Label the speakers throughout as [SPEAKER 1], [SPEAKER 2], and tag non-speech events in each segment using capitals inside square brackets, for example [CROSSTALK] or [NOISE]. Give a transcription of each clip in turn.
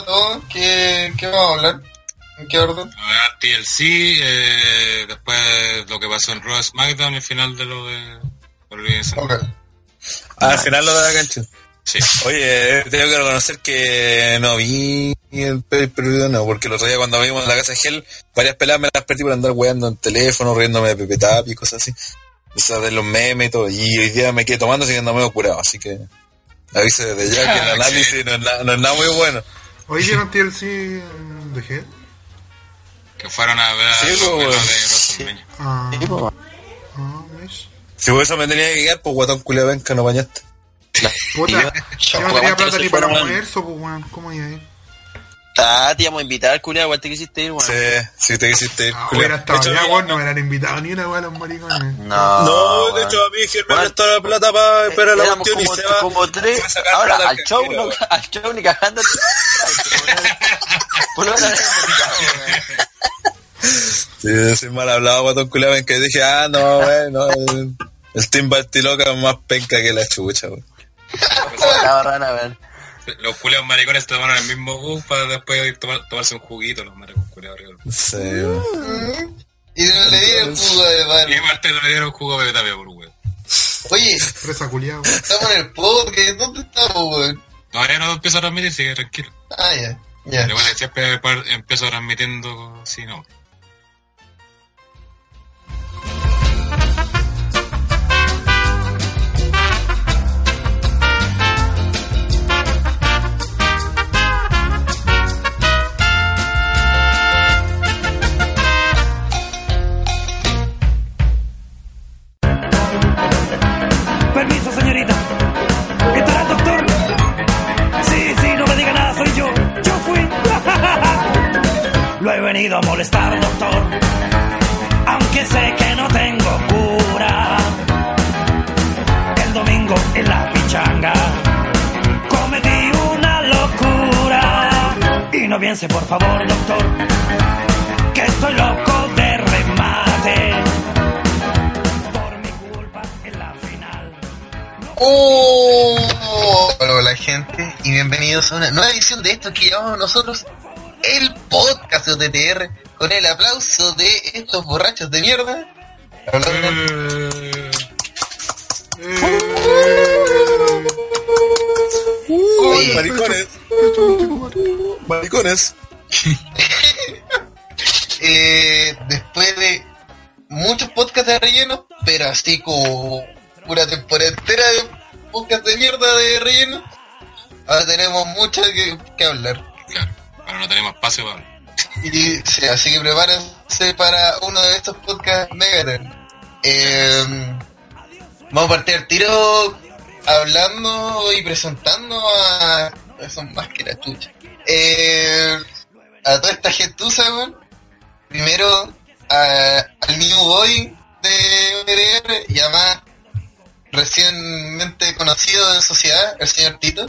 [SPEAKER 1] a todos. ¿Qué, qué vamos a hablar? ¿En qué orden?
[SPEAKER 2] A ver, TLC, eh, después lo que pasó en Raw SmackDown y el final de lo de Organización.
[SPEAKER 1] Ok.
[SPEAKER 3] Ah, al final lo de la cancha.
[SPEAKER 2] Sí.
[SPEAKER 3] Oye, eh, tengo que reconocer que no vi el pay per view, no, porque el otro día cuando vimos en la casa de Hell, varias peladas me las perdí por andar weando en teléfono, riéndome de Pepe Tap y cosas así. O sea, de los memes y todo. Y hoy día me quedé tomando siguiendo medio curado, así que avise desde ya que el [LAUGHS] análisis no es, na- no es nada muy bueno.
[SPEAKER 4] Hoy vieron TLC de Head.
[SPEAKER 2] Que fueron a ver
[SPEAKER 3] Sí,
[SPEAKER 2] los
[SPEAKER 3] pues,
[SPEAKER 2] de WrestleMania.
[SPEAKER 4] Ah,
[SPEAKER 5] Sí, po.
[SPEAKER 4] ah, ¿ves?
[SPEAKER 3] Si por eso me tenía que guiar, pues guatón culia venca, no bañaste.
[SPEAKER 4] Puta,
[SPEAKER 5] yo-
[SPEAKER 4] no tenía plata ni para
[SPEAKER 5] weón.
[SPEAKER 4] almuerzo, pues, weón. ¿Cómo iba a ir?
[SPEAKER 5] Ah, te íbamos a invitar, culiao, igual te quisiste ir, weón.
[SPEAKER 3] Sí, sí te quisiste ir,
[SPEAKER 4] Ah,
[SPEAKER 3] culia.
[SPEAKER 4] hubiera estado allá, weón. No me hubieran invitado ni una weón los maricones.
[SPEAKER 5] No,
[SPEAKER 3] No, de
[SPEAKER 5] weón.
[SPEAKER 3] hecho a mí Gil me prestó la plata para esperar la cuestión y
[SPEAKER 5] como,
[SPEAKER 3] se va.
[SPEAKER 5] como tres. Ahora, al show, no,
[SPEAKER 3] weón.
[SPEAKER 5] al show ni cagando. Por lo menos
[SPEAKER 3] Sí, soy mal hablado, guatón culia venca. Y dije, ah, no, güey, no. El, el Team Bartiloca es más penca que la chucha, [LAUGHS]
[SPEAKER 5] la rana, weón.
[SPEAKER 2] Los culeos maricones tomaron el mismo bus para después tomar- tomarse un juguito, los maricones culeos.
[SPEAKER 3] Sí.
[SPEAKER 1] Y no le dieron el jugo de
[SPEAKER 2] Y
[SPEAKER 1] pan.
[SPEAKER 2] aparte le dieron jugo de tapia por weón.
[SPEAKER 1] Oye,
[SPEAKER 4] weón.
[SPEAKER 1] estamos en el podcast. ¿Dónde estamos, weón?
[SPEAKER 2] Todavía no empiezo a transmitir, sigue tranquilo.
[SPEAKER 1] Ah, ya. Ya.
[SPEAKER 2] Pero bueno, siempre empiezo transmitiendo, sí, no.
[SPEAKER 6] Molestar, doctor. Aunque sé que no tengo cura. El domingo en la pichanga cometí una locura. Y no piense, por favor, doctor, que estoy loco de remate. Por mi culpa en la final.
[SPEAKER 1] Oh, hola gente y bienvenidos a una nueva edición de esto que llamamos nosotros el podcast de OTTR con el aplauso de estos borrachos de mierda.
[SPEAKER 3] Maricones. Maricones. [LAUGHS]
[SPEAKER 1] eh, después de muchos podcasts de relleno, pero así como una temporada entera de podcast de mierda de relleno, ahora tenemos mucho que, que hablar.
[SPEAKER 2] Ahora no tenemos espacio hablar.
[SPEAKER 1] Y sí, así que prepárense para uno de estos podcasts mega eh, Vamos a partir al tiro hablando y presentando a. Son más que la chucha. Eh, a toda esta gentuza, weón. Primero al New Boy de ODR, y además recientemente conocido en sociedad, el señor Tito.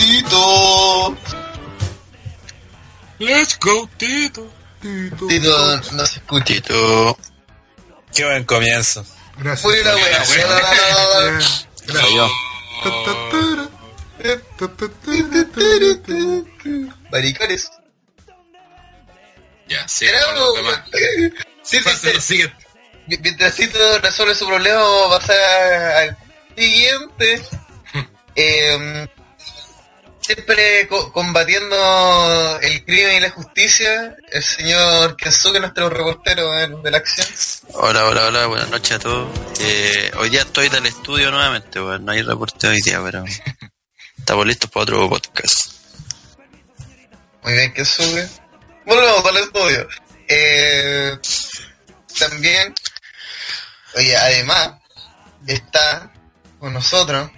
[SPEAKER 1] Tito.
[SPEAKER 2] Let's go, Tito.
[SPEAKER 4] Tito.
[SPEAKER 1] Tito no se escucha.
[SPEAKER 5] Tito.
[SPEAKER 3] Qué buen comienzo.
[SPEAKER 4] Gracias. Eh,
[SPEAKER 5] Soy yo.
[SPEAKER 1] Maricones.
[SPEAKER 2] Ya, sí. [LAUGHS]
[SPEAKER 1] Sí, sí. Mientras Tito resuelve su problema, vamos a pasar al siguiente. [LAUGHS] Eh, siempre co- combatiendo el crimen y la justicia, el señor Kensuke, nuestro reportero de, de la acción.
[SPEAKER 5] Hola, hola, hola, buenas noches a todos. Eh, hoy día estoy del estudio nuevamente, weón. No hay reporte hoy día, pero estamos listos para otro podcast.
[SPEAKER 1] Muy bien, Kensuke. Volvemos al estudio. Eh, también, oye, además, está con nosotros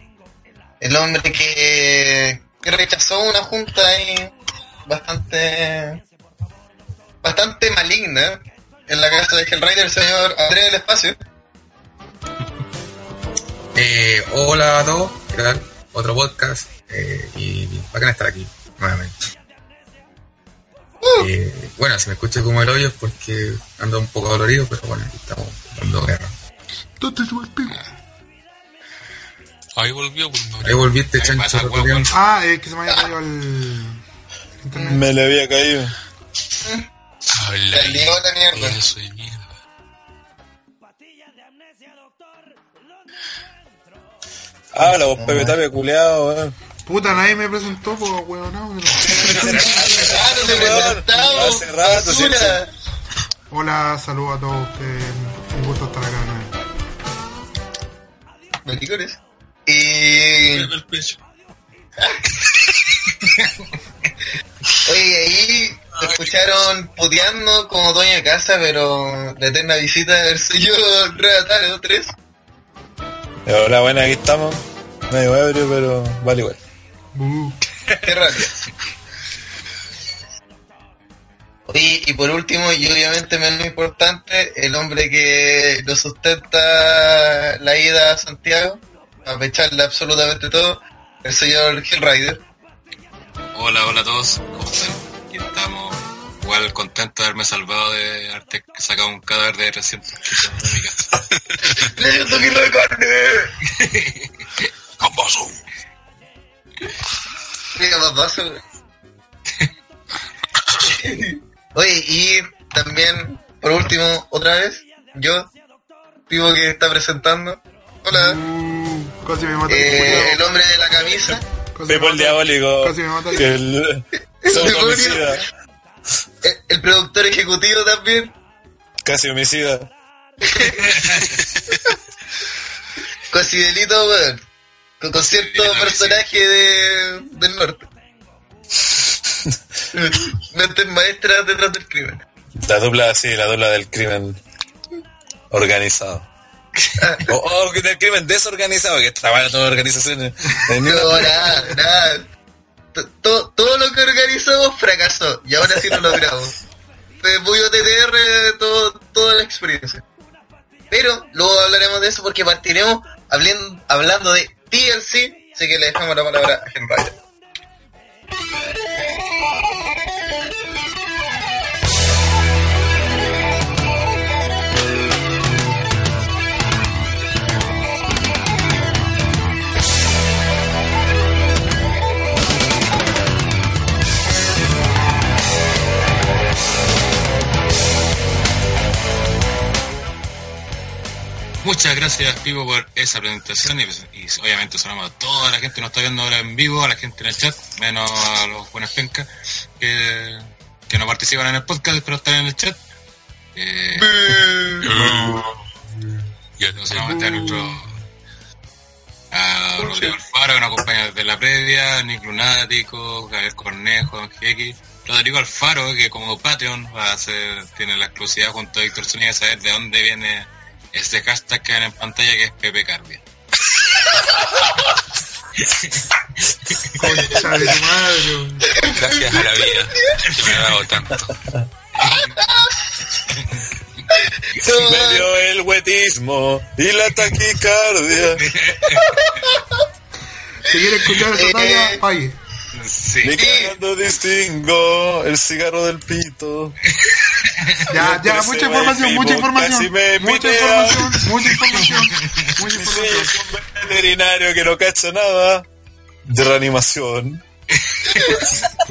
[SPEAKER 1] el hombre que, que rechazó una junta ahí bastante bastante maligna en la casa de Hellraider, el señor Andrés del Espacio.
[SPEAKER 7] Eh, hola a todos, ¿qué tal? Otro podcast eh, y bacán estar aquí nuevamente. Eh, bueno, si me escucho como el hoyo es porque ando un poco dolorido, pero bueno, aquí estamos dando guerra.
[SPEAKER 2] Ahí volvió, pues.
[SPEAKER 7] Ahí volviste,
[SPEAKER 2] Ahí
[SPEAKER 7] chancho.
[SPEAKER 2] pasa.
[SPEAKER 4] Ah, es que se me había caído el internet.
[SPEAKER 3] Me le había caído.
[SPEAKER 2] Habla
[SPEAKER 1] La lió la mierda.
[SPEAKER 2] Eso de mierda.
[SPEAKER 3] Habla vos, Pepe Tapia, culeado, weón.
[SPEAKER 4] Puta, nadie me presentó, pues, weón. No,
[SPEAKER 1] Ah. [LAUGHS]
[SPEAKER 3] Hace rato,
[SPEAKER 1] basura.
[SPEAKER 4] Hola, saludos a todos ustedes. Un gusto estar acá. ¿no?
[SPEAKER 1] Maricones. Y.
[SPEAKER 2] El pecho. [LAUGHS]
[SPEAKER 1] Oye, ahí te escucharon puteando como dueño de casa, pero la eterna visita del señor Redatale 3.
[SPEAKER 3] Hola, buena, aquí estamos. Medio ebrio, pero vale igual.
[SPEAKER 4] Buh.
[SPEAKER 1] Qué rabia. Oye, y por último, y obviamente menos importante, el hombre que lo sustenta la ida a Santiago, a pecharle absolutamente todo, el señor Hellrider.
[SPEAKER 2] Hola, hola a todos. ¿Cómo están? Aquí estamos. Igual contento de haberme salvado de haberte sacado un cadáver de 300 kilos de mi casa.
[SPEAKER 1] ¡Le dio un kilo de carne! [LAUGHS]
[SPEAKER 2] ¡Con vaso!
[SPEAKER 1] Mira, más vaso. Oye, y también, por último, otra vez, yo, tipo que está presentando. Hola,
[SPEAKER 4] Uh, casi me mata
[SPEAKER 1] eh, el hombre de la camisa.
[SPEAKER 4] Casi
[SPEAKER 3] Pepo el diabólico.
[SPEAKER 4] Casi me mata el-
[SPEAKER 3] el. [LAUGHS]
[SPEAKER 1] El
[SPEAKER 3] homicida.
[SPEAKER 1] El, el productor ejecutivo también.
[SPEAKER 3] Casi homicida. [LAUGHS]
[SPEAKER 1] Cosidelito, weón. Con, con cierto personaje de, del norte. [LAUGHS] Mentes maestras detrás del crimen.
[SPEAKER 3] La dupla, sí, la dupla del crimen organizado. O, o del crimen desorganizado, que trabaja. En una-
[SPEAKER 1] No, nada, nada. To- to- todo lo que organizamos fracasó y ahora sí lo logramos. Fue muy OTTR todo, toda la experiencia. Pero luego hablaremos de eso porque partiremos hablen- hablando de TLC, así que le dejamos la palabra a Henry.
[SPEAKER 2] Muchas gracias, Pivo, por esa presentación. Y, pues, y obviamente sonamos a toda la gente que nos está viendo ahora en vivo, a la gente en el chat, menos a los buenos pencas que, que no participan en el podcast, pero están en el chat. Eh, y no solamente a nuestro a Rodrigo Alfaro, que nos acompaña desde la previa, Nick Lunático, Javier Cornejo, Don GX, Rodrigo Alfaro, que como Patreon va a hacer, tiene la exclusividad junto a Víctor Zúñiga saber de dónde viene este hashtag que ven en pantalla que es Pepe Carbia.
[SPEAKER 4] Concha de tu madre.
[SPEAKER 8] Gracias a la vida que me ha dado tanto.
[SPEAKER 3] Me dio el huetismo y la taquicardia.
[SPEAKER 4] Si quiere escuchar esa
[SPEAKER 1] Eh,
[SPEAKER 4] talla, pague.
[SPEAKER 2] Sí.
[SPEAKER 3] Ni cagando distingo el cigarro del pito.
[SPEAKER 4] Ya, ya, mucha información, mucha
[SPEAKER 3] vivo casi
[SPEAKER 4] información.
[SPEAKER 3] me
[SPEAKER 4] Mucha información, mucha información, [LAUGHS] mucha información.
[SPEAKER 3] un veterinario que no cacha nada de reanimación.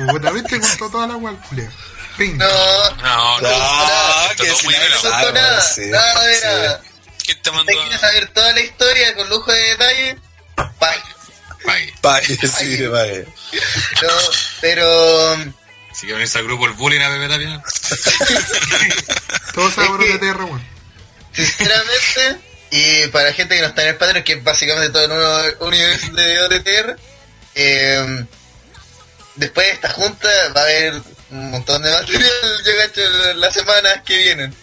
[SPEAKER 4] Puta, viste, contó toda la. Ping.
[SPEAKER 1] No,
[SPEAKER 8] No, no, está
[SPEAKER 3] que
[SPEAKER 1] gustó nada, nada nada.
[SPEAKER 8] ¿Quién te
[SPEAKER 1] ¿Usted
[SPEAKER 8] mandó?
[SPEAKER 1] quiere saber toda la historia con lujo de detalle? Bye.
[SPEAKER 2] Pague.
[SPEAKER 3] Pague, sí, pague.
[SPEAKER 1] No, pero
[SPEAKER 2] Si quieren unirse al grupo el bullying a Pepe Tapia, [LAUGHS]
[SPEAKER 4] Todo se
[SPEAKER 1] Es
[SPEAKER 4] por
[SPEAKER 1] que-
[SPEAKER 4] OTTR, weón.
[SPEAKER 1] sinceramente, y para gente que no está en el Patreon, que es básicamente todo el uni- universo de OTTR, eh, después de esta junta va a haber un montón de material, yo cacho, las semanas que vienen.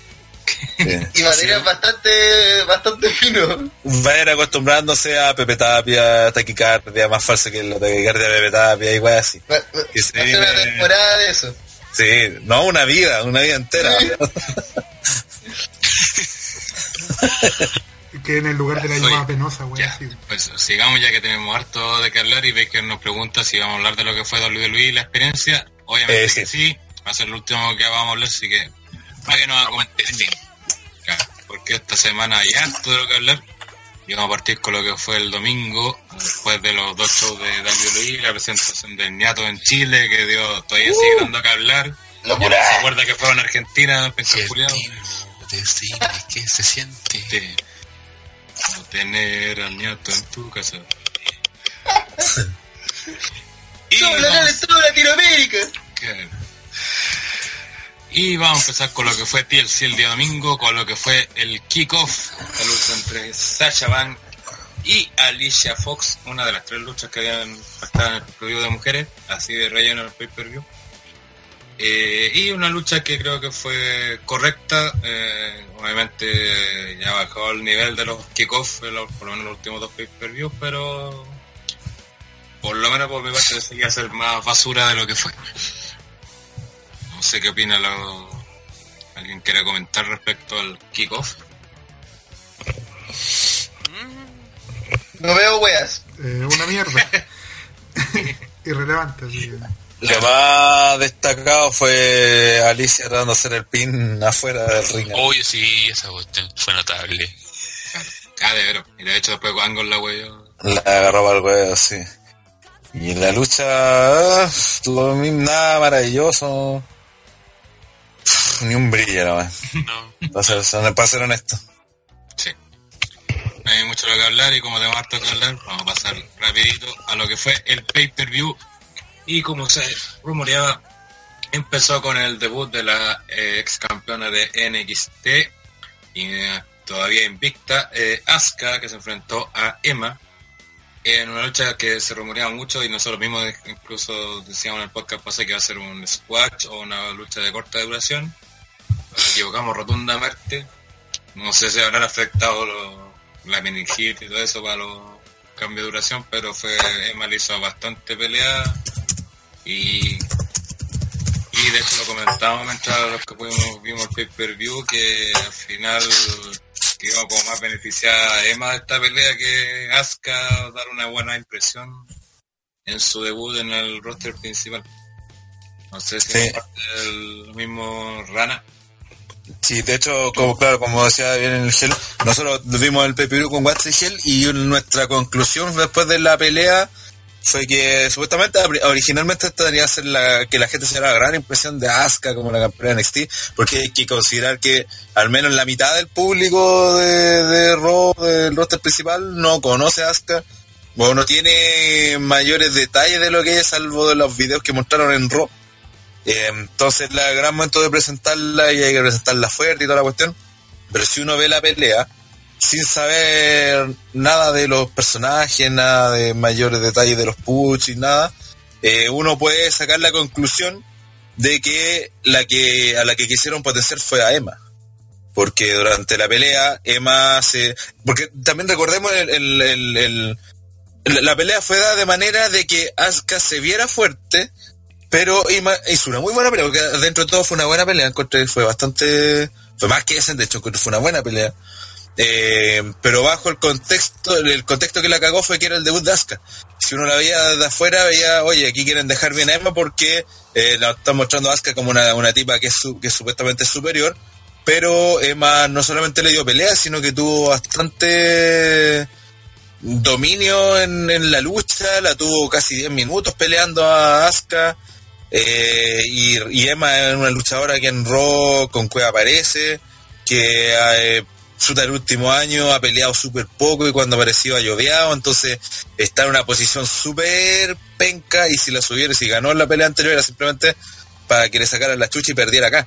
[SPEAKER 1] [LAUGHS] Y material bastante, bastante fino.
[SPEAKER 3] Va a ir acostumbrándose a Pepe Tapia, taquicardia, más falsa que la taquicardia de Pepe Tapia y weas así.
[SPEAKER 1] Va, va-
[SPEAKER 3] se
[SPEAKER 1] una temporada de eso.
[SPEAKER 3] Sí, no una vida, una vida entera.
[SPEAKER 4] Que en el lugar de la llamada penosa,
[SPEAKER 2] ya,
[SPEAKER 4] así.
[SPEAKER 2] pues sigamos ya que tenemos harto de que hablar y veis que nos pregunta si vamos a hablar de lo que fue WWE y la experiencia. Obviamente
[SPEAKER 3] Eh, sí.
[SPEAKER 2] que sí, va a ser lo último que vamos a hablar, así que para que nos porque esta semana hay harto de lo que hablar. Y vamos a partir con lo que fue el domingo, después de los dos shows de WWE, la presentación del ñato en Chile, que dio, todavía sigue dando que hablar.
[SPEAKER 1] Locura.
[SPEAKER 2] ¿Se acuerda que fueron a Argentina?
[SPEAKER 8] Decime qué se siente.
[SPEAKER 2] Sí. No tener al ñato en tu casa. [LAUGHS] y, vamos,
[SPEAKER 1] de toda Latinoamérica.
[SPEAKER 2] claro. Y vamos a empezar con lo que fue TLC el día domingo, con lo que fue el kickoff, la lucha entre Sasha Banks y Alicia Fox, una de las tres luchas que habían estado en el pay de mujeres, así de relleno en el pay-per-view. Eh, y una lucha que creo que fue correcta, eh, obviamente ya bajó el nivel de los kickoffs, eh, por lo menos los últimos dos pay-per-views, pero por lo menos por mi parte seguía ser más basura de lo que fue. No sé qué opina lo... alguien quiere comentar respecto al kickoff.
[SPEAKER 1] No veo weas.
[SPEAKER 4] Eh, una mierda. [LAUGHS] Irrelevante, así que.
[SPEAKER 3] Lo más destacado fue Alicia tratando de hacer el pin afuera del ring.
[SPEAKER 8] Oye, sí, esa cuestión fue notable.
[SPEAKER 2] Ah, de veras. Y de hecho después Angle la weyó.
[SPEAKER 3] La agarraba el huevo, sí. Y en la lucha, ah, lo mismo, nada maravilloso. Ni un brillo, nomás.
[SPEAKER 8] No.
[SPEAKER 3] Para ser, para ser honesto.
[SPEAKER 2] Sí. No hay mucho lo que hablar y como tenemos harto que hablar, vamos a pasar rapidito a lo que fue el pay-per-view. Y como se rumoreaba, empezó con el debut de la eh, ex campeona de NXT y eh, todavía invicta, eh, Asuka, que se enfrentó a Emma en una lucha que se rumoreaba mucho y nosotros mismos incluso decíamos en el podcast pasado que iba a ser un squash o una lucha de corta duración. Nos equivocamos rotundamente. No sé si habrán afectado lo- la meningitis y todo eso para los cambios de duración, pero fue Emma le hizo bastante pelea y, y de hecho lo comentábamos mientras los que pudimos, vimos el pay-per-view que al final que iba como más beneficiada a Emma de esta pelea que Asuka dar una buena impresión en su debut en el roster principal. No sé si
[SPEAKER 3] Sí.
[SPEAKER 2] es parte del mismo Rana.
[SPEAKER 3] Sí, de hecho, como claro, como decía bien el Gel, nosotros vimos el pay-per-view con Watts y Gel y nuestra conclusión después de la pelea fue que supuestamente originalmente esta tenía que ser la, que la gente se la gran impresión de Asuka como la campeona NXT, porque hay que considerar que al menos la mitad del público de, de Raw, del roster principal, no conoce a Asuka, o no tiene mayores detalles de lo que es, salvo de los videos que mostraron en Raw. Entonces, la gran momento de presentarla y hay que presentarla fuerte y toda la cuestión. Pero si uno ve la pelea sin saber nada de los personajes, nada de mayores detalles de los push y nada, eh, uno puede sacar la conclusión de que la que a la que quisieron potenciar fue a Emma. Porque durante la pelea, Emma se. Porque también recordemos el, el- el- la pelea fue dada de manera de que Asuka se viera fuerte, pero hizo una muy buena pelea, porque dentro de todo fue una buena pelea, encontré, fue bastante, fue más que ese, de hecho, fue una buena pelea. Eh, pero bajo el contexto, el contexto que la cagó fue que era el debut de Asuka. Si uno la veía de afuera, veía, oye, aquí quieren dejar bien a Emma porque eh, la están mostrando a Asuka como una, una tipa que es, que supuestamente es superior, pero Emma no solamente le dio pelea, sino que tuvo bastante dominio en, en la lucha, la tuvo casi 10 minutos peleando a Asuka. Eh, y, Emma es una luchadora que en Raw con Cueva aparece, que eh, chuta el último año ha peleado súper poco y cuando apareció ha lloviado, entonces está en una posición súper penca y si la subiera, si ganó la pelea anterior era simplemente para que le sacaran la chucha y perdiera acá.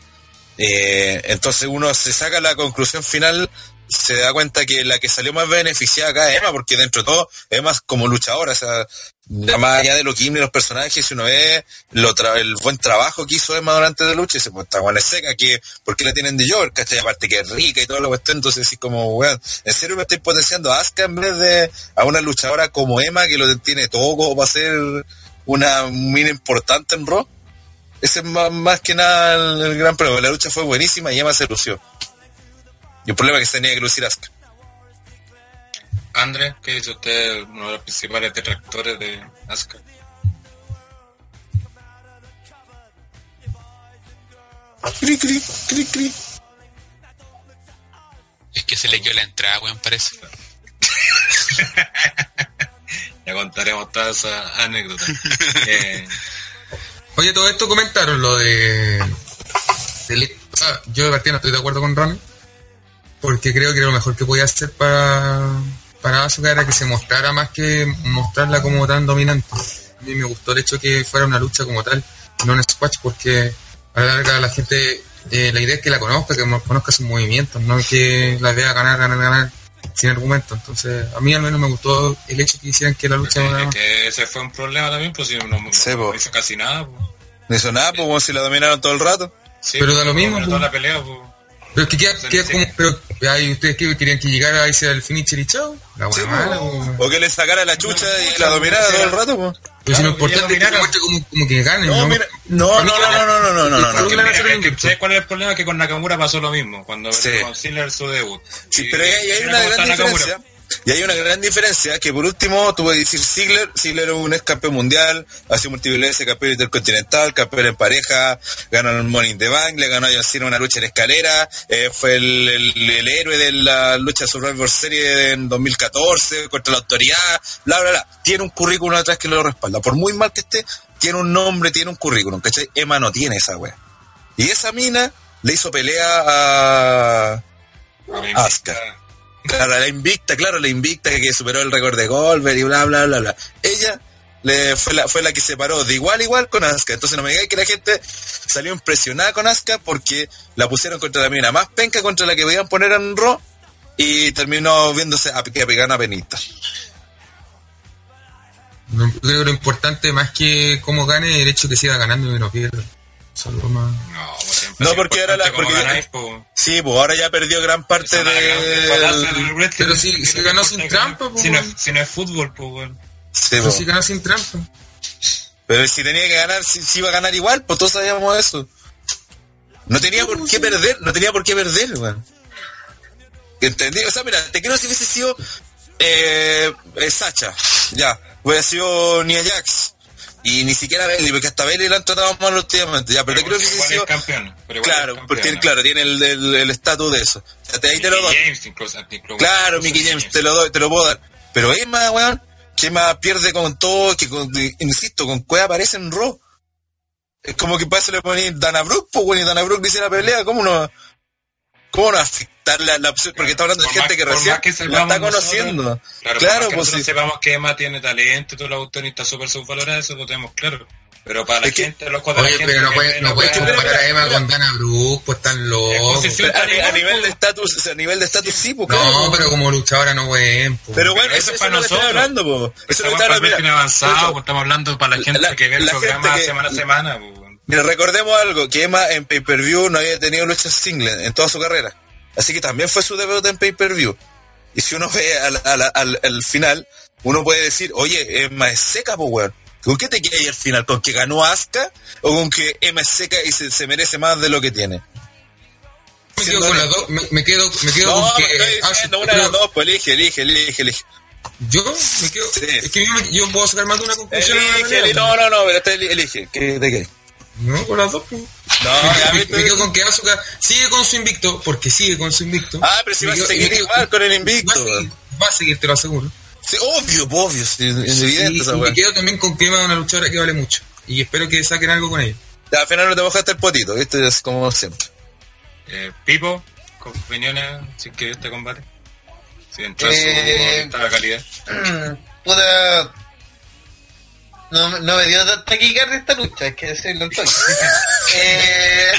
[SPEAKER 3] Eh, entonces uno se saca la conclusión final, se da cuenta que la que salió más beneficiada acá es Emma, porque dentro de todo, Emma es como luchadora, o sea, más allá de lo que y los personajes, si uno ve el buen trabajo que hizo Emma durante la lucha, se pues esta buena seca, que, ¿por qué la tienen de York? ¿Cachai? Aparte que es rica y todo lo cuestión, entonces así como, weón, ¿en serio me estoy potenciando a Asuka en vez de a una luchadora como Emma que lo tiene todo como para ser una mina importante en Raw? Ese es más, más que nada el, el gran problema. La lucha fue buenísima y Emma se lució. Y el problema es que se tenía que lucir Asuka.
[SPEAKER 2] Andrés, ¿qué dice usted? Uno de los principales detractores de Asuka.
[SPEAKER 3] Cri, cri, cri, cri.
[SPEAKER 8] Es que se le la entrada, weón, parece. [LAUGHS]
[SPEAKER 2] Ya contaremos todas esas anécdotas. [LAUGHS] Eh,
[SPEAKER 7] Oye, todo esto comentaron lo de. ah, yo de partida no estoy de acuerdo con Ron. Porque creo que lo mejor que podía hacer para, para Asuka era que se mostrara más que mostrarla como tan dominante. A mí me gustó el hecho que fuera una lucha como tal, no un squash, porque a la larga la gente, eh, la idea es que la conozca, que conozca sus movimientos, no que la vea ganar, ganar, ganar sin argumento. Entonces, a mí al menos me gustó el hecho que hicieran que la lucha
[SPEAKER 2] es que ese fue un problema también, pues si no, no-
[SPEAKER 3] Sí,
[SPEAKER 2] no
[SPEAKER 3] po.
[SPEAKER 2] hizo casi nada. Pues.
[SPEAKER 3] No hizo nada, pues como si la dominaron todo el rato.
[SPEAKER 2] Sí,
[SPEAKER 7] Pero da lo mismo, pues.
[SPEAKER 2] toda la pelea, pues.
[SPEAKER 7] Pero es que queda, queda como, pero, ay, ¿ustedes qué querían que llegara ahí sea el finisher y chao? La buena
[SPEAKER 3] Sí,
[SPEAKER 7] mala,
[SPEAKER 3] po.
[SPEAKER 7] po.
[SPEAKER 3] O que le sacara la chucha y la dominara todo el rato, pues.
[SPEAKER 7] Pero si lo
[SPEAKER 2] Claro, que ya
[SPEAKER 7] importante es que muestre como, como que gane,
[SPEAKER 3] No,
[SPEAKER 7] ¿no?
[SPEAKER 3] mira, no, no, no, no, no, no, no, no, no, no.
[SPEAKER 2] Mira,
[SPEAKER 7] a.
[SPEAKER 2] ¿Sabes cuál es el problema? Que con Nakamura pasó lo mismo, cuando
[SPEAKER 3] Sí.
[SPEAKER 2] con Ziggler su debut.
[SPEAKER 3] Sí, pero ahí hay
[SPEAKER 2] y
[SPEAKER 3] una gran
[SPEAKER 2] gusta Nakamura.
[SPEAKER 3] Y hay una gran diferencia que por último tuve que decir Ziggler, Ziggler es un ex campeón mundial, ha sido veces campeón intercontinental, campeón en pareja, ganó el Money in the Bank, le ganó a John Cena una lucha en escalera, eh, fue el, el- el héroe de la lucha Survivor Series en 2014 contra la autoridad, bla, bla, bla. Tiene un currículum atrás que lo respalda. Por muy mal que esté, tiene un nombre, tiene un currículum, ¿cachai? Emma no tiene esa wea. Y esa mina le hizo pelea a... Asuka. Claro, la invicta, claro, la invicta que superó el récord de Goldberg y bla, bla, bla, bla. Ella le, fue, la, fue la que se paró de igual a igual con Asuka. Entonces no me digáis que la gente salió impresionada con Asuka porque la pusieron contra la mina más penca contra la que podían poner en Raw y terminó viéndose a, que pegar una penita.
[SPEAKER 7] Creo que lo importante más que cómo gane es el hecho que siga ganando y no pierda. Lo más...
[SPEAKER 2] No, pues siempre
[SPEAKER 3] No,
[SPEAKER 2] es
[SPEAKER 3] porque ahora la- porque-
[SPEAKER 2] ganáis, pues.
[SPEAKER 3] Sí, pues ahora ya perdió gran parte
[SPEAKER 2] gran
[SPEAKER 3] de...
[SPEAKER 7] Pero si- ganó sin trampa, pues,
[SPEAKER 2] Si no, es- si no es fútbol, pues, weón.
[SPEAKER 3] Sí,
[SPEAKER 7] Pero
[SPEAKER 3] pues.
[SPEAKER 7] si ganó sin trampa.
[SPEAKER 3] Pero si tenía que ganar, si, si iba a ganar igual, pues todos sabíamos eso. No tenía por qué perder, no tenía por qué perder, weón. ¿Entendí? O sea, mira, te creo si hubiese sido eh, eh, Sacha, ya, hubiera sido Nia Jax. Y ni siquiera Bailey, porque hasta Bailey la han tratado mal últimamente, ya, pero te creo que sido...
[SPEAKER 2] es campeón. pero
[SPEAKER 3] Claro,
[SPEAKER 2] es
[SPEAKER 3] porque claro, tiene el el- el estatus de eso. O sea, te- ahí te lo
[SPEAKER 2] Mickey
[SPEAKER 3] doy.
[SPEAKER 2] James, incluso, incluso-
[SPEAKER 3] Claro,
[SPEAKER 2] incluso
[SPEAKER 3] Mickey James, te lo doy, te lo puedo dar. Pero Emma, weón, que Emma pierde con todo, que con- insisto, con Cueva aparece en Raw. Es como que eso le ponen Dana Brooke, pues weón, y Dana Brooke dice la pelea, ¿cómo no? ¿Cómo no afectar la, la opción? Porque está hablando de
[SPEAKER 2] Por
[SPEAKER 3] gente
[SPEAKER 2] más-
[SPEAKER 3] que
[SPEAKER 2] por
[SPEAKER 3] recién
[SPEAKER 2] más que
[SPEAKER 3] la está conociendo.
[SPEAKER 2] nosotros- Claro,
[SPEAKER 3] Claro,
[SPEAKER 2] claro que
[SPEAKER 3] pues sí.
[SPEAKER 2] sepamos que Emma tiene talento y todo la cuestión y está súper subvalorada, eso lo tenemos claro. Pero para la
[SPEAKER 3] Es que-
[SPEAKER 2] gente, los de la
[SPEAKER 7] Oye,
[SPEAKER 2] gente
[SPEAKER 7] pero no
[SPEAKER 2] que
[SPEAKER 7] puede,
[SPEAKER 2] ve
[SPEAKER 7] no puede comparar a Emma con Dana Brooke, pues tan loco.
[SPEAKER 3] a, nivel
[SPEAKER 2] pues.
[SPEAKER 3] de estatus, a nivel de estatus sí, pues claro,
[SPEAKER 7] No,
[SPEAKER 3] pues.
[SPEAKER 7] pero como luchadora no buen, pues.
[SPEAKER 3] Pero bueno,
[SPEAKER 2] Pero
[SPEAKER 3] eso,
[SPEAKER 2] eso es para nosotros.
[SPEAKER 3] hablando, po. Eso es
[SPEAKER 2] para
[SPEAKER 3] Mira,
[SPEAKER 2] avanzado, pues estamos hablando para la gente
[SPEAKER 3] La-
[SPEAKER 2] que ve el programa
[SPEAKER 3] gente que-
[SPEAKER 2] semana a semana. pues.
[SPEAKER 3] Mira, recordemos algo, que Emma en pay-per-view no había tenido luchas singles en toda su carrera. Así que también fue su debut en pay-per-view. Y si uno ve al, al- al- al final, uno puede decir, oye, Emma es seca, pues weón. ¿Con qué te queda ahí al final? ¿Con que ganó Asuka? ¿O con que Emma es seca y se, se merece más de lo que tiene?
[SPEAKER 7] me quedo con las dos, me, me quedo, me quedo
[SPEAKER 3] No,
[SPEAKER 7] con que...
[SPEAKER 3] me estoy
[SPEAKER 7] ah,
[SPEAKER 3] diciendo
[SPEAKER 7] sí,
[SPEAKER 3] una de las
[SPEAKER 7] pero
[SPEAKER 3] dos, pues elige, elige, elige, elige.
[SPEAKER 7] Yo me quedo...
[SPEAKER 3] Sí.
[SPEAKER 7] Es que yo, yo puedo sacar más de una conclusión.
[SPEAKER 3] Elige, elige. No, no, no, pero eli- elige. ¿Qué, ¿De qué?
[SPEAKER 7] No, con las dos, pues.
[SPEAKER 3] No, ya
[SPEAKER 7] me,
[SPEAKER 3] viste.
[SPEAKER 7] me quedo con que Asuka sigue con su invicto, porque sigue con su invicto.
[SPEAKER 3] Ah, pero si va a seguir igual con el invicto.
[SPEAKER 7] Va a seguir, va a seguir, te lo aseguro.
[SPEAKER 3] Sí, obvio, obvio, sí, es evidente
[SPEAKER 7] Y,
[SPEAKER 3] esa
[SPEAKER 7] me quedo también con que Emma es una luchadora que vale mucho. Y espero que saquen algo con ella.
[SPEAKER 3] Ya, al final no te mojaste el potito, ¿viste? Es como siempre.
[SPEAKER 2] Eh, Pipo, con opiniones, si que este combate. Si entró en
[SPEAKER 1] Eh,
[SPEAKER 2] su calidad. [CLEARS THROAT]
[SPEAKER 1] Puta. No, no me dio tanta taquicardia esta lucha, hay que decirlo en todo. [LAUGHS] eh,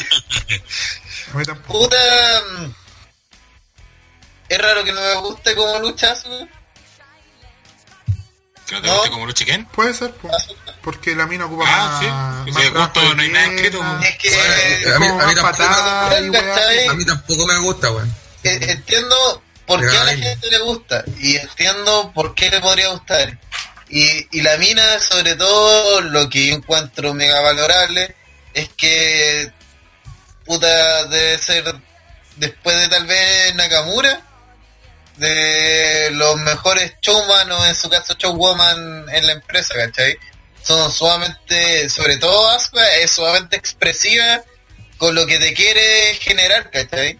[SPEAKER 4] A mí tampoco.
[SPEAKER 1] puta. mm, Es raro que no me guste como lucha Asuka.
[SPEAKER 2] Que no te
[SPEAKER 1] No.
[SPEAKER 2] guste como lucha quién.
[SPEAKER 4] Puede ser, po. porque la mina ocupa
[SPEAKER 2] Ah, sí.
[SPEAKER 4] más,
[SPEAKER 2] Si
[SPEAKER 4] más
[SPEAKER 2] de gusto no hay nada escrito.
[SPEAKER 1] Es que
[SPEAKER 7] Bueno, a mí- a mí me
[SPEAKER 4] patada [LAUGHS] y
[SPEAKER 1] gusta.
[SPEAKER 7] A mí tampoco me gusta, weón.
[SPEAKER 1] eh, entiendo por qué a la gente le gusta y entiendo por qué le podría gustar. Y, y la mina, sobre todo, lo que yo encuentro mega valorable es que, puta, debe ser, después de tal vez Nakamura, de los mejores showman o en su caso showwoman en la empresa, ¿cachai? Son sumamente, sobre todo Asuka, es sumamente expresiva con lo que te quiere generar, ¿cachai?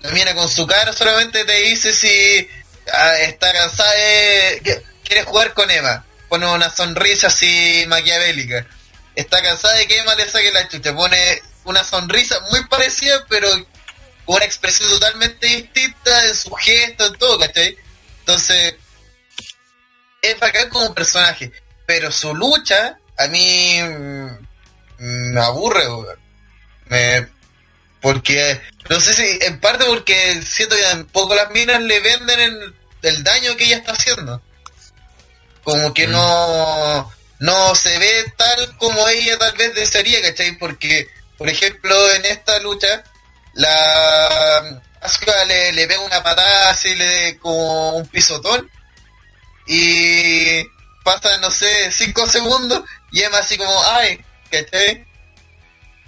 [SPEAKER 1] La mina con su cara solamente te dice si ah, está cansada de... Quiere jugar con Emma. Pone una sonrisa así maquiavélica. Está cansada de que Emma le saque la chucha. Pone una sonrisa muy parecida, pero con una expresión totalmente distinta en su gesto, en todo, ¿cachai? Entonces, es bacán como personaje. Pero su lucha, a mí mm, me aburre. Me, porque, no sé si, en parte porque siento que un poco las minas le venden el daño que ella está haciendo. Como que no, no se ve tal como ella tal vez desearía, ¿cachai? Porque, por ejemplo, en esta lucha, la Asuka le, le pega una patada así, le como un pisotón, y pasa, no sé, cinco segundos, y Emma así como, ay, ¿cachai?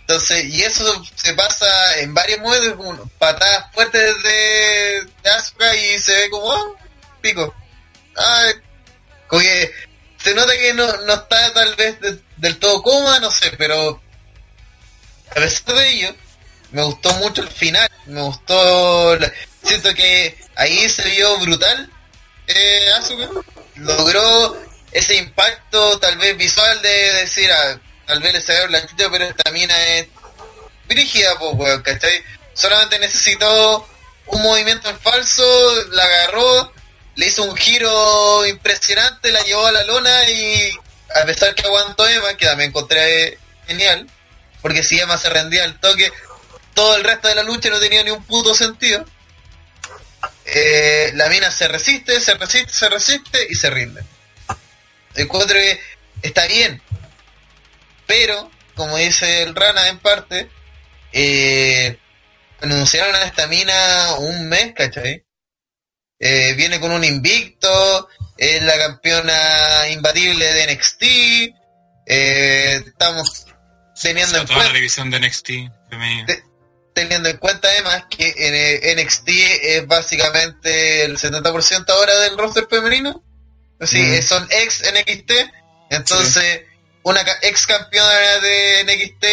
[SPEAKER 1] Entonces, y eso se pasa en varios modos, como patadas fuertes de, de Asuka y se ve como, ah, pico. Ay, como que se nota que no, no está tal vez de- del todo cómoda, no sé, pero a pesar de ello, me gustó mucho el final, me gustó, la- siento que ahí se vio brutal eh, logró ese impacto tal vez visual de decir, ah, tal vez le sacaron la chucha, pero esta mina es brígida, pues, weón, ¿cachai? Solamente necesitó un movimiento en falso, la agarró, le hizo un giro impresionante, la llevó a la lona y a pesar que aguantó Emma, que también encontré genial, porque si Emma se rendía al toque, todo el resto de la lucha no tenía ni un puto sentido. Eh, la mina se resiste, se resiste, se resiste y se rinde. Encuentro que está bien, pero como dice el Rana en parte, eh, anunciaron a esta mina un mes, ¿cachai? Eh, viene con un invicto, es la campeona imbatible de NXT, eh, estamos teniendo en
[SPEAKER 2] toda la
[SPEAKER 1] cuenta
[SPEAKER 2] división de NXT.
[SPEAKER 1] Te- teniendo en cuenta además que en, eh, NXT es básicamente el 70% ahora del roster femenino.
[SPEAKER 3] Mm.
[SPEAKER 1] eh, son ex NXT. Entonces, una ex campeona de NXT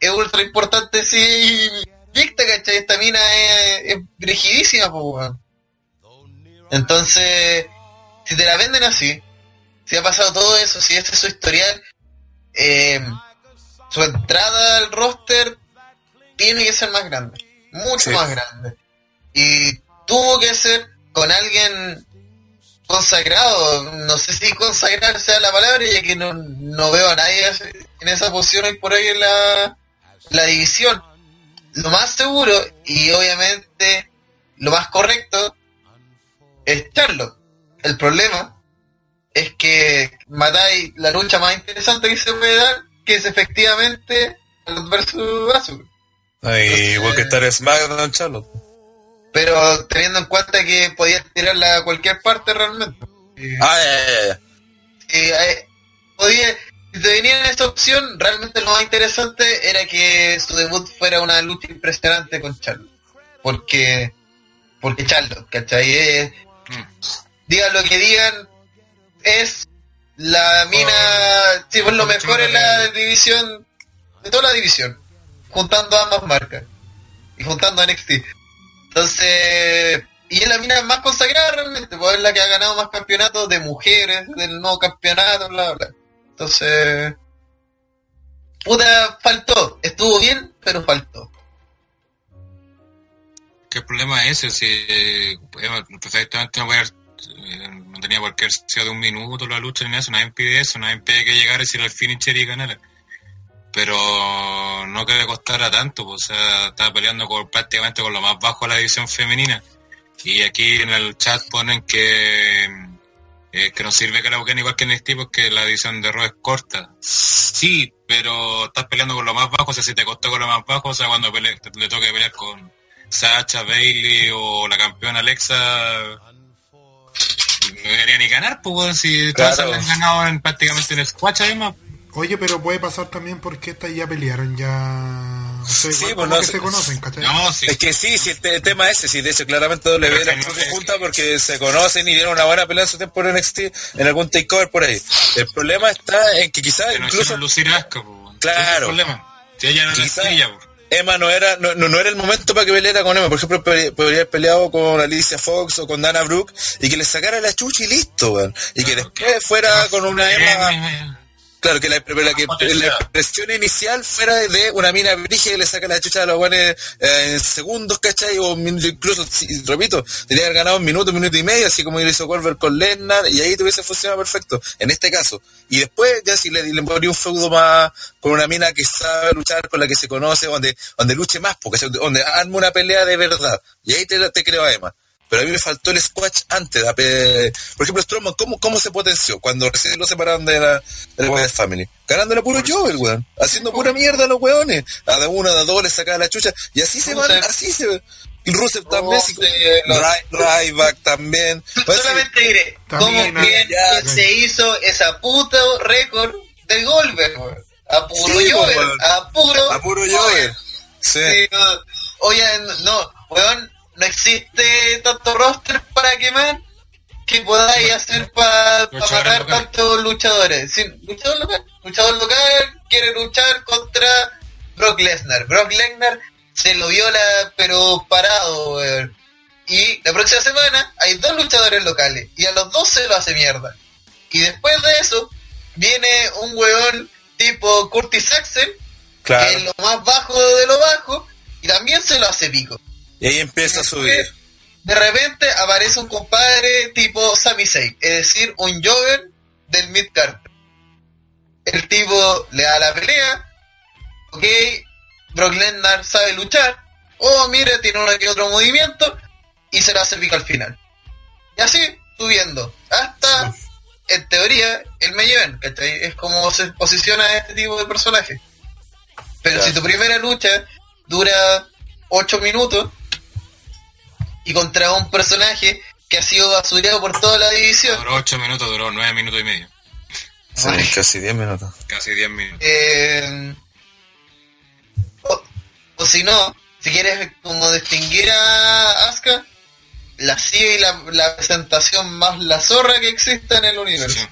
[SPEAKER 1] es ultra importante si invicta, ¿cachai? Esta mina es, es rigidísima, weón. Entonces, si te la venden así, si ha pasado todo eso, si este es su historial, eh, su entrada al roster tiene que ser más grande, mucho
[SPEAKER 3] Sí.
[SPEAKER 1] más grande. Y tuvo que ser con alguien consagrado, no sé si consagrar sea la palabra, ya que no, no veo a nadie en esa posición hoy por hoy en la, la división. Lo más seguro y obviamente lo más correcto es Charlotte. El problema es que matáis la lucha más interesante que se puede dar, que es efectivamente Charlotte versus Asuka.
[SPEAKER 3] Ay, igual que estar SmackDown, Charlotte.
[SPEAKER 1] Pero teniendo en cuenta que podías tirarla a cualquier parte realmente.
[SPEAKER 3] Ah, ya, ya, ya.
[SPEAKER 1] Eh, eh, podía, si te venía esa opción, realmente lo más interesante era que su debut fuera una lucha impresionante con Charlotte. Porque, porque Charlotte, ¿cachai? Digan lo que digan, es la mina, sí, pues lo mejor en la división, de toda la división, juntando ambas marcas y juntando a NXT. Entonces, y es la mina más consagrada realmente, pues es la que ha ganado más campeonatos de mujeres, del nuevo campeonato, bla, bla. Entonces, puta, faltó, estuvo bien, pero faltó.
[SPEAKER 2] ¿Qué problema es ese? Si eh, Emma perfectamente haber, eh, no tenía haber sido de un minuto la lucha ni eso, nadie impide eso, nadie impide que llegara y si el finisher y ganara. Pero no que le costara tanto, pues, o sea, estaba peleando con, prácticamente con lo más bajo de la división femenina. Y aquí en el chat ponen que, eh, que no sirve que la busquen igual que en NXT porque la división de Raw es corta. Sí, pero estás peleando con lo más bajo, o sea, si te costó con lo más bajo, o sea, cuando pele- le toque pelear con Sacha, Bailey o la campeona Alexa, no debería ni ganar, pues, si todas
[SPEAKER 3] Claro.
[SPEAKER 2] han ganado en, prácticamente en el squash, además.
[SPEAKER 4] Oye, pero puede pasar también porque estas ya pelearon, ya... O sea,
[SPEAKER 3] Sí, pues no
[SPEAKER 4] que se conocen, ¿cachai?
[SPEAKER 2] No, sí.
[SPEAKER 3] Es que sí, sí, el, el tema es ese, sí, de hecho claramente
[SPEAKER 2] que no es-
[SPEAKER 3] junta porque se conocen y dieron una buena pelea en su tiempo en NXT, en algún takeover por ahí. El problema está en que quizás
[SPEAKER 2] Que
[SPEAKER 3] incluso...
[SPEAKER 2] lucir asco.
[SPEAKER 3] Claro.
[SPEAKER 2] Es el problema. Si ella no es
[SPEAKER 3] Quizá-
[SPEAKER 2] ella, pues.
[SPEAKER 3] Emma no era, no, no, era el momento para que peleara con Emma. Por ejemplo, pe- podría haber peleado con Alicia Fox o con Dana Brooke y que le sacara la chucha y listo, weón. Y que después fuera con una Emma. Claro, que la, la, que, la presión inicial fuera de una mina brígida que le saca la chucha a los guanes eh, en segundos, ¿cachai? O incluso, repito, tenía que haber ganado un minuto, un minuto y medio, así como hizo Goldberg con Lennar, y ahí tuviese funcionado perfecto, en este caso. Y después, ya si le, le ponía un feudo más con una mina que sabe luchar, con la que se conoce, donde, donde luche más, porque donde arme una pelea de verdad. Y ahí te, te creo a Emma. Pero a mí me faltó el squash antes. la pe- Por ejemplo, Strowman, ¿cómo, ¿cómo se potenció cuando recién lo separaron de la, de la Wyatt Family? Ganándole puro Jover, weón. Haciendo pura mierda a los weones. A de uno, a de dos le sacaba la chucha. Y así se van, así se Y Rusev también,
[SPEAKER 1] los-
[SPEAKER 3] Ry- Ryback también.
[SPEAKER 1] Solamente diré, ¿cómo bien
[SPEAKER 3] ya,
[SPEAKER 1] que se hizo esa puta récord del Goldberg? A puro
[SPEAKER 3] Sí,
[SPEAKER 1] Jover, a puro,
[SPEAKER 3] a puro Jover. Sí.
[SPEAKER 1] Sí, no. Oye, no, weón, no existe tanto roster para quemar que podáis hacer para
[SPEAKER 2] Luchadores
[SPEAKER 1] matar tantos luchadores. Sí, luchador local, luchador local quiere luchar contra Brock Lesnar. Brock Lesnar se lo viola, pero parado, weón. Y la próxima semana hay dos luchadores locales y a los dos se lo hace mierda. Y después de eso viene un weón tipo Curtis Axel que es
[SPEAKER 3] Claro.
[SPEAKER 1] lo más bajo de lo bajo, y también se lo hace pico.
[SPEAKER 3] Y ahí empieza a subir.
[SPEAKER 1] De repente aparece un compadre tipo Sami Zayn, es decir, un Jover del midcard. El tipo le da la pelea, ok, Brock Lesnar sabe luchar, oh mire, tiene uno que otro movimiento, y se lo hace pico al final. Y así, subiendo, hasta, en teoría, el ¿cachai? Es como se posiciona este tipo de personaje. Pero
[SPEAKER 3] Claro.
[SPEAKER 1] si tu primera lucha dura 8 minutos y contra un personaje que ha sido basureado por toda la división,
[SPEAKER 2] Duró 8 minutos, duró 9 minutos y medio.
[SPEAKER 3] Sí, casi 10 minutos.
[SPEAKER 2] Casi 10 minutos.
[SPEAKER 1] eh, o, o si no, si quieres como distinguir a Asuka, la sigue y la, la presentación más la zorra que existe en el universo.
[SPEAKER 2] Sí.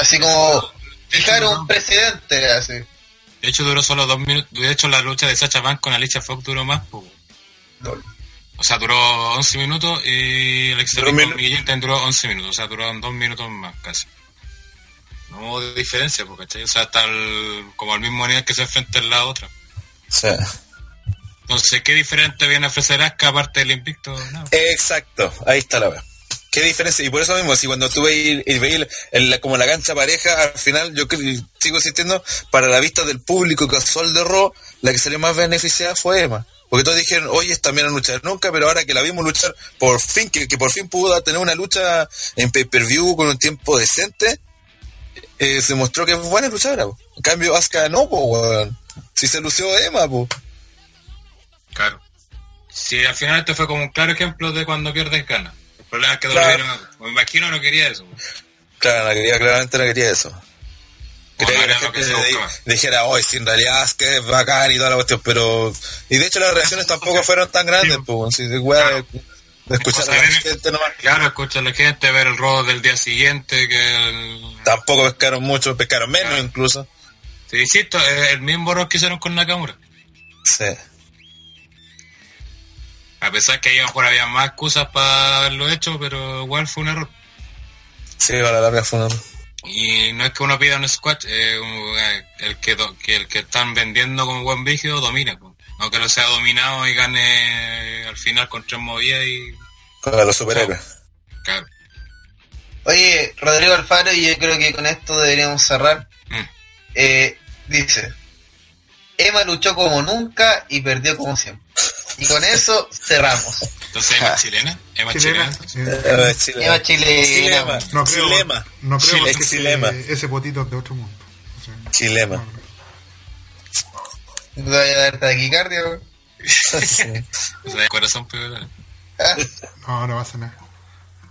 [SPEAKER 1] Así como fijar un presidente así.
[SPEAKER 2] De hecho, duró solo 2 minutos. De hecho, la lucha de Sacha Banks con Alicia Fox duró más. po. O sea, duró 11 minutos y Bliss
[SPEAKER 3] minu-
[SPEAKER 2] con Miguel duró 11 minutos. O sea, duró 2 minutos más casi. No hubo diferencia, porque ¿cachai? O sea, está al- como al mismo nivel que se enfrenta en la otra.
[SPEAKER 3] Sí.
[SPEAKER 2] Entonces, ¿qué diferente viene a ofrecer Asuka aparte del invicto? No.
[SPEAKER 3] Exacto, ahí está la wea. ¿Qué diferencia? Y por eso mismo, si cuando tú veis y veis el- como la cancha pareja, al final yo sigo insistiendo, para la vista del público casual de Raw, la que salió más beneficiada fue Emma. Porque todos dijeron, oye, esta mina no luchar nunca, pero ahora que la vimos luchar, por fin, que, que por fin pudo tener una lucha en pay-per-view con un tiempo decente, eh, se mostró que es buena luchadora. po. En cambio, Asuka no, po, weón. Si se lució Emma, po.
[SPEAKER 2] Claro. Si al final este fue como un claro ejemplo de cuando pierdes ganas. El problema es que
[SPEAKER 3] Claro.
[SPEAKER 2] No- me imagino no quería eso.
[SPEAKER 3] Claro, no quería, claramente no quería eso. Quería que la
[SPEAKER 2] que
[SPEAKER 3] gente
[SPEAKER 2] buscaba.
[SPEAKER 3] dijera, hoy si en realidad es que es bacán y toda la cuestión, pero... Y de hecho las reacciones tampoco fueron tan grandes, pues, si de weá de, escuchar a la gente nomás.
[SPEAKER 2] Claro, escucha a la gente, ver el robo del día siguiente, que el...
[SPEAKER 3] Tampoco pescaron mucho, pescaron menos
[SPEAKER 2] Claro.
[SPEAKER 3] incluso.
[SPEAKER 2] Te insisto, es el mismo error que hicieron con Nakamura.
[SPEAKER 3] Sí.
[SPEAKER 2] A pesar que ahí a lo mejor había más excusas para haberlo hecho, pero igual fue un error.
[SPEAKER 3] Sí, para la larga fue una...
[SPEAKER 2] Y no es que uno pida un squat, eh, un- eh, el, que do- que el que están vendiendo como buen brígido domina. po. No que lo sea dominado y gane al final con tres movidas y...
[SPEAKER 3] Para los superhéroes.
[SPEAKER 2] Claro.
[SPEAKER 1] Oye, Rodrigo Alfaro, y yo creo que con esto deberíamos cerrar.
[SPEAKER 2] Mm.
[SPEAKER 1] Eh, dice, Emma luchó como nunca y perdió como siempre. Y con eso cerramos.
[SPEAKER 2] Entonces, Emma chilena. Emma chilena.
[SPEAKER 4] Chilena.
[SPEAKER 1] chilena.
[SPEAKER 3] Chilema.
[SPEAKER 4] no creo,
[SPEAKER 3] Chilema.
[SPEAKER 4] no creo
[SPEAKER 3] Chile- Chilema.
[SPEAKER 4] ese potito es de otro mundo. O sea,
[SPEAKER 3] Chilema.
[SPEAKER 4] no,
[SPEAKER 1] vaya a dar taquicardia,
[SPEAKER 2] el corazón pero-
[SPEAKER 1] Ah,
[SPEAKER 4] No, no pasa nada.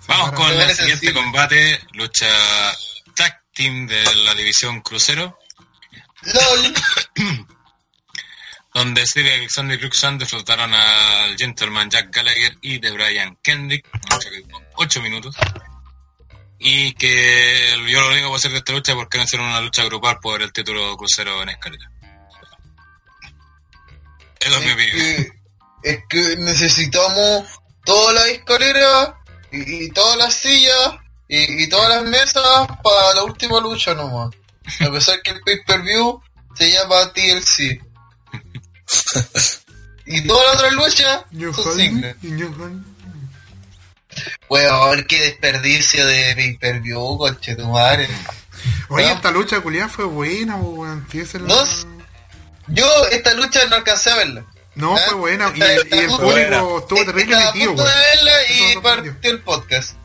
[SPEAKER 2] Vamos con el siguiente
[SPEAKER 1] sensible.
[SPEAKER 2] combate, lucha tag team de la división crucero,
[SPEAKER 1] LOL. [COUGHS]
[SPEAKER 2] donde Cedric Alexander y Luke derrotaron al gentleman Jack Gallagher y de Brian Kendrick, duró 8 minutos. Y que yo lo único que voy a hacer de esta lucha es porque no hicieron una lucha grupal por el título crucero en escalera. Esa es mi
[SPEAKER 1] Es
[SPEAKER 2] opinión.
[SPEAKER 1] que, es que necesitamos toda la escalera y, y todas las sillas y, y todas las mesas para la última lucha nomás. A pesar que el pay-per-view se llama TLC. [LAUGHS] y todas las otras luchas
[SPEAKER 4] New
[SPEAKER 1] son singles. Weón, qué desperdicio de pay-per-view, conche tu madre.
[SPEAKER 4] Oye, esta lucha culiada fue buena, po, weón.
[SPEAKER 1] No Yo esta lucha no alcancé a verla.
[SPEAKER 4] No,
[SPEAKER 1] ¿Ah?
[SPEAKER 4] fue buena. Y, [LAUGHS] el- y público
[SPEAKER 3] buena.
[SPEAKER 4] estuvo terrible metido, weón.
[SPEAKER 1] verla y partió el podcast.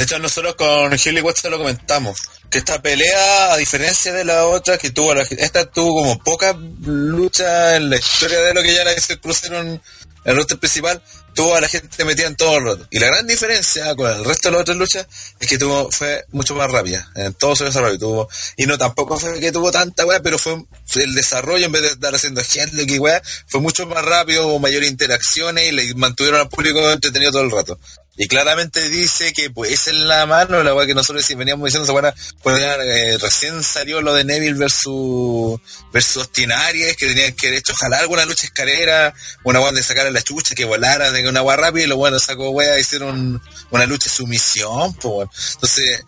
[SPEAKER 3] De hecho, nosotros con Hilly West lo comentamos. Que esta pelea, a diferencia de la otra, que tuvo la, esta tuvo como pocas luchas en la historia de lo que ya la crucero en el roster principal, tuvo a la gente metida en todo el rato. Y la gran diferencia con el resto de las otras luchas es que tuvo, fue mucho más rápida. En todo su desarrollo tuvo, y no tampoco fue que tuvo tanta weá, pero fue, fue el desarrollo en vez de estar haciendo gente que weá, fue mucho más rápido, hubo mayores interacciones y le mantuvieron al público entretenido todo el rato. Y claramente dice que pues esa es la mano, la weá que nosotros veníamos diciendo, esa weá, pues eh, recién salió lo de Neville versus versus Austin Aries, que tenían que hecho jalar alguna lucha escalera, una weá de sacar a la chucha, que volara, de una weá rápida, y los bueno sacó weá, hicieron una lucha sumisión, pues. Entonces,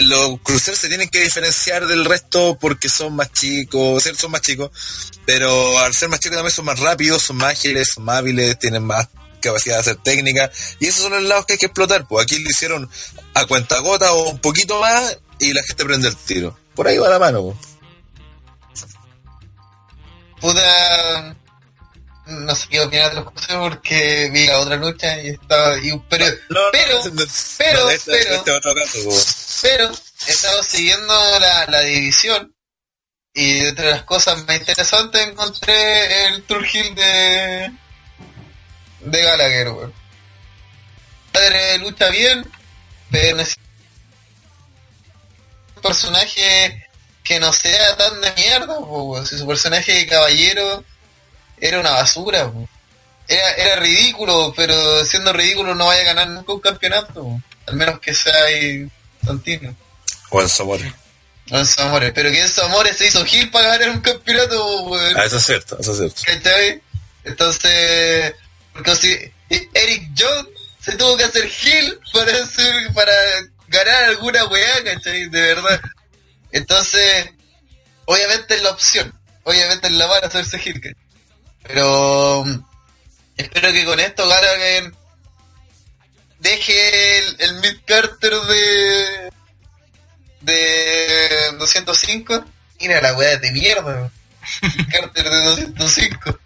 [SPEAKER 3] los cruceros se tienen que diferenciar del resto porque son más chicos, son más chicos, pero al ser más chicos también son más rápidos, son más ágiles, son más hábiles, tienen más capacidad de hacer técnica, y esos son los lados que hay que explotar, pues aquí lo hicieron a cuenta gota o un poquito más y la gente prende el tiro. Por ahí va la mano, pues.
[SPEAKER 1] Puta. No sé qué opinar de los cruceros porque vi la otra lucha y estaba. y- pero,
[SPEAKER 3] No, no,
[SPEAKER 1] pero,
[SPEAKER 3] no,
[SPEAKER 1] pero,
[SPEAKER 3] este,
[SPEAKER 1] pero-
[SPEAKER 3] de este otro caso,
[SPEAKER 1] pero, he estado siguiendo la, la división y entre las cosas más interesantes encontré el Tour Hill de. De Gallagher, weón. Padre lucha bien, pero necesita un personaje que no sea tan de mierda, weón. Si su personaje de caballero era una basura, po. Era, era ridículo, pero siendo ridículo no vaya a ganar nunca un campeonato, po. al menos que sea ahí Santino.
[SPEAKER 3] O en Zamora.
[SPEAKER 1] Enzo Amores, pero que Enzo Amores se hizo Gil para ganar un campeonato, weón.
[SPEAKER 3] Ah, eso es cierto, eso es cierto.
[SPEAKER 1] ¿Cachai? Entonces, porque si Eric Jones se tuvo que hacer Gil para hacer, para ganar alguna weá, ¿cachai? De verdad. Entonces, obviamente es la opción. Obviamente es la para hacerse Gil, ¿cachai? Pero espero que con esto Gallagher deje el, el Mid Carter de de 205 mira la weá de mierda [LAUGHS] Carter de 205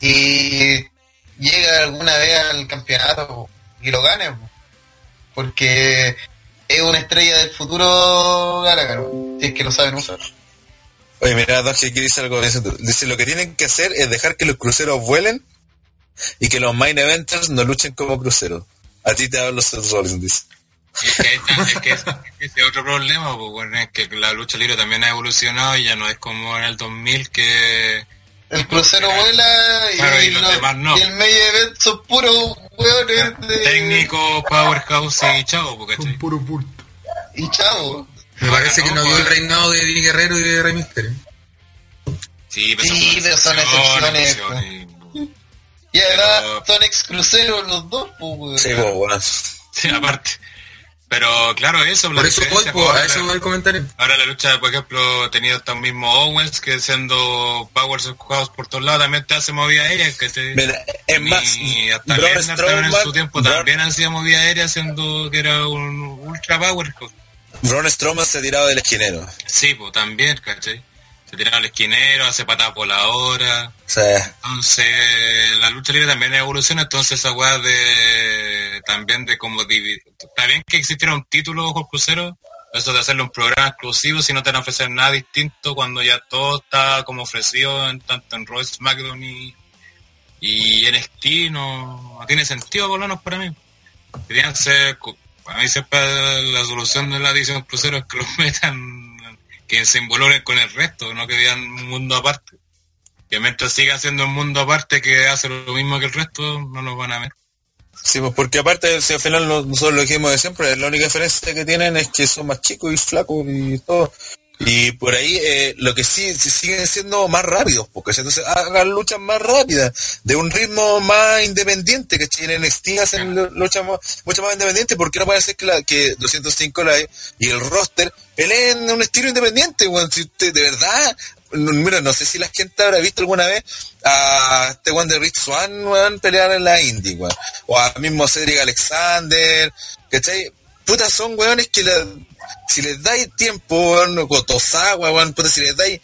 [SPEAKER 1] y llega alguna vez al campeonato y lo gane po. porque es una estrella del futuro Gallagher si es que lo saben usar
[SPEAKER 3] Oye, mira, Doc, aquí dice algo dice, dice, lo que tienen que hacer es dejar que los cruceros vuelen y que los main eventers no luchen como cruceros. A ti te hablo Seth Rollins, dice.
[SPEAKER 2] Es que, es que ese es otro problema, pues, bueno, es que la lucha libre también ha evolucionado y ya no es como en el 2000 que...
[SPEAKER 1] el crucero vuela y,
[SPEAKER 2] Claro, y los
[SPEAKER 1] lo-
[SPEAKER 2] demás no.
[SPEAKER 1] y el medio event son puros hueones de
[SPEAKER 2] Técnico, powerhouse y chavo, porque
[SPEAKER 4] Son puro bulto.
[SPEAKER 1] y chavo
[SPEAKER 7] Me parece que no vio el reinado de Eddie Guerrero y de Rey Mysterio.
[SPEAKER 2] Sí,
[SPEAKER 1] Sí, pero son excepciones, y además
[SPEAKER 2] Pero-
[SPEAKER 1] son ex cruceros los dos pues, weón.
[SPEAKER 3] Sí, pues, bueno.
[SPEAKER 2] Sí, aparte. Pero claro, eso, la
[SPEAKER 7] Por eso voy, po,
[SPEAKER 2] ahora,
[SPEAKER 7] a eso el comentario.
[SPEAKER 2] ahora la lucha, por ejemplo, tenido hasta mismo Owens, que siendo Powers jugados por todos lados, también te hace movida aérea, que te...
[SPEAKER 3] Mira, es más,
[SPEAKER 2] y hasta Lesnar también en su tiempo también hacía movida aérea, siendo que era un ultra power. pues.
[SPEAKER 3] Braun Strowman se ha tirado del esquinero.
[SPEAKER 2] Sí, pues también, ¿cachai? Se tiraba al esquinero, hace patada voladora.
[SPEAKER 3] O sea,
[SPEAKER 2] Entonces, la lucha libre también evoluciona, entonces esa weá de también de como está bien que existiera un título bajo el crucero, eso de hacerle un programa exclusivo si no te van a ofrecer nada distinto cuando ya todo está como ofrecido en tanto en Raw, SmackDown y, y NXT no, no tiene sentido por lo menos para mí. Deberían ser, para mí siempre la solución de la edición crucero es que lo [LAUGHS] metan, que se involucren con el resto, no que vean un mundo aparte que mientras siga siendo un mundo aparte que hace lo mismo que el resto, no nos van a ver.
[SPEAKER 3] Sí, pues porque aparte, si al final no- nosotros lo dijimos de siempre, la única diferencia que tienen es que son más chicos y flacos y todo. Y por ahí eh, lo que sí, sí siguen siendo más rápidos, porque entonces hagan luchas más rápidas, de un ritmo más independiente, que en NXT hacen lu- luchas mucho más independientes, porque no puede ser que, la, que 205 Live y el roster peleen en un estilo independiente. Si usted de verdad, mira, no sé si la gente habrá visto alguna vez a este weón de Rich Swan, weón, pelear en la indie, weón. O al mismo Cedric Alexander, ¿cachai? Puta, son weones que si les dais tiempo, weón, Tosawa, weón, puta, si les dais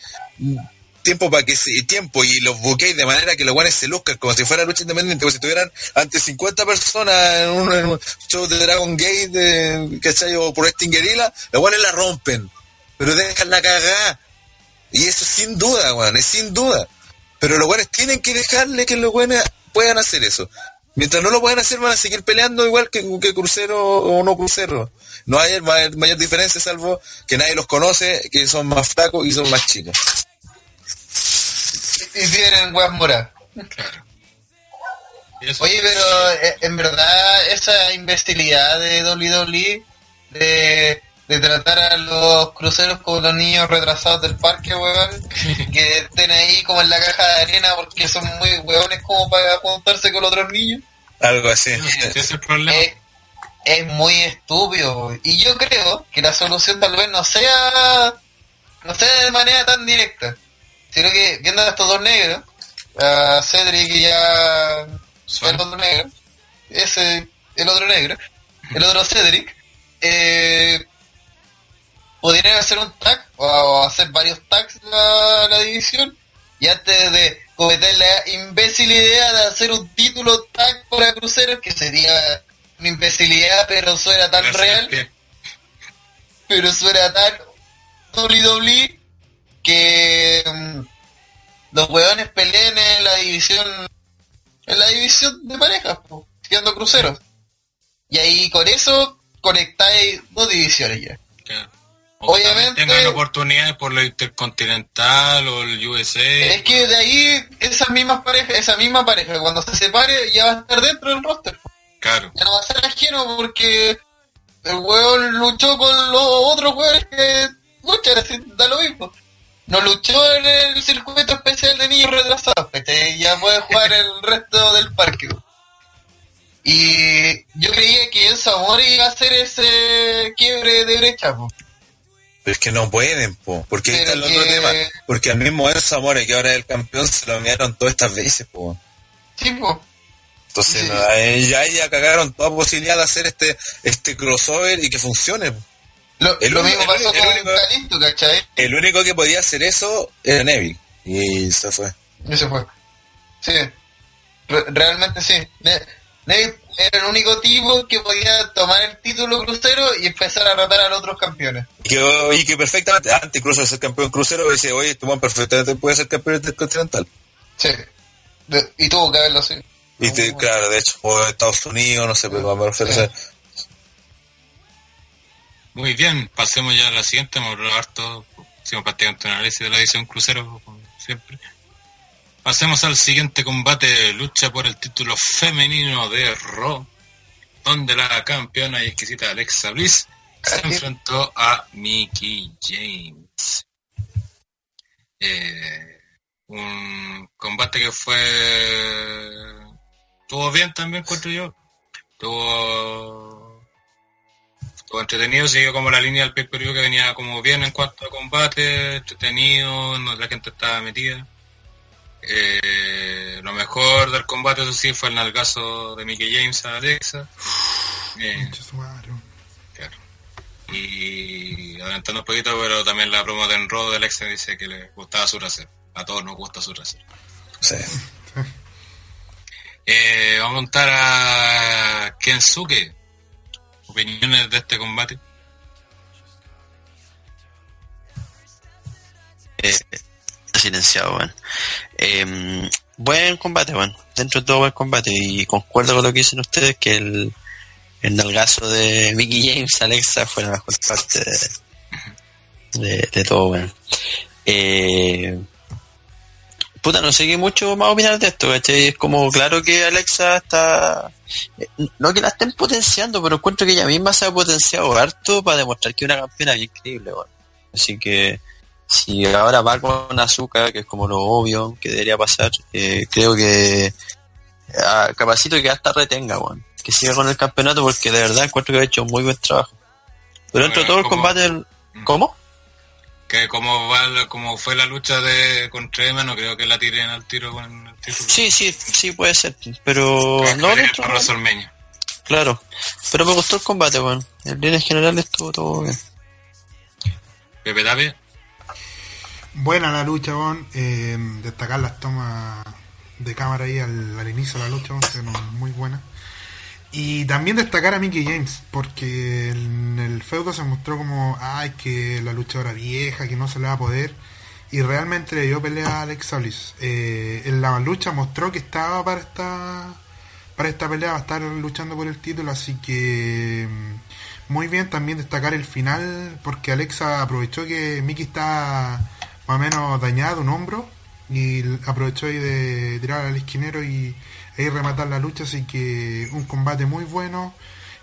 [SPEAKER 3] tiempo para que se, tiempo y los buquéis de manera que los weones se luzcan como si fuera lucha independiente, como si estuvieran ante 50 personas en un, show de Dragon Gate, de, ¿cachai? O por Guerrilla, los weones la rompen, pero dejan la cagada. Y eso sin duda, weón, es sin duda. Pero los weones tienen que dejarle que los weones puedan hacer eso. Mientras no lo puedan hacer, van a seguir peleando igual que, que crucero o no crucero. No hay ma- mayor diferencia, salvo que nadie los conoce, que son más flacos y son más chicos.
[SPEAKER 1] Y tienen weas.
[SPEAKER 2] Y eso-
[SPEAKER 1] Oye, pero eh, en verdad esa imbecilidad de WWE de, de tratar a los cruceros como los niños retrasados del parque, weón, [LAUGHS] que estén ahí como en la caja de arena porque son muy weones como para juntarse con otros niños,
[SPEAKER 3] Algo así.
[SPEAKER 2] ese es el problema.
[SPEAKER 1] es, es muy estúpido. weón. Y yo creo que la solución tal vez no sea, no sea de manera tan directa, sino que viendo a estos dos negros, a Cedric y a el otro negro, ese, el otro negro, el otro Cedric, eh, podrían hacer un tag o, hacer varios tags la, la división y antes de cometer la imbécil idea de hacer un título tag para cruceros que sería una imbecilidad pero suena tan real [LAUGHS] pero suena tan WWE que mm, los hueones peleen en la división en la división de parejas, po, siendo cruceros. Y ahí con eso conectáis dos divisiones ya.
[SPEAKER 2] Claro.
[SPEAKER 1] Obviamente-
[SPEAKER 2] tengan oportunidades por lo intercontinental o el USA.
[SPEAKER 1] Es que de ahí esas mismas parejas, esa misma pareja cuando se separe ya va a estar dentro del roster.
[SPEAKER 2] Claro.
[SPEAKER 1] Ya no va a ser ajeno porque el hueón luchó con los otros hueones que luchan, así, da lo mismo. No luchó en el circuito especial de niños retrasados, ya puede jugar el [LAUGHS] resto del parque. Y yo creía que en Zamora iba a hacer ese quiebre de brecha, po.
[SPEAKER 3] Pero es que no pueden, po. Porque ahí está el otro
[SPEAKER 1] que-
[SPEAKER 3] tema. Porque al mismo Enzo Amore, que ahora es el campeón, se lo miraron todas estas veces, po.
[SPEAKER 1] Sí, po.
[SPEAKER 3] Entonces,
[SPEAKER 1] Sí.
[SPEAKER 3] no, ahí ya, ya cagaron toda posibilidad de hacer este, este crossover y que funcione.
[SPEAKER 1] Lo,
[SPEAKER 3] El
[SPEAKER 1] lo
[SPEAKER 3] único-
[SPEAKER 1] mismo pasó
[SPEAKER 3] el
[SPEAKER 1] con
[SPEAKER 3] único-
[SPEAKER 1] Calisto, ¿cachai?
[SPEAKER 3] El único que podía hacer eso era Neville. Y se fue.
[SPEAKER 1] Y se fue. Sí. Re- realmente sí. Ne- Neville era el único tipo que podía tomar el título crucero y empezar a tratar a los otros campeones.
[SPEAKER 3] Y que, y que perfectamente, antes incluso de ser campeón crucero, dice, oye, este man perfectamente puede ser campeón intercontinental.
[SPEAKER 1] Sí. De- y tuvo que haberlo así.
[SPEAKER 3] Y te- claro, de hecho, o de Estados Unidos, no sé, pero refiero a
[SPEAKER 2] Muy bien, pasemos ya a la siguiente. Hemos hablado harto. Hicimos prácticamente un análisis de la edición crucero, como siempre. Pasemos al siguiente combate: lucha por el título femenino de Raw, donde la campeona y exquisita Alexa Bliss se enfrentó a Mickey James. Eh, un combate que fue. Estuvo bien también, encuentro yo. Estuvo. Estuvo entretenido, siguió como la línea del pay-per-view que venía como bien en cuanto a combate, entretenido, no, la gente estaba metida. Eh, lo mejor del combate, eso sí, fue el nalgazo de Mickey James a Alexa. Eh. Claro. Y adelantando un poquito, pero también la promo de Enro de Alexa dice que le gustaba su trasero. A todos nos gusta su trasero.
[SPEAKER 3] sí. [LAUGHS]
[SPEAKER 2] Eh, vamos a montar a Kensuke. Opiniones de este combate.
[SPEAKER 5] Eh, silenciado, weón. Eh, buen combate, weón. Dentro de todo buen combate. Y concuerdo con lo que dicen ustedes que el, el nalgazo de Mickey James, Alexa, fue la mejor parte de, todo, weón. Eh, puta, no sé qué mucho más opinar de esto, ¿cachai? Es como, claro que Alexa está... No que la estén potenciando, pero encuentro que ella misma se ha potenciado harto para demostrar que es una campeona bien increíble, weón. Así que si ahora va con Azúcar, que es como lo obvio que debería pasar, eh, creo que a Capacito que hasta retenga, weón. Que siga con el campeonato porque de verdad encuentro que ha hecho un muy buen trabajo. Pero dentro de todo el combate... el- ¿Cómo?
[SPEAKER 2] Que como va como fue la lucha de contra Emma, no creo que la tiren al tiro con el título.
[SPEAKER 5] Sí, sí, sí puede ser. Pero
[SPEAKER 2] Creo
[SPEAKER 5] no
[SPEAKER 2] WrestleMania.
[SPEAKER 5] Claro. Pero me gustó el combate, weón. En líneas generales estuvo todo bien.
[SPEAKER 2] Pepe Tapia,
[SPEAKER 4] Buena la lucha, Bon. Eh, destacar las tomas de cámara ahí al, inicio de la lucha, Bon, muy buenas. Y también destacar a Mickey James, porque en el feudo se mostró como, ay, que la luchadora vieja, que no se le va a poder. Y realmente le dio pelea a Alex Solis. Eh, en la lucha mostró que estaba para esta, para esta pelea, va a estar luchando por el título, así que mm, muy bien también destacar el final, porque Alexa aprovechó que Mickey está más o menos dañado un hombro y aprovechó ahí de tirar al esquinero y ahí rematar la lucha, así que un combate muy bueno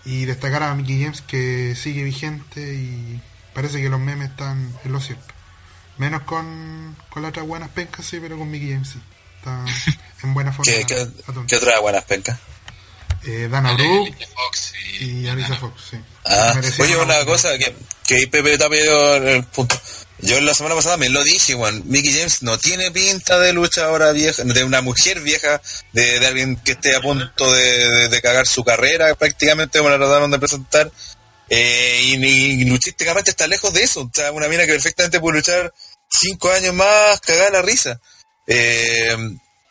[SPEAKER 4] y destacar a Mickey James que sigue vigente y parece que los memes están en lo cierto. Menos con, con las otras buenas pencas, sí, pero con Mickey James sí. Está [LAUGHS] en buena forma.
[SPEAKER 3] ¿Qué, qué,
[SPEAKER 4] a tonto.
[SPEAKER 3] qué otra buenas pencas?
[SPEAKER 4] Eh, Dana Brooke
[SPEAKER 2] y,
[SPEAKER 4] y Alicia Fox, sí.
[SPEAKER 3] Ah, oye, una cosa que, que Pepe dio el punto. Yo la semana pasada me lo dije, Juan. Mickey James no tiene pinta de luchadora vieja, de una mujer vieja, de, de alguien que esté a punto de, de- cagar su carrera, prácticamente como la trataron de presentar. Eh, y, y luchísticamente está lejos de eso. O sea, una mina que perfectamente puede luchar cinco años más, cagar la risa. Eh,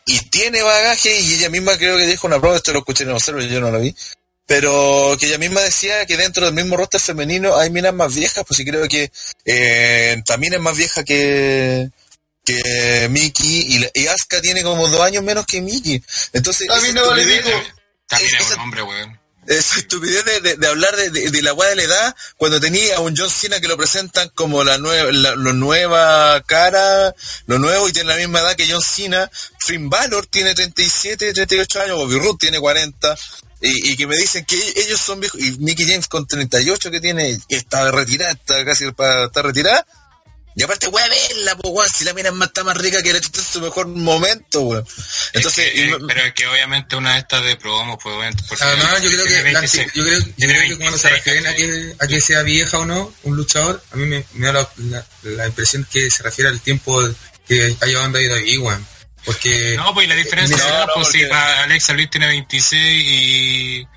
[SPEAKER 3] y tiene bagaje y ella misma creo que dijo una prueba, esto lo escuché en el yo no lo vi pero que ella misma decía que dentro del mismo roster femenino hay minas más viejas, pues sí creo que eh, también es más vieja que que Mickey y, la- y Asuka tiene como dos años menos que Mickey. Entonces,
[SPEAKER 1] También no vale.
[SPEAKER 2] También es un hombre, weón.
[SPEAKER 3] Esa estupidez de, de- hablar de, la weá de la edad cuando tenía a un John Cena que lo presentan como la nueva la, nueva cara, lo nuevo y tiene la misma edad que John Cena. Finn Balor tiene 37, 38 años, Bobby Roode tiene 40. Y, que me dicen que ellos son viejos. Y Mickey James con 38 que tiene, está retirada, casi para estar retirada. Y aparte, weá, verla, po, weón, si la mina es más, está más rica que la chucha en su mejor momento, weón. Entonces,
[SPEAKER 2] Es que, eh, pero es que obviamente una de estas de promo, pues obviamente. Porque
[SPEAKER 7] Además, yo creo que,
[SPEAKER 2] tiene
[SPEAKER 7] la-
[SPEAKER 2] 26,
[SPEAKER 7] yo creo, yo creo que cuando se
[SPEAKER 2] 26,
[SPEAKER 7] refieren a que, a que sea vieja o no, un luchador, a mí me, me da la, la- la impresión que se refiere al tiempo que haya andado ahí, weón. Porque
[SPEAKER 2] No, pues y la diferencia
[SPEAKER 3] No,
[SPEAKER 2] edad,
[SPEAKER 3] no,
[SPEAKER 2] pues
[SPEAKER 3] porque-
[SPEAKER 2] si para Alexa Luis tiene 26 y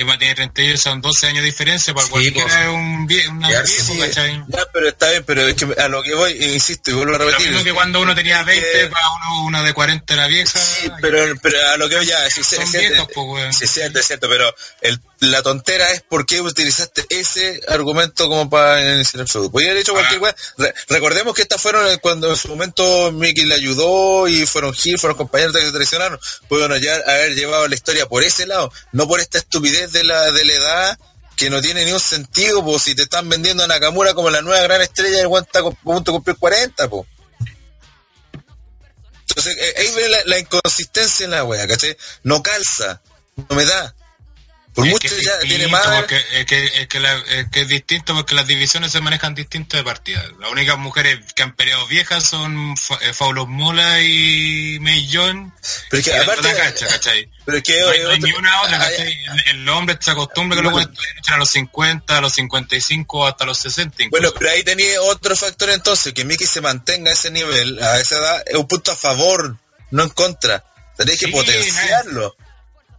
[SPEAKER 2] Emma tiene 38, son 12 años de diferencia, para
[SPEAKER 7] Sí,
[SPEAKER 2] cualquiera
[SPEAKER 7] pues.
[SPEAKER 2] es un una viejo,
[SPEAKER 3] sí,
[SPEAKER 2] ¿cachai?
[SPEAKER 3] ya, pero está bien, pero es que a lo que voy, insisto, y vuelvo a
[SPEAKER 2] Lo
[SPEAKER 3] repetir.
[SPEAKER 2] mismo que cuando uno tenía 20,
[SPEAKER 3] que-
[SPEAKER 2] para uno una de 40 era vieja.
[SPEAKER 3] Sí, pero, pero a lo que voy ya, sí, sí,
[SPEAKER 2] Son
[SPEAKER 3] es cierto,
[SPEAKER 2] viejos, pues,
[SPEAKER 3] sí, es cierto, es cierto, pero el, la tontera es por qué utilizaste ese argumento como para iniciar el feudo. Podría haber hecho cualquier
[SPEAKER 2] Ahora-
[SPEAKER 3] weá. Re- recordemos que estas fueron eh, cuando en su momento Mickey le ayudó y fueron Gil, fueron compañeros que se traicionaron. Pudieron ya haber llevado la historia por ese lado, no por esta estupidez de la, de la edad que no tiene ni un sentido, pues si te están vendiendo a Nakamura como la nueva gran estrella y el está a punto de cumplir 40, pues. Entonces, eh, ahí ve la, la inconsistencia en la wea, ¿cachai? No calza, no me da. Por
[SPEAKER 2] Es
[SPEAKER 3] mucho
[SPEAKER 2] que es
[SPEAKER 3] ya tiene
[SPEAKER 2] distinto,
[SPEAKER 3] más.
[SPEAKER 2] porque- es, que, es, que la- es que es distinto porque las divisiones se manejan distinto de partida. Las únicas mujeres que han peleado viejas son Fa- eh, Faulos Mola y May John.
[SPEAKER 3] Pero es que aparte-
[SPEAKER 2] cacha, ¿cachai? [LAUGHS]
[SPEAKER 3] Pero es que
[SPEAKER 2] No hay,
[SPEAKER 3] otro-
[SPEAKER 2] ni una otra,
[SPEAKER 3] ah,
[SPEAKER 2] ¿cachai? El, el hombre se acostumbra que
[SPEAKER 3] Bueno.
[SPEAKER 2] buenos luchan a los 50, a los 55, hasta los 60 incluso.
[SPEAKER 3] Bueno, pero ahí tenía otro factor entonces, que Mickey se mantenga a ese nivel, a esa edad, es un punto a favor, no en contra. Tenés que
[SPEAKER 2] Sí,
[SPEAKER 3] potenciarlo.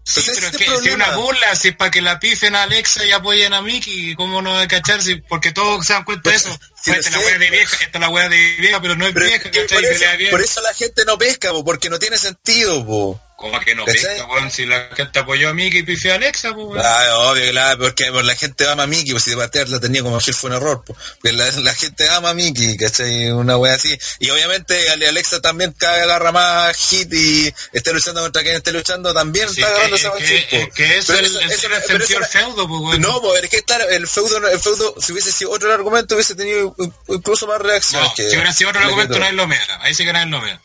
[SPEAKER 2] Sí, pero es
[SPEAKER 3] ese
[SPEAKER 2] que si
[SPEAKER 3] problema.
[SPEAKER 2] una burla, si es para que la pifen a Alexa y apoyen a Mickey, ¿cómo no de cachar? Si, porque todos se dan cuenta de eso.
[SPEAKER 3] si
[SPEAKER 2] esta es la wea de vieja, esta es la wea de vieja, pero no es
[SPEAKER 3] Pero
[SPEAKER 2] vieja,
[SPEAKER 3] que
[SPEAKER 2] ¿cachai?
[SPEAKER 3] por, eso, por eso la gente no pesca, po, porque no tiene sentido, po.
[SPEAKER 2] ¿Cómo que no pesca, weón? Si la gente apoyó a Mickey y pifió a Alexa, pues, weón.
[SPEAKER 3] Ah, obvio, claro, porque por la gente ama a Mickey, pues si la tenía como Gil fue un error, pues. Porque la, la gente ama a Mickey, ¿cachai? Una wea así. Y obviamente Ale- Alexa también cada agarra más hit y esté luchando contra quien esté luchando, también
[SPEAKER 2] Sí,
[SPEAKER 3] está agarrando
[SPEAKER 2] que,
[SPEAKER 3] esa
[SPEAKER 2] que,
[SPEAKER 3] hit, po.
[SPEAKER 2] que, que eso, el, el,
[SPEAKER 3] eso-
[SPEAKER 2] el
[SPEAKER 3] pero eso-
[SPEAKER 2] del feudo, pues, weón.
[SPEAKER 3] No, pues es que estar, el feudo, el feudo, si hubiese sido otro argumento, hubiese tenido in- incluso más reacciones.
[SPEAKER 2] No,
[SPEAKER 3] que-
[SPEAKER 2] si hubiera sido otro
[SPEAKER 3] que
[SPEAKER 2] argumento,
[SPEAKER 3] todo.
[SPEAKER 2] nadie lo mea. Ahí sí que nadie lo mea.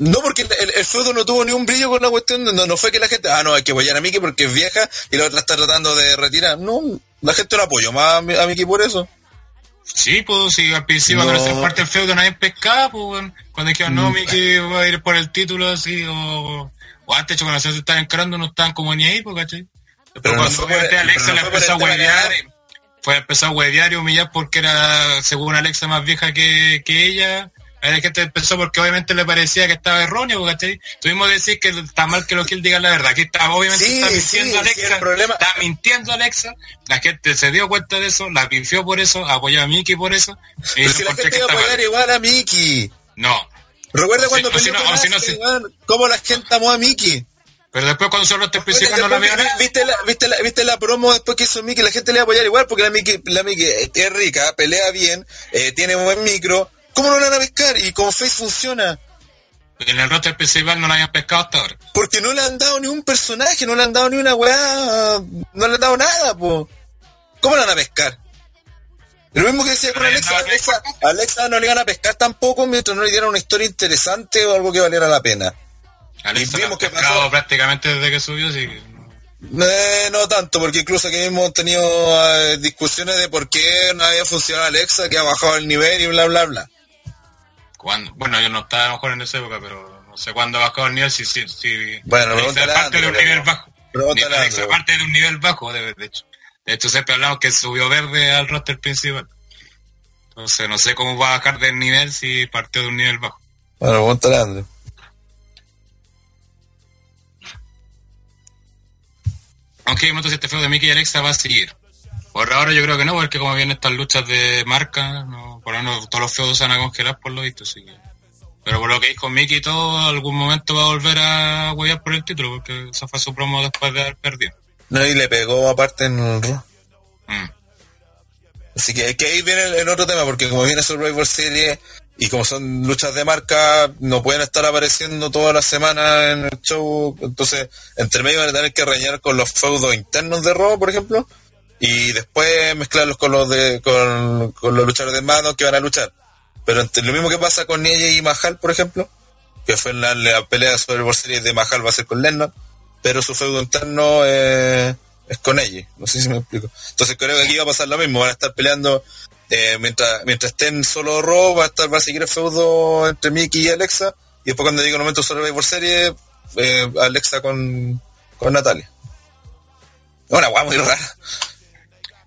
[SPEAKER 3] No, porque el, el feudo no tuvo ni un brillo con la cuestión, no, no fue que la gente, ah, no, hay que apoyar a Mickey porque es vieja y la otra está tratando de retirar. No, la gente no apoyó más a, Mi- a Mickey por eso.
[SPEAKER 2] Sí, pues si al principio
[SPEAKER 3] No.
[SPEAKER 2] cuando se parte el feudo nadie pescaba, pues cuando dijeron no, Miki va a ir por el título así, o, o antes cuando se estaban encarando no estaban como ni ahí, pues cachai. Después
[SPEAKER 3] Pero no
[SPEAKER 2] cuando
[SPEAKER 3] fue
[SPEAKER 2] Alexa
[SPEAKER 3] pero
[SPEAKER 2] le
[SPEAKER 3] no por
[SPEAKER 2] empezó a huevear, fue empezó a huevear y humillar porque era, según Alexa, más vieja que, que ella. La gente empezó porque obviamente le parecía que estaba erróneo, ¿cachai? Tuvimos que decir que está mal que los Gil digan la verdad. Aquí está, obviamente
[SPEAKER 3] Sí,
[SPEAKER 2] está mintiendo
[SPEAKER 3] sí,
[SPEAKER 2] Alexa.
[SPEAKER 3] el problema-
[SPEAKER 2] Está mintiendo Alexa. La gente se dio cuenta de eso, la pifió por eso, apoyó a Mickey por eso. Y
[SPEAKER 3] si la gente
[SPEAKER 2] que
[SPEAKER 3] iba a apoyar
[SPEAKER 2] mal.
[SPEAKER 3] igual a Mickey.
[SPEAKER 2] No.
[SPEAKER 3] Recuerda cuando
[SPEAKER 2] si- no- si si-
[SPEAKER 3] cómo la gente amó a Mickey.
[SPEAKER 2] Pero después cuando tres principales no la vieron.
[SPEAKER 3] ¿viste, la, viste, la, ¿Viste la promo después que hizo Mickey? La gente le va a apoyar igual porque la Mickey, la Mickey es rica, pelea bien, eh, tiene buen micro. ¿Cómo no la van a pescar? Y con Face funciona.
[SPEAKER 2] En el roster principal no la habían pescado hasta ahora.
[SPEAKER 3] Porque no le han dado ni un personaje, no le han dado ni una weá, no le han dado nada, po. ¿Cómo la van a pescar? Lo mismo que decía con Alexa, Alexa, Alexa no le iban a pescar tampoco mientras no le dieran una historia interesante o algo que valiera la pena.
[SPEAKER 2] Alexa la
[SPEAKER 3] vimos
[SPEAKER 2] pescado
[SPEAKER 3] pasó.
[SPEAKER 2] prácticamente desde que subió, que...
[SPEAKER 3] Eh, no tanto, porque incluso aquí mismo hemos tenido eh, discusiones de por qué no había funcionado Alexa, que ha bajado el nivel y bla, bla, bla.
[SPEAKER 2] ¿Cuándo? Bueno, yo no estaba a lo mejor en esa época, pero no sé cuándo ha bajado el nivel, si... si, si
[SPEAKER 3] Bueno,
[SPEAKER 2] parte de un nivel bajo. Parte de un nivel bajo, de, de hecho. De hecho, siempre hablamos que subió verde al roster principal. Entonces, no sé cómo va a bajar del nivel si partió de un nivel bajo.
[SPEAKER 3] Bueno, pregúntale a Andrew.
[SPEAKER 2] Aunque momento si este feo de Mickey y Alexa va a seguir. Por ahora yo creo que no, porque como vienen estas luchas de marca, no, por lo menos todos los feudos se van a congelar por lo visto, así que... Pero por lo que es con Mickey y todo, algún momento va a volver a huevear por el título, porque esa fue su promo después de haber perdido.
[SPEAKER 3] No, y le pegó aparte en el.
[SPEAKER 2] Mm.
[SPEAKER 3] Así que, que ahí viene el, el otro tema, porque como viene Survivor Series y como son luchas de marca, no pueden estar apareciendo todas las semanas en el show. Entonces, entre medio van a tener que reñar con los feudos internos de Raw, por ejemplo, y después mezclarlos con los de con, los luchadores de mano que van a luchar. Pero entre, lo mismo que pasa con ella y Mahal, por ejemplo, que fue la, la pelea de Survivor Series de Mahal va a ser con Lennon, pero su feudo interno eh, es con ella. No sé si me explico. Entonces creo que aquí va a pasar lo mismo. Van a estar peleando eh, mientras mientras estén solo Raw, va a estar va a seguir el feudo entre Mickey y Alexa. Y después cuando llegue el momento de Survivor Series, eh, Alexa con, con Natalia. Una guay muy rara.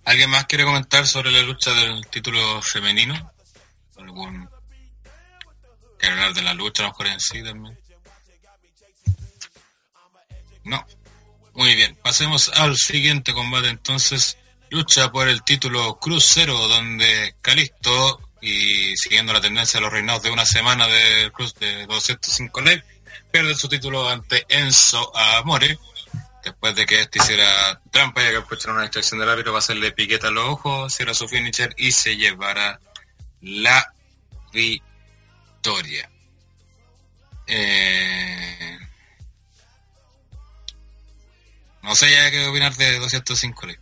[SPEAKER 2] ¿Alguien más quiere comentar sobre la lucha del título femenino? ¿Algún... ¿Quiere hablar de la lucha a lo mejor en sí también? No. Muy bien, pasemos al siguiente combate entonces. Lucha por el título crucero donde Calisto, y siguiendo la tendencia de los reinados de una semana de Cruz de 205 Live, pierde su título ante Enzo Amore. Después de que este hiciera trampa y que aprovechara una distracción del árbitro para hacerle piqueta a los ojos, cierra su finisher y se llevará la victoria. Eh... No sé ya qué opinar de 205 Live.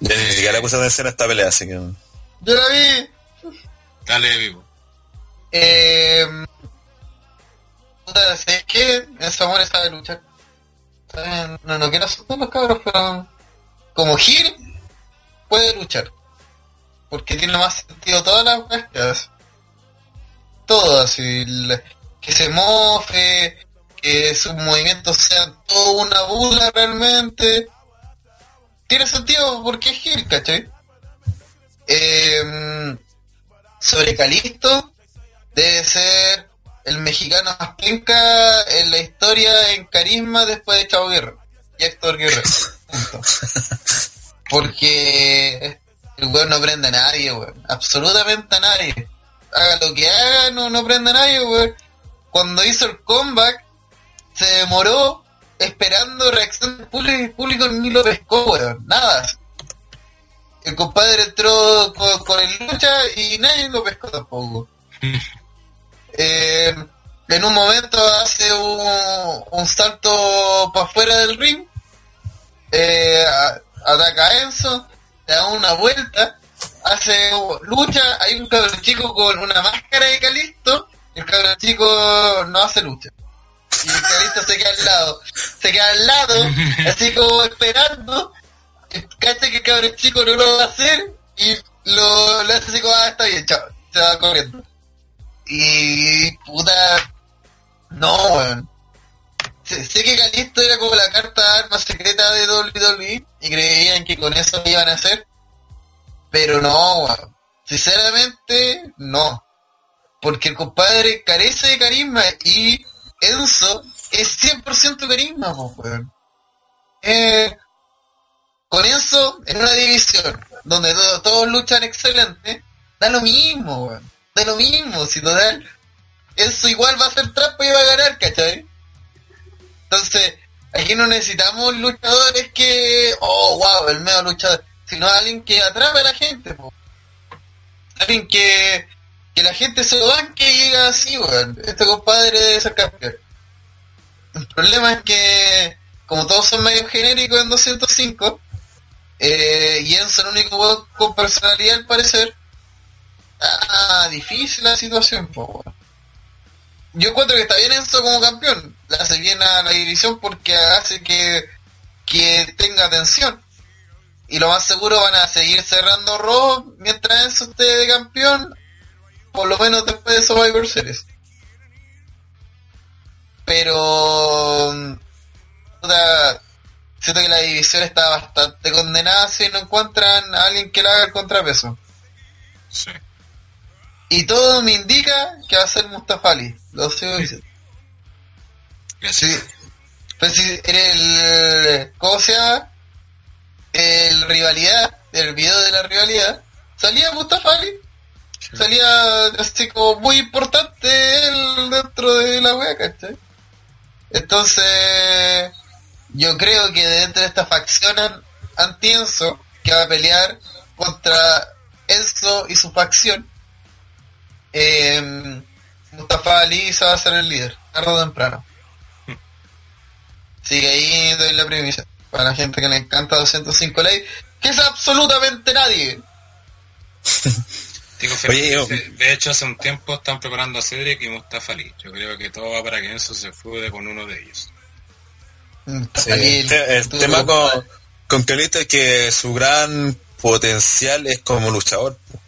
[SPEAKER 3] Yo ni siquiera le puse atención a esta pelea, así que...
[SPEAKER 1] Yo la vi.
[SPEAKER 2] Dale vivo.
[SPEAKER 1] Eh, ¿sabes qué? Ese amor sabe luchar. No, no quiero asustar los cabros, pero como Gil puede luchar. Porque tiene más sentido todas las que. Todo así. le- Que se mofe, que sus movimientos sean todo una burla realmente. Tiene sentido porque es Gil, ¿cachai? Eh, sobre Calisto debe ser el mexicano más penca en la historia en carisma después de Chavo Guerrero y Héctor Guerrero. Punto. [LAUGHS] Porque el weón no prende a nadie, weón. Absolutamente a nadie. Haga lo que haga, no, no prende a nadie, weón. Cuando hizo el comeback, se demoró esperando reacción del público el público ni lo pescó, weón. Nada. El compadre entró con, con el lucha y nadie lo pescó tampoco. [LAUGHS] Eh, en un momento hace un, un salto para afuera del ring, eh, ataca a Enzo, le da una vuelta, hace lucha, hay un cabrón chico con una máscara de Calisto, el cabrón chico no hace lucha. Y el Calisto se queda al lado, se queda al lado, [LAUGHS] así como esperando, cacha que el cabrón chico no lo va a hacer y lo, lo hace así como, ah, está bien, chao, se va corriendo. Y puta, no, weón. Sé, sé que Calisto era como la carta arma secreta de WWE y creían que con eso iban a hacer, pero no, weón. Sinceramente, no. Porque el compadre carece de carisma y Enzo es 100% carisma, weón. Eh, con Enzo, en una división donde to- todos luchan excelente, da lo mismo, weón. Da lo mismo, si total, Enzo igual va a hacer trampa y va a ganar, ¿cachai? Entonces, aquí no necesitamos luchadores que, oh, wow, el medio luchador, sino alguien que atrape a la gente, po. Alguien que, que la gente se lo banque y diga así, weón, este compadre debe ser campeón. El problema es que, como todos son medio genéricos en 205, eh, y Enzo el único con personalidad al parecer, ah, difícil la situación, po, weón. Yo encuentro que está bien Enzo como campeón, le hace bien a la división porque hace que, que tenga atención. Y lo más seguro van a seguir cerrando Raw mientras Enzo esté de campeón, por lo menos después de Survivor Series. Pero siento que la división está bastante condenada si no encuentran a alguien que le haga el contrapeso. Y todo me indica que va a ser Mustafa Ali. Lo sigo diciendo.
[SPEAKER 2] Gracias.
[SPEAKER 1] Sí. Pero si el. ¿Cómo se llama? El rivalidad, el video de la rivalidad, salía Mustafa Ali. Salía así como muy importante él dentro de la wea, ¿cachai? Entonces, yo creo que dentro de esta facción an- anti-Enzo, que va a pelear contra Enzo y su facción, eh, Mustafa Ali se va a ser el líder, tarde o temprano. Así que ahí doy la premisa. Para la gente que le encanta 205 ley, que es absolutamente nadie. [LAUGHS]
[SPEAKER 2] Digo,
[SPEAKER 3] Oye, yo-
[SPEAKER 2] de hecho, hace un tiempo están preparando a Cedric y Mustafa Ali. Yo creo que todo va para que Enzo se fude con uno de ellos.
[SPEAKER 3] Sí,
[SPEAKER 1] Ali,
[SPEAKER 3] el, te- el
[SPEAKER 1] tú-
[SPEAKER 3] tema con, con Calista es que su gran potencial es como luchador. po.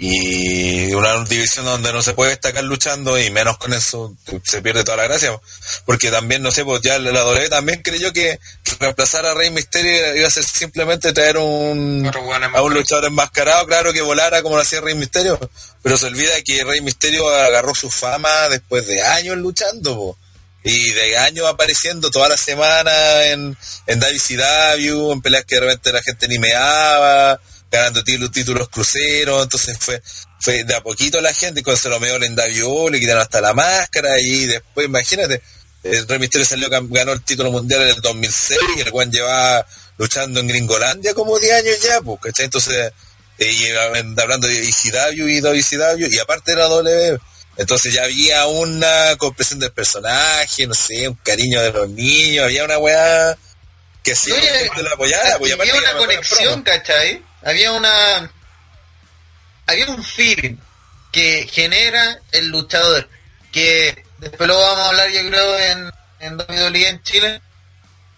[SPEAKER 3] Y una división donde no se puede destacar luchando y menos con eso se pierde toda la gracia. po. Porque también, no sé, pues ya la W también creyó que reemplazar a Rey Misterio iba a ser simplemente traer un, a un luchador enmascarado, claro que volara como lo hacía Rey Misterio. Pero se olvida que Rey Misterio agarró su fama después de años luchando. po. Y de años apareciendo toda la semana en, en WCW, en peleas que de repente la gente ni meaba, ganando títulos, cruceros, entonces fue, fue de a poquito la gente, y cuando se lo meó en WO, le quitaron hasta la máscara, y después, imagínate, el Rey salió, ganó el título mundial en el 2006, y el Juan llevaba luchando en Gringolandia como 10 años ya, pues, ¿cachai? Entonces, eh, y eh, hablando de ECW y WCW, y aparte de la W, entonces ya había una comprensión del personaje, no sé, un cariño de los niños, había una weá que sí,
[SPEAKER 1] Oye,
[SPEAKER 3] la apoyara, pues,
[SPEAKER 1] había una
[SPEAKER 3] era
[SPEAKER 1] conexión. ¿cachai? Había una... Había un feeling que genera el luchador, que después lo vamos a hablar yo creo en, en WWE en Chile,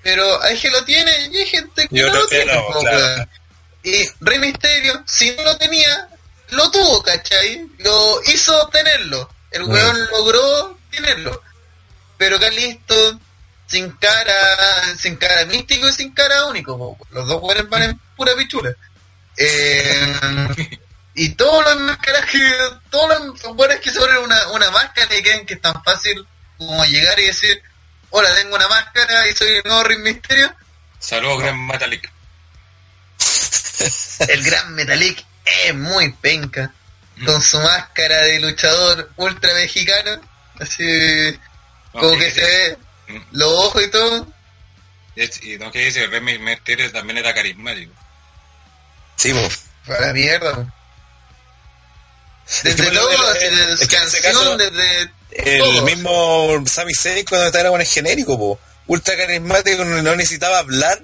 [SPEAKER 1] pero hay gente que lo tiene y hay gente que no lo tiene.
[SPEAKER 3] no, claro.
[SPEAKER 1] Y Rey Mysterio, si no lo tenía, lo tuvo, ¿cachai? Lo hizo tenerlo. El
[SPEAKER 3] Mm.
[SPEAKER 1] weón logró tenerlo. Pero Calisto, sin cara, sin cara místico y sin cara único, po. los dos weones van en pura pichula. Eh, y todos los máscaras que, todos los weones que se ponen una, una máscara y creen que es tan fácil como llegar y decir, hola, tengo una máscara y soy el nuevo Rey Misterio.
[SPEAKER 2] Saludos, Gran Metallic. [LAUGHS]
[SPEAKER 1] El gran Metalik es muy penca. Con su máscara de luchador ultra mexicano. Así
[SPEAKER 2] No,
[SPEAKER 1] como
[SPEAKER 2] que
[SPEAKER 1] que se ve
[SPEAKER 2] Mm.
[SPEAKER 1] los ojos y todo.
[SPEAKER 2] Y no que dice, el Rey Mysterio también era carismático.
[SPEAKER 3] Sí, pues.
[SPEAKER 1] Para la mierda. Desde
[SPEAKER 3] el- el-
[SPEAKER 1] desde canción, desde
[SPEAKER 3] El mismo Sami Zayn cuando estaba bueno es genérico, po. ultra carismático, no necesitaba hablar,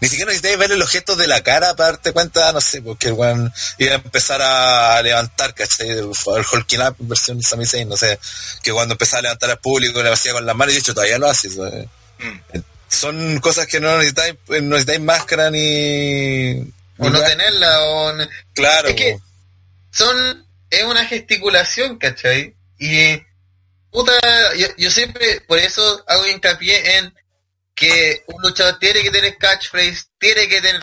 [SPEAKER 3] ni siquiera necesitaba verle los gestos de la cara para darte cuenta, no sé, porque el weón iba a empezar a levantar, ¿cachai? El, el Hulking Up versión de Sami Zayn, no sé, que cuando empezaba a levantar al público le hacía con las manos, y de hecho todavía lo hace, eso, eh.
[SPEAKER 2] Mm.
[SPEAKER 3] son cosas que no necesitáis, no necesitáis máscara ni...
[SPEAKER 1] O no tenerla, o... no-
[SPEAKER 3] Claro,
[SPEAKER 1] Es que son... Es una gesticulación, ¿cachai? Y... Puta, yo, yo siempre, por eso hago hincapié en que un luchador tiene que tener catchphrase, tiene que tener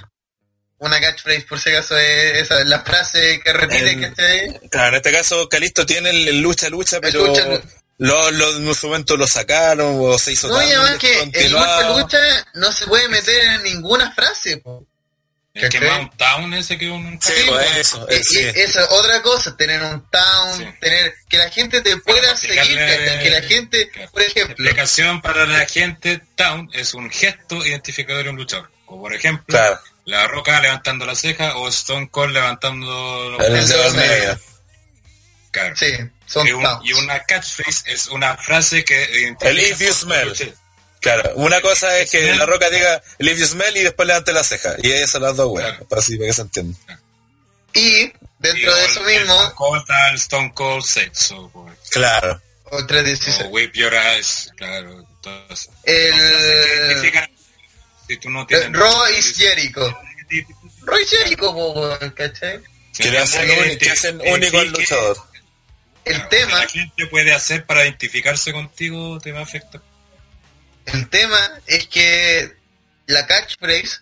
[SPEAKER 1] una catchphrase, por si acaso es esa, la frase que repite,
[SPEAKER 3] En-
[SPEAKER 1] ¿cachai?
[SPEAKER 3] Claro, en este caso Calisto tiene el, lucha lucha, pero
[SPEAKER 1] lucha,
[SPEAKER 3] lo, lo- en su momento lo sacaron o se hizo
[SPEAKER 1] No,
[SPEAKER 3] tan
[SPEAKER 1] y además que el lucha lucha no se puede meter en ninguna frase, po.
[SPEAKER 2] El que. Mount Town ese que un...
[SPEAKER 3] Sí,
[SPEAKER 1] Sí,
[SPEAKER 3] pues, eso, eh, sí.
[SPEAKER 1] esa es otra cosa, tener un town,
[SPEAKER 2] Sí.
[SPEAKER 1] tener que la gente te pueda seguir, que la gente,
[SPEAKER 2] Claro.
[SPEAKER 1] por ejemplo,
[SPEAKER 2] Explicación para la gente, Town es un gesto identificador de un luchador. Como por ejemplo,
[SPEAKER 3] Claro,
[SPEAKER 2] La Roca levantando la ceja o Stone Cold levantando los
[SPEAKER 3] el medio.
[SPEAKER 2] Claro.
[SPEAKER 1] sí, son
[SPEAKER 2] Y, un- y una catchphrase es una frase que identifica
[SPEAKER 3] El if you smell. Claro, una cosa es que la roca diga leave you smell y después levante la ceja. Y esas son las dos weas,
[SPEAKER 2] Claro.
[SPEAKER 3] para, así, para que se entienda.
[SPEAKER 1] Y
[SPEAKER 2] Y
[SPEAKER 1] dentro de eso mismo,
[SPEAKER 2] Stone Cold está el Stone Cold Sexo. pues.
[SPEAKER 3] Claro.
[SPEAKER 1] otra
[SPEAKER 2] O
[SPEAKER 1] decisión.
[SPEAKER 2] Whip Your Eyes, claro. todo eso.
[SPEAKER 1] El
[SPEAKER 2] si tú no tienes...
[SPEAKER 1] Roy is Jericho. Roy Jericho, ¿cachai?
[SPEAKER 3] Que le hacen, uni- que hacen único al luchador.
[SPEAKER 1] El
[SPEAKER 2] Claro,
[SPEAKER 1] tema,
[SPEAKER 2] que la gente puede hacer para identificarse contigo te va a afectar.
[SPEAKER 1] El tema es que la catchphrase,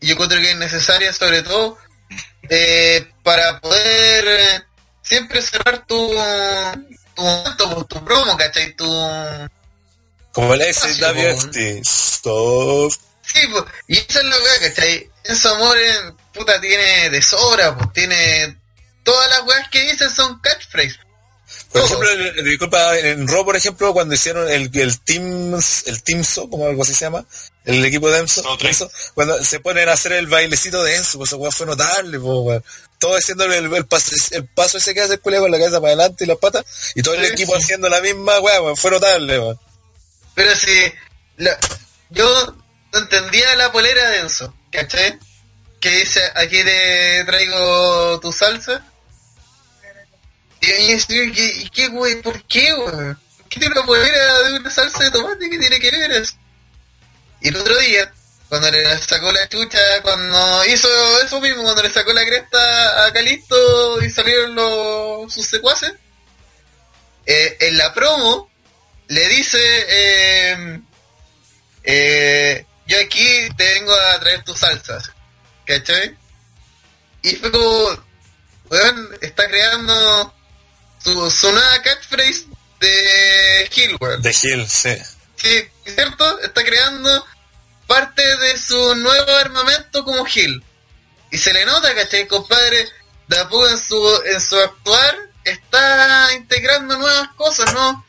[SPEAKER 1] yo encuentro que es necesaria sobre todo eh, para poder eh, siempre cerrar tu tu, tu, tu promo, ¿cachai? Tu,
[SPEAKER 3] Como el
[SPEAKER 1] Fácil,
[SPEAKER 3] SWFT. Stop.
[SPEAKER 1] Sí, pues, y eso es lo que, ¿cachai? Enzo Amores, puta, tiene de sobra, pues, tiene... Todas las weas que dicen son catchphrases.
[SPEAKER 3] Por ejemplo, el- el- disculpa, en Raw, por ejemplo, cuando hicieron el, el Team, el Teamso, como algo así se llama, el equipo de Enzo, cuando se ponen a hacer el bailecito de Enzo, pues weá fue notable, pues. Todo haciendo el, el, paso, el paso ese que hace el culé con la cabeza para adelante y las patas, y todo el
[SPEAKER 1] Sí,
[SPEAKER 3] equipo
[SPEAKER 1] sí.
[SPEAKER 3] haciendo la misma weá, weón, fue notable, weón.
[SPEAKER 1] Pero si... la- yo no entendía la polera de Enzo, ¿cachai? Que dice, aquí te traigo tu salsa. Y estoy, ¿qué, qué, güey? ¿Por qué, güey? ¿Qué tiene una polera de una salsa de tomate? ¿Qué tiene que ver eso? Y el otro día, cuando le sacó la chucha, cuando hizo eso mismo, cuando le sacó la cresta a Calisto y salieron los, sus secuaces, eh, en la promo le dice, eh, eh, yo aquí te vengo a traer tus salsas, ¿cachai? Y fue como, weón, está creando su, nueva catchphrase de Hillworld.
[SPEAKER 3] De Hill, sí.
[SPEAKER 1] Sí, ¿cierto? Está creando parte de su nuevo armamento como Hill. Y se le nota, ¿cachai? Compadre, de a poco en su, en su actuar está integrando nuevas cosas, ¿no?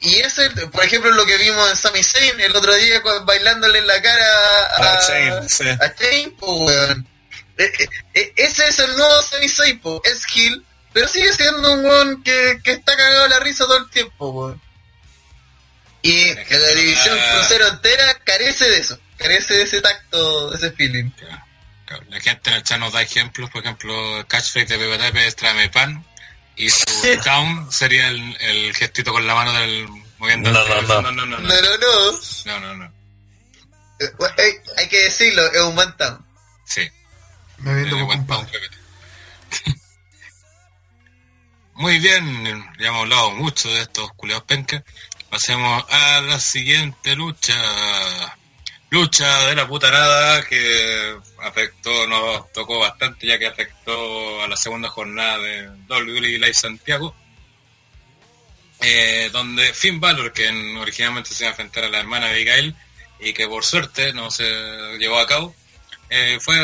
[SPEAKER 1] Y ese, por ejemplo, lo que vimos en Sami Zayn el otro día bailándole en la cara a,
[SPEAKER 3] Shane, sí.
[SPEAKER 1] a weón. Eh, eh, eh, ese es el nuevo Sami Zayn, es Hill, pero sigue siendo un weón que, que está cagado la risa todo el tiempo, weón. Y
[SPEAKER 2] La da-
[SPEAKER 1] crucero entera carece de eso, carece de ese tacto, de ese feeling.
[SPEAKER 2] Claro, La gente en el chat nos da ejemplos, por ejemplo, el catchphrase de Pepe Tepe es tráeme pan y su [LAUGHS] down sería el, el gestito con la mano del moviendo
[SPEAKER 3] No,
[SPEAKER 2] el-
[SPEAKER 3] no, no.
[SPEAKER 2] no, no, no,
[SPEAKER 1] No, no, no.
[SPEAKER 2] no, no, no.
[SPEAKER 1] Eh, eh, hay que decirlo, es un buen town.
[SPEAKER 2] sí,
[SPEAKER 4] Me
[SPEAKER 2] buen
[SPEAKER 4] compadre.
[SPEAKER 2] pan, Pepe. Muy bien, ya hemos hablado mucho de estos culeados pencas. Pasemos a la siguiente lucha. Lucha de la puta nada que afectó, nos tocó bastante ya que afectó a la segunda jornada de WWE Live Santiago. Eh, donde Finn Balor, que en- originalmente se iba a enfrentar a la hermana Abigail y que por suerte no se llevó a cabo, eh, fue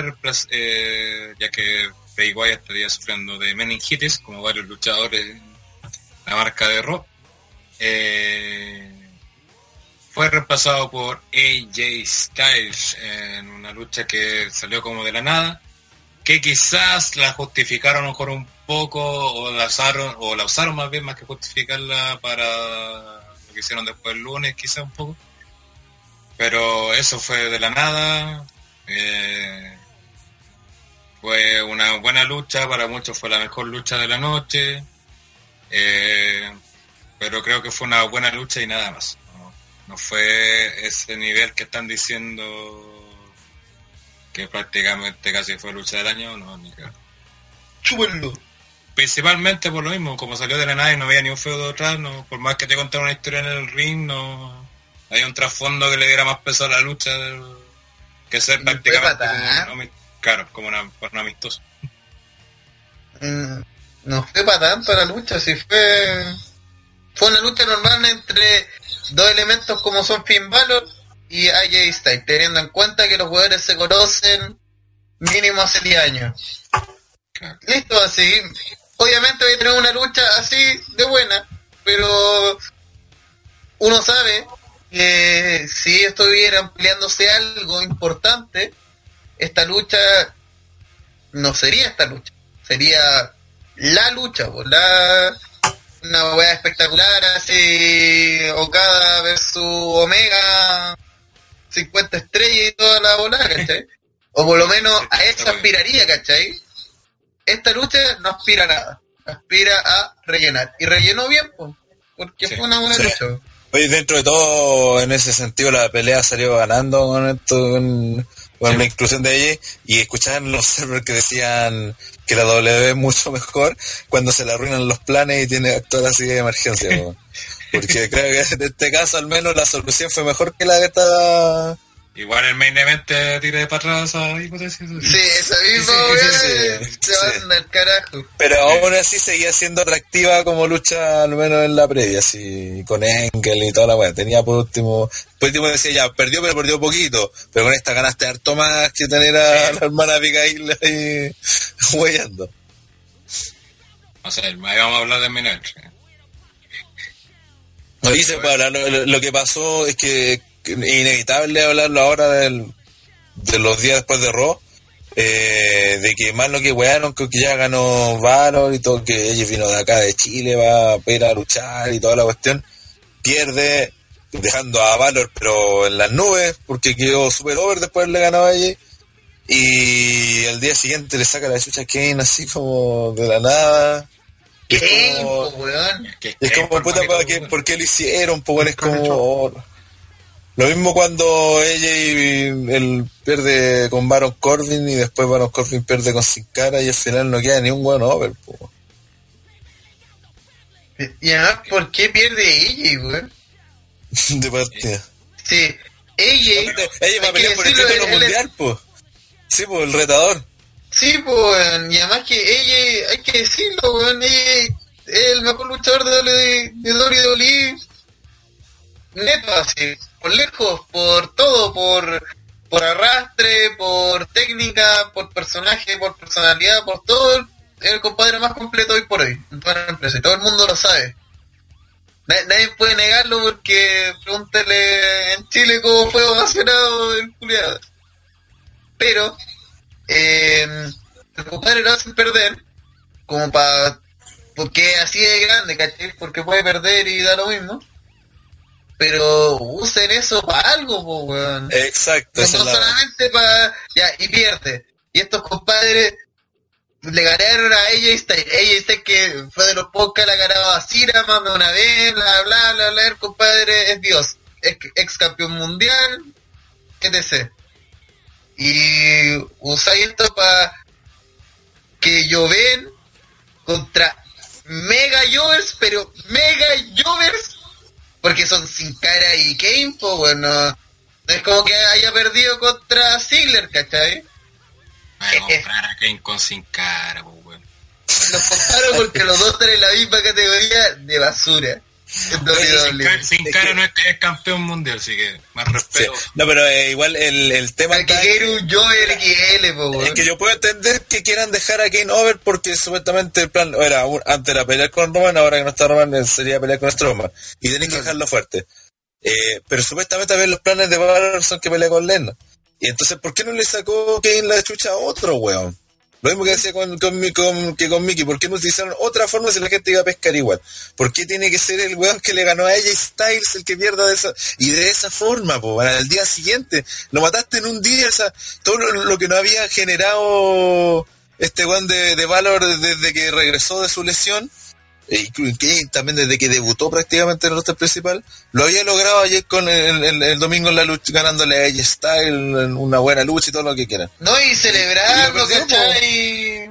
[SPEAKER 2] eh, ya que Bray Wyatt estaría sufriendo de meningitis, como varios luchadores en la marca de Raw. Eh, fue reemplazado por AJ Styles en una lucha que salió como de la nada, que quizás la justificaron mejor un poco o la usaron, o la usaron más bien más que justificarla para lo que hicieron después el lunes, quizás un poco. Pero eso fue de la nada. eh, fue una buena lucha, para muchos fue la mejor lucha de la noche. eh, pero creo que fue una buena lucha y nada más. No, No fue ese nivel que están diciendo que prácticamente casi fue lucha del año, no, ni.
[SPEAKER 1] Chúpenlo.
[SPEAKER 2] Principalmente por lo mismo, como salió de la nada y no había ni un feudo detrás, no, por más que te contaron una historia en el ring, no había un trasfondo que le diera más peso a la lucha del- que ser prácticamente como claro, como una, un amistoso.
[SPEAKER 1] Mm, No fue para tanto la lucha, si fue. Fue una lucha normal entre dos elementos como son Finn Balor y AJ Styles, teniendo en cuenta que los jugadores se conocen mínimo hace 10 años. Listo, así. Obviamente voy a tener una lucha así de buena, pero uno sabe que si estuvieran peleándose algo importante, esta lucha no sería esta lucha, sería la lucha, po, la una wea espectacular así Okada versus Omega 50 estrellas y toda la bola, ¿cachai? [LAUGHS] O por lo menos a eso aspiraría, ¿cachai? Esta lucha no aspira a nada, aspira a rellenar. Y rellenó bien, pues, porque
[SPEAKER 2] Sí.
[SPEAKER 1] fue una buena
[SPEAKER 3] Sí.
[SPEAKER 1] lucha.
[SPEAKER 3] Oye, dentro de todo, en ese sentido, la pelea salió ganando con esto, con, con
[SPEAKER 2] Sí.
[SPEAKER 3] la inclusión de ella, y escuchaban los [LAUGHS] servers que decían que la W es mucho mejor cuando se le arruinan los planes y tiene que actuar así de emergencia. [LAUGHS] Porque creo que en este caso al menos la solución fue mejor que la que estaba...
[SPEAKER 2] Igual el main event te tire para atrás esa hipótesis.
[SPEAKER 1] Sí, esa misma
[SPEAKER 3] Sí,
[SPEAKER 1] se
[SPEAKER 3] sí.
[SPEAKER 1] van al carajo.
[SPEAKER 3] Pero aún así seguía siendo atractiva como lucha, al menos en la previa, así, con Engel y toda la weá. Tenía por último, por último decía ya, perdió, pero perdió poquito. Pero con esta ganaste harto más que tener a la hermana Abigail ahí [LAUGHS] huellando.
[SPEAKER 2] O sea, ahí vamos a hablar
[SPEAKER 3] dice para hablar, lo, lo que pasó es que, inevitable hablarlo ahora del, de los días después de Raw. eh, de que más lo que wearon, que ya ganó Valor y todo, que ella vino de acá de Chile, va a ir a luchar y toda la cuestión, pierde, dejando a Valor pero en las nubes, porque quedó super over después de haberle ganado a ella, y el día siguiente le saca la chucha a Kane así como de la nada. Y es
[SPEAKER 1] ¿Qué?
[SPEAKER 3] como- y es como, puta,
[SPEAKER 2] manito,
[SPEAKER 3] ¿para qué. ¿por qué lo hicieron? Pues es como... Lo mismo cuando ella y él pierde con Baron Corbin y después Baron Corbin pierde con Sin Cara y al final no queda ni un buen over. po.
[SPEAKER 1] Y además, ¿por qué pierde ella, weón? [LAUGHS]
[SPEAKER 3] De partida.
[SPEAKER 1] Sí, ella...
[SPEAKER 3] ella va a pelear por el título mundial, pues. Sí, pues, el retador.
[SPEAKER 1] Sí, pues, y además que ella, hay que decirlo, weón, ella es el mejor luchador de, WWE neto, así, por lejos, por todo, por, por arrastre, por técnica, por personaje, por personalidad, por todo, es el compadre más completo hoy por hoy, en toda la empresa, y todo el mundo lo sabe. Na- Nadie puede negarlo porque pregúntale en Chile cómo fue ovacionado el culiado. Pero eh, el compadre lo hacen perder como para porque así de grande ¿cachai? porque puede perder y da lo mismo pero usen eso para algo weón.
[SPEAKER 3] Exacto,
[SPEAKER 1] no solamente para ya y pierde y estos compadres le ganaron a ella Styles. Ella Styles que fue de los pocos que la ganaba a Cira más de una vez bla bla bla bla. El compadre es Dios ex, ex campeón mundial etc. Y usáis esto para que lloven contra mega Jovers, pero mega Jovers, porque son sin cara y Kane, pues bueno, no es como que haya perdido contra Ziggler, ¿cachai?
[SPEAKER 2] Comprar a Kane con sin cara, pues, weón.
[SPEAKER 1] Los comparo porque los dos están en la misma categoría de basura.
[SPEAKER 2] Sin cara, sin no es, es campeón mundial, así que más
[SPEAKER 3] Sí.
[SPEAKER 2] respeto.
[SPEAKER 3] No, pero eh, igual el, el tema...
[SPEAKER 1] Que quiere un XL, po,
[SPEAKER 3] Es que yo puedo entender que quieran dejar a Kane over porque supuestamente el plan era antes era pelear con Roman, ahora que no está Roman eh, sería pelear con Strowman y tenés que dejarlo fuerte. Eh, pero supuestamente a ver los planes de Valor son que pelea con Lennon. Y entonces, ¿por qué no le sacó Kane la chucha a otro weón? Lo mismo que decía con, con, con- que con Mickey, ¿por qué no utilizaron otra forma si la gente iba a pescar igual? ¿Por qué tiene que ser el weón que le ganó a ella y Styles el que pierda de esa, y de esa forma, po, el día siguiente? Lo mataste en un día, o sea, todo lo, lo que no había generado este weón de, de Valor desde que regresó de su lesión, e incluso Kane también desde que debutó prácticamente en el roster principal, lo había logrado ayer con el, el- el domingo en la lucha, ganándole a AJ Style una buena lucha y todo lo que quieran.
[SPEAKER 1] No, y celebrando,
[SPEAKER 3] Y
[SPEAKER 1] ¿cachai?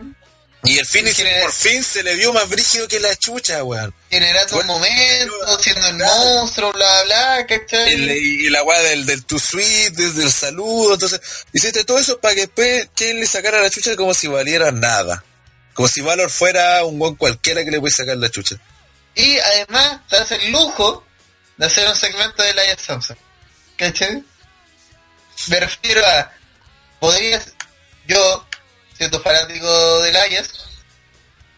[SPEAKER 3] Y el finish por fin se le vio más brígido que la chucha, weón.
[SPEAKER 1] Generando un momento, siendo el monstruo, bla, bla, ¿cachai?
[SPEAKER 3] El- y la weá del, del too sweet, desde el saludo, entonces, hiciste todo eso para que después Kane le sacara la chucha como si valiera nada. Como si Valor fuera un buen cualquiera que le puede sacar la chucha.
[SPEAKER 1] Y además te hace el lujo de hacer un segmento de Elias Samson. ¿Cachai? Me refiero a, podrías, yo, siendo fanático de Elias,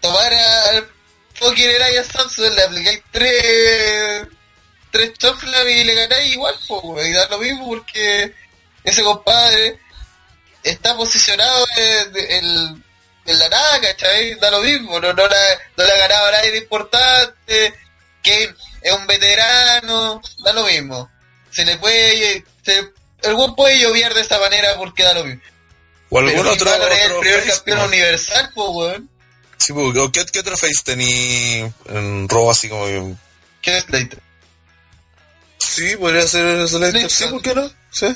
[SPEAKER 1] tomar al fucking Elias Samson, le aplicáis tres, tres choflas y le ganáis igual, wey, y da lo mismo porque ese compadre está posicionado en, en- en la nada, ¿cachai? Da lo mismo, no, no, la, no le ha ganado a nadie de importante, que es un veterano, da lo mismo. Se le puede, se, el buen puede lloviar de esa manera porque da lo mismo.
[SPEAKER 3] O algún
[SPEAKER 1] Pero
[SPEAKER 3] otro,
[SPEAKER 1] es el
[SPEAKER 3] otro
[SPEAKER 1] primer
[SPEAKER 3] face,
[SPEAKER 1] campeón
[SPEAKER 3] ¿no?
[SPEAKER 1] universal, pues, weón.
[SPEAKER 3] Sí, pues, ¿o ¿qué, qué otro face tení en Raw así como que-
[SPEAKER 1] ¿Qué es Slater?
[SPEAKER 3] Sí, podría ser Slater. Sí. ¿por qué no? Sí.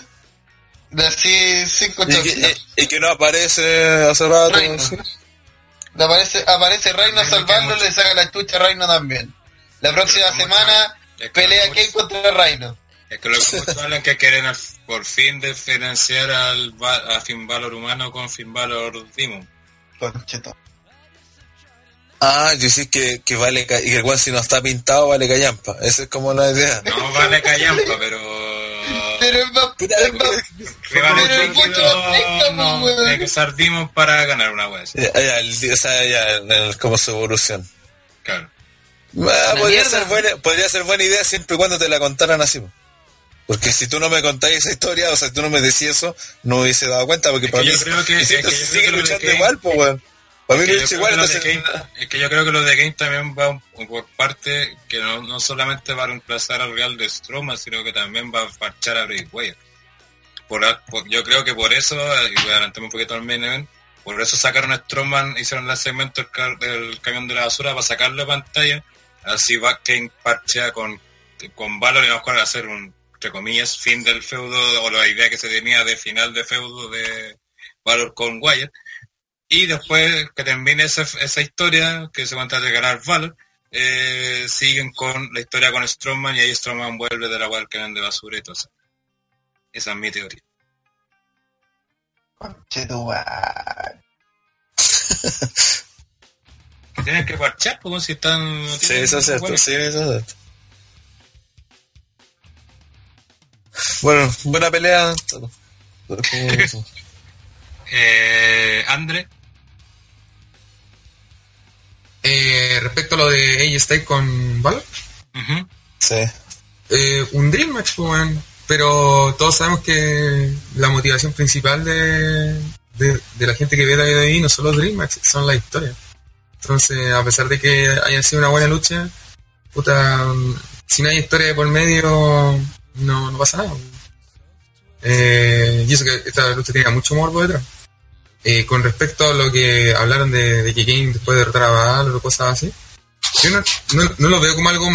[SPEAKER 1] Así, cinco
[SPEAKER 3] Y que, y- y que no aparece hace rato.
[SPEAKER 1] Reino.
[SPEAKER 3] sí.
[SPEAKER 1] Aparece, aparece Reino a salvarlo, le saca la chucha a Reino también. La próxima
[SPEAKER 2] mucho-
[SPEAKER 1] semana
[SPEAKER 2] es que
[SPEAKER 1] pelea Kane contra Reino.
[SPEAKER 2] Es que lo que muchos hablan que quieren por fin diferenciar al a Finn Balor humano con Finn Balor Demon.
[SPEAKER 1] Concheto.
[SPEAKER 3] Ah, yo sí que, que vale ca- y que el weón si no está pintado vale callampa. Esa es como la idea.
[SPEAKER 2] No vale callampa, pero...
[SPEAKER 1] Pero es más, es más, [LAUGHS]
[SPEAKER 2] Si
[SPEAKER 1] pero es mucho más pues, weón.
[SPEAKER 2] hay que usar Demon para ganar una wea así.
[SPEAKER 3] Ya, ya, el, o sea, ya, en el- como su evolución.
[SPEAKER 2] Claro.
[SPEAKER 3] Ah, podría,
[SPEAKER 1] mierda.
[SPEAKER 3] ser buena, podría ser buena idea siempre y cuando te la contaran así. po. Porque si tú no me contáis esa historia, o sea, si tú no me decías eso, no hubiese dado cuenta, porque
[SPEAKER 2] Es
[SPEAKER 3] para
[SPEAKER 2] que
[SPEAKER 3] mí
[SPEAKER 2] yo creo que-
[SPEAKER 3] y
[SPEAKER 2] es
[SPEAKER 3] siento
[SPEAKER 2] que
[SPEAKER 3] que
[SPEAKER 2] yo
[SPEAKER 3] sigue [LAUGHS]
[SPEAKER 2] creo que lo de
[SPEAKER 3] luchando
[SPEAKER 2] Kane-
[SPEAKER 3] igual, pues weón. Para mí
[SPEAKER 2] que
[SPEAKER 3] igual, entonces.
[SPEAKER 2] Es que yo creo que lo de Game también va por parte que no, no solamente va a reemplazar al Real de Strowman, sino que también va a parchar a Wyatt. Por, a- por- yo creo que por eso, y voy a adelantarme un poquito al main event, por eso sacaron a Strowman, hicieron el segmento del, car- del camión de la basura para sacarlo de pantalla, así va Kane parchea con, con Valor y vamos a hacer un, entre comillas, fin del feudo, o la idea que se tenía de final de feudo de Valor con Wyatt. Y después que termine esa, esa historia, que se cuenta de ganar Valor, eh, siguen con la historia con Strowman y ahí Strowman vuelve de la cual que de basura y todo eso. Esa es mi teoría. [LAUGHS] Tienen que parchar, pues si están...
[SPEAKER 3] Sí, eso es cierto,
[SPEAKER 2] bueno,
[SPEAKER 3] sí, eso es cierto. Bueno, buena pelea. [LAUGHS]
[SPEAKER 2] Eh, Andre,
[SPEAKER 7] Eh, respecto a lo de AJ Styles con Valor,
[SPEAKER 3] Sí.
[SPEAKER 7] eh, un Dream Match, pues, weón. pero todos sabemos que la motivación principal de, de, de la gente que ve WWE no son los Dream Match, son las historias. Entonces, a pesar de que haya sido una buena lucha, puta, si no hay historia de por medio, no, no pasa nada. Eh, y eso que esta lucha tenía mucho morbo detrás. Eh, con respecto a lo que hablaron de, de que Kane después de Valor o cosas así, yo no, no- no lo veo como algo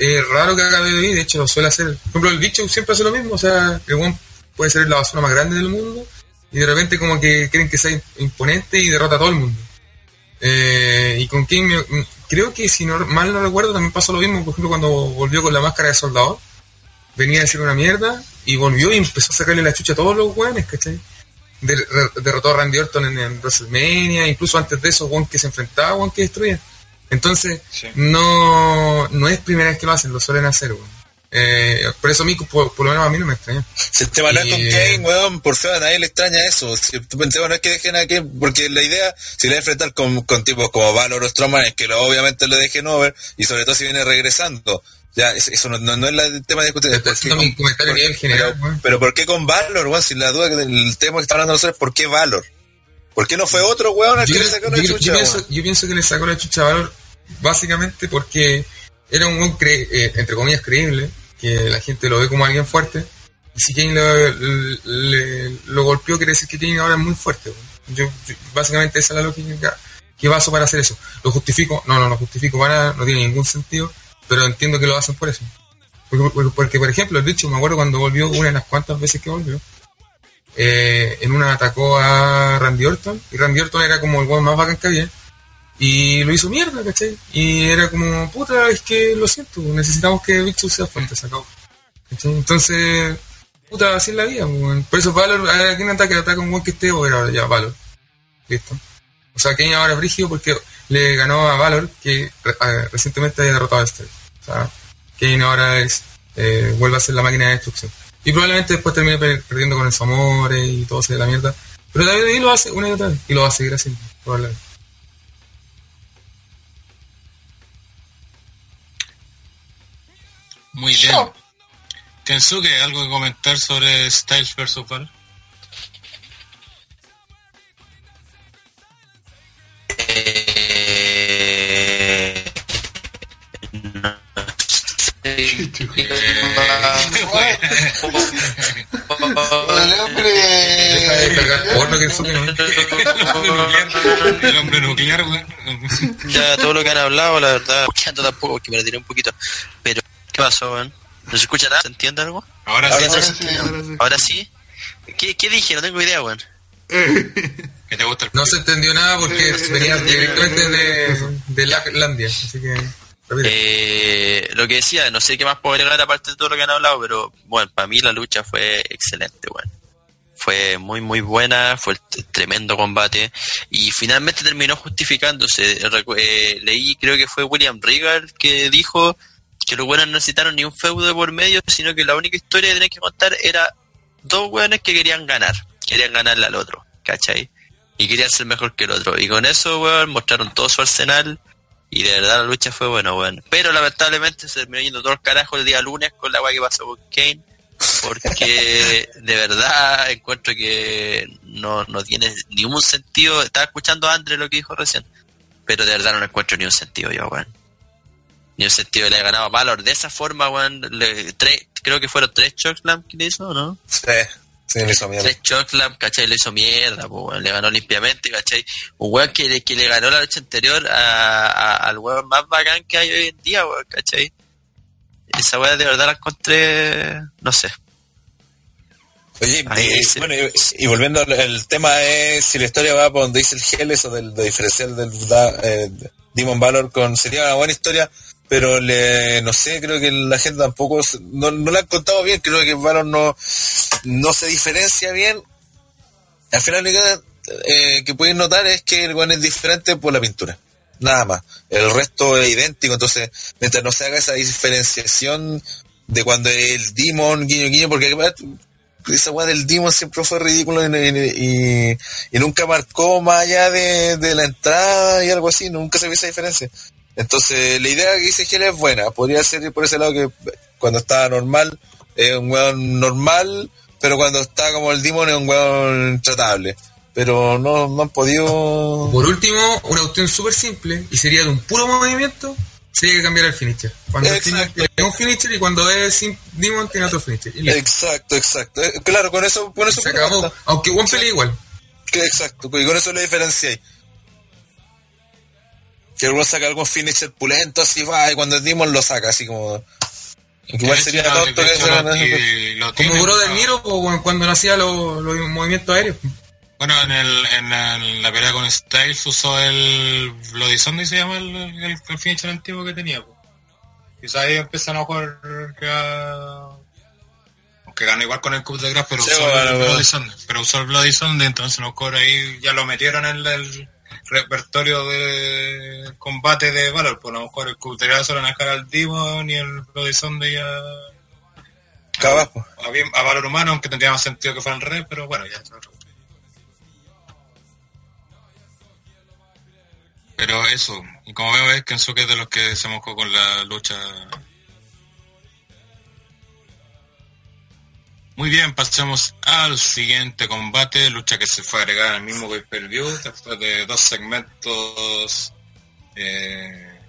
[SPEAKER 7] eh, raro que haga WWE, de hecho lo suele hacer. Por ejemplo, el bicho siempre hace lo mismo, o sea, el one puede ser la basura más grande del mundo y de repente como que creen que sea imponente y derrota a todo el mundo. Eh, y con Kane creo que si no, mal no recuerdo también pasó lo mismo, por ejemplo, cuando volvió con la máscara de soldador, venía a decir una mierda y volvió y empezó a sacarle la chucha a todos los weones, ¿cachai? Re- derrotó a Randy Orton en, en WrestleMania, incluso antes de eso, weón que se enfrentaba, weón que destruía. Entonces,
[SPEAKER 2] Sí.
[SPEAKER 7] no, no es primera vez que lo hacen, lo suelen hacer, weón. Eh, por eso a mí, por, por lo menos a mí no me extraña.
[SPEAKER 3] Si el tema no es con Kane,
[SPEAKER 7] eh,
[SPEAKER 3] weón, por feo a nadie le extraña eso. Si tú pensabas no es que dejen a Kane, porque la idea, si le va a enfrentar con, con tipos como Valor o Strowman, es que lo, obviamente lo dejen over, y sobre todo si viene regresando. Ya, es- eso no, no, no es la- el tema de discutir.
[SPEAKER 7] Mi comentario general,
[SPEAKER 3] pero, ¿por qué con Valor, weón? Si la duda que el tema que está hablando nosotros es ¿por qué Valor? ¿Por qué no fue otro weón al
[SPEAKER 7] Yo,
[SPEAKER 3] que le sacó
[SPEAKER 7] yo
[SPEAKER 3] la
[SPEAKER 7] creo-
[SPEAKER 3] chucha,
[SPEAKER 7] yo pienso, yo pienso que le sacó la chucha a Valor básicamente porque era un weón eh, entre comillas creíble, que la gente lo ve como alguien fuerte. Y si Kane lo, le- lo golpeó, quiere decir que Kane ahora es muy fuerte. Yo, yo- básicamente esa es la lógica ¿Qué pasó para hacer eso? ¿Lo justifico? No, no lo justifico para nada, no tiene ningún sentido, pero entiendo que lo hacen por eso. Porque, porque- por ejemplo, el bicho, me acuerdo cuando volvió, una de las cuantas veces que volvió, eh, en una atacó a Randy Orton, y Randy Orton era como el weón más bacán que había, y lo hizo mierda, ¿cachai? Y era como, puta, es que lo siento, necesitamos que Big Show sea fuerte, se acabó. ¿Cachai? Entonces, puta, así la vida. Por eso Valor, a ver, ¿a quién ataca? Ataca un weón que esté, o era ya Valor. Listo. O sea, Kane ahora es brígido porque le ganó a Valor, que eh, recientemente había derrotado a Styles. Sea, Kane ahora es, eh, vuelve a ser la máquina de destrucción. Y probablemente después termine per- perdiendo con el Samore y todo se de la mierda. Pero David lo hace una y otra vez. Y lo va a seguir haciendo, probablemente.
[SPEAKER 2] Muy bien. Kensuke, ¿algo que comentar sobre Styles vs. Valor?
[SPEAKER 1] El hombre.
[SPEAKER 7] Porno que que.
[SPEAKER 2] El nuclear, weón.
[SPEAKER 5] ya todo lo que han hablado, la verdad, escuchando tampoco, porque me lo tiré un poquito. Pero, ¿qué pasó, weón? ¿No se escucha nada? ¿Se entiende algo?
[SPEAKER 2] Ahora
[SPEAKER 1] Ahora
[SPEAKER 2] sí,
[SPEAKER 1] sí.
[SPEAKER 4] Ahora sí.
[SPEAKER 5] Ahora sí. ¿Qué, qué dije? No tengo idea, weón.
[SPEAKER 2] que te gusta el
[SPEAKER 7] No se entendió nada porque venía directamente de, de Laplandia. Así que.
[SPEAKER 5] Eh, lo que decía, no sé qué más puedo agregar aparte de todo lo que han hablado, pero bueno, para mí la lucha fue excelente, bueno. Fue muy muy buena, fue t- tremendo combate y finalmente terminó justificándose. Eh, leí, creo que fue William Regal que dijo que los buenos no necesitaron ni un feudo de por medio, sino que la única historia que tenían que contar era dos buenos que querían ganar, querían ganarle al otro, ¿cachai? Y querían ser mejor que el otro. Y con eso, weón, mostraron todo su arsenal. Y de verdad la lucha fue buena, weón. Pero lamentablemente se terminó yendo todo el carajo el día lunes con la weá que pasó con Kane. Porque [LAUGHS] de verdad encuentro que no, no tiene ningún sentido. Estaba escuchando a André lo que dijo recién. Pero de verdad no le encuentro ni un sentido yo, weón. Ni un sentido le ha ganado a Valor de esa forma, weón. Creo que fueron tres chokeslam que le hizo, ¿no?
[SPEAKER 3] Sí, sí, me hizo mierda.
[SPEAKER 5] Choclam, ¿cachai? Le hizo mierda, po, le ganó limpiamente, ¿cachai? Un weón que, le- que le ganó la lucha anterior a, a- al weón más bacán que hay hoy en día, weón, ¿cachai? Esa weá de verdad la encontré, no sé.
[SPEAKER 3] Oye, y, bueno, y, y volviendo al el tema es si la historia va por donde dice el Gel, eso del, de diferencial del da- eh, Demon Valor con sería una buena historia, pero le, no sé, creo que la gente tampoco no, no la han contado bien, creo que Valor no, no se diferencia bien. Al final lo que, eh, que pueden notar es que el weón es diferente por la pintura. Nada más. El resto es idéntico, entonces, mientras no se haga esa diferenciación de cuando el Demon, guiño, guiño, porque esa weá del Demon siempre fue ridículo y, nunca marcó más allá de, la entrada y algo así, nunca se vio esa diferencia. Entonces, la idea que dice Gel es buena, podría ser por ese lado que cuando está normal un weón normal, pero cuando está como el Demon es un weón tratable. Pero no, no han podido...
[SPEAKER 7] Por último, una cuestión súper simple y sería de un puro movimiento. Sería que cambiar el finisher. Cuando
[SPEAKER 3] Exacto.
[SPEAKER 7] Tiene un finisher y cuando es sin Demon tiene otro finisher.
[SPEAKER 3] Exacto, exacto. Eh, Claro, con eso, con eso
[SPEAKER 7] Se acabó. Aunque buen pelea igual.
[SPEAKER 3] Que exacto, y con eso le diferenciáis. Que el saca algún finisher pulento así va, y cuando el Demon lo saca así como. Igual sería tonto que se
[SPEAKER 2] lo- y lo
[SPEAKER 7] Como
[SPEAKER 2] tiene,
[SPEAKER 7] Brother
[SPEAKER 2] ¿no?
[SPEAKER 7] Miro po, weón, cuando no hacía los, los movimientos aéreos.
[SPEAKER 2] Bueno, en, el, en, la- en la pelea con Styles usó el Bloody Sunday, se llama el, el, el finisher antiguo que tenía. po. Quizá ahí empiezan a jugar que a- Aunque ganó igual con el Cup de Grass, pero
[SPEAKER 3] Sí,
[SPEAKER 2] usó
[SPEAKER 3] bueno,
[SPEAKER 2] el
[SPEAKER 3] bueno.
[SPEAKER 2] Bloody Sunday. Pero usó el Bloody Sunday, entonces no cobra ahí, ya lo metieron en el, el repertorio de combate de Valor. Pues a lo mejor el se lo dejar al Demon y el Bloody Sunday a,
[SPEAKER 3] abajo.
[SPEAKER 2] a, Valor Humano, aunque tendría más sentido que fuera al revés, pero bueno, ya otro. Pero eso, y como veo es que Kensuke es de los que se mojó con la lucha. Muy bien, pasemos al siguiente combate, lucha que se fue agregada el mismo pay-per-view, después de dos segmentos eh,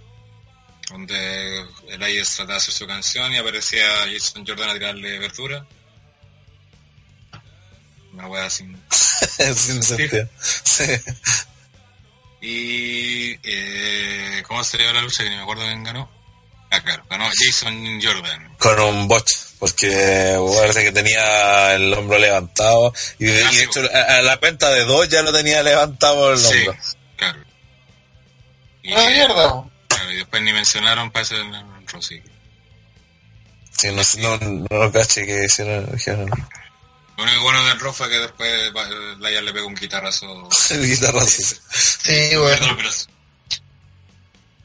[SPEAKER 2] donde el Ayes trataba de hacer su canción y aparecía Jason Jordan a tirarle verdura. Una wea sin... [LAUGHS]
[SPEAKER 3] Sin sentido. Sí.
[SPEAKER 2] Y eh, ¿cómo se la lucha? Que ni me acuerdo quién ganó. Ah, claro, ganó Jason Jordan.
[SPEAKER 3] Con un bot, porque parece que tenía el hombro levantado. Y de,
[SPEAKER 2] Ah,
[SPEAKER 3] y de
[SPEAKER 2] sí,
[SPEAKER 3] hecho, a, a la cuenta de dos ya lo tenía levantado el
[SPEAKER 2] Sí,
[SPEAKER 3] hombro.
[SPEAKER 2] claro. Y,
[SPEAKER 1] Ah, mierda.
[SPEAKER 2] claro, y después ni mencionaron para ese en Rossi.
[SPEAKER 3] Sí, no, sé, no, no lo caché que hicieron. dijeron.
[SPEAKER 2] Lo único bueno del fue que después Laia le pegó un guitarrazo. [LAUGHS]
[SPEAKER 3] El guitarrazo.
[SPEAKER 1] Sí, bueno.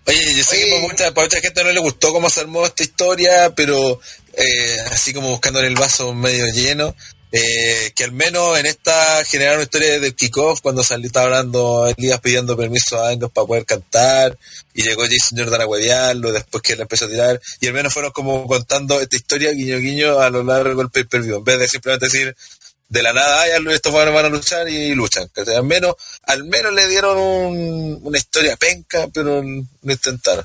[SPEAKER 3] Oye, yo sé que para mucha, gente no le gustó cómo se armó esta historia, pero eh, así como buscando el vaso medio lleno, eh, que al menos en esta generaron historia del kickoff cuando salió, estaba hablando Elías pidiendo permiso a Angus para poder cantar, y llegó Jason Jordan a huevearlo, después que le empezó a tirar, y al menos fueron como contando esta historia guiño guiño a lo largo del pay-per-view, en vez de simplemente decir de la nada, "Ay, estos van van a luchar y luchan. ¿cachai? Al menos, al menos le dieron un- una historia penca, pero lo intentaron.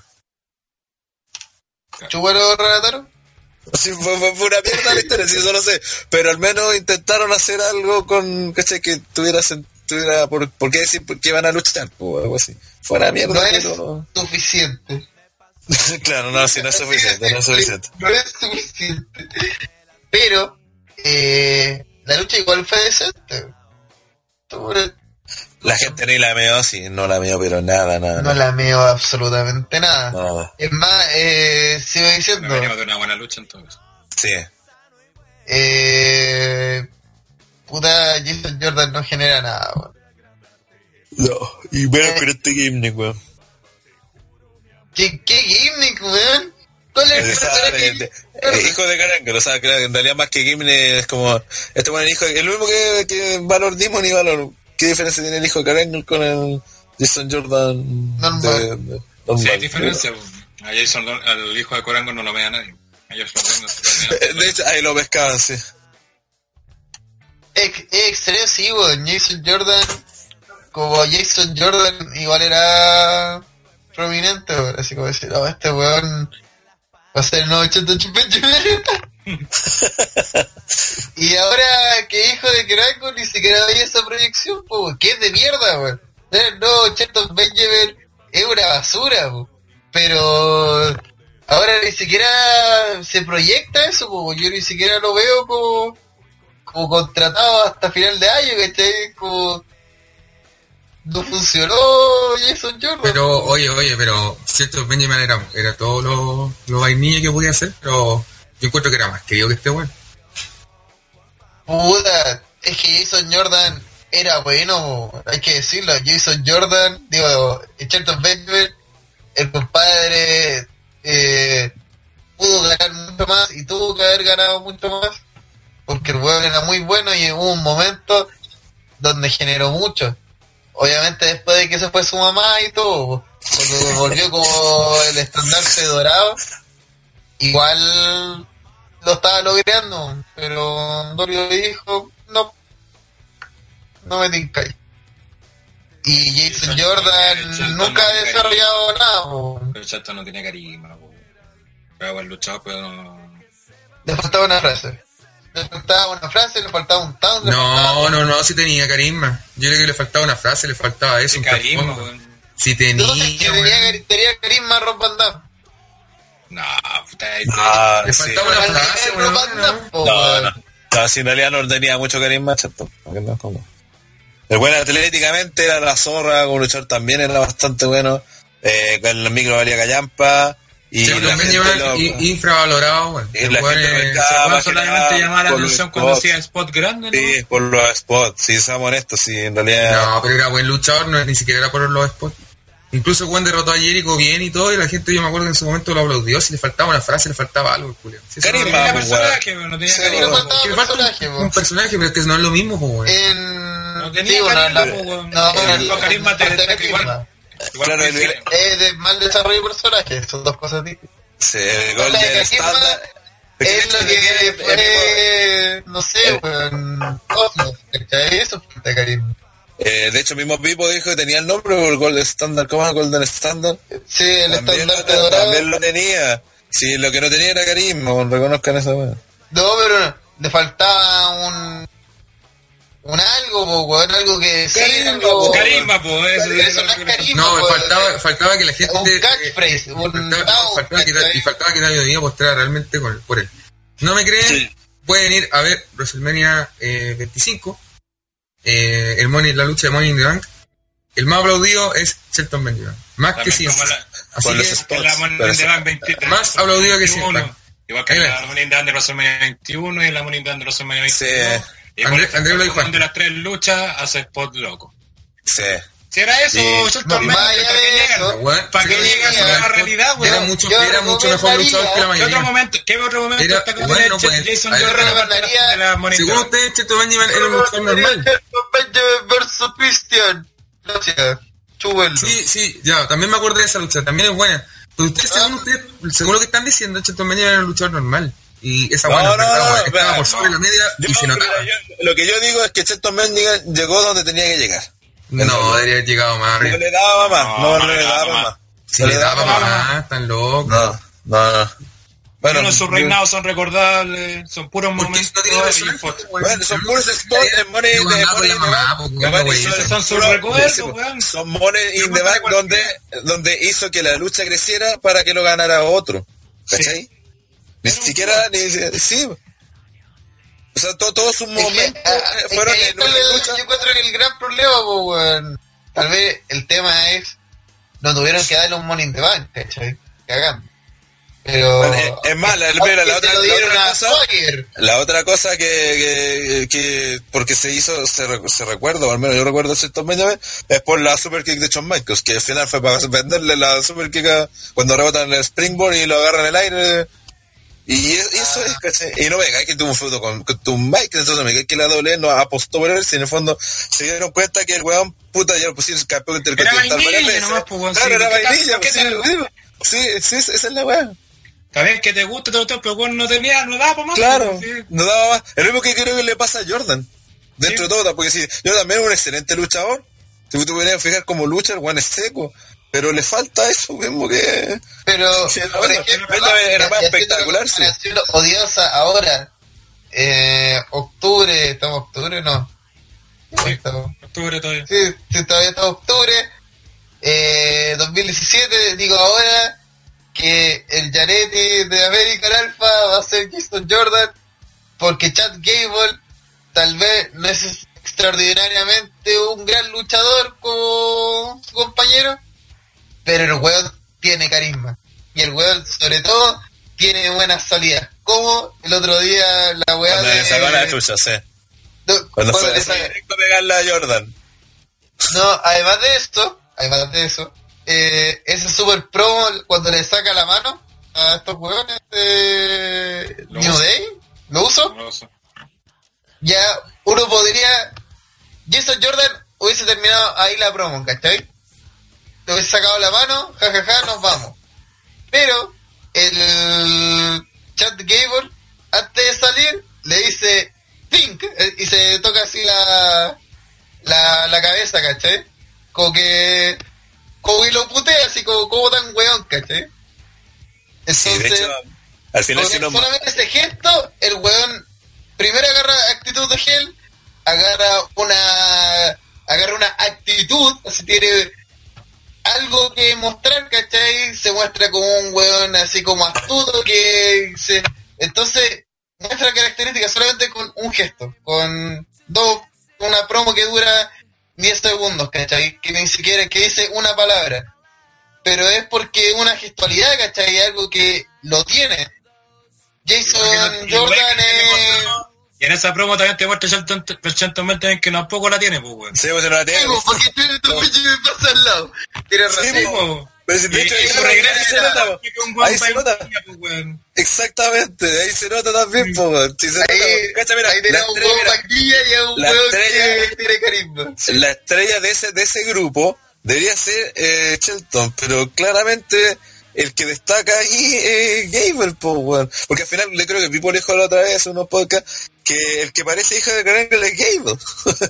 [SPEAKER 1] ¿Chúbalo, Renataro?
[SPEAKER 3] Sí, fue, fue- una mierda la historia, sí, eso lo sé. Pero al menos intentaron hacer algo con, ¿cachai? Que tuviera, tuviera por, por qué decir por qué van a luchar, o algo así. Fue una mierda,
[SPEAKER 1] No es
[SPEAKER 3] pero...
[SPEAKER 1] suficiente. [LAUGHS]
[SPEAKER 3] claro, no, sí, no es suficiente, no es suficiente.
[SPEAKER 1] No es suficiente. Pero, eh, la lucha igual fue decente.
[SPEAKER 3] La gente ni la meó, sí, no la meó, pero nada, nada.
[SPEAKER 1] No la meo absolutamente nada.
[SPEAKER 3] Nada.
[SPEAKER 1] Es más, eh, sigo
[SPEAKER 2] Me
[SPEAKER 1] diciendo,
[SPEAKER 2] venimos de una buena lucha entonces.
[SPEAKER 3] Sí.
[SPEAKER 1] eh, puta, Jason Jordan no genera nada, weón.
[SPEAKER 3] No, y menos con este gimmick, weón.
[SPEAKER 1] ¿Qué, qué gimmick, weón? ¿Cuál es el
[SPEAKER 3] hijo de Karen, o sea, creo que en realidad más que Gimli es como, este bueno, el hijo, el mismo que, que Valor Demon y Valor, ¿qué diferencia tiene el hijo de Karen con el Jason Jordan?
[SPEAKER 1] Normal.
[SPEAKER 3] de- de-
[SPEAKER 2] Sí, hay diferencia. A Jason, al hijo de Corango no lo ve a nadie. A Jason no
[SPEAKER 3] Eh, [LAUGHS] De hecho, ahí lo pescaban, sí.
[SPEAKER 1] Es, es extraño, sí, weón. Jason Jordan, como Jason Jordan, igual era prominente. Así como decir, oh, este weón va a ser Championship Benjamin. y ahora que hijo de Craco ni siquiera veía esa proyección, pues. Que es de mierda, weón. Nuevo Championship Benjamin es una basura, weón. Pero ahora ni siquiera se proyecta eso, weón. Yo ni siquiera lo veo como como contratado hasta final de año, ¿cachai? Como no funcionó Jason Jordan.
[SPEAKER 7] Pero, oye, oye, pero cierto, Benjamin era, era todo lo, lo vainilla que podía hacer, pero yo encuentro que era más querido que este bueno.
[SPEAKER 1] Puta, es que Jason Jordan era bueno, hay que decirlo. Jason Jordan, digo, Charlton Benjamin, el compadre eh, pudo ganar mucho más y tuvo que haber ganado mucho más porque el weón era muy bueno y hubo un momento donde generó mucho. Obviamente después de que se fue su mamá y todo, cuando volvió como el estandarte dorado, igual lo estaba logrando, pero Dorio dijo, no, no me tincáis. Y Jason Jordan nunca ha desarrollado nada, po.
[SPEAKER 2] Pero Chato no tiene carisma, po. Buen luchador, pero no...
[SPEAKER 1] le faltaba una frase. Le faltaba una frase, le faltaba un town, le faltaba...
[SPEAKER 7] No, no, no, si tenía carisma. Yo creo que le faltaba una frase, le faltaba eso. Un
[SPEAKER 2] carisma.
[SPEAKER 7] Si tenía,
[SPEAKER 1] Entonces, que tenía, carisma Rob Van Damme.
[SPEAKER 2] No, puta,
[SPEAKER 3] Ah,
[SPEAKER 7] Le
[SPEAKER 3] sí.
[SPEAKER 7] faltaba una frase,
[SPEAKER 1] Van
[SPEAKER 7] ¿no?
[SPEAKER 3] No, no. No, si en realidad no tenía mucho carisma, chato. ¿Por qué no? ¿Cómo? El bueno atléticamente era la zorra, como luchador también era bastante bueno. Eh, con el micro valía callampa. Y
[SPEAKER 7] Sí,
[SPEAKER 3] la
[SPEAKER 7] también lleva infravalorado, weón.
[SPEAKER 3] Y la gente
[SPEAKER 7] es-
[SPEAKER 2] Bueno,
[SPEAKER 3] más que
[SPEAKER 2] solamente llamaba la
[SPEAKER 3] por los
[SPEAKER 2] atención cuando
[SPEAKER 3] spots.
[SPEAKER 2] hacía spot grande, ¿no?
[SPEAKER 3] Sí, por los spots, si seamos honestos, sí, en realidad.
[SPEAKER 7] No, pero era buen luchador, no, ni siquiera era por los spots. Incluso Juan derrotó a Jericho bien y todo, y la gente, yo me acuerdo que en su momento lo aplaudió. Si le faltaba una frase, le faltaba algo, Julio. Si no-
[SPEAKER 3] Carisma,
[SPEAKER 2] tenía
[SPEAKER 3] pues,
[SPEAKER 2] personaje, weón, no tenía
[SPEAKER 3] Sí,
[SPEAKER 2] carisma.
[SPEAKER 1] faltaba
[SPEAKER 7] que
[SPEAKER 1] personaje,
[SPEAKER 7] un, un personaje, pero es que no es lo mismo, pues.
[SPEAKER 1] En...
[SPEAKER 2] No tenía
[SPEAKER 1] sí, bueno,
[SPEAKER 2] carisma,
[SPEAKER 1] la-
[SPEAKER 2] po, weón.
[SPEAKER 1] No,
[SPEAKER 2] El
[SPEAKER 1] el-
[SPEAKER 2] carisma te-
[SPEAKER 1] carisma.
[SPEAKER 2] Igual.
[SPEAKER 3] Claro, el-.
[SPEAKER 1] Es de mal desarrollo de personaje, son dos cosas distintas.
[SPEAKER 3] Sí, el Golden
[SPEAKER 1] de carisma
[SPEAKER 3] Es
[SPEAKER 1] lo que fue, no sé,
[SPEAKER 3] el-
[SPEAKER 1] weón, Cosmos, ¿cachai? Eso fue de carisma.
[SPEAKER 3] eh, de hecho, mismo Pipo dijo que tenía el nombre por el Golden Standard. ¿Cómo es Golden Standard?
[SPEAKER 1] Sí, el
[SPEAKER 3] También, lo-
[SPEAKER 1] dorado.
[SPEAKER 3] también lo tenía. Sí, lo que no tenía era carisma, reconozcan esa weón.
[SPEAKER 1] No, pero no, le faltaba un un algo, po, weón, algo que decir,
[SPEAKER 3] Carisma,
[SPEAKER 1] algo...
[SPEAKER 3] po.
[SPEAKER 8] Carisma, pues. Eso,
[SPEAKER 1] Eso no es carisma,
[SPEAKER 7] No, me
[SPEAKER 1] po,
[SPEAKER 7] faltaba, faltaba que la gente.
[SPEAKER 1] Un
[SPEAKER 7] eh,
[SPEAKER 1] un
[SPEAKER 7] faltaba,
[SPEAKER 1] down,
[SPEAKER 7] faltaba que, y faltaba que David Díaz mostrara realmente con, por él. ¿No me creen?
[SPEAKER 3] Sí.
[SPEAKER 7] Pueden ir a ver WrestleMania eh, 25. Eh, el money, la lucha de Money in the Bank. El más aplaudido es Shelton Benjamin. Más que
[SPEAKER 8] También
[SPEAKER 7] siempre.
[SPEAKER 8] como la-
[SPEAKER 7] Así
[SPEAKER 3] Con
[SPEAKER 7] que,
[SPEAKER 3] los
[SPEAKER 8] que la Money in the Bank 23.
[SPEAKER 7] Más aplaudido que.
[SPEAKER 8] 21, Igual que la. Money in the Bank de WrestleMania 21 y la Money in the Bank de WrestleMania
[SPEAKER 3] Sí.
[SPEAKER 8] 22. Y
[SPEAKER 7] André- André lo dijo
[SPEAKER 8] de las tres luchas hace spot loco.
[SPEAKER 3] Sí.
[SPEAKER 8] Si era eso,
[SPEAKER 3] Sí.
[SPEAKER 1] No,
[SPEAKER 8] ¿para qué qué a la realidad,
[SPEAKER 7] Era mucho,
[SPEAKER 1] Yo
[SPEAKER 7] era mucho mejor luchador que la
[SPEAKER 8] ¿Qué
[SPEAKER 7] mayoría.
[SPEAKER 8] otro momento, qué otro momento
[SPEAKER 7] Era-
[SPEAKER 8] está
[SPEAKER 7] bueno, pues,
[SPEAKER 8] Jason Jordan de la in the
[SPEAKER 7] Según ustedes, Cheto Benjamin era un luchador normal.
[SPEAKER 1] Benjamin versus Christian. Gracias.
[SPEAKER 7] Sí, sí, ya, también me acuerdo de esa lucha, también es buena. Pero ustedes, según
[SPEAKER 1] Ah.
[SPEAKER 7] ustedes, según lo que están diciendo, Cheto Benjamin era un luchador normal. Y esa
[SPEAKER 3] No,
[SPEAKER 7] buena
[SPEAKER 3] no, no, no,
[SPEAKER 7] estaba por sobre la media
[SPEAKER 3] Yo-
[SPEAKER 7] y se notaba.
[SPEAKER 3] mira, yo- lo que yo digo es que Shelton Benjamin llegó donde tenía que llegar.
[SPEAKER 7] No, debería haber llegado más
[SPEAKER 3] No
[SPEAKER 7] arriba.
[SPEAKER 3] le daba más, no,
[SPEAKER 8] No,
[SPEAKER 3] no
[SPEAKER 8] no
[SPEAKER 3] le daba
[SPEAKER 8] daba
[SPEAKER 3] más.
[SPEAKER 7] Si
[SPEAKER 3] No
[SPEAKER 7] le daba más, tan loco.
[SPEAKER 3] No, no, no. Bueno,
[SPEAKER 8] Bueno, sus reinados son recordables, son puros momentos
[SPEAKER 7] no tiene weón.
[SPEAKER 3] Bueno, son puros spots en Money in the Bank.
[SPEAKER 7] pues,
[SPEAKER 3] son-
[SPEAKER 8] sus recuerdos,
[SPEAKER 3] sí,
[SPEAKER 8] weón.
[SPEAKER 3] Son Money in the Bank donde, donde hizo que la lucha creciera para que lo ganara otro. ¿Cachai? Ni siquiera, ni sí. O sea, to- todos sus momentos
[SPEAKER 1] ah, que
[SPEAKER 3] fueron en una
[SPEAKER 1] el-
[SPEAKER 3] lucha.
[SPEAKER 1] Yo encuentro que el gran problema. Tal vez el tema es. No tuvieron que darle un money in the bank, ¿cachai? Pero.
[SPEAKER 3] Bueno, es- es más, la- mira, la otra- la cosa-. La otra cosa que, que, que porque se hizo, se, se recuerda, o al menos yo recuerdo ciertos Benjamin, es por la super kick de Shawn Michaels, que al final fue para venderle la super kick a- cuando rebotan el springboard y lo agarran en el aire. Y, es- y eso es, ¿cachai? Y no me cae que tuvo un feudo con, con tu Michaels, entonces me que la doble no apostó por él, si en el fondo se dieron cuenta que el weón puta ya lo pusieron campeón intercontinental varias veces.
[SPEAKER 8] nomás, pues, weón,
[SPEAKER 3] Claro, era vainilla,
[SPEAKER 8] ¿Qué
[SPEAKER 3] pues, sí, sí, esa es la weá.
[SPEAKER 8] Está bien que te guste todo pero bueno, no tenía, no daba para más.
[SPEAKER 3] Claro,
[SPEAKER 8] pues, sí.
[SPEAKER 3] no daba más. Es lo mismo que creo que le pasa a Jordan. Dentro
[SPEAKER 8] Sí.
[SPEAKER 3] de todo, porque si yo también es un excelente luchador. Si tú te fijar como lucha, el weón es seco. Pero le falta eso mismo que.
[SPEAKER 1] Pero,
[SPEAKER 3] Sí,
[SPEAKER 1] por
[SPEAKER 3] bueno,
[SPEAKER 1] ejemplo,
[SPEAKER 3] Benjamin era más espectacular, sí.
[SPEAKER 1] odiosa ahora. Eh, octubre, ¿estamos octubre? No.
[SPEAKER 8] Sí.
[SPEAKER 1] Estamos-
[SPEAKER 8] Octubre todavía.
[SPEAKER 1] Sí, sí, todavía está octubre. Eh, 2017, digo ahora que el Janetti de American Alpha va a ser Kingston Jordan porque Chad Gable tal vez no es extraordinariamente un gran luchador como su compañero, pero el weón tiene carisma. Y el weón, sobre todo, tiene buenas salidas. Como el otro día la weá
[SPEAKER 3] Cuando
[SPEAKER 1] de...
[SPEAKER 3] le sacó la chucha, sí.
[SPEAKER 1] No,
[SPEAKER 3] Cuando
[SPEAKER 1] cuando
[SPEAKER 3] fue directo a pegarle a Jordan.
[SPEAKER 1] no, además de esto, además de eso, eh, ese super promo cuando le saca la mano a estos huevones de
[SPEAKER 8] Lo
[SPEAKER 1] New
[SPEAKER 8] uso.
[SPEAKER 1] Day, lo uso,
[SPEAKER 8] lo sé.
[SPEAKER 1] ya uno podría, Jason Jordan hubiese terminado ahí la promo, ¿cachai? Le hubiese sacado la mano, jajaja, nos vamos. Pero el Chad Gable, antes de salir, le dice Pink eh, y se toca así la, la, la cabeza, ¿cachai? Como que, como que lo putea así, como, como tan weón, ¿cachai?
[SPEAKER 3] Sí,
[SPEAKER 1] Entonces,
[SPEAKER 3] de hecho, al final
[SPEAKER 1] con
[SPEAKER 3] sí nos
[SPEAKER 1] solamente ese gesto, el weón primero agarra actitud de gel, agarra una agarra una actitud, así tiene algo que mostrar, ¿cachai? Se muestra como un weón así como astuto que se... Entonces, muestra características solamente con un gesto, con dos, una promo que dura 10 segundos, ¿cachai? Que ni siquiera, que dice una palabra. Pero es porque una gestualidad, ¿cachai? Algo que lo tiene. Jason Jordan es...
[SPEAKER 8] Y en esa promo también te muestra Shelton Benjamin que tampoco la tiene, pues, weón.
[SPEAKER 3] Sí, pues, no la tiene.
[SPEAKER 1] Sí, po, porque tiene tu pinche me pasa al lado. Tienes razón.
[SPEAKER 8] Sí, po.
[SPEAKER 3] Pero si de
[SPEAKER 8] Y-
[SPEAKER 3] hecho,
[SPEAKER 8] y
[SPEAKER 3] ahí
[SPEAKER 8] su
[SPEAKER 3] se- nota, Ahí se
[SPEAKER 8] en
[SPEAKER 3] nota.
[SPEAKER 8] pues.
[SPEAKER 3] Exactamente, ahí se nota también, po, weón. Sí, se nota,
[SPEAKER 1] Ahí,
[SPEAKER 3] po. Cacha, mira,
[SPEAKER 1] ahí
[SPEAKER 3] la
[SPEAKER 1] tenemos un
[SPEAKER 3] estrella,
[SPEAKER 1] huevo
[SPEAKER 3] mira,
[SPEAKER 1] vaquilla y a un
[SPEAKER 3] la
[SPEAKER 1] huevo
[SPEAKER 3] estrella-
[SPEAKER 1] que tiene carisma.
[SPEAKER 3] la estrella de ese, de ese grupo debería ser eh, Shelton, pero claramente el que destaca ahí es Gable, po, weón. Porque al final le creo que Pipo le dijo la otra vez en unos podcasts que el que parece hijo de Grangle es Gable,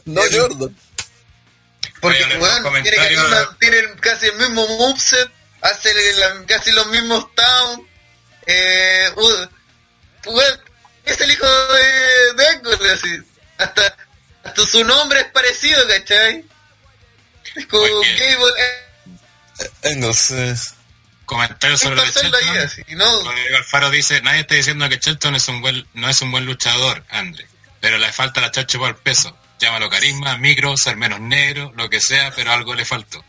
[SPEAKER 3] [LAUGHS] no
[SPEAKER 1] Sí.
[SPEAKER 3] Jordan.
[SPEAKER 1] Porque, weón,
[SPEAKER 8] los
[SPEAKER 1] tiene, casi el mismo moveset, hace la- casi los mismos towns. Eh, weón, es el hijo de, de Angle, así. Hasta hasta su nombre es parecido, ¿cachai? Es como
[SPEAKER 2] ¿Por qué?
[SPEAKER 1] Gable eh,
[SPEAKER 3] Engels,
[SPEAKER 2] Comentarios sobre Shelton.
[SPEAKER 1] ¿no?
[SPEAKER 2] Rodrigo Alfaro dice, nadie está diciendo que Shelton es un buen, no es un buen luchador, Andre, pero le falta la chacha por el peso. Llámalo carisma, micro, ser menos negro, lo que sea, pero algo le faltó.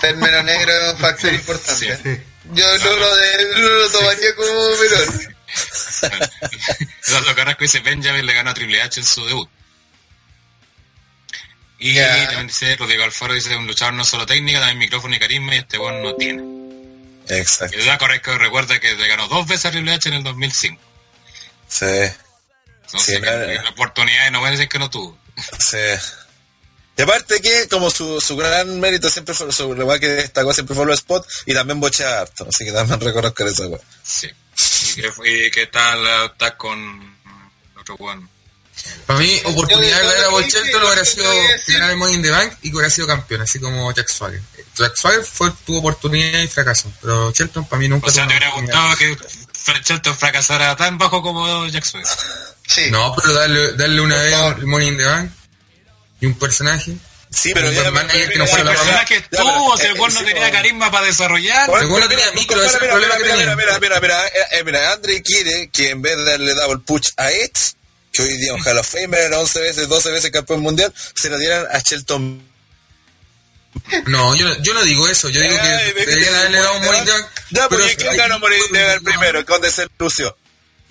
[SPEAKER 1] Ser menos negro es un factor importante.
[SPEAKER 2] Sí.
[SPEAKER 4] Sí.
[SPEAKER 1] Yo no lo, de, no lo tomaría como menor. [LAUGHS]
[SPEAKER 2] Eduardo Carrasco dice, Benjamin le ganó a Triple H en su debut. Y también dice, Rodrigo Alfaro dice, un luchador no solo técnica, también micrófono y carisma, y este buen no tiene.
[SPEAKER 3] Exacto.
[SPEAKER 2] Y Carrasco recuerda que le ganó dos veces a Triple H en el 2005.
[SPEAKER 3] Sí,
[SPEAKER 2] Entonces,
[SPEAKER 3] Sí,
[SPEAKER 2] que la oportunidad no voy a decir que no tuvo.
[SPEAKER 3] sí. Y aparte que como su, su gran mérito siempre fue, su lugar que destacó siempre fue los spot y también bochea harto, así que también reconozco esa weá.
[SPEAKER 2] Sí. ¿Y qué, fue- y qué tal eh, está con el otro Juan?
[SPEAKER 7] Para mí, oportunidad
[SPEAKER 1] de
[SPEAKER 7] de
[SPEAKER 1] todo
[SPEAKER 7] a
[SPEAKER 1] que dije,
[SPEAKER 7] lo hubiera
[SPEAKER 1] que
[SPEAKER 7] sido ganar el Money in the Bank y que hubiera sido campeón, así como Jack Swagger. Jack Swagger fue, tuvo oportunidad y fracasó, pero Shelton para mí nunca
[SPEAKER 2] O sea, ¿te hubiera gustado que Shelton fracasara tan bajo como Jack Swagger?
[SPEAKER 1] Sí.
[SPEAKER 7] No, pero darle, darle una vez el Money in the Bank y un personaje.
[SPEAKER 3] Sí, pero ya
[SPEAKER 7] manager que no fuera
[SPEAKER 2] El
[SPEAKER 7] la
[SPEAKER 2] personaje estuvo, si
[SPEAKER 3] eh,
[SPEAKER 2] el Juan no tenía carisma para desarrollar.
[SPEAKER 7] Según no
[SPEAKER 3] mira,
[SPEAKER 7] tenía
[SPEAKER 3] mira,
[SPEAKER 7] micro, ese es el problema
[SPEAKER 3] mira,
[SPEAKER 7] que
[SPEAKER 3] mira,
[SPEAKER 7] tenía.
[SPEAKER 3] mira, mira, mira, eh, eh, mira, Andre quiere que en vez de darle dado el push a Edge, que hoy día un Hall of Famer era 11 veces, 12 veces campeón mundial, se lo dieran a Shelton.
[SPEAKER 7] No, yo, no- yo no digo eso, yo digo que
[SPEAKER 3] tiene
[SPEAKER 7] haberle dado un
[SPEAKER 3] Money. Ya,
[SPEAKER 7] pero
[SPEAKER 3] porque ¿quién ganó Money primero? Donde se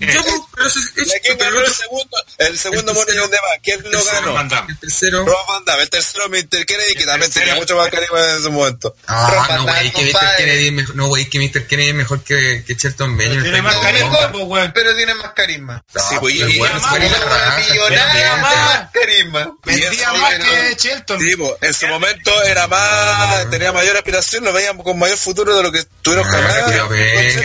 [SPEAKER 3] lució.
[SPEAKER 7] Ya, pues, pero eso es-
[SPEAKER 3] ¿Y a quién
[SPEAKER 7] pero
[SPEAKER 3] ganó
[SPEAKER 7] el
[SPEAKER 3] segundo? El segundo
[SPEAKER 7] el tercero-
[SPEAKER 3] the Bank. ¿Quién lo ganó?
[SPEAKER 7] El tercero.
[SPEAKER 3] Rob Van Damme. El tercero Mr. Kennedy, que también tenía mucho más carisma en ese momento.
[SPEAKER 7] Ah, no, güey, que Mr. Kennedy es mejor, no, güey, que Mr. Kennedy es mejor que, que Shelton Benjamin.
[SPEAKER 2] Tiene más carisma, pues, weón.
[SPEAKER 1] Pero tiene más carisma.
[SPEAKER 3] Sí, pues, y-
[SPEAKER 1] millonaria
[SPEAKER 2] más.
[SPEAKER 1] más carisma.
[SPEAKER 2] Vendía más que Shelton.
[SPEAKER 3] Sí, pues, en su momento era más, tenía mayor aspiración, lo veíamos con mayor futuro de lo que tuvieron
[SPEAKER 7] Ah,
[SPEAKER 3] jamás.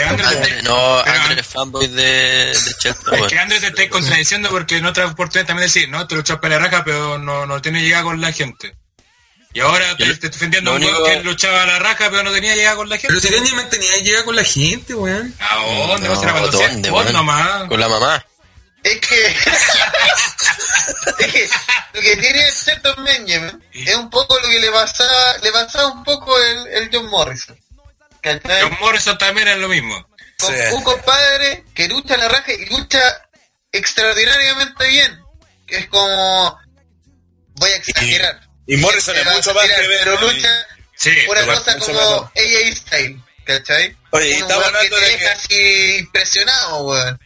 [SPEAKER 2] Andre-
[SPEAKER 5] no, es fanboy de, de
[SPEAKER 2] Es que Andrés te está contradiciendo porque en otra oportunidad también decís, no, te luchó pelea raja, pero no, no tiene llegada con la gente. Y ahora te, estoy defendiendo
[SPEAKER 5] lo
[SPEAKER 2] un
[SPEAKER 5] único-
[SPEAKER 2] que luchaba a la raja, pero no tenía llegada con la gente.
[SPEAKER 7] Pero si Benjamin tenía llega con la gente, weón.
[SPEAKER 2] ¿A dónde?
[SPEAKER 5] No,
[SPEAKER 2] No, cuando sea
[SPEAKER 5] ¿dónde, weón?
[SPEAKER 2] nomás.
[SPEAKER 5] Con la mamá.
[SPEAKER 1] Es que, es que lo que tiene Shelton Benjamin es un poco lo que le pasaba, le pasaba un poco el, el John Morrison. ¿Cachai?
[SPEAKER 2] John Morrison también es lo mismo.
[SPEAKER 1] Con
[SPEAKER 3] Sí.
[SPEAKER 1] un compadre que lucha la raja y lucha extraordinariamente bien. Que es como, voy a exagerar.
[SPEAKER 3] Y Morrison es
[SPEAKER 1] Va a
[SPEAKER 3] mucho más que Ben,
[SPEAKER 1] Pero lucha
[SPEAKER 2] Sí,
[SPEAKER 1] una cosa como. AJ Style, ¿cachai?
[SPEAKER 3] Oye, y
[SPEAKER 1] weón
[SPEAKER 3] hablando
[SPEAKER 1] que te
[SPEAKER 3] de
[SPEAKER 1] deja
[SPEAKER 3] que-
[SPEAKER 1] así impresionado, weón.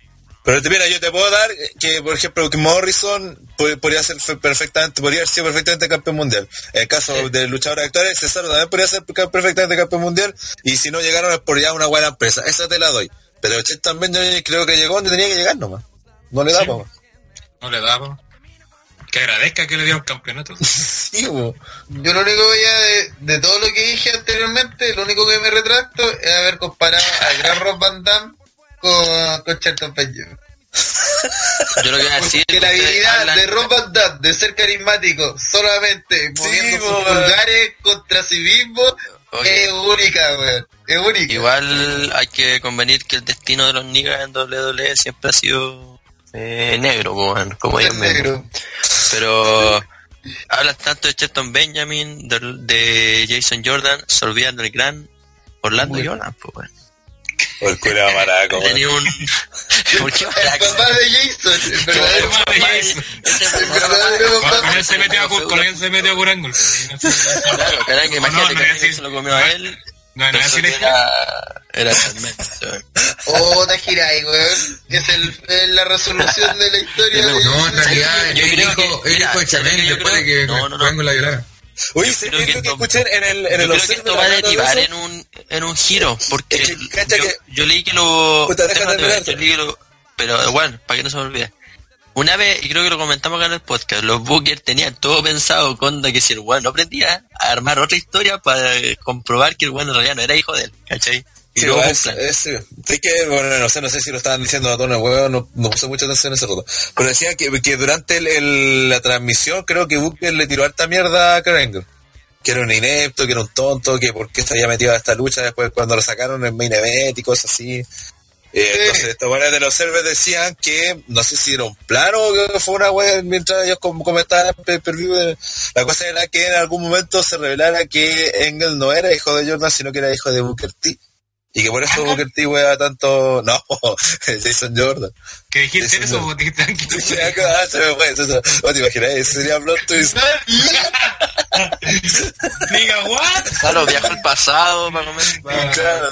[SPEAKER 3] Pero te- mira, yo te puedo dar que, por ejemplo, que Morrison po- podría ser fe- perfectamente, podría haber sido perfectamente campeón mundial. En el caso de luchadores actuales, Cesaro también podría ser perfectamente campeón mundial. Y si no llegaron es por ya una buena empresa. Esa te la doy. Pero Chet también yo creo que llegó donde tenía que llegar nomás. No le da,
[SPEAKER 2] Sí.
[SPEAKER 3] po.
[SPEAKER 2] no le daba. Que agradezca que le dieron campeonato. [LAUGHS]
[SPEAKER 3] Sí, po.
[SPEAKER 1] Yo lo único que voy a de, de todo lo que dije anteriormente, lo único que me retracto es haber comparado al gran Rob Van Damme con, con Shelton Benjamin.
[SPEAKER 5] Yo lo que voy a decir
[SPEAKER 1] Que la habilidad de Rob Van Damme de ser carismático solamente moviendo sus pulgares contra sí mismo
[SPEAKER 5] Oye.
[SPEAKER 1] es única, weón. Es única.
[SPEAKER 5] Igual hay que convenir que el destino de los niggas en WWE siempre ha sido eh, negro, weón, como ellos
[SPEAKER 1] negro.
[SPEAKER 5] Pero hablan tanto de Shelton Benjamin, de, de Jason Jordan, se olvidan del gran Orlando Jonas, pues, weón.
[SPEAKER 3] O el culo maraco.
[SPEAKER 5] Tenía un... [LAUGHS] ¿Por qué
[SPEAKER 1] El
[SPEAKER 5] maraco?
[SPEAKER 1] papá de Jason, el verdadero
[SPEAKER 2] papá de. Jason.
[SPEAKER 5] El
[SPEAKER 1] El
[SPEAKER 2] Con él se metió a con él se metió a Curangul. [LAUGHS]
[SPEAKER 5] Claro, cara, que
[SPEAKER 2] No,
[SPEAKER 5] imagínate
[SPEAKER 2] no,
[SPEAKER 5] que se lo comió a él.
[SPEAKER 2] No, no, así
[SPEAKER 5] era, era Sarmiento, weón.
[SPEAKER 1] Oh, Tajirai, weón. Es, el, es la resolución de la historia. de-
[SPEAKER 7] No, en realidad,
[SPEAKER 5] Yo
[SPEAKER 7] el hijo, el de
[SPEAKER 5] ¿sabes
[SPEAKER 7] Chamel
[SPEAKER 5] lo que yo
[SPEAKER 7] después de que. Juan la violara.
[SPEAKER 3] Oye,
[SPEAKER 5] Yo
[SPEAKER 3] ¿sabes
[SPEAKER 5] creo que
[SPEAKER 3] que
[SPEAKER 5] esto-
[SPEAKER 3] escuché en el, en el
[SPEAKER 5] creo que esto va a
[SPEAKER 3] de
[SPEAKER 5] derivar
[SPEAKER 3] eso?
[SPEAKER 5] en un, en un giro, porque
[SPEAKER 3] Es que,
[SPEAKER 5] yo,
[SPEAKER 3] que-
[SPEAKER 5] yo leí que lo... Ver, yo leí que lo- pero bueno, para que no se me olvide. Una vez, y creo que lo comentamos acá en el podcast, los Bookers tenían todo pensado, conda, que si el weón no aprendía a armar otra historia para comprobar que el weón en realidad no era hijo de él, ¿cachai?
[SPEAKER 3] Sí,
[SPEAKER 5] un
[SPEAKER 3] es, que, bueno, no sé, no sé si lo estaban diciendo a tono huevo, no, no puse mucha atención en ese rato. Pero decían que, que durante el, el- la transmisión, creo que Booker le tiró harta mierda a Kurt Que era un inepto, que era un tonto, que por qué se había metido a esta lucha después cuando lo sacaron en main event y cosas así. Eh,
[SPEAKER 1] Sí.
[SPEAKER 3] Entonces, estos buenos de los servers decían que, no sé si era un plano o que fue una wea mientras ellos com- comentaban el La cosa era que en algún momento se revelara que Engel no era hijo de Jordan, sino que era hijo de Booker T. Y que por eso Booker T wea tanto, no, [LAUGHS] Jason Jordan.
[SPEAKER 8] ¿Qué dijiste
[SPEAKER 3] Eso no.
[SPEAKER 8] dijiste tranquilo.
[SPEAKER 3] Ah, se me fue, eso. ¿Vos te imaginas? Ese sería plot twist.
[SPEAKER 8] Diga, what?
[SPEAKER 5] Claro, viajó al pasado para comer.
[SPEAKER 3] Claro,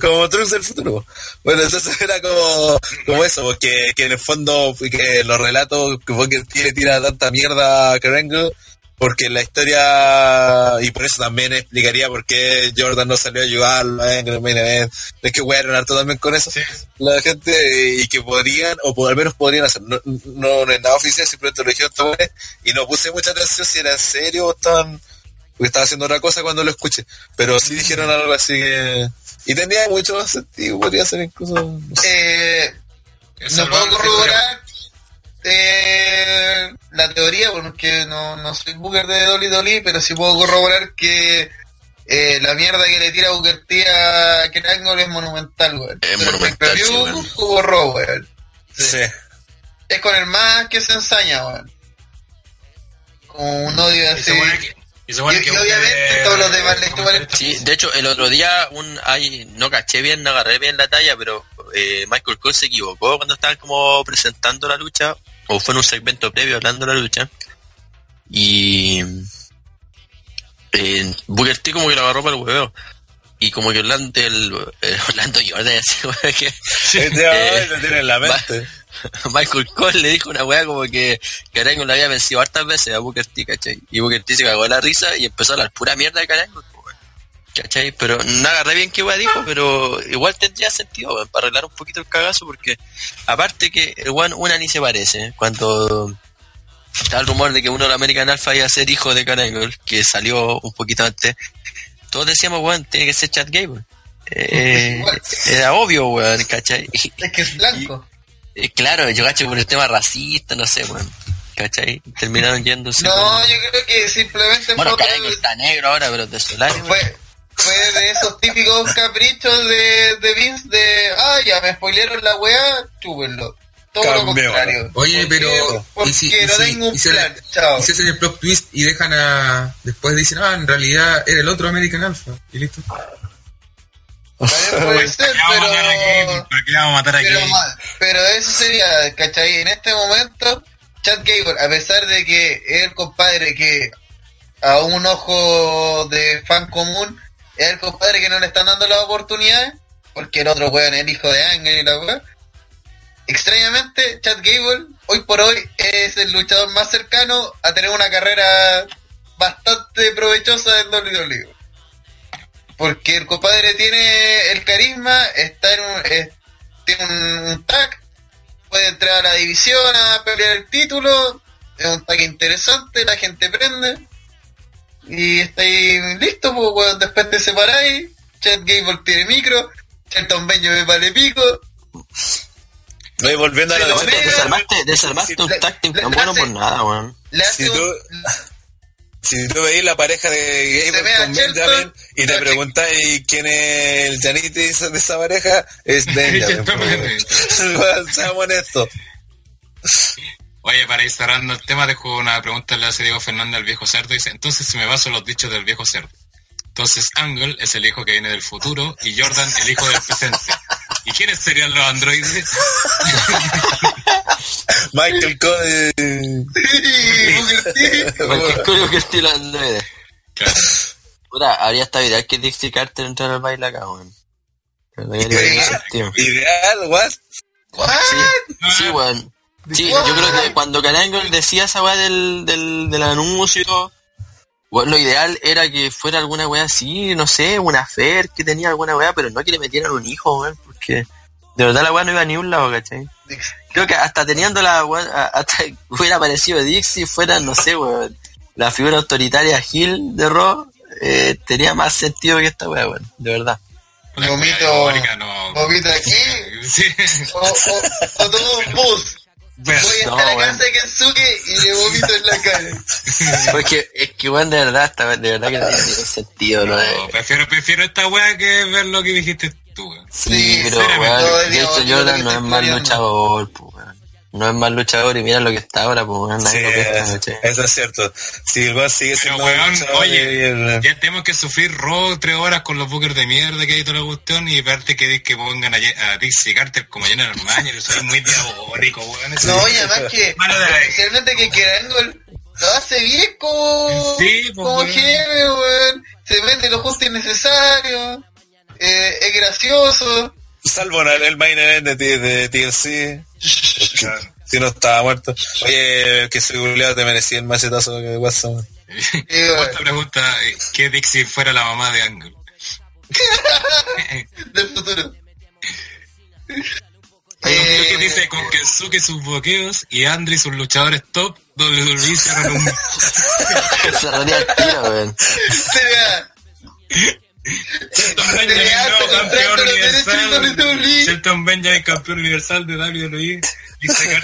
[SPEAKER 3] como Trunks del futuro. Bueno, entonces era como, como eso, porque que en el fondo que los relatos que Booker T le tira tanta mierda a Krangle, porque la historia, y por eso también explicaría por qué Jordan no salió a ayudarlo en el main event. Es que harto también con eso.
[SPEAKER 8] Sí.
[SPEAKER 3] La gente, y que podrían, o por, al menos podrían hacer, no, no, no es nada oficial, simplemente lo dijeron weones, y no puse mucha atención si era en serio o estaban porque estaba haciendo otra cosa cuando lo escuché. Pero sí dijeron algo así que. Y tenía mucho más sentido, podría ser incluso. no sé.
[SPEAKER 1] Eh,
[SPEAKER 8] Eso
[SPEAKER 1] no puedo
[SPEAKER 8] lo-
[SPEAKER 1] corroborar eh, la teoría porque no, no soy Booker de Dolly Dolly, pero sí puedo corroborar que eh, la mierda que le tira Booker T a Krangle es monumental, weón.
[SPEAKER 5] Es
[SPEAKER 1] Pero el
[SPEAKER 5] monumental, sí, weón.
[SPEAKER 1] weón.
[SPEAKER 3] Sí.
[SPEAKER 1] Es con el más que se ensaña, weón. Como un odio así.
[SPEAKER 8] y que
[SPEAKER 1] y obviamente todos los demás le
[SPEAKER 5] Sí, de hecho, el otro día un ay, no caché bien, no agarré bien la talla, pero eh, Michael Cole se equivocó cuando estaban como presentando la lucha, o fue en un segmento previo hablando de la lucha, y eh, Booker T como que lo agarró para el huevo. Y como que Orlando, el, el Orlando Jordan, [LAUGHS] así como que
[SPEAKER 3] Este ay, lo tiene en la mente. [LAUGHS]
[SPEAKER 5] Michael Cole le dijo una weá como que Carango lo había vencido hartas veces a Booker T, ¿cachai? Y Booker T se cagó la risa y empezó a hablar pura mierda de Carango, ¿cachai? Pero no agarré bien qué weá dijo, pero igual tendría sentido, weón, para arreglar un poquito el cagazo, porque aparte que el weón una ni se parece, cuando está el rumor de que uno de los American Alpha iba a ser hijo de Carango, que salió un poquito antes, todos decíamos, weón, tiene que ser Chad Gable. Eh, era obvio, weón, ¿cachai?
[SPEAKER 1] Es que es blanco.
[SPEAKER 5] Claro, yo cacho por el tema racista, no sé, weón. ¿Cachai? Terminaron yéndose.
[SPEAKER 1] No,
[SPEAKER 5] con-
[SPEAKER 1] yo creo que simplemente
[SPEAKER 5] Bueno, Carango está negro ahora, pero de Solari. weón.
[SPEAKER 1] fue, fue de esos típicos caprichos de, de Vince de, ah, ya me spoilearon la weá, chúbenlo. Todo lo contrario.
[SPEAKER 7] Oye,
[SPEAKER 1] Porque-
[SPEAKER 7] pero.
[SPEAKER 1] Porque
[SPEAKER 7] y si,
[SPEAKER 1] no
[SPEAKER 7] y si-
[SPEAKER 1] tengo un
[SPEAKER 7] y
[SPEAKER 1] plan, chao.
[SPEAKER 7] y si hacen el plot twist y dejan a. Después dicen, ah, en realidad era el otro American Alpha. Y listo.
[SPEAKER 1] Puede ser,
[SPEAKER 8] ¿Para qué vamos a matar a
[SPEAKER 1] pero...
[SPEAKER 8] A matar a
[SPEAKER 1] Pero, pero eso sería, ¿cachai? En este momento, Chad Gable, a pesar de que es el compadre que a un ojo de fan común es el compadre que no le están dando las oportunidades, porque el otro weón es el hijo de Ángel y la weón. Extrañamente, Chad Gable hoy por hoy es el luchador más cercano a tener una carrera bastante provechosa en WWE. Porque el compadre tiene el carisma, está en un, tiene un, un tag, puede entrar a la división a pelear el título, es un tag interesante, la gente prende y está ahí listo, pues, weón, después te separáis, Chad Gable tiene micro, Shelton Benjamin vale pico,
[SPEAKER 3] No, y volviendo a la
[SPEAKER 1] veo.
[SPEAKER 5] Desarmaste, desarmaste un tan
[SPEAKER 1] le
[SPEAKER 5] bueno
[SPEAKER 1] hace-
[SPEAKER 5] por nada, weón.
[SPEAKER 3] Si
[SPEAKER 1] un-
[SPEAKER 3] tú, [LAUGHS] si tú veis la pareja de Gable con Benjamin y te preguntáis quién es el janitis de esa pareja, es [LAUGHS] Benjamin. [LAUGHS] Seamos honestos.
[SPEAKER 8] Oye, para ir cerrando el tema, dejo una pregunta le hace Diego Fernández al viejo cerdo. Dice, entonces si me baso en los dichos del viejo cerdo. Entonces Angle es el hijo que viene del futuro y Jordan el hijo del presente. ¿Y quiénes serían los androides? [LAUGHS]
[SPEAKER 3] Michael Cole.
[SPEAKER 5] Cualquier cosa que estilo androide.
[SPEAKER 8] Claro.
[SPEAKER 5] Puta, habría hasta ideal que Dixie Carter entrara al baile acá, weón.
[SPEAKER 3] Ideal, what?
[SPEAKER 1] What?
[SPEAKER 5] Sí, weón. Sí, yo creo que cuando Carangle decía esa weá del, del, del anuncio, weón, lo ideal era que fuera alguna weá así, no sé, una fer que tenía alguna weá, pero no que le metieran un hijo, weón, porque de verdad la weá no iba a ni un lado, ¿cachai? Creo que hasta teniendo la weá, a- hasta [LAUGHS] hubiera aparecido Dixie, fuera, no sé, weón, la figura autoritaria Hill de Raw, eh, tenía más sentido que esta weá, weón, de verdad.
[SPEAKER 1] Vomito.
[SPEAKER 8] no.
[SPEAKER 1] Vomito aquí. [LAUGHS]
[SPEAKER 8] Sí.
[SPEAKER 1] O, o, o tomo un bus. Voy
[SPEAKER 5] No,
[SPEAKER 1] hasta la
[SPEAKER 5] bueno.
[SPEAKER 1] casa de Kensuke y le vomito en la cara. [LAUGHS]
[SPEAKER 5] Porque es que, weón, de verdad, de verdad que no tiene ningún sentido, ¿no?
[SPEAKER 8] no, prefiero, prefiero esta wea que ver lo que dijiste
[SPEAKER 2] tú, weón.
[SPEAKER 5] Sí,
[SPEAKER 1] Sí,
[SPEAKER 5] pero weón, de hecho Jordan no es más luchador. No es más luchador y mira lo que está ahora, pues, weón,
[SPEAKER 3] Sí, eso es cierto. Si el weón sigue
[SPEAKER 2] Pero
[SPEAKER 3] siendo
[SPEAKER 2] weón,
[SPEAKER 3] luchador
[SPEAKER 2] oye,
[SPEAKER 3] y el-
[SPEAKER 2] ya tenemos que sufrir Raw tres horas con los bookers de mierda que hay toda la cuestión y verte que, que pongan a, a Dixie Carter como General Manager, eso es muy diabólico, weón. eso
[SPEAKER 1] No,
[SPEAKER 2] es-
[SPEAKER 1] y además que, [LAUGHS] especialmente que Kerangol lo hace bien como,
[SPEAKER 2] Sí, pues,
[SPEAKER 1] como
[SPEAKER 2] weón.
[SPEAKER 1] jefe, weón. Se vende lo justo y necesario. Eh, es gracioso.
[SPEAKER 3] Salvo el el main event de, de TLC.
[SPEAKER 2] Claro. [LAUGHS]
[SPEAKER 3] Si no estaba muerto. Oye, que culiado te merecía el machetazo de WhatsApp.
[SPEAKER 1] Eh,
[SPEAKER 2] Otra pregunta, eh, ¿qué Dixie fuera la mamá de Angle? [LAUGHS]
[SPEAKER 1] del futuro.
[SPEAKER 2] Eh, ¿Qué dice con Kensuke sus bloqueos y Andre sus luchadores top? WWE hicieron un... [LAUGHS]
[SPEAKER 5] Se rodea el tiro, weón.
[SPEAKER 2] Shelton Benjamin, campeón
[SPEAKER 1] de
[SPEAKER 2] universal.
[SPEAKER 1] WWE.
[SPEAKER 2] Shelton Benjamin, campeón universal de WWE. Dice.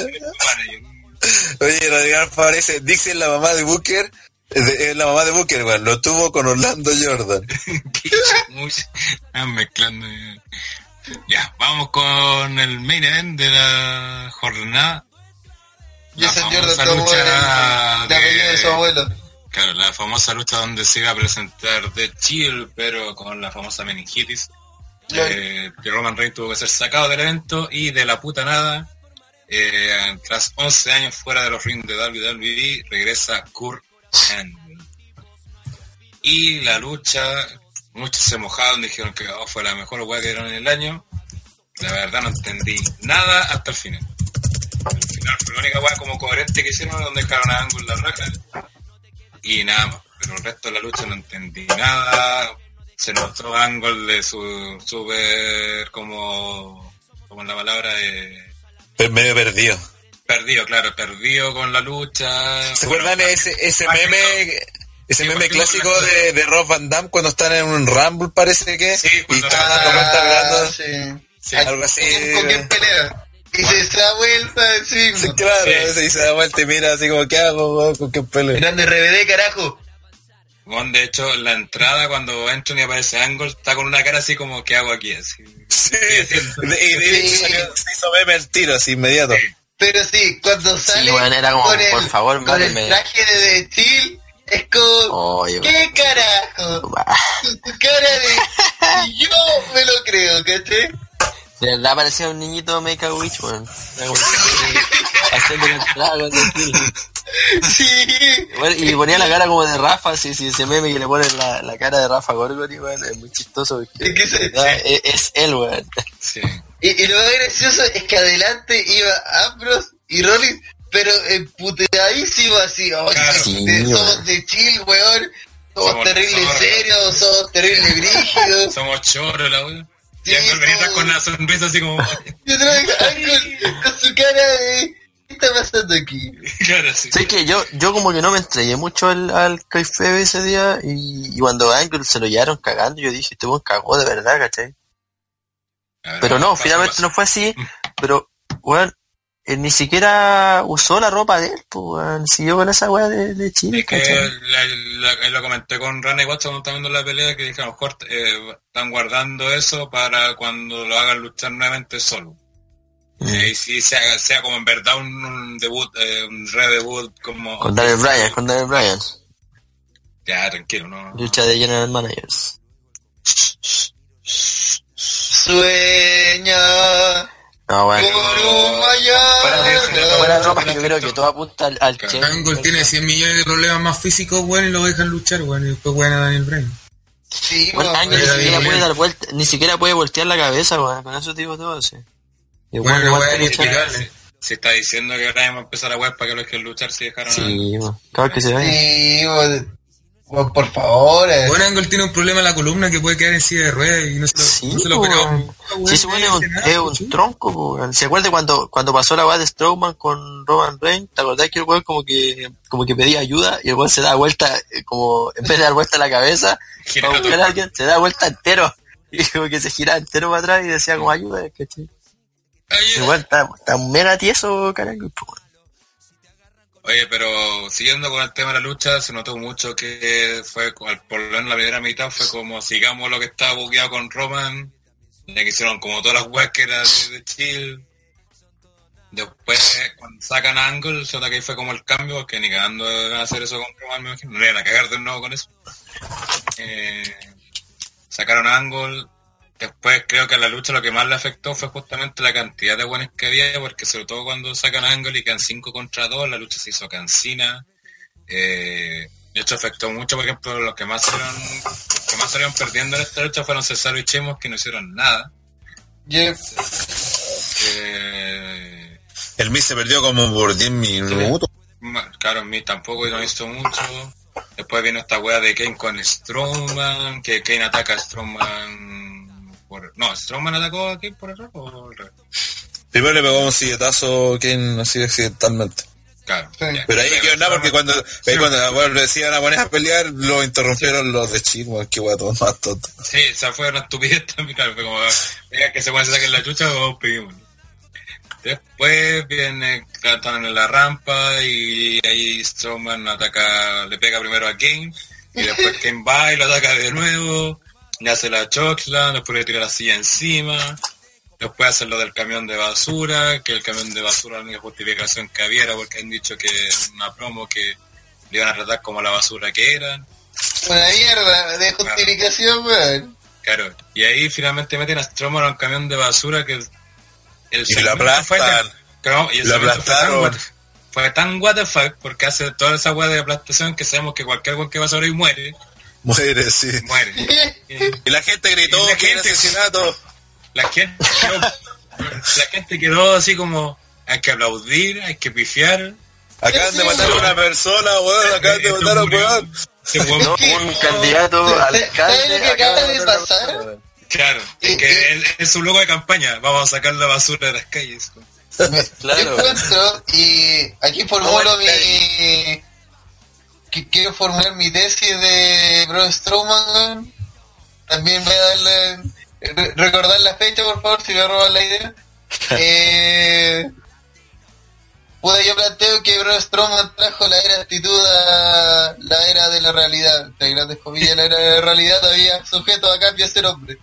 [SPEAKER 3] Oye, Radical aparece, Dixie es la mamá de Booker. Es de- es la mamá de Booker, weón. Lo tuvo con Orlando Jordan. [LAUGHS]
[SPEAKER 2] Están mezclando. Ya, vamos con el main event de la jornada. La
[SPEAKER 1] Jason Jordan
[SPEAKER 2] lucha
[SPEAKER 1] el- la apellido de su abuelo.
[SPEAKER 2] Claro, la famosa lucha donde se iba a presentar The Chill, pero con la famosa meningitis. Eh, Roman Reigns tuvo que ser sacado del evento y de la puta nada, eh, tras 11 años fuera de los rings de WWE, regresa Kurt Angle. Y la lucha, muchos se mojaron, dijeron que oh, fue la mejor weá que dieron en el año. La verdad no entendí nada hasta el final. Al final fue la única weá como coherente que hicieron donde dejaron a Angle la raja. Y nada más. Pero el resto de la lucha no entendí nada. Se notó Angle de su super como como la palabra eh,
[SPEAKER 3] Pero medio perdido.
[SPEAKER 2] perdido, claro, perdido con la lucha.
[SPEAKER 3] ¿Se acuerdan ese, ese meme, ese meme clásico de, de Rob Van Damme cuando están en un Rumble, parece que?
[SPEAKER 2] Sí,
[SPEAKER 3] y
[SPEAKER 2] cuando
[SPEAKER 3] están
[SPEAKER 2] Ah,
[SPEAKER 1] sí.
[SPEAKER 2] Sí,
[SPEAKER 1] ¿A
[SPEAKER 3] algo así.
[SPEAKER 1] quién- ¿Con quién pelea? Y se da vuelta encima.
[SPEAKER 3] Sí, claro,
[SPEAKER 2] Sí.
[SPEAKER 3] y se da vuelta y mira así como, ¿qué hago, weón? ¿Con qué pelo?
[SPEAKER 1] Grande RBD, carajo.
[SPEAKER 2] Bueno, de hecho, la entrada cuando entran y aparece Angle está con una cara así como, ¿qué hago aquí? Así.
[SPEAKER 3] Sí, y de hecho
[SPEAKER 1] Sí.
[SPEAKER 3] salió- se hizo meme el tiro, así inmediato.
[SPEAKER 1] Pero sí, cuando sale
[SPEAKER 5] bueno, era como,
[SPEAKER 1] con, el,
[SPEAKER 5] por favor,
[SPEAKER 1] con el traje de The Chill, es como,
[SPEAKER 5] Oye,
[SPEAKER 1] ¿qué carajo? [LAUGHS] Tu, cara de... y yo me lo creo, ¿cachai?
[SPEAKER 5] De verdad parecía un niñito Make a Witch, weón. Haciendo la entrada con el.
[SPEAKER 1] Sí.
[SPEAKER 5] Bueno, y ponía la cara como de Rafa, sí, sí, ese meme que le ponen la, la cara de Rafa Gorgori, weón, es muy chistoso porque
[SPEAKER 1] Es que se-
[SPEAKER 5] verdad, es, es él, weón.
[SPEAKER 2] Sí.
[SPEAKER 1] Y, y lo más gracioso es que adelante iba Ambrose y Rollins, pero emputeadísimo así. "Oh,
[SPEAKER 2] Claro.
[SPEAKER 1] sí, somos
[SPEAKER 5] weón.
[SPEAKER 1] de chill, weón. Somos,
[SPEAKER 2] Somos-
[SPEAKER 1] terribles
[SPEAKER 2] somos-
[SPEAKER 1] serios, somos terribles [LAUGHS] brígidos.
[SPEAKER 2] Somos choros, la wea. Y venía
[SPEAKER 1] somos-
[SPEAKER 2] con la sonrisa así como,
[SPEAKER 1] Y otra vez Angle con su cara de... ¿Qué está pasando aquí? [LAUGHS]
[SPEAKER 2] claro, sí.
[SPEAKER 5] Sé que yo, yo como que no me entregué mucho al, al Kayfabe ese día y, y cuando a Angle se lo llevaron cagando yo dije, este weón cagó de verdad, ¿cachai?
[SPEAKER 2] Ver,
[SPEAKER 5] Pero no,
[SPEAKER 2] pasa,
[SPEAKER 5] finalmente
[SPEAKER 2] pasa.
[SPEAKER 5] no fue así, [LAUGHS] pero, weón, él ni siquiera usó la ropa de él, pues, siguió con esa weá de, de Chile,
[SPEAKER 2] Es que la- lo comenté con Rana y Watson cuando estaban viendo la pelea que dije a lo mejor eh, están guardando eso para cuando lo hagan luchar nuevamente solo.
[SPEAKER 5] Mm.
[SPEAKER 2] Eh, y si sea, sea como en verdad un, un debut, eh, un re-debut como...
[SPEAKER 5] Con Daniel Bryan, con Daniel Bryan,
[SPEAKER 2] Ya, tranquilo, ¿no?
[SPEAKER 5] lucha de General Managers.
[SPEAKER 1] Sueña
[SPEAKER 5] No, weón.
[SPEAKER 1] por un mañana.
[SPEAKER 5] Fuera de, fuera de ropa, yo creo que todo apunta al, al. Che.
[SPEAKER 7] Angle tiene 100 millones de problemas más físicos, weón, y lo dejan luchar, weón, y después weón a Daniel Bryan.
[SPEAKER 1] Sí,
[SPEAKER 5] Bueno,
[SPEAKER 1] weón,
[SPEAKER 5] Ángel ni
[SPEAKER 7] Era
[SPEAKER 5] siquiera puede dar vuelta, ni siquiera puede voltear la cabeza, weón, con eso digo todo, sí. Y
[SPEAKER 7] Bueno, weón,
[SPEAKER 2] Si, si está diciendo que Bryan va a empezar a web para que lo dejen luchar si dejaron a-
[SPEAKER 5] Sí, weón. Claro que se vaya.
[SPEAKER 1] Sí, weón. Por favor. eh.
[SPEAKER 7] Bueno, Angle tiene un problema en la columna que puede quedar en silla de ruedas y no se lo,
[SPEAKER 5] Sí,
[SPEAKER 7] no se lo
[SPEAKER 5] Sí,
[SPEAKER 7] no
[SPEAKER 5] un, es un tronco, po. ¿Se acuerda cuando, cuando pasó la weá de Strowman con Roman Reigns? ¿Te acordás que el weón como que, como que pedía ayuda y el weón se da vuelta, eh, como, en vez de dar vuelta a la cabeza, para buscar a alguien, se da vuelta entero. [LAUGHS] Y como que se giraba entero para atrás y decía como ayuda, ¿cachai? Igual está, está mega tieso, carajo.
[SPEAKER 2] Oye, pero siguiendo con el tema de la lucha, se notó mucho que fue, por lo menos la primera mitad, fue como sigamos lo que estaba bugueado con Roman que hicieron como todas las weas de, chill. Después, cuando sacan Angle, se nota que fue como el cambio, porque ni cagando a hacer eso con Roman, me imagino. No le iban a cagar de nuevo con eso. Eh, sacaron Angle. Después creo que a la lucha lo que más le afectó fue justamente la cantidad de buenos que había, porque sobre todo cuando sacan a Angle y quedan 5 contra 2, la lucha se hizo cansina. Eh, de hecho afectó mucho, por ejemplo, los que más salieron, los que más salieron perdiendo en esta lucha fueron Cesaro y Chemos, que no hicieron nada.
[SPEAKER 1] Yep.
[SPEAKER 2] Eh,
[SPEAKER 3] El Miz se perdió como por 10 minutos.
[SPEAKER 2] Claro, mí tampoco no hizo mucho. Después vino esta wea de Kane con Strowman, que Kane ataca a Strowman por... No, Strowman atacó a Kane por error o al revés?
[SPEAKER 3] Primero le pegó un silletazo Kane así accidentalmente.
[SPEAKER 2] Claro.
[SPEAKER 1] Sí.
[SPEAKER 2] ya.
[SPEAKER 3] Pero ahí quedó nada porque cuando, ahí cuando bueno, iban a poner a pelear, lo interrumpieron los de Chico, qué guato más tonto.
[SPEAKER 2] Sí, esa fue una estupidez también, claro, fue como, venga, que se pueden sacar la chucha o pedimos. Después viene, están en la rampa y ahí Strowman ataca, le pega primero a Kane y después [LAUGHS] Kane va y lo ataca de nuevo, le hace la chocla, después le tira la silla encima, después hace lo del camión de basura, que el camión de basura la única justificación que había era porque han dicho que una promo que le iban a tratar como la basura que eran.
[SPEAKER 1] Una mierda de justificación, weón.
[SPEAKER 2] Claro, y ahí finalmente meten a Strowman a un camión de basura que el, el
[SPEAKER 3] Y lo aplastan.
[SPEAKER 2] claro, y el
[SPEAKER 3] Lo
[SPEAKER 2] segmento fue tan,
[SPEAKER 3] aplastaron.
[SPEAKER 2] what, fue tan what the fuck porque hace toda esa weá de aplastación que sabemos que cualquier weón que va sobre y muere,
[SPEAKER 3] Muere, sí.
[SPEAKER 2] muere. Y
[SPEAKER 3] la gente gritó
[SPEAKER 2] la
[SPEAKER 3] que era
[SPEAKER 2] gente-
[SPEAKER 3] asesinato.
[SPEAKER 2] la gente quedó, la gente quedó así como hay que aplaudir, hay que pifiar.
[SPEAKER 3] Acaban de matar a una persona, weón. Acaban de matar a un
[SPEAKER 2] murió.
[SPEAKER 3] weón.
[SPEAKER 5] No, un candidato
[SPEAKER 1] ¿Sabes
[SPEAKER 5] alcalde.
[SPEAKER 1] lo que acaba de pasar?
[SPEAKER 2] Claro, es que es, es su logo de campaña, vamos a sacar la basura de las calles.
[SPEAKER 5] Claro.
[SPEAKER 1] Yo encuentro, y aquí formulo mi... que- Quiero formular mi tesis de Bro Strowman. También voy a darle... re- Recordar la fecha, por favor, si me roban la idea. [LAUGHS] Eh... Yo planteo que Bro Strowman trajo la era actitud a la era de la realidad. Entre grandes comillas, la era de la realidad todavía sujeto a cambio a ser hombre.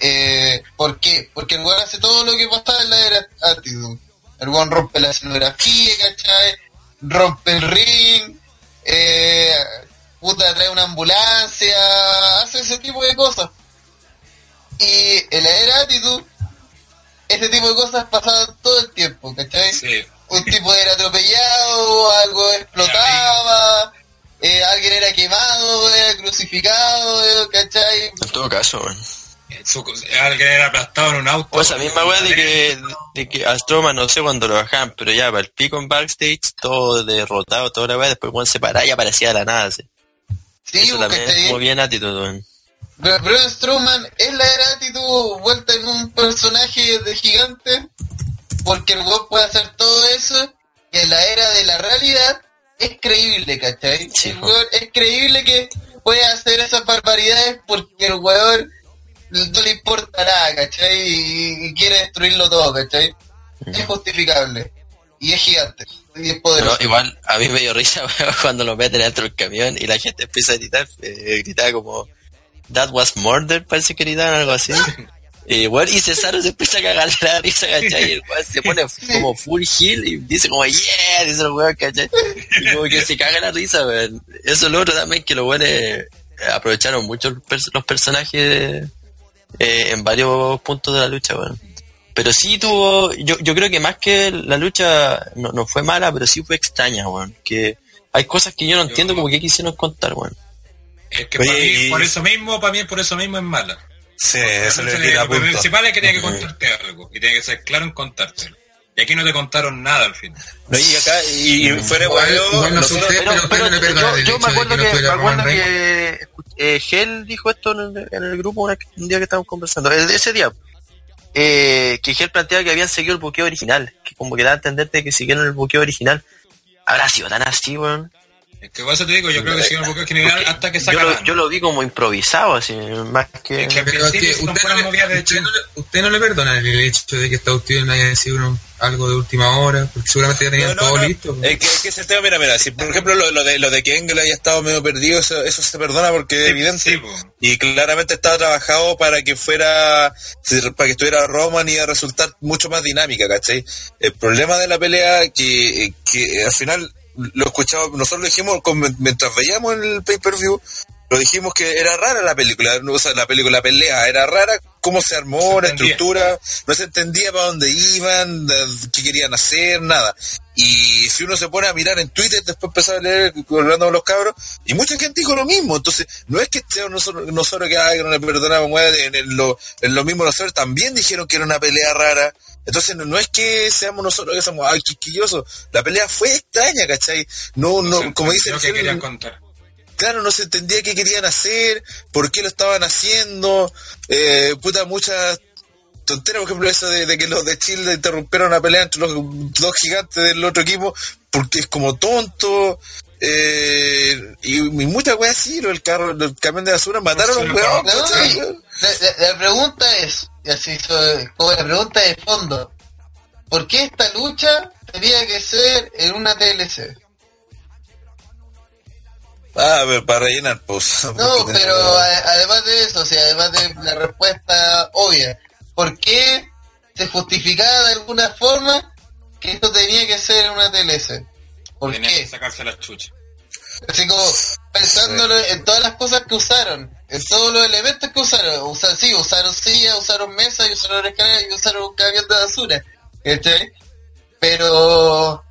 [SPEAKER 1] Eh, ¿Por qué? Porque el weón hace todo lo que pasaba en la era actitud. El weón rompe la escenografía, ¿cachai? Rompe el ring, eh, puta, trae una ambulancia, hace ese tipo de cosas. Y en la era actitud, ese tipo de cosas pasaban todo el tiempo, ¿cachai?
[SPEAKER 2] Sí,
[SPEAKER 1] un tipo era atropellado, algo explotaba, eh, alguien era quemado, era crucificado, ¿cachai?
[SPEAKER 5] En todo caso, weón.
[SPEAKER 2] Su, alguien era aplastado en un auto.
[SPEAKER 5] O esa misma weá de que, de que a Strowman, no sé cuándo lo bajaban, pero ya para el pico en backstage, todo derrotado, toda la weá, después cuando se paraba y aparecía de la nada, así.
[SPEAKER 1] Sí,
[SPEAKER 5] Eso también es
[SPEAKER 1] ¿cachai?
[SPEAKER 5] muy bien actitud, weón.
[SPEAKER 1] Pero Braun Strowman es la era actitud vuelta en un personaje de gigante, porque el weón puede hacer todo eso, y en la era de la realidad es creíble, ¿cachai?
[SPEAKER 5] Sí,
[SPEAKER 1] el weón es creíble que puede hacer esas barbaridades porque el weón no le importa nada, ¿cachai? Y, y quiere destruirlo todo, ¿cachai? Es justificable. Y es gigante. Y es poderoso.
[SPEAKER 5] igual, a mí me dio risa [LAUGHS] cuando lo meten dentro del camión y la gente empieza a gritar, eh, gritaba como, That was murder, parece que gritaban algo así. [LAUGHS] Y bueno, y Cesaro se empieza a cagar la risa, ¿cachai? Y el weón se pone [LAUGHS] como full heel y dice como, yeah, dice el weón, ¿cachai? Y como que se caga la risa, weón. Eso es lo otro también, que los weones aprovecharon mucho los personajes eh, en varios puntos de la lucha, weón. Pero sí tuvo, yo, yo creo que más que la lucha no, no fue mala, pero sí fue extraña, weón. Que hay cosas que yo no entiendo como que quisieron contar, weón.
[SPEAKER 2] Es que
[SPEAKER 3] Oye,
[SPEAKER 2] para mí,
[SPEAKER 3] y-
[SPEAKER 2] por eso mismo, para mí por eso mismo es mala.
[SPEAKER 3] Sí, eso le
[SPEAKER 2] lo principal es que tiene que contarte algo y tiene que ser claro en contártelo. Y aquí no te contaron nada al final.
[SPEAKER 3] No, y acá, y, y fuera
[SPEAKER 7] Igual- no pero- pero no el
[SPEAKER 5] yo, me acuerdo
[SPEAKER 7] que no
[SPEAKER 5] que, me acuerdo que eh, Gel dijo esto en el, en el grupo un día que estábamos conversando, el, ese día, eh, que Gel planteaba que habían seguido el buqueo original, que como que da a entenderte que siguieron el buqueo original. ¿Habrá sido tan así, weón?
[SPEAKER 2] Es que por eso te digo, yo creo que sigue un poco general hasta que
[SPEAKER 5] Yo lo, yo lo vi como improvisado, así, más que...
[SPEAKER 2] Es que-
[SPEAKER 7] Pero es que usted no, le, usted, no le, usted no le perdona el hecho de que esta cuestión haya sido uno- algo de última hora, porque seguramente ya tenían
[SPEAKER 3] No, no,
[SPEAKER 7] todo
[SPEAKER 3] no.
[SPEAKER 7] listo.
[SPEAKER 3] Es que, es que ese tema, mira, mira, si por ejemplo lo, lo de, lo de que Engel haya estado medio perdido, eso, eso se perdona porque es evidente.
[SPEAKER 2] Sí.
[SPEAKER 3] Y claramente estaba trabajado para que fuera, para que estuviera Roman y iba a resultar mucho más dinámica, ¿cachai? El problema de la pelea que, que al final lo escuchamos, nosotros lo dijimos con- mientras veíamos el pay-per-view, lo dijimos que era rara la película, o sea, la película, la pelea, era rara cómo se armó,
[SPEAKER 2] Se
[SPEAKER 3] la estructura, no se entendía para dónde iban, qué querían hacer, nada. Y si uno se pone a mirar en Twitter, después empezar a leer, hablando con los cabros, y mucha gente dijo lo mismo. Entonces, no es que sea nosotros, nosotros que, ay, no le perdonamos, en, lo, en lo mismo nosotros también dijeron que era una pelea rara. Entonces, no, no es que seamos nosotros que somos, ay, quisquillosos. La pelea fue extraña, ¿cachai? No,
[SPEAKER 2] No
[SPEAKER 3] como dice
[SPEAKER 2] lo
[SPEAKER 3] el
[SPEAKER 2] que querían contar.
[SPEAKER 3] Claro, no se entendía qué querían hacer, por qué lo estaban haciendo, eh, puta, muchas tonteras, por ejemplo, eso de, de que los de Chile interrumpieron una pelea entre los dos gigantes del otro equipo, porque es como tonto, eh, y, y muchas weas así, del carro, el camión de basura, mataron a ¿cachai?
[SPEAKER 1] y la, la- la pregunta es, así como la pregunta de fondo, ¿por qué esta lucha tenía que ser en una TLC?
[SPEAKER 3] Ah, a ver, para rellenar, pues. [LAUGHS]
[SPEAKER 1] No, pero
[SPEAKER 3] tenía-
[SPEAKER 1] a- además de eso, o sea, además de la respuesta obvia, ¿por qué se justificaba de alguna forma que esto tenía que ser una TLC? ¿Por
[SPEAKER 2] Tenían que sacarse las chuchas.
[SPEAKER 1] Así como pensándolo en todas las cosas que usaron, en todos los elementos que usaron, usaron sí, usaron silla, usaron mesa, y usaron escalera y usaron un camión de basura, ¿cachai? Pero,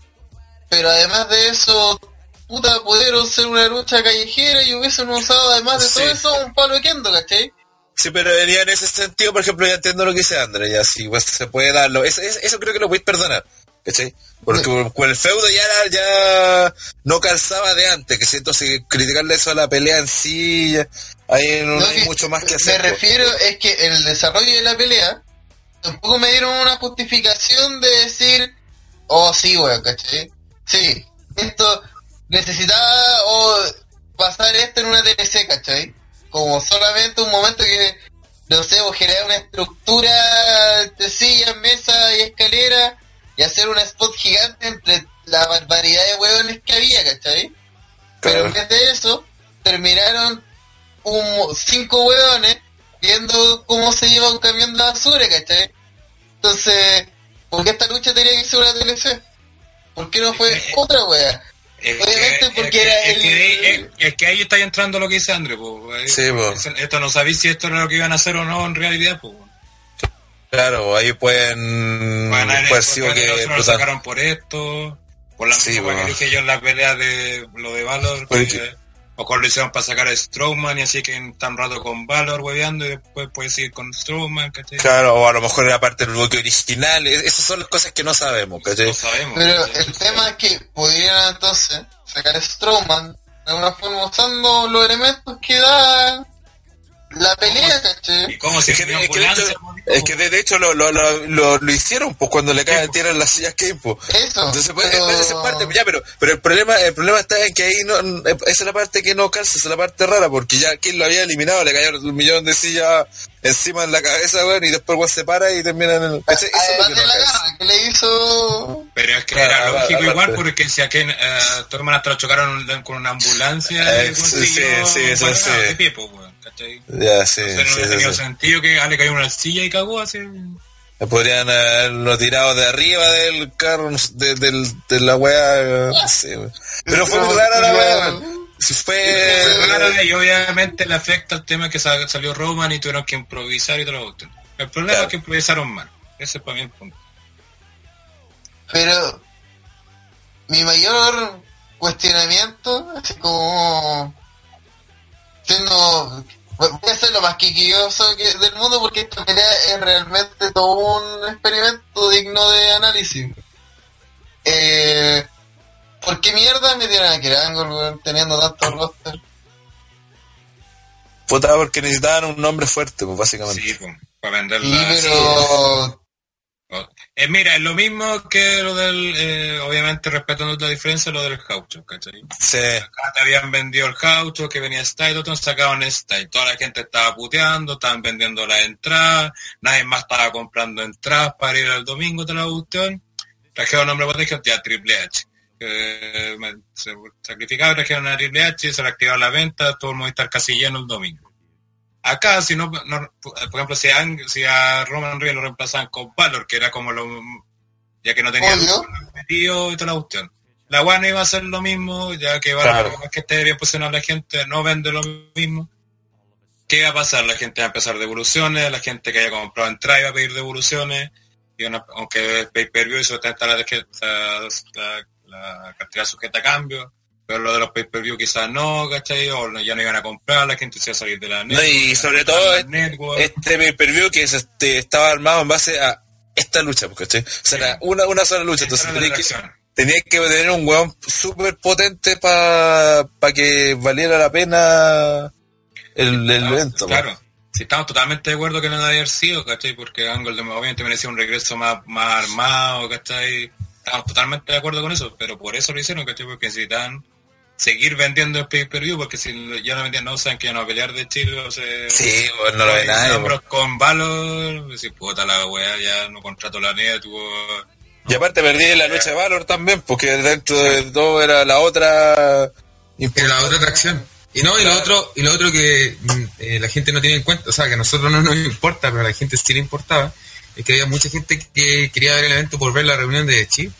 [SPEAKER 1] pero además de eso, puta, pudieron ser una lucha callejera y hubiesen usado además de
[SPEAKER 3] Sí.
[SPEAKER 1] todo eso un palo de kendo, ¿cachai?
[SPEAKER 3] Sí, pero venía en ese sentido, por ejemplo, ya entiendo lo que dice André, ya sí, pues se puede darlo. Eso, eso, eso creo que lo podéis perdonar, ¿cachai? Porque con el feudo ya, era- ya no calzaba de antes, que siento criticarle eso a la pelea en sí, ya- ahí no,
[SPEAKER 1] No,
[SPEAKER 3] hay
[SPEAKER 1] que
[SPEAKER 3] mucho más que
[SPEAKER 1] Me
[SPEAKER 3] hacer. pues.
[SPEAKER 1] refiero es que en el desarrollo de la pelea tampoco me dieron una justificación de decir, oh sí, weón, ¿cachai? Sí, esto necesitaba o pasar esto en una TLC, ¿cachai? Como solamente un momento que, no sé, o generar una estructura de sillas, mesa y escalera y hacer un spot gigante entre la barbaridad de hueones que había, ¿cachai? Pero en vez de eso, terminaron un, cinco hueones viendo cómo se lleva un camión de basura, ¿cachai? Entonces, ¿por qué esta lucha tenía que ser una TLC? ¿Por qué no fue otra wea? Obviamente porque era el-
[SPEAKER 2] que, es- que ahí está entrando lo que dice André, pues.
[SPEAKER 3] Sí.
[SPEAKER 2] Esto no sabéis si esto era lo que iban a hacer o no en realidad, pues.
[SPEAKER 3] Claro, ahí pueden,
[SPEAKER 2] Bueno, en el
[SPEAKER 3] pues sí, que,
[SPEAKER 2] lo
[SPEAKER 3] puta,
[SPEAKER 2] sacaron por esto, por la
[SPEAKER 3] Sí,
[SPEAKER 2] que dije yo en la pelea de lo de Valor,
[SPEAKER 3] Porque-
[SPEAKER 2] que mejor lo hicieron para sacar a Strowman y así que están rato con Valor hueveando y después puedes ir con Strowman, ¿cachai?
[SPEAKER 3] claro, o a lo mejor era parte del bloque original, es- esas son las cosas que no sabemos, ¿cachai?
[SPEAKER 2] No sabemos.
[SPEAKER 1] Pero
[SPEAKER 2] ¿cachai?
[SPEAKER 1] el tema es que podrían entonces sacar a Strowman de alguna forma usando los elementos que da la pelea, ¿cachai?
[SPEAKER 2] ¿Y cómo se
[SPEAKER 3] Es que, es que de hecho, es que de, de hecho lo, lo, lo, lo, lo hicieron, pues cuando le cae,
[SPEAKER 2] Sí, pues.
[SPEAKER 3] tiran las sillas que pues.
[SPEAKER 1] Eso.
[SPEAKER 3] Entonces, pues,
[SPEAKER 1] pero-
[SPEAKER 3] esa parte, ya, pero, pero el problema, el problema está en que ahí no, esa es la parte que no calza, esa es la parte rara, porque ya quien lo había eliminado le cayeron un millón de sillas encima en la cabeza, weón, y después weón se para y termina en el. es lo que no
[SPEAKER 1] la garra que le hizo
[SPEAKER 2] Pero es que
[SPEAKER 3] Claro,
[SPEAKER 2] era
[SPEAKER 3] aparte-
[SPEAKER 2] lógico igual porque si a Ken, eh, tu hermana te lo chocaron con una ambulancia,
[SPEAKER 3] Eh,
[SPEAKER 2] eh,
[SPEAKER 3] sí, sí, sí, sí.
[SPEAKER 2] pie, pues, ¿cachai?
[SPEAKER 3] Ya, sí,
[SPEAKER 2] Entonces
[SPEAKER 3] sí,
[SPEAKER 2] no
[SPEAKER 3] sí,
[SPEAKER 2] tenía
[SPEAKER 3] sí.
[SPEAKER 2] sentido que Ale cayó una silla y cagó así.
[SPEAKER 3] Podrían haberlo tirado de arriba del carro, de, del, de la weá, no sé, weón. Pero fue muy rara la weá. Si fue.
[SPEAKER 2] Claro, y obviamente le afecta el tema que sa- salió Roman y tuvieron que improvisar y todo lo otro. El problema
[SPEAKER 3] Claro.
[SPEAKER 2] es que improvisaron mal. Ese es para mí el punto.
[SPEAKER 1] Pero mi mayor cuestionamiento, así como siendo voy a ser lo más quiquilloso que, del mundo porque esta pelea es realmente todo un experimento digno de análisis. Eh, ¿Por qué mierda metieron a Kirango weón, teniendo tanto roster?
[SPEAKER 3] Puta, porque necesitaban un nombre fuerte, pues básicamente.
[SPEAKER 2] Sí, pues, para
[SPEAKER 1] Sí,
[SPEAKER 2] venderla.
[SPEAKER 1] pero
[SPEAKER 2] Oh, eh, mira, es lo mismo que lo del, eh, obviamente respetando la diferencia, lo del Gaucho, ¿cachai?
[SPEAKER 3] Sí.
[SPEAKER 2] Acá te habían vendido el Gaucho, que venía Style, otros sacaban Style. Toda la gente estaba puteando, estaban vendiendo las entradas, nadie más estaba comprando entradas para ir al domingo de la cuestión. trajeron nombre de ya Triple H. Eh, se sacrificaron, trajeron a Triple H, se le activaron la venta, todo el mundo está casi lleno el domingo. Acá, si no, no- por ejemplo, si a, si a Roman Reigns lo reemplazaban con Valor, que era como lo, ya que no tenía metido y toda la cuestión. La One iba a hacer lo mismo, ya que Valor,
[SPEAKER 3] Claro.
[SPEAKER 2] que esté bien posicionado la gente, no vende lo mismo. ¿Qué va a pasar? La gente va a empezar devoluciones, la gente que haya comprado entrada va a pedir devoluciones, y una- aunque es pay-per-view y eso está la, la, la, la cantidad sujeta a cambio, pero lo de los pay-per-view quizás no, ¿cachai? O no- ya no iban a comprar, la gente se iba a salir de la
[SPEAKER 3] No, y
[SPEAKER 2] network,
[SPEAKER 3] sobre todo
[SPEAKER 2] la
[SPEAKER 3] es-
[SPEAKER 2] network.
[SPEAKER 3] Este pay-per-view que es, este, estaba armado en base a esta lucha, porque ¿cachai? O sea, era una, una sola lucha, entonces tenía que,
[SPEAKER 2] atracción.
[SPEAKER 3] tenía que tener un weón súper potente para que valiera la pena el, el evento.
[SPEAKER 2] Claro. Si estamos totalmente de acuerdo que no debe haber sido, ¿cachai? Porque Angle obviamente merecía un regreso más, más armado, ¿cachai? Estamos totalmente de acuerdo con eso, pero por eso lo hicieron, ¿cachai? Porque necesitan seguir vendiendo el pay-per-view, porque si ya no vendían, no saben que ya no va a pelear de Chile, o sea...
[SPEAKER 3] Sí, pues no lo ve nadie.
[SPEAKER 2] hombros con Valor, decir, puta la weá, ya no contrato la network.
[SPEAKER 3] Y aparte perdí la lucha de Valor también, porque dentro de todo era la otra...
[SPEAKER 7] Era la otra atracción. Y no, y lo otro, y lo otro que mm, eh, la gente no tiene en cuenta, o sea, que a nosotros no nos importa, pero a la gente sí le importaba, es que había mucha gente que quería ver el evento por ver la reunión de Chip.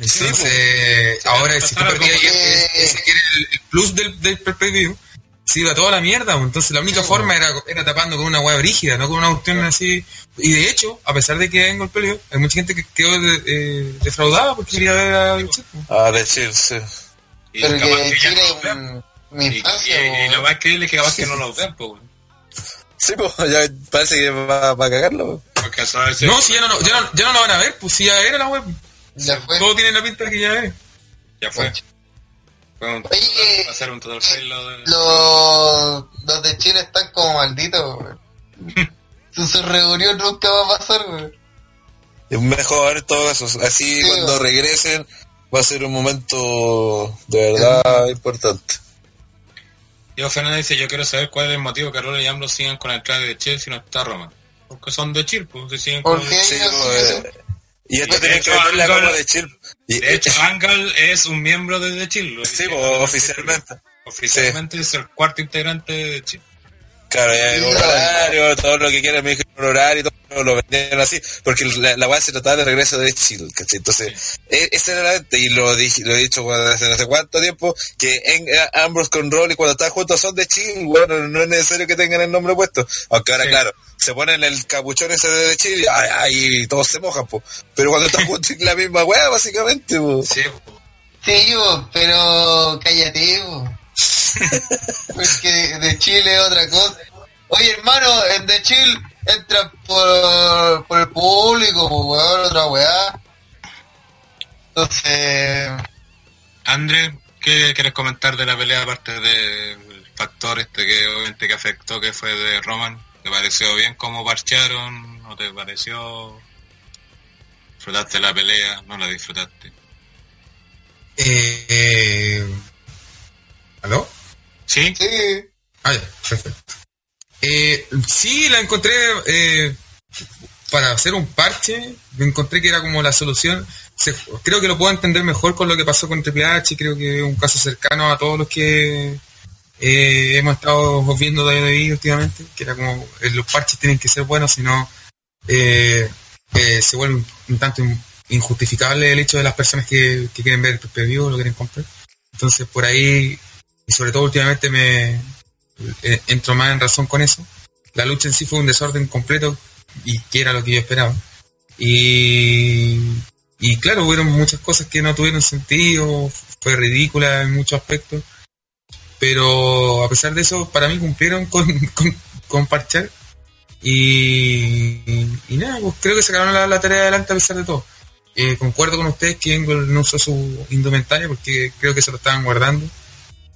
[SPEAKER 7] Entonces, ahora si tú perdías ese, que era el, el plus del, del se iba toda la mierda. Entonces, la única forma era, era tapando con una hueá brígida, no con una cuestión así. Y de hecho, a pesar de que en el peleo, hay mucha gente que quedó de- eh, defraudada porque quería ver al Chip. pues.
[SPEAKER 3] Ah, decir, sí.
[SPEAKER 2] Y
[SPEAKER 1] Pero
[SPEAKER 2] capaz
[SPEAKER 1] que mi
[SPEAKER 2] Y,
[SPEAKER 1] infancia,
[SPEAKER 2] y- lo más increíble es que capaz que no lo [LAUGHS] ven, pues.
[SPEAKER 3] Sí, pues ya parece que va, va a cagarlo.
[SPEAKER 2] A
[SPEAKER 7] No, si ya no, no- ya no, ya no lo van a ver, pues si ya era la web.
[SPEAKER 1] Ya fue.
[SPEAKER 7] Todo tiene la pinta que ya es.
[SPEAKER 2] Ya fue. Fue un,
[SPEAKER 1] Oye,
[SPEAKER 2] ser un total fail lo de...
[SPEAKER 1] Los, los de Chile están como malditos. [LAUGHS] Su, su reunión nunca va a pasar, weón.
[SPEAKER 3] Es mejor todo caso. Así
[SPEAKER 1] Sí,
[SPEAKER 3] cuando regresen va a ser un momento de verdad importante.
[SPEAKER 2] Diego Fernández dice, yo quiero saber cuál es el motivo que Roller y Ambros sigan con la entrada de Chile si no está Roma. Porque son de Chile, pues, si siguen con...
[SPEAKER 1] Porque
[SPEAKER 3] Sí, y esto
[SPEAKER 2] hecho,
[SPEAKER 3] que vender la
[SPEAKER 2] Angle-
[SPEAKER 3] de Chile. Y,
[SPEAKER 2] De hecho, Angle es un miembro de The Chile. lo
[SPEAKER 3] sí, oficialmente.
[SPEAKER 2] Oficialmente es el cuarto integrante de Chile.
[SPEAKER 3] Claro, ya hay un horario, todo lo que quieran, me dijeron un horario, todo lo vendieron así, porque la, la weá se trataba de regreso de Chile, ¿cachai? Entonces, e- ese era y lo, dije, lo he dicho cuando- hace no sé cuánto tiempo, que en, eh, Ambrose con Rolly cuando están juntos son de Chile, bueno, no es necesario que tengan el nombre puesto, aunque ahora,
[SPEAKER 2] Sí.
[SPEAKER 3] claro, se ponen el capuchón ese de Chile, ay, todos se mojan, po. pero cuando están [LAUGHS] juntos es la misma weá, básicamente, po.
[SPEAKER 2] Sí,
[SPEAKER 1] Sí, bo, pero cállate. [LAUGHS] Porque de Chile es otra cosa. Oye, hermano, en de Chile entra por, por el público, po, weón, otra weá. Entonces,
[SPEAKER 2] André, ¿qué quieres comentar de la pelea aparte del factor este que obviamente que afectó que fue de Roman? ¿Te pareció bien cómo parchearon? ¿No te pareció? ¿Disfrutaste la pelea? ¿No la disfrutaste?
[SPEAKER 7] Eh, eh, ¿Aló?
[SPEAKER 2] ¿Sí?
[SPEAKER 1] sí,
[SPEAKER 7] Ah, ya, perfecto. Eh, sí, la encontré eh, para hacer un parche. Me encontré que era como la solución. Se- creo que lo puedo entender mejor con lo que pasó con Triple H. Creo que es un caso cercano a todos los que eh, hemos estado viendo WWE últimamente. Que era como eh, los parches tienen que ser buenos, si no eh, eh, se vuelve un, tanto in- injustificable el hecho de las personas que, quieren ver el preview lo quieren comprar. Entonces, por ahí, y sobre todo últimamente me entro más en razón con eso. La lucha en sí fue un desorden completo y que era lo que yo esperaba. Y, y claro, hubieron muchas cosas que no tuvieron sentido, fue ridícula en muchos aspectos, pero a pesar de eso, para mí cumplieron con, [LAUGHS] con, con parchar. Y, y nada, pues creo que sacaron la, la tarea adelante a pesar de todo. Eh, concuerdo con ustedes que Engel no usó su indumentaria porque creo que se lo estaban guardando.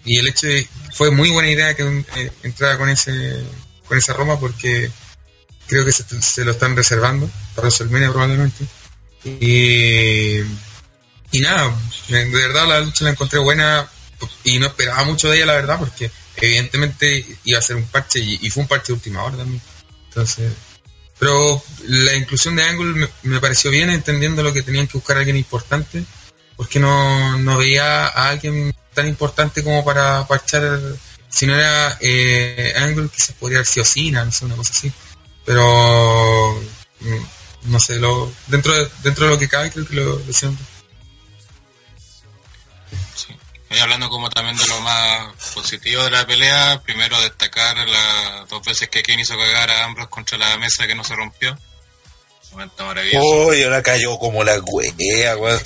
[SPEAKER 7] Y el hecho de fue muy buena idea que eh, entrara con ese con esa Roma porque creo que se, se lo están reservando para WrestleMania probablemente. Y, y nada, de verdad la lucha la encontré buena y no esperaba mucho de ella la verdad porque evidentemente iba a ser un parche y, fue un parche de última hora también. Entonces, Pero la inclusión de Angle me, pareció bien, entendiendo lo que tenían que buscar a alguien importante, porque no, no veía a alguien tan importante como para, echar, si no era eh, Angle, quizás podría haber sido Cena, no sé, una cosa así. Pero, mm, no sé, lo, dentro, de, dentro de lo que cabe, creo que lo, lo hicieron
[SPEAKER 2] hablando como también de lo más positivo de la pelea, primero destacar las dos veces que Kane hizo cagar a Ambrose contra la mesa que no se rompió. Momento maravilloso.
[SPEAKER 3] Oh, y ahora cayó como la wea, weón.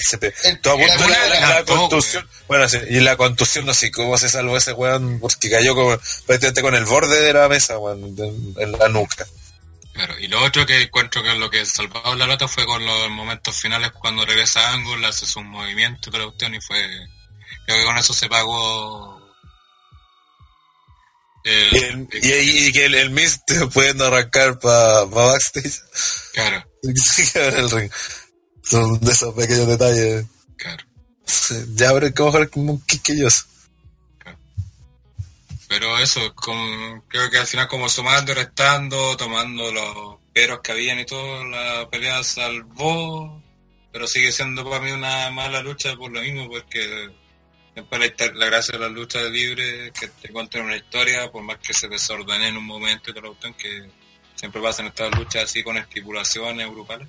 [SPEAKER 3] Bueno, sí, y la contusión, no sé cómo se salvó ese weón, porque cayó como, prácticamente con el borde de la mesa, weón, en, en la nuca.
[SPEAKER 2] Claro, y lo otro que encuentro que lo que salvaba la lata fue con los momentos finales cuando regresa Angle, hace su movimiento y toda la cuestión y fue... Creo que con eso se pagó... el-
[SPEAKER 3] Y, el- y, y que el, el Mist pudiendo arrancar para backstage. [LAUGHS]
[SPEAKER 2] Claro,
[SPEAKER 3] el ring. Son de esos pequeños detalles.
[SPEAKER 2] claro.
[SPEAKER 3] Ya, pero es que mejor como un quisquilloso.
[SPEAKER 2] Pero eso, con, creo que al final como sumando, restando, tomando los peros que habían y todo, la pelea salvó, pero sigue siendo para mí una mala lucha por lo mismo, porque después la, la gracia de las luchas libres que te cuentan una historia, por más que se desordene en un momento y la cuestión, que siempre pasan estas luchas así con estipulaciones grupales.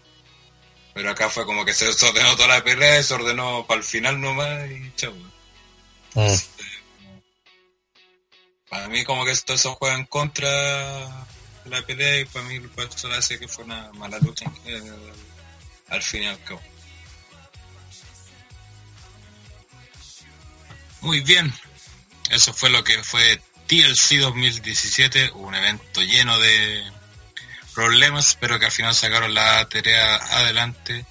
[SPEAKER 2] Pero acá fue como que se desordenó toda la pelea y se ordenó para el final nomás y chao.
[SPEAKER 3] Mm.
[SPEAKER 2] Para mí como que todo eso juega en contra de la pelea y para mí eso hace que fue una mala lucha eh, al fin y al cabo. Muy bien, eso fue lo que fue TLC 2017, un evento lleno de problemas, pero que al final sacaron la tarea adelante.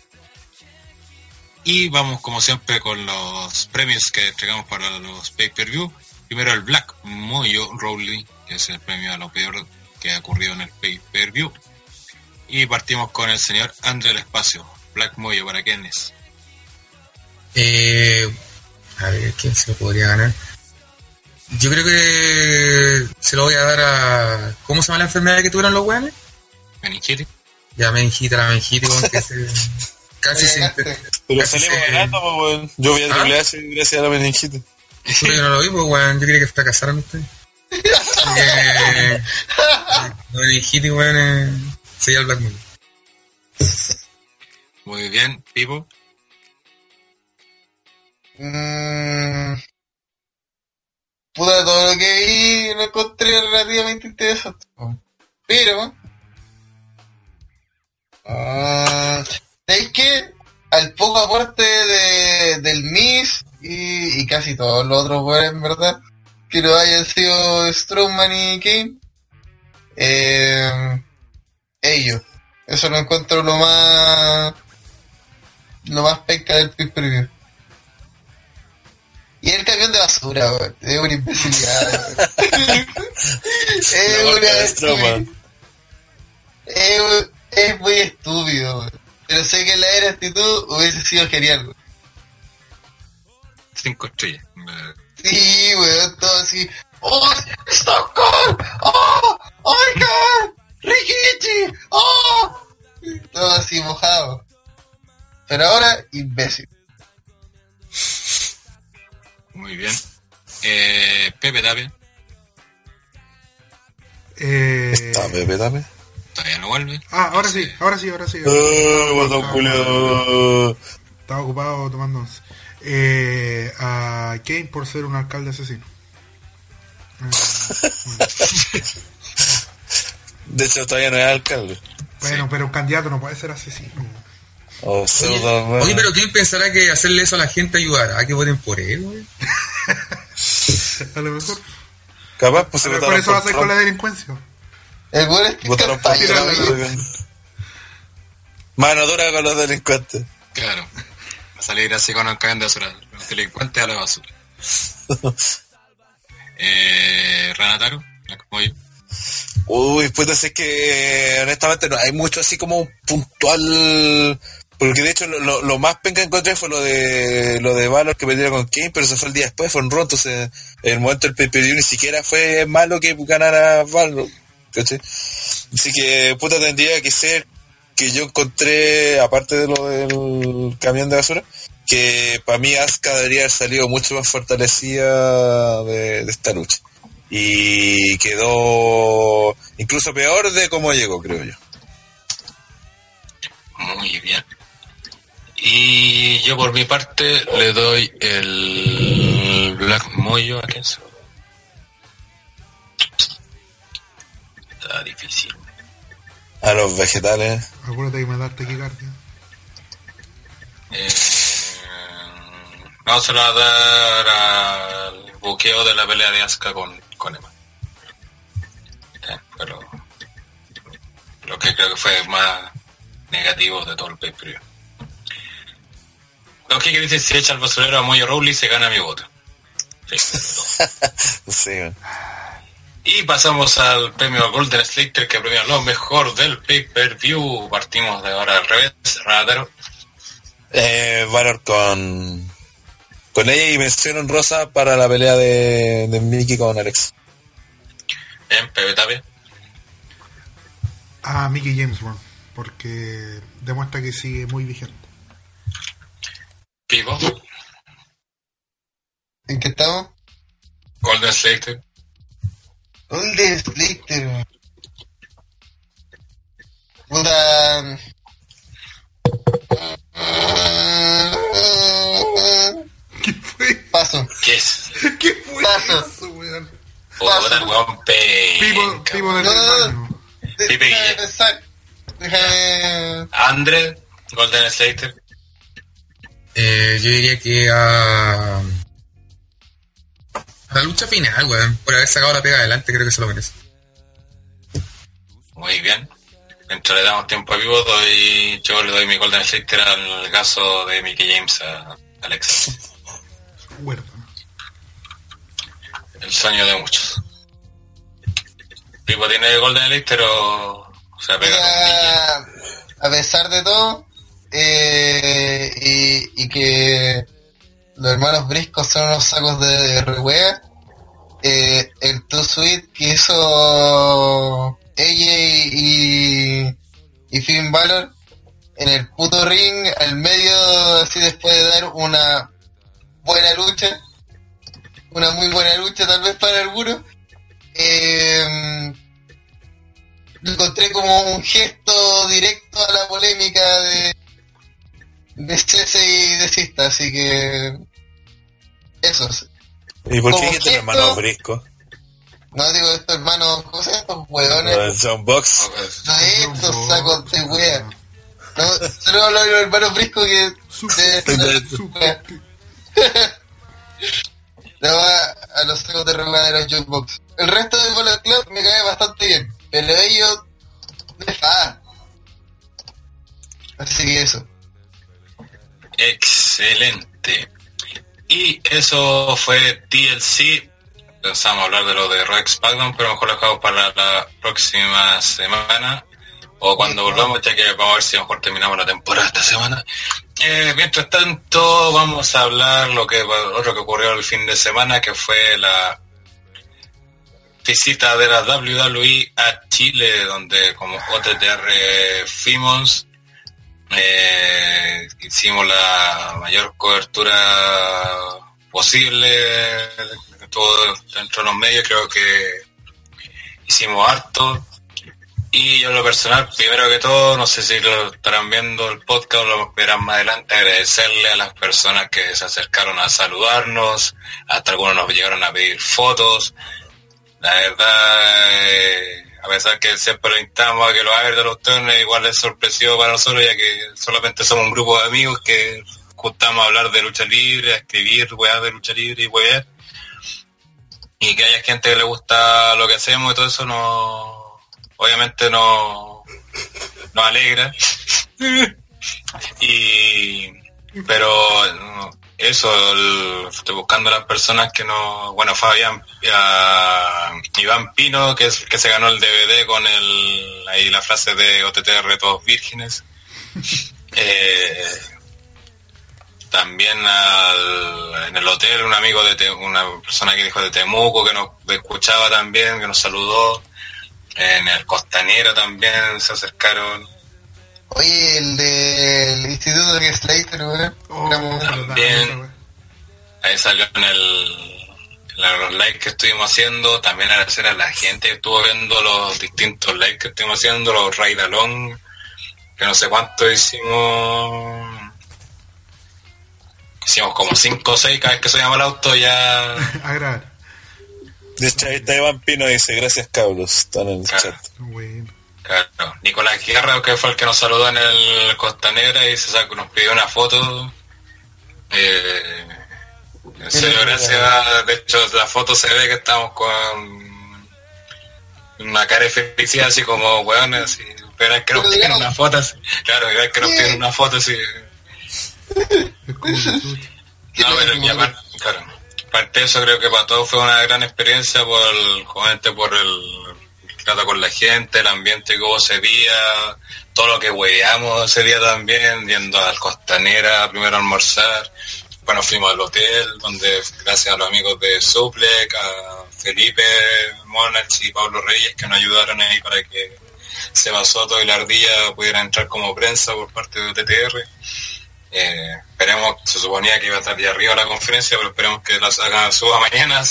[SPEAKER 2] Y vamos como siempre con los premios que entregamos para los pay-per-view. Primero el Black Moyo Rowley, que es el premio a lo peor que ha ocurrido en el pay-per-view. Y partimos con el señor André del Espacio. Black Moyo, ¿para quién es?
[SPEAKER 7] Eh, a ver, ¿quién se lo podría ganar? Yo creo que se lo voy a dar a... ¿Cómo se llama la enfermedad que tuvieron los weones?
[SPEAKER 2] Meningitis.
[SPEAKER 7] Ya meningita, la meningita, con que se... [LAUGHS] Casi se...
[SPEAKER 3] Pero
[SPEAKER 7] Casi
[SPEAKER 3] salimos
[SPEAKER 7] se-
[SPEAKER 3] ganando, pues, weón. Yo vi a
[SPEAKER 7] ¿Ah?
[SPEAKER 3] H gracias a la meningite.
[SPEAKER 7] Puta, yo no lo vi, pues, weón. Yo quería que fracasaran ustedes. [LAUGHS] Porque... La meningita, weón, eh, sería el Black Moon.
[SPEAKER 2] Muy bien, Pipo.
[SPEAKER 1] Mm, puta, todo lo que vi lo encontré relativamente interesante. Pero... ah, ¿Sabéis qué? Al poco aporte de, del Miss y, y casi todos los otros jugadores, en verdad, que lo hayan sido Strowman y Kane, eh, ellos. Eso lo encuentro lo más... lo más penca del pay per view. Y el camión de basura, weón. Es una imbecilidad, weón. [LAUGHS] es una es, un- es muy estúpido, weón. Pero sé que la era actitud hubiese sido genial, weón.
[SPEAKER 2] Cinco estrellas.
[SPEAKER 1] Sí, weón, todo así. ¡Oh! ¡Stop Cold! ¡Oh! ¡Oh my god! ¡Rikichi! ¡Oh! Todo así mojado. Pero ahora, imbécil.
[SPEAKER 2] Muy bien. Eh, Pepe Tapia.
[SPEAKER 4] Eh,
[SPEAKER 3] Dame, Pepe, dame.
[SPEAKER 2] Todavía no vuelve.
[SPEAKER 4] ah, ahora sí, ahora sí, ahora sí.
[SPEAKER 3] ¡Oh, guatón culiao!
[SPEAKER 4] Estaba ocupado tomando once. Eh, a Kane por ser un alcalde asesino. Eh, [LAUGHS]
[SPEAKER 3] De hecho, todavía no es alcalde.
[SPEAKER 4] bueno, pero un candidato no puede ser asesino.
[SPEAKER 3] Oh,
[SPEAKER 7] Oye,
[SPEAKER 3] pseudo,
[SPEAKER 7] oye, pero ¿quién pensará que hacerle eso a la gente ayudará a que voten por él, güey? [LAUGHS]
[SPEAKER 4] A lo mejor.
[SPEAKER 3] Capaz, pues se votaron
[SPEAKER 4] eso va a
[SPEAKER 3] por
[SPEAKER 4] ser con la delincuencia.
[SPEAKER 1] El es que
[SPEAKER 3] Votaron por. Mano dura con los delincuentes.
[SPEAKER 2] Claro. Va a salir así con un camión de basura. Los delincuentes a la basura. [LAUGHS] eh, Ranataro, como yo.
[SPEAKER 3] Uy, pues es que honestamente no hay mucho así como un puntual. Porque de hecho lo, lo- más penca que encontré fue lo de lo de Valor que perdieron con Kane, pero eso fue el día después, fue Raw, entonces en el momento del pay ni siquiera fue malo que ganara Valor. ¿cachai? Así que, puta, tendría que ser que yo encontré, aparte de lo del camión de basura, que para mí Asuka debería haber salido mucho más fortalecida de, de esta lucha. Y quedó incluso peor de cómo llegó, creo yo.
[SPEAKER 2] Muy bien. Y yo por mi parte le doy el Black Moyo a Kenzo. Está difícil.
[SPEAKER 3] A los vegetales.
[SPEAKER 4] Acuérdate que me daste taquicardia.
[SPEAKER 2] Eh, no se lo va a dar al buqueo de la pelea de Asuka con, con Emma. Pero lo que creo que fue más negativo de todo el pay per Lo que dice si echa al basurero a Moyo Rowley se gana mi voto. [LAUGHS] Sí. Y pasamos al premio Golden Slater que premia lo mejor del pay-per-view. Partimos de ahora al revés, Ratero.
[SPEAKER 3] Eh, Valor con con ella y mención honrosa para la pelea de, de Mickey con Alex.
[SPEAKER 2] En Pepe Tapia.
[SPEAKER 4] A Mickey James. Porque demuestra que sigue muy vigente.
[SPEAKER 2] Pivo.
[SPEAKER 1] ¿En qué estamos?
[SPEAKER 2] Golden Slater.
[SPEAKER 1] Golden Slater. Puta.
[SPEAKER 4] ¿Qué fue?
[SPEAKER 1] Paso.
[SPEAKER 2] ¿Qué es?
[SPEAKER 4] ¿Qué fue
[SPEAKER 1] Paso.
[SPEAKER 4] eso, weón?
[SPEAKER 2] Puta, weón penca,
[SPEAKER 4] Pipo del
[SPEAKER 1] No,
[SPEAKER 2] Pipe Guille. Andre, Golden Slater.
[SPEAKER 7] Eh, yo diría que a... a la lucha final, weón. Por haber sacado la pega adelante, creo que se lo merece.
[SPEAKER 2] Muy bien. Mientras le damos tiempo a vivo, doy, yo le doy mi Golden Slater al caso de Mickey James a Alex.
[SPEAKER 4] Huérfano.
[SPEAKER 2] El sueño de muchos. Pipo tiene Golden Slater o o sea pega.
[SPEAKER 1] Mira, a pesar de todo, eh, y, que los hermanos Briscos son unos sacos de, de rehuega, eh, el Too Sweet que hizo ella y, Finn Balor en el puto ring, al medio, así después de dar una buena lucha, una muy buena lucha tal vez para algunos, eh, encontré como un gesto directo a la polémica de de cese y desista, así que eso.
[SPEAKER 3] ¿Y por qué
[SPEAKER 1] Como
[SPEAKER 3] dijiste el
[SPEAKER 1] gesto-
[SPEAKER 3] hermano Brisco?
[SPEAKER 1] No digo estos hermanos, ¿cómo se estos hueones?
[SPEAKER 3] Los John Box.
[SPEAKER 1] No estos sacos de wea. No, solo hablo de los hermanos Brisco que de, wea. [LAUGHS] No, a, a los sacos de regla de los jukebox. El resto del Bullet Club me cae bastante bien, pero ellos me fa. Así que eso.
[SPEAKER 2] Excelente. Y eso fue TLC. Pensamos hablar de lo de Rex SmackDown, pero mejor lo dejamos para la próxima semana. O cuando volvamos, ya que vamos a ver si mejor terminamos la temporada esta semana. Eh, mientras tanto, vamos a hablar lo que otro que ocurrió el fin de semana, que fue la visita de la WWE a Chile, donde como OTTR fuimos, eh, hicimos la mayor cobertura posible, todo dentro de los medios, creo que hicimos harto. Y yo en lo personal, primero que todo, no sé si lo estarán viendo el podcast o lo verán más adelante, agradecerle a las personas que se acercaron a saludarnos, hasta algunos nos llegaron a pedir fotos. La verdad, eh, a pesar que siempre lo instamos a que lo hagan de los turnos, igual es sorpresivo para nosotros, ya que solamente somos un grupo de amigos que juntamos a hablar de lucha libre, a escribir weas de lucha libre y weas. Y que haya gente que le gusta lo que hacemos y todo eso no obviamente no nos alegra. [LAUGHS] y pero eso, el- estoy buscando a las personas que no, bueno, Fabián, a Iván Pino, que es que se ganó el DVD con el, ahí la frase de OTTR todos vírgenes. [LAUGHS] Eh, también al- en el hotel un amigo de Te- una persona que dijo de Temuco que nos escuchaba también, que nos saludó. En el Costanero también se acercaron.
[SPEAKER 1] Oye, el del Instituto de Slater, weón.
[SPEAKER 4] Oh, wea.
[SPEAKER 2] Ahí salió en el en los likes que estuvimos haciendo, también agradecer a la gente que estuvo viendo los distintos likes que estuvimos haciendo, los raid along, que no sé cuánto hicimos. Hicimos como 5 o 6 cada vez que subíamos el auto ya. [LAUGHS]
[SPEAKER 4] A grabar.
[SPEAKER 3] De hecho, ahí está Iván Pino dice, gracias cabros, están en el
[SPEAKER 2] Claro.
[SPEAKER 3] chat.
[SPEAKER 4] Bueno.
[SPEAKER 2] Claro, Nicolás Guerra, que fue el que nos saludó en el Costa Negra y se sacó, nos pidió una foto. Eh, en serio, gracias. De hecho, la foto se ve que estamos con una cara de felicidad, así como weones, así. Pero es que nos piden una foto así. Claro, es que nos piden una foto así. No, pero y aparte, claro, aparte de eso creo que para todos fue una gran experiencia por el, justamente por el trato con la gente, el ambiente que hubo ese día, todo lo que hueveamos ese día también, yendo al Costanera primero a almorzar, bueno fuimos al hotel, donde gracias a los amigos de Suplec, a Felipe Monach y Pablo Reyes que nos ayudaron ahí para que Seba Soto y la Ardilla pudieran entrar como prensa por parte de TTR. Eh, esperemos, se suponía que iba a estar ya arriba la conferencia, pero esperemos que la hagan suba mañana.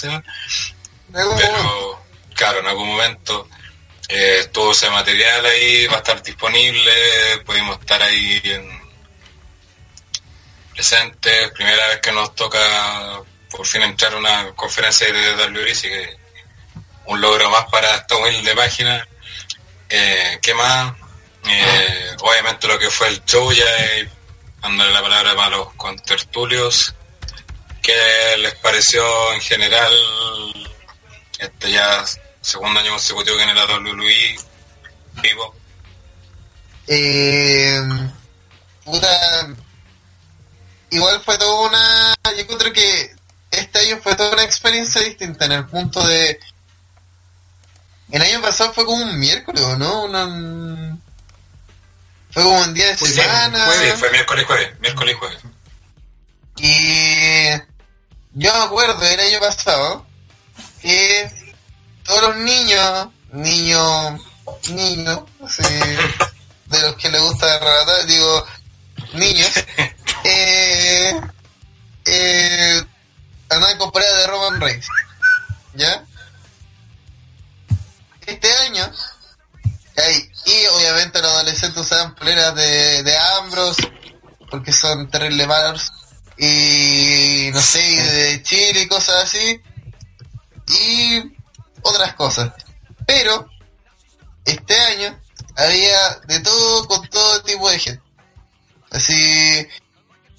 [SPEAKER 2] Pero, claro, en algún momento eh, estuvo ese material ahí, va a estar disponible, pudimos estar ahí en presentes, primera vez que nos toca por fin entrar a una conferencia de WRI, así que un logro más para esta humilde página. Eh, ¿Qué más? Eh, obviamente lo que fue el show, ya dándole la palabra para los contertulios. ¿Qué les pareció en general este ya segundo año consecutivo que en la WWE vivo?
[SPEAKER 1] Eh, puta, igual fue toda una, yo encuentro que este año fue toda una experiencia distinta en el punto de, el año pasado fue como un miércoles, ¿o ¿no? Una- fue como un día de
[SPEAKER 4] Pues
[SPEAKER 1] semana.
[SPEAKER 2] Sí, fue miércoles jueves, miércoles jueves.
[SPEAKER 1] Y yo me acuerdo el año pasado que todos los niños, niños, niños, así, de los que les gusta relatar, digo, niños, [LAUGHS] eh, eh, andaban con de Roman Reigns. ¿Ya? Este año, ay, y obviamente los adolescentes usaban poleras de, de Ambrose, porque son terrible malos, y no sé, y de Chile y cosas así, y otras cosas. Pero, este año, había de todo con todo tipo de gente. Así,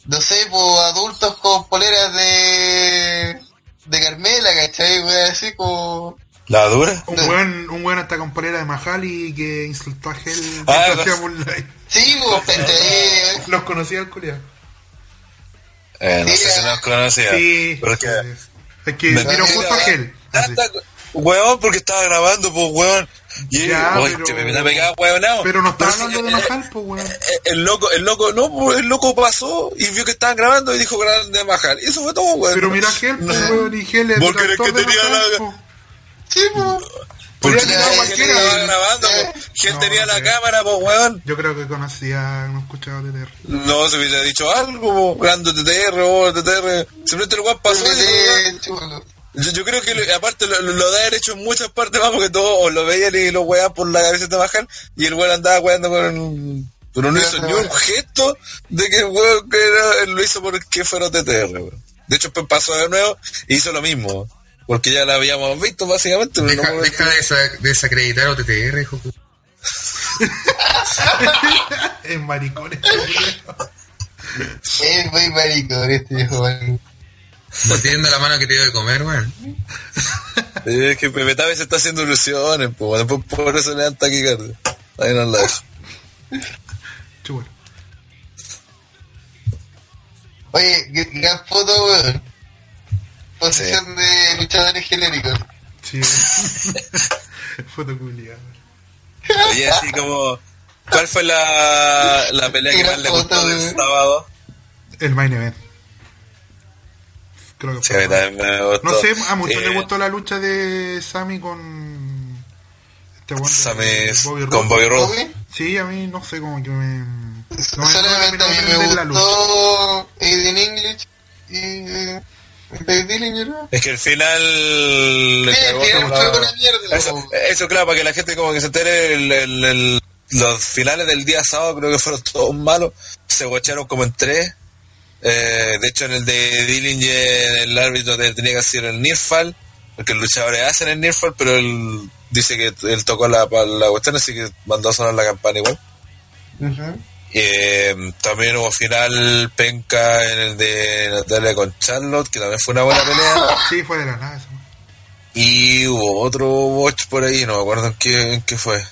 [SPEAKER 1] no sé, pues adultos con poleras de, de Carmela, ¿cachai? Voy a decir como...
[SPEAKER 3] ¿La dura?
[SPEAKER 4] Un buen, un buen hasta con polera de Mahali que insultó a Gel
[SPEAKER 3] Ah.
[SPEAKER 1] Sí, pues.
[SPEAKER 4] Los conocía el culiado.
[SPEAKER 3] Eh, no sé si nos conocía.
[SPEAKER 4] Sí.
[SPEAKER 3] Pero que...
[SPEAKER 4] Es que
[SPEAKER 3] Me-
[SPEAKER 4] vino justo a Gel. así.
[SPEAKER 3] Weón, porque estaba grabando, pues, weón. Y
[SPEAKER 4] Ya,
[SPEAKER 3] oye,
[SPEAKER 4] pero-
[SPEAKER 3] te me me pegaba, weón, no.
[SPEAKER 4] Pero no estaba hablando de
[SPEAKER 3] eh,
[SPEAKER 4] Mahal, pues weón.
[SPEAKER 3] eh, El loco, el loco, no, pues, el loco pasó y vio que estaban grabando y dijo grande Mahal. Eso fue todo, weón.
[SPEAKER 4] Pero mira Gel, pues weón, y Gel es
[SPEAKER 3] ¿Vos crees que
[SPEAKER 4] de
[SPEAKER 3] tenía la-
[SPEAKER 4] pues.
[SPEAKER 1] Sí.
[SPEAKER 3] Porque
[SPEAKER 4] cualquiera,
[SPEAKER 3] estaba
[SPEAKER 4] weón.
[SPEAKER 3] grabando,
[SPEAKER 1] Eh.
[SPEAKER 3] Gel
[SPEAKER 4] No,
[SPEAKER 3] tenía la cámara, pues, weón.
[SPEAKER 4] Yo creo que conocía, no escuchaba TTR.
[SPEAKER 3] No, se hubiera dicho algo, pues, grande TTR, o TTR. Simplemente el weón pasó y
[SPEAKER 1] Eh.
[SPEAKER 3] Yo, yo creo que lo- aparte lo, lo, lo de haber hecho en muchas partes más porque todos o lo veían y lo weaban por la cabeza de Mahal y el weón andaba weando con pero no hizo ni un gesto de que el weón que era, lo hizo porque fuera TTR, weón. De hecho después pasó de nuevo e hizo lo mismo. Porque ya la habíamos visto básicamente.
[SPEAKER 7] Deja,
[SPEAKER 3] no-
[SPEAKER 7] deja de desa- desacreditar a TTR, hijo. [LAUGHS]
[SPEAKER 4] Es maricones.
[SPEAKER 1] Es muy marico este viejo marico.
[SPEAKER 7] No tiendo la mano que te dio de comer, weón.
[SPEAKER 3] Es que Pepe Tabe se está haciendo ilusiones, pues después por eso le dan taquicardia. Ahí no la dejo.
[SPEAKER 4] Chulo.
[SPEAKER 1] Oye, qué gran foto, weón. Posición de luchadores genéricos.
[SPEAKER 4] Sí. [LAUGHS] Foto culiada.
[SPEAKER 3] Oye, así como... ¿Cuál fue la, la pelea que más le gustó del sábado?
[SPEAKER 4] El main event. Creo que
[SPEAKER 3] Sí,
[SPEAKER 4] fue.
[SPEAKER 3] a mí también me gustó.
[SPEAKER 4] No sé, a muchos
[SPEAKER 3] Eh,
[SPEAKER 4] les gustó la lucha de Sammy con Este
[SPEAKER 3] Sami-
[SPEAKER 4] de Bobby
[SPEAKER 3] con. Bobby Roode.
[SPEAKER 4] Sí, a mí no sé, como que me. No me, no me
[SPEAKER 1] Solamente a mí me
[SPEAKER 4] prender la lucha.
[SPEAKER 1] gustó Aiden English y eh.
[SPEAKER 3] Es que el final... le
[SPEAKER 1] Sí,
[SPEAKER 3] cagó
[SPEAKER 1] el final
[SPEAKER 3] la-. Eso, claro, para que la gente como que se entere, el- el- el- los finales del día sábado creo que fueron todos malos. Se guacharon como en tres. Eh, de hecho, en el de Dillinger, el árbitro te- tenía que hacer el Nearfall, porque los luchadores hacen el Nearfall, pero él dice que él tocó la, la cuestión, así que mandó a sonar la campana igual. Eh, también hubo final penca en el de Natalia con Charlotte, que también fue una buena pelea. [LAUGHS]
[SPEAKER 4] Sí, fue de la nada eso.
[SPEAKER 3] Y hubo otro watch por ahí, no me acuerdo en qué, en qué fue.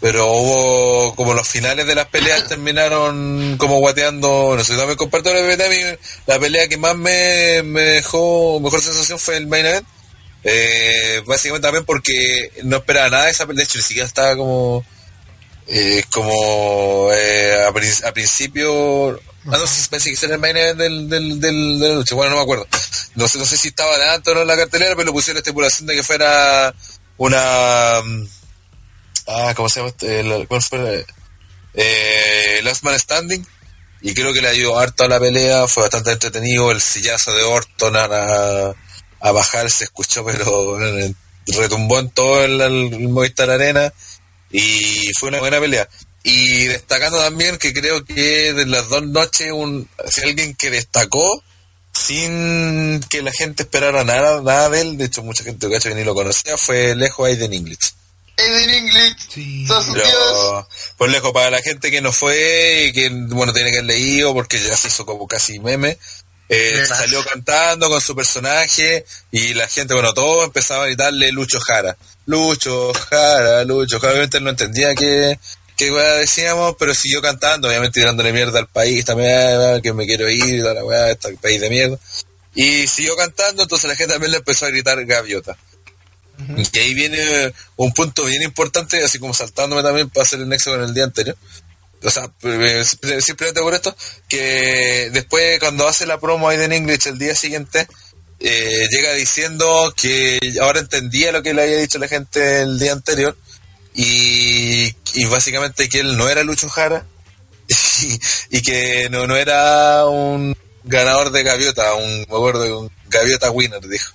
[SPEAKER 3] Pero hubo como los finales de las peleas [LAUGHS] terminaron como guateando. No sé, también comparto la mi- la pelea que más me, me dejó mejor sensación fue el main event. Eh, básicamente también porque no esperaba nada de esa pelea, de hecho ni siquiera estaba como eh, como eh, a, a principio ah, no sé si pensé que era el main event del, del, del- de la lucha, bueno no me acuerdo no sé, no sé si estaba adelante o no en la cartelera pero le pusieron la estipulación de que fuera una ah ¿cómo se llama? este? El- ¿cuál fue? Eh, Last Man Standing y creo que le ayudó harto a la pelea fue bastante entretenido el sillazo de Orton a, a, bajar se escuchó pero retumbó en todo el, el Movistar Arena y fue una buena pelea. Y destacando también que creo que de las dos noches, un, si alguien que destacó sin que la gente esperara nada, nada de él, de hecho mucha gente que ni lo conocía, fue lejos Aiden English.
[SPEAKER 1] English,
[SPEAKER 4] Sí.
[SPEAKER 1] sos dios.
[SPEAKER 3] Por lejos, para la gente que no fue y que, bueno, tiene que haber leído porque ya se hizo como casi meme, eh, salió cantando con su personaje y la gente, bueno, todos empezaban a gritarle Lucho Jara. Lucho Jara, Lucho Jara. Obviamente él no entendía qué, qué weá decíamos, pero siguió cantando, obviamente tirándole mierda al país también, que me quiero ir, toda la weá, este país de mierda. Y siguió cantando, entonces la gente también le empezó a gritar gaviota. Y ahí viene un punto bien importante, así como saltándome también para hacer el nexo con el día anterior. O sea, eh, simplemente por esto, que después cuando hace la promo Aiden English el día siguiente, eh, llega diciendo que ahora entendía lo que le había dicho la gente el día anterior y, y básicamente que él no era Lucho Jara y, [LAUGHS] y que no, no era un ganador de gaviota, un, me acuerdo, un gaviota winner, dijo.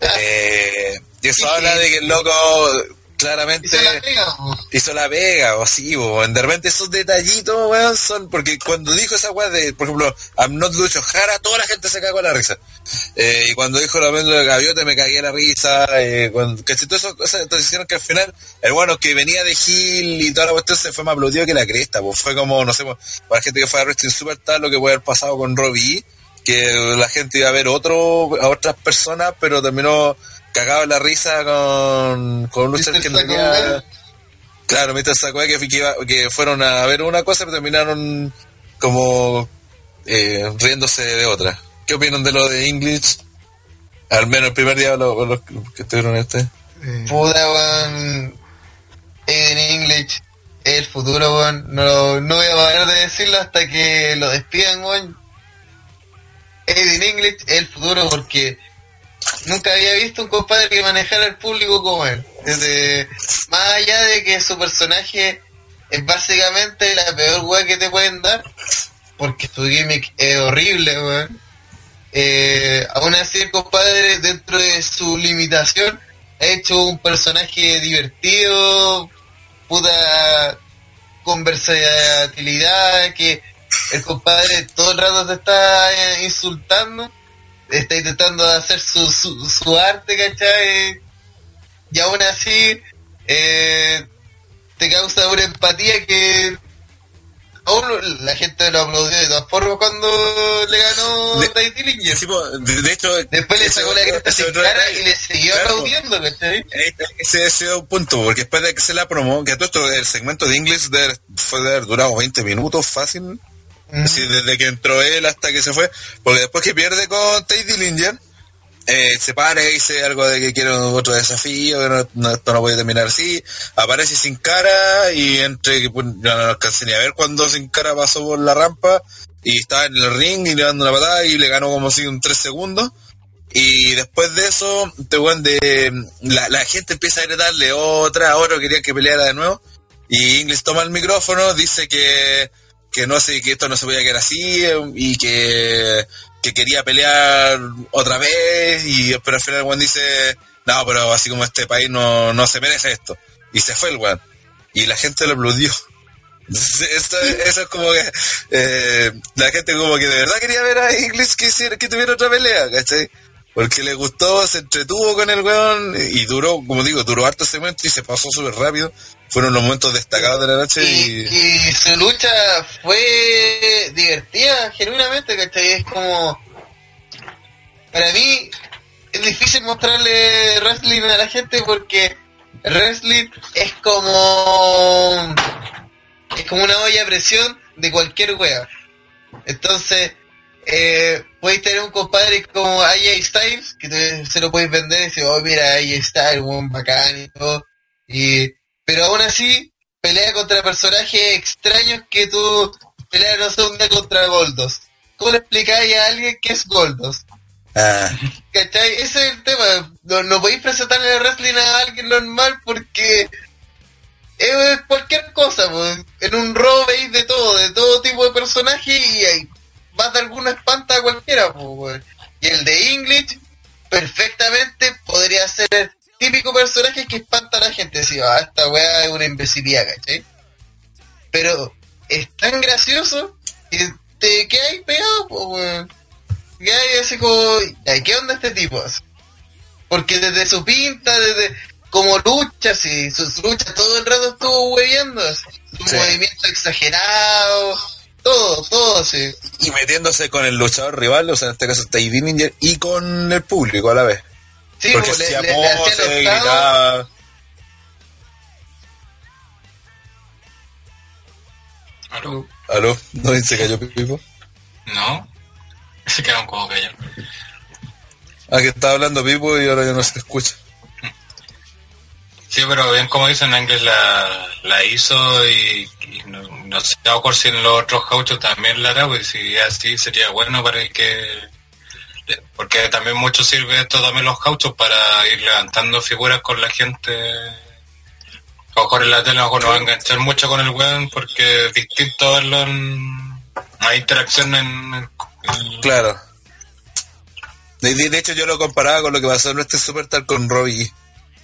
[SPEAKER 3] Eh, y eso habla de que el loco claramente
[SPEAKER 1] Hizo la pega, po.
[SPEAKER 3] hizo la pega, o sí, o de repente esos detallitos, weón, son, porque cuando dijo esa weá de, por ejemplo, I'm not Lucho Jara, toda la gente se cagó la risa. Eh, y cuando dijo la péndola de gaviota me cagué la risa, eh, cuando, que todo eso, cosas, entonces hicieron que al final, el bueno que venía de Gil y toda la cuestión se fue más aplaudido que la cresta, pues fue como, no sé, para la gente que fue a Wrestling Superstar, lo que puede haber pasado con Robbie, que la gente iba a ver otro, a otras personas, pero terminó cagado en la risa con, con
[SPEAKER 1] Mr.
[SPEAKER 3] que
[SPEAKER 1] Saco
[SPEAKER 3] tenía-. Claro, Mr. Sakuya que, que, iba- que fueron a ver una cosa pero terminaron como eh, riéndose de otra. ¿Qué opinan de lo de English? Al menos el primer día los, los que estuvieron este.
[SPEAKER 4] Eh,
[SPEAKER 1] Puta, weón. Aiden English es el futuro, weón. No, no voy a parar de decirlo hasta que lo despidan, weón. Aiden English es el futuro porque nunca había visto un compadre que manejara al público como él. Desde, más allá de que su personaje es básicamente la peor weá que te pueden dar, porque su gimmick es horrible, weón. Eh, aún así el compadre dentro de su limitación ha hecho un personaje divertido, puta conversatilidad, que el compadre todo el rato te está eh, insultando, está intentando hacer su, su, su arte, ¿cachai? Y aún así eh, te causa una empatía que aún la gente lo aplaudió de todas formas cuando le ganó
[SPEAKER 3] De-
[SPEAKER 1] Ty Dillinger.
[SPEAKER 3] Sí, po, de, de hecho,
[SPEAKER 1] Después le
[SPEAKER 3] ese
[SPEAKER 1] sacó la
[SPEAKER 3] ese
[SPEAKER 1] sin cara y le siguió
[SPEAKER 3] Claro.
[SPEAKER 1] aplaudiendo, ¿cachai?
[SPEAKER 3] Ese ese sido un punto, porque después de que se la promo, que todo esto, el segmento de haber- fue de haber durado 20 minutos fácil, Así, desde que entró él hasta que se fue, porque después que pierde con Tate Dillinger, eh, se para y dice algo de que quiere otro desafío, que no, no- esto no puede terminar así, aparece sin cara y entre pues, no alcancé ni a ver cuando sin cara pasó por la rampa y estaba en el ring y le dando una patada y le ganó como si un 3 segundos. Y después de eso, este weón de, la, la gente empieza a gritarle otra, otro quería que peleara de nuevo. Y Inglis toma el micrófono, dice que, que no sé, que esto no se podía quedar así eh, y que, que quería pelear otra vez. Y pero al final el weón dice, no, pero así como este país no, no se merece esto. Y se fue el weón. Y la gente lo aplaudió. [LAUGHS] Eso, es como que eh, la gente como que de verdad quería ver a Inglis que tuviera otra pelea, ¿cachai? Porque le gustó, se entretuvo con el weón y duró, como digo, duró harto ese momento y se pasó súper rápido. Fueron los momentos destacados de la noche
[SPEAKER 1] Y,
[SPEAKER 3] y...
[SPEAKER 1] y su lucha fue divertida, genuinamente, ¿cachai? Es como... Para mí es difícil mostrarle wrestling a la gente porque wrestling es como... Es como una olla a presión de cualquier wea. Entonces, eh, podéis tener un compadre como AJ Styles, que te- se lo podéis vender y decir, oh mira, AJ Styles, un bacán y todo. Y, pero aún así, pelea contra personajes extraños que tú peleas no sé un día contra Goldos. ¿Cómo le explicáis a alguien que es Goldos?
[SPEAKER 3] Ah,
[SPEAKER 1] ¿Cachai? Ese es el tema. No, no podéis presentarle el wrestling a alguien normal porque es cualquier cosa. pues. En un robo veis de todo, de todo tipo de personajes y hay, vas de alguna espanta a cualquiera. pues, y el de English perfectamente podría ser típico personaje que espanta a la gente. Si ah, esta weá es una imbecilidad, ¿cachai? Pero es tan gracioso que te quedas pegado, pues, weón. Y ahí así como, "Ay, ¿qué onda este tipo? Porque desde su pinta, desde como lucha, sí, sus luchas todo el rato estuvo hueviendo, su
[SPEAKER 3] Sí.
[SPEAKER 1] movimiento exagerado, todo, todo, sí.
[SPEAKER 3] y metiéndose con el luchador rival, o sea, en este caso está Dillinger, y con el público a la vez.
[SPEAKER 1] Sí,
[SPEAKER 3] Porque
[SPEAKER 1] pues, le,
[SPEAKER 3] hacía
[SPEAKER 1] le- le hacía octavos,
[SPEAKER 3] gritaba.
[SPEAKER 2] ¿Aló?
[SPEAKER 3] ¿Aló? ¿No se cayó Pipo?
[SPEAKER 2] ¿No? Se quedaron como callados.
[SPEAKER 3] Ah, que estaba hablando Pipo y ahora ya no se escucha.
[SPEAKER 2] Sí, pero bien como dicen, Ángel la, la hizo y, y no, no sé a lo mejor si en los otros gauchos también la hará, pues si es así sería bueno para que... Porque también mucho sirve esto también los gauchos para ir levantando figuras con la gente. A lo mejor en la tele a lo mejor no va a enganchar mucho con el weón porque es distinto verlo en... Hay interacción en... en-
[SPEAKER 3] Claro. De, hecho, yo lo comparaba con lo que pasó en este Superstar con Robbie.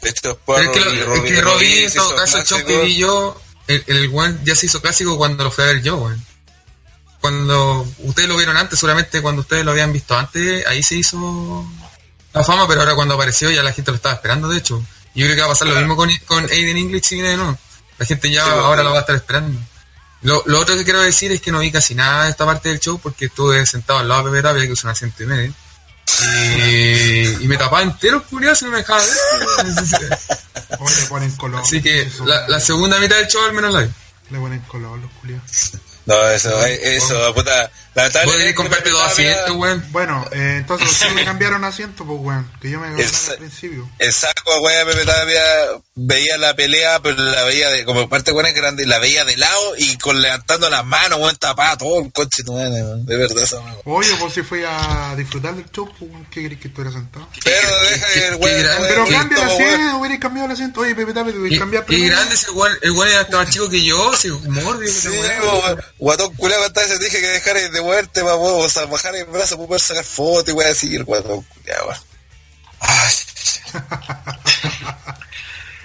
[SPEAKER 3] De hecho,
[SPEAKER 7] es que, lo-
[SPEAKER 3] Robbie-
[SPEAKER 7] es que
[SPEAKER 3] Robbie
[SPEAKER 7] Robbie, en todo caso, el show que
[SPEAKER 3] clásico.
[SPEAKER 7] vi yo, el, el one ya se hizo clásico cuando lo fui a ver yo, weón. Cuando ustedes lo vieron antes, seguramente cuando ustedes lo habían visto antes, ahí se hizo la fama, pero ahora cuando apareció ya la gente lo estaba esperando, de hecho. Yo creo que va a pasar lo mismo con, con Aiden English si viene de nuevo. La gente ya
[SPEAKER 3] Sí,
[SPEAKER 7] ahora lo va a estar esperando. Lo, lo otro que quiero decir es que no vi casi nada de esta parte del show porque estuve sentado al lado de Pepe Tapia, que es un asiento y medio. Y, y me tapaba entero, curioso, si no me dejaba ver.
[SPEAKER 4] Hoy le ponen color.
[SPEAKER 7] Así que la segunda mitad del show al menos la vi.
[SPEAKER 4] Le ponen color los culiados.
[SPEAKER 3] No, eso, eso, puta. Lamentablemente.
[SPEAKER 7] Podés comprarte dos asientos, weón.
[SPEAKER 4] Bueno, eh, entonces ustedes me [LAUGHS] cambiaron asiento, pues, weón. Que yo me gané
[SPEAKER 3] Es-
[SPEAKER 4] al principio.
[SPEAKER 3] El saco, weón, Pepe Tapia veía la pelea, pero la veía de, como parte buena grande, la veía de lado y con levantando las manos, weón, tapada todo el coche, tu madre, weón. De verdad, esa weón.
[SPEAKER 4] Oye, pues si fui a disfrutar del show, pues, weón. ¿Qué querés que estuviera sentado?
[SPEAKER 3] Pero deja que el weón.
[SPEAKER 4] Pero
[SPEAKER 3] weón,
[SPEAKER 4] cambia el
[SPEAKER 3] weón.
[SPEAKER 4] asiento, hubiera cambiado el asiento. Oye, Pepe Tapia,
[SPEAKER 7] Y,
[SPEAKER 4] a cambiar
[SPEAKER 7] y
[SPEAKER 4] primero.
[SPEAKER 7] grande ese weón, el weón era hasta más chico que yo, ese humor,
[SPEAKER 3] Sí, weón, guatón cuántas veces dije que dejar de muerte, pa, weón, o sea, bajar el brazo para poder sacar fotos y el guatón culiao, weón. [LAUGHS]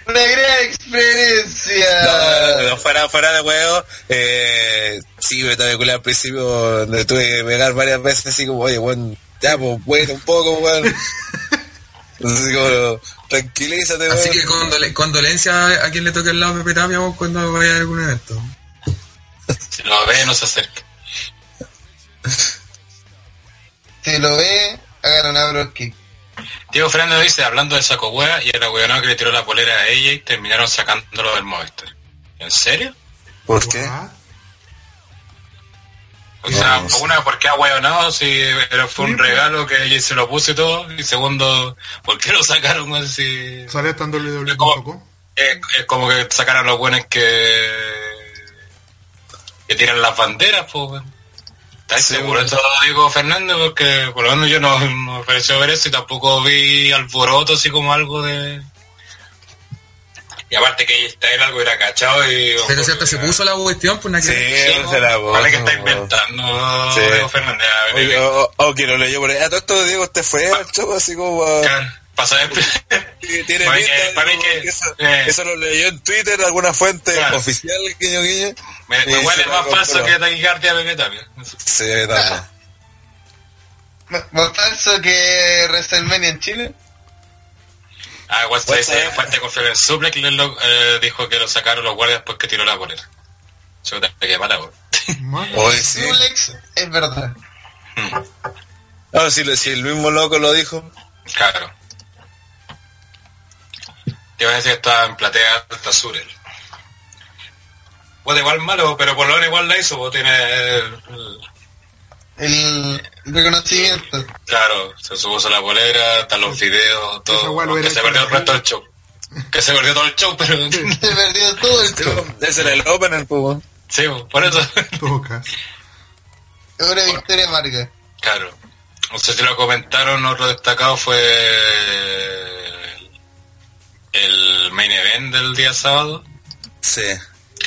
[SPEAKER 1] Una gran experiencia.
[SPEAKER 3] No, no, no, fuera, fuera de huevo, eh, sí, me estaba culiao al principio, le tuve que pegar varias veces así como, oye, weón, ya, pues, bueno, un poco, weón. Así como, tranquilízate, weón.
[SPEAKER 7] Así que condole- condolencia a quien le toque al lado Pepe Tapia vos, cuando vaya a algún evento.
[SPEAKER 2] Si lo ve, no se acerca.
[SPEAKER 1] Si lo ve, hagan una bro kick.
[SPEAKER 2] Diego Fernández dice, hablando de saco hueá, y era weonado que le tiró la polera a ella y terminaron sacándolo del Movistar. ¿En serio?
[SPEAKER 3] ¿Por qué?
[SPEAKER 2] O sea,
[SPEAKER 3] No, no sé.
[SPEAKER 2] una, ¿por qué ahueonado? Si era- fue un
[SPEAKER 4] pues.
[SPEAKER 2] regalo que ella se lo puso y todo. Y segundo, ¿por qué lo sacaron así?
[SPEAKER 4] Salió hasta en www.com.
[SPEAKER 2] Es, es como que sacaron los buenos que... que tiran las banderas, pues. ¿Estás
[SPEAKER 3] Sí,
[SPEAKER 2] seguro?
[SPEAKER 3] bueno.
[SPEAKER 2] Esto lo digo Fernando porque por lo menos yo no, [LAUGHS] me pareció ver eso y tampoco vi alboroto así como algo de... Y aparte que está él algo era cachado y...
[SPEAKER 7] Pero hasta se puso la cuestión, pues nada
[SPEAKER 3] Sí,
[SPEAKER 7] que-
[SPEAKER 3] no se la
[SPEAKER 2] Vale que está
[SPEAKER 3] puso,
[SPEAKER 2] inventando
[SPEAKER 3] Sí.
[SPEAKER 2] Diego Fernández. A ver,
[SPEAKER 3] Oye, o, o que lo leyó por ahí. A todo esto, Diego, usted fue al show así como... a-
[SPEAKER 2] claro, Pasa de...
[SPEAKER 3] tiene [LAUGHS]
[SPEAKER 2] Para que- para
[SPEAKER 3] como
[SPEAKER 2] que-
[SPEAKER 3] que eso,
[SPEAKER 2] eh.
[SPEAKER 3] eso lo leyó en Twitter, alguna fuente
[SPEAKER 2] Claro.
[SPEAKER 3] oficial, guiño, guiño.
[SPEAKER 2] Me, me
[SPEAKER 3] Y
[SPEAKER 2] huele
[SPEAKER 3] se
[SPEAKER 2] más falso que taquicardia Pepe Tapia.
[SPEAKER 3] Sí, también. [LAUGHS]
[SPEAKER 1] M- Más falso que WrestleMania en Chile.
[SPEAKER 2] Ah, WhatsApp. dice, fuente confiable en Suplex le lo- eh, dijo que lo sacaron los guardias después que tiró la bolera. Chuta, que mala, [LAUGHS]
[SPEAKER 3] sí.
[SPEAKER 1] Suplex es verdad.
[SPEAKER 3] No, si, si el mismo loco lo dijo.
[SPEAKER 2] Claro. Te iba a decir que estaba en platea alta sur Pues igual malo, pero por lo menos igual la hizo, pues tiene... el-
[SPEAKER 1] El reconocimiento.
[SPEAKER 2] Claro, se supuso la bolera, están los videos, todo. Que se perdió el resto del show. Que se perdió todo el show, pero... [LAUGHS]
[SPEAKER 1] Se perdió todo el show.
[SPEAKER 3] Ese era el opener, pues.
[SPEAKER 2] sí, por eso...
[SPEAKER 1] Una victoria amarga.
[SPEAKER 2] Claro. No sé si lo comentaron, otro destacado fue el main event del día sábado,
[SPEAKER 3] Sí.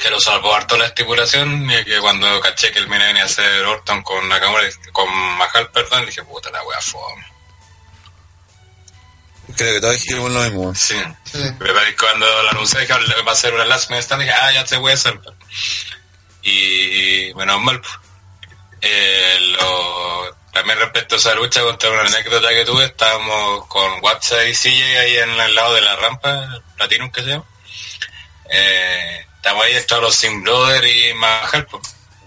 [SPEAKER 2] Que lo salvó harto la estipulación, y que cuando caché que el main event iba a ser Orton con Nakamura, con Mahal, perdón, dije, puta la wea fome.
[SPEAKER 3] Creo que todos dijimos lo mismo.
[SPEAKER 2] Sí.
[SPEAKER 1] Sí.
[SPEAKER 2] Pero cuando lo anuncié que va a ser una last man stand, dije, ah, ya se puede hacer. Y menos mal. pues. Eh, lo- también respecto a esa lucha, contar una anécdota que tuve, estábamos con WhatsApp y CJ ahí en el lado de la rampa, Platinum que se llama. Eh, estamos ahí, estaban los Sim Brother y pues.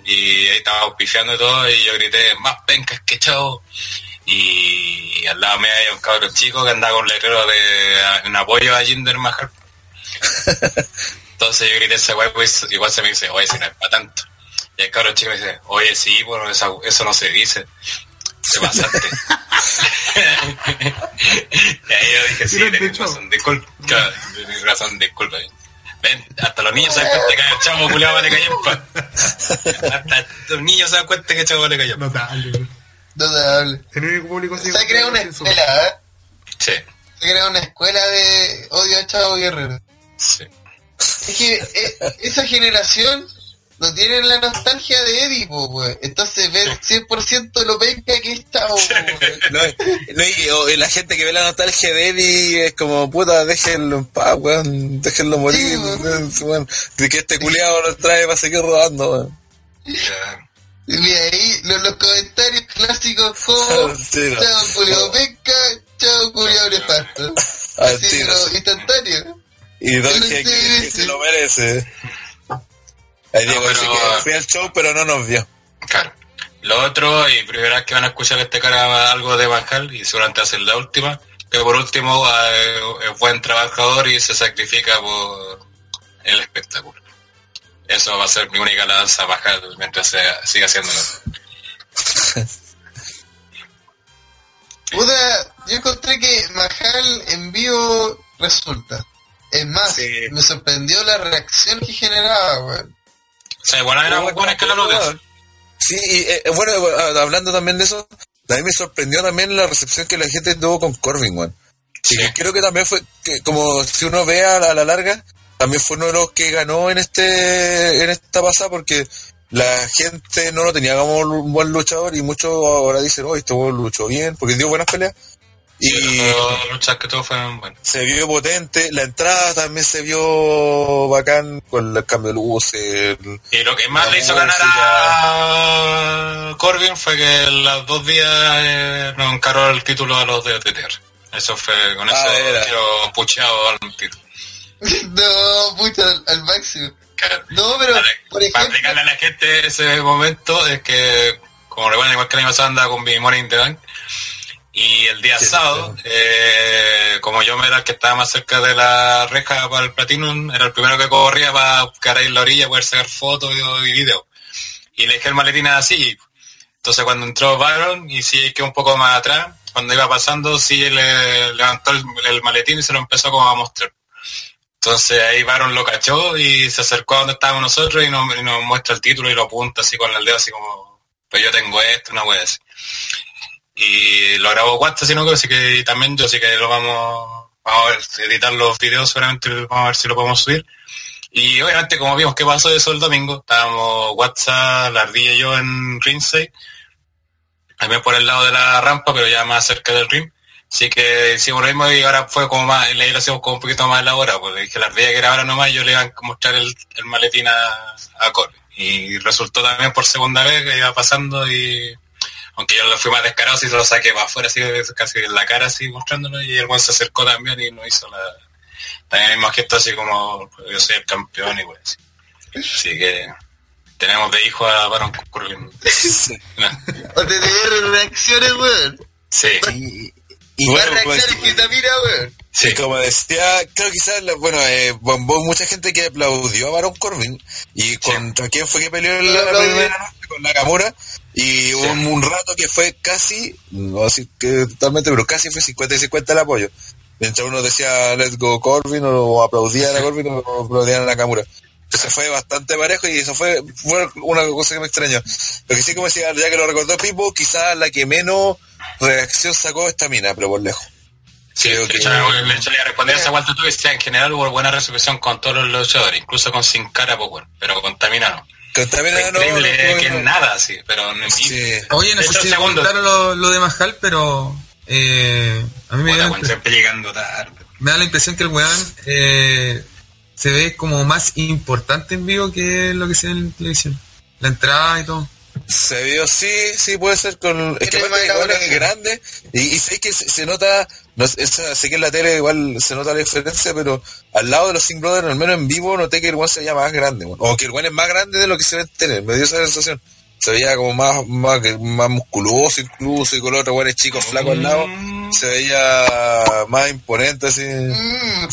[SPEAKER 2] y ahí estábamos pifiando y todo, y yo grité, más pencas que chao. Y al lado mío hay un cabrón chico que andaba con letrero de en apoyo a Jinder Mahal. [LAUGHS] Entonces yo grité ese guay, pues igual se me dice, oye, si no es para tanto. Y el cabrón chico me dice, oye, sí, bueno, eso, eso no se dice. Te pasaste. [LAUGHS] [LAUGHS] y ahí yo dije, sí, tenés razón, disculpa. Claro, tenés razón, disculpa. Ven, hasta los niños se dan cuenta que el chavo culiado vale callampa. [LAUGHS] Hasta los niños se dan cuenta que el chavo vale callampa.
[SPEAKER 4] Notable.
[SPEAKER 1] Notable.
[SPEAKER 4] El único público
[SPEAKER 1] Se ha creado una escuela, ¿eh?
[SPEAKER 2] Sí,
[SPEAKER 1] Se ha creado una escuela de odio a Chavo Guerrero.
[SPEAKER 2] sí.
[SPEAKER 1] Es que eh, esa generación no tiene la nostalgia de Eddie, po. Entonces ver 100% lo penca que es Chavo, weón. [LAUGHS]
[SPEAKER 3] No, la gente que ve la nostalgia de Eddie es como, puta, déjenlo en paz, weón, déjenlo morir,
[SPEAKER 1] Sí, weón.
[SPEAKER 3] weón, weón, de que este culiado lo trae para seguir rodando, weón.
[SPEAKER 1] Mira ahí los, los comentarios clásicos como. [LAUGHS] Chavo culiao penca, Chavo culiao nefasto. Así, pero instantáneo.
[SPEAKER 3] Y
[SPEAKER 1] Sí,
[SPEAKER 3] que, que- que se lo merece. Ahí Diego
[SPEAKER 2] No,
[SPEAKER 3] dice
[SPEAKER 2] pero-
[SPEAKER 3] que fui al show, pero no nos vio.
[SPEAKER 2] Claro. Lo otro, y primera vez que van a escuchar este cara algo de Banjal, y seguramente va a ser la última, que por último eh, es buen trabajador y se sacrifica por el espectáculo. Eso va a ser mi única lanza Banjal mientras se- siga haciéndolo.
[SPEAKER 1] Puta, yo encontré que Mahal en vivo resulta. Es más,
[SPEAKER 3] Sí.
[SPEAKER 1] me sorprendió la reacción que generaba, weón.
[SPEAKER 2] Sea, igual era
[SPEAKER 3] Bueno,
[SPEAKER 2] buena que la luz.
[SPEAKER 3] Sí, y eh, bueno, eh, hablando también de eso, también me sorprendió también la recepción que la gente tuvo con Corbin, weón.
[SPEAKER 2] Sí.
[SPEAKER 3] Y creo que también fue, que como si uno ve a la, a la larga, también fue uno de los que ganó en este en esta pasada porque la gente no lo tenía como un buen luchador y muchos ahora dicen, oh, este weón luchó bien, porque dio buenas peleas. Y
[SPEAKER 2] Las luchas que todos fueron buenas.
[SPEAKER 3] se vio potente, la entrada también se vio bacán con el cambio de luces, el-
[SPEAKER 2] Y lo que más
[SPEAKER 3] La
[SPEAKER 2] le hizo ganar a Corbin fue que en los dos días eh, nos encaró el título a los de OTTR. Eso fue, con eso
[SPEAKER 3] Ah, era.
[SPEAKER 2] quedó pucheado al título. [LAUGHS]
[SPEAKER 1] no, pucha, al, al máximo.
[SPEAKER 2] Claro.
[SPEAKER 1] No, pero,
[SPEAKER 2] Para-
[SPEAKER 1] por
[SPEAKER 2] Para explicarle a la gente ese momento es que, como recuerdan, igual que el año pasado andaba con mi Money in the Bank. Y el día
[SPEAKER 3] Sí,
[SPEAKER 2] sábado, eh, como yo era el que estaba más cerca de la reja para el Platinum, era el primero que corría para quedar ahí en la orilla, poder sacar fotos y, y video. Y le dejé el maletín así. Entonces cuando entró Byron y sí quedó un poco más atrás, cuando iba pasando, sí le levantó el, el maletín y se lo empezó como a mostrar. Entonces ahí Baron lo cachó y se acercó a donde estábamos nosotros y nos, y nos muestra el título y lo apunta así con el dedo así como pues yo tengo esto, una wea así. Y lo grabó Guasta, sino que así que también yo sí que lo vamos, vamos a editar los videos seguramente, vamos a ver si lo podemos subir. Y obviamente como vimos que pasó eso el domingo, estábamos WhatsApp, la ardilla y yo en Ringside, también por el lado de la rampa, pero ya más cerca del ring. Así que hicimos lo y ahora fue como más, le lo hacemos como un poquito más elaborado, porque dije la ardilla que era ahora nomás, yo le iba a mostrar el, el maletín a, a Corey. Y resultó también por segunda vez que iba pasando y aunque yo lo fui más descarado, sí se lo saqué para afuera, así casi en la cara, así mostrándolo, y el buen se acercó también y no hizo la, también el mismo gesto así como yo soy el campeón y pues. Así que tenemos de hijo a Baron Corbin. [LAUGHS]
[SPEAKER 1] O te dieron reacciones, weón.
[SPEAKER 2] Sí.
[SPEAKER 3] Y,
[SPEAKER 1] Y
[SPEAKER 3] bueno,
[SPEAKER 1] más
[SPEAKER 3] pues,
[SPEAKER 1] reacciones que Tamira, weón.
[SPEAKER 3] Sí, como decía, creo quizás, la- bueno, eh, hubo mucha gente que aplaudió a Baron Corbin. ¿Y contra quién fue que peleó en la,
[SPEAKER 1] aplaudí.
[SPEAKER 3] primera noche? Con Nakamura. Y hubo un, un rato que fue casi, no así que totalmente, pero casi fue 50 y 50 el apoyo. Mientras uno decía Let's go Corbin o aplaudían a Corbin o aplaudían a Nakamura. Entonces fue bastante parejo y eso fue, fue una cosa que me extrañó. Lo que sí, como decía, ya que lo recordó Pipo, quizás la que menos reacción sacó esta mina, pero por lejos.
[SPEAKER 2] Sí,
[SPEAKER 3] Creo que-
[SPEAKER 2] le le respondí a esa vuelta tú decía en general hubo buena recepción con todos los luchadores, incluso con Sin Cara, pues bueno, pero con
[SPEAKER 3] Que también no-
[SPEAKER 2] increíble
[SPEAKER 3] no-
[SPEAKER 2] que
[SPEAKER 3] no-
[SPEAKER 2] nada, sí, pero no
[SPEAKER 3] Sí.
[SPEAKER 7] Oye, no sé si
[SPEAKER 2] segundo.
[SPEAKER 7] comentaron lo, lo de Mahal, pero eh, a mí me, da
[SPEAKER 2] llegando tarde.
[SPEAKER 7] me da la impresión que el weón eh, se ve como más importante en vivo que lo que se ve en televisión. La entrada y todo.
[SPEAKER 3] Se vio, sí, sí, puede ser con... Es que bueno, es grande y, y sé que se, se nota, no, sé, esa- sé que en la tele igual se nota la diferencia, pero al lado de los Sing Brothers, al menos en vivo, noté que el one se veía más grande, bueno. o que el one es más grande de lo que se ve en tele, me dio esa sensación. Se veía como más, más, más musculoso incluso, y con los otros buenos chicos flacos al lado, se veía más imponente, así.
[SPEAKER 1] Mm,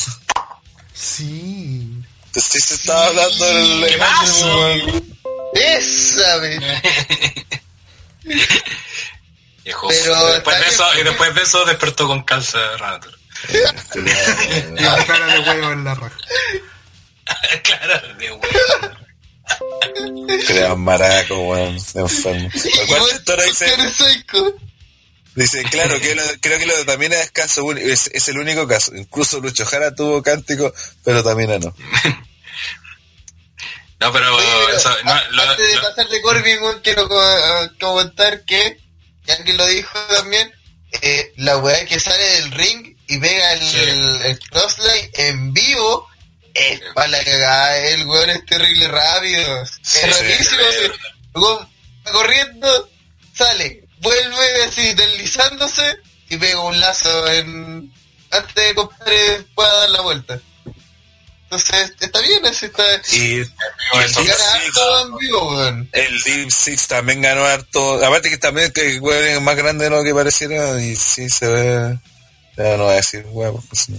[SPEAKER 4] Sí.
[SPEAKER 3] Sí se estaba hablando del...
[SPEAKER 2] ¿Qué pasa?
[SPEAKER 1] esa, [LAUGHS]
[SPEAKER 2] Viejo,
[SPEAKER 1] Pero
[SPEAKER 2] y después de eso, y después de eso despertó con calza de rato.
[SPEAKER 4] Y [LAUGHS] la cara de huevo en la raja. [LAUGHS]
[SPEAKER 2] claro, de weón.
[SPEAKER 3] Crean maraco, weón, enfermo. Lo cual Tora dice, claro, que lo- creo que lo de Tamina es caso es, es el único caso. Incluso Lucho Jara tuvo cántico, pero Tamina no.
[SPEAKER 2] No, pero,
[SPEAKER 1] Oye, pero,
[SPEAKER 2] eso, no,
[SPEAKER 1] a-
[SPEAKER 2] lo-
[SPEAKER 1] antes de
[SPEAKER 2] lo-
[SPEAKER 1] pasar de Corbin, quiero comentar que, que lo dijo también, eh, la weá que sale del ring y pega el,
[SPEAKER 2] Sí.
[SPEAKER 1] el, el crossline en vivo, es para la cagada, el weón es terrible rápido, es
[SPEAKER 2] sí, sí.
[SPEAKER 1] corriendo, sale, vuelve así deslizándose y pega un lazo en antes de que compadre pueda dar la vuelta. Entonces, está bien, así está.
[SPEAKER 3] Y Deep
[SPEAKER 1] Gana harto en vivo, weón.
[SPEAKER 3] el Deep Six también ganó harto. Aparte que también que weón, es más grande de lo que pareciera y sí se ve... Ya no voy a decir huevos. Pues, no.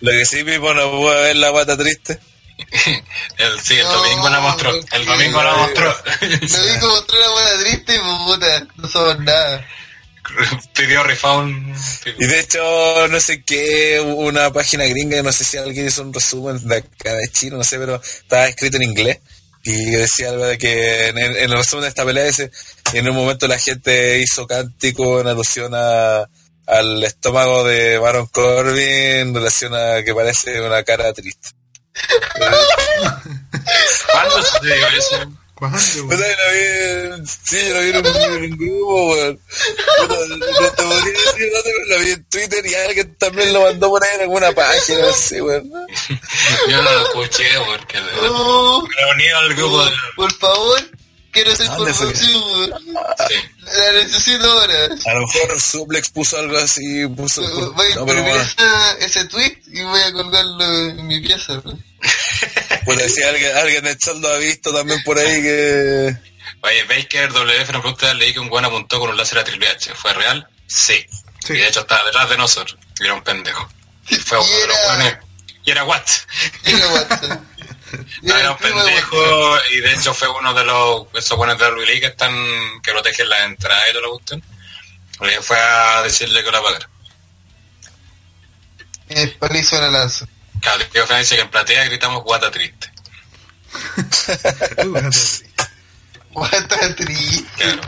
[SPEAKER 3] Lo que sí, Pipo, no pudo ver la guata triste. [LAUGHS]
[SPEAKER 2] el, sí, el
[SPEAKER 1] No,
[SPEAKER 2] domingo la mostró. El domingo la mostró.
[SPEAKER 1] Vi como otra una buena triste y pues, puta, no somos nada. [LAUGHS]
[SPEAKER 2] Pidió refund.
[SPEAKER 3] Y de hecho, no sé qué, una página gringa, no sé si alguien hizo un resumen de acá de China, no sé, pero estaba escrito en inglés. Y decía algo de que en el, en el resumen de esta pelea dice, en un momento la gente hizo cántico en alusión a, al estómago de Baron Corbin en relación a que parece una cara triste. [LAUGHS]
[SPEAKER 2] ¿Cuándo se eso?
[SPEAKER 4] ¿Cuándo,
[SPEAKER 3] yo lo vi, en- sí, yo lo vi en un, grupo, weón. No te podría decir dónde, pero lo vi en Twitter y alguien también lo mandó por ahí en alguna página, no sé, weón. [LAUGHS]
[SPEAKER 2] Yo no lo escuché porque me uní al grupo de...
[SPEAKER 1] por favor, quiero información, weón.
[SPEAKER 2] Sí.
[SPEAKER 1] La necesito ahora.
[SPEAKER 3] A lo mejor Suplex puso algo así, puso...
[SPEAKER 1] Voy a imprimir ese tweet y voy a colgarlo en mi pieza. weón.
[SPEAKER 3] Pues decía alguien, alguien chat lo ha visto también por ahí que...
[SPEAKER 2] Oye, Baker WF nos pregunta, leí que un guan apuntó con un láser a Triple H. ¿Fue real? Sí.
[SPEAKER 4] Sí.
[SPEAKER 2] Y de hecho estaba detrás de nosotros. Y era un pendejo. Fue uno
[SPEAKER 1] Y
[SPEAKER 2] de los
[SPEAKER 1] era-
[SPEAKER 2] guanes. Y era Watt. No, era [LAUGHS] un
[SPEAKER 1] el de
[SPEAKER 2] pendejo y de hecho fue uno de los esos buenos de Luis que están que protegen la entrada y todo lo cuestión. Le fue a decirle que lo pagara.
[SPEAKER 1] WhatsApp. Eh, palizo en la lanza.
[SPEAKER 2] Claro, Diego Fernández dice que en platea gritamos guata triste.
[SPEAKER 4] Gato triste.
[SPEAKER 2] Claro.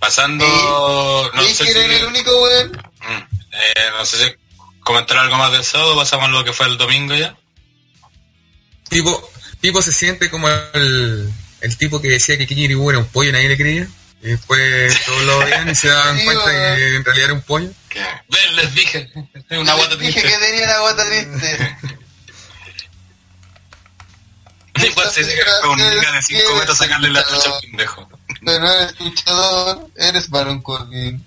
[SPEAKER 2] Pasando,
[SPEAKER 1] ¿Y
[SPEAKER 2] no
[SPEAKER 1] ¿y
[SPEAKER 2] sé
[SPEAKER 1] quién
[SPEAKER 2] si,
[SPEAKER 1] el único weón?
[SPEAKER 2] Mm, eh, no sé si comentar algo más del sábado, pasamos a lo que fue el domingo ya.
[SPEAKER 7] Tipo, tipo se siente como el, el tipo que decía que Kikiribu era un pollo y nadie le creía. Y después todos lo veían y se [LAUGHS] daban
[SPEAKER 1] Sí,
[SPEAKER 7] cuenta que en realidad era un pollo.
[SPEAKER 2] Que, ven, les dije, una guata
[SPEAKER 1] Dije
[SPEAKER 2] triste.
[SPEAKER 1] que tenía la guata triste. [LAUGHS]
[SPEAKER 2] Igual se llega con de 5 metros a sacarle la chucha al pendejo.
[SPEAKER 1] Pero eres luchador, eres Baron Corbin.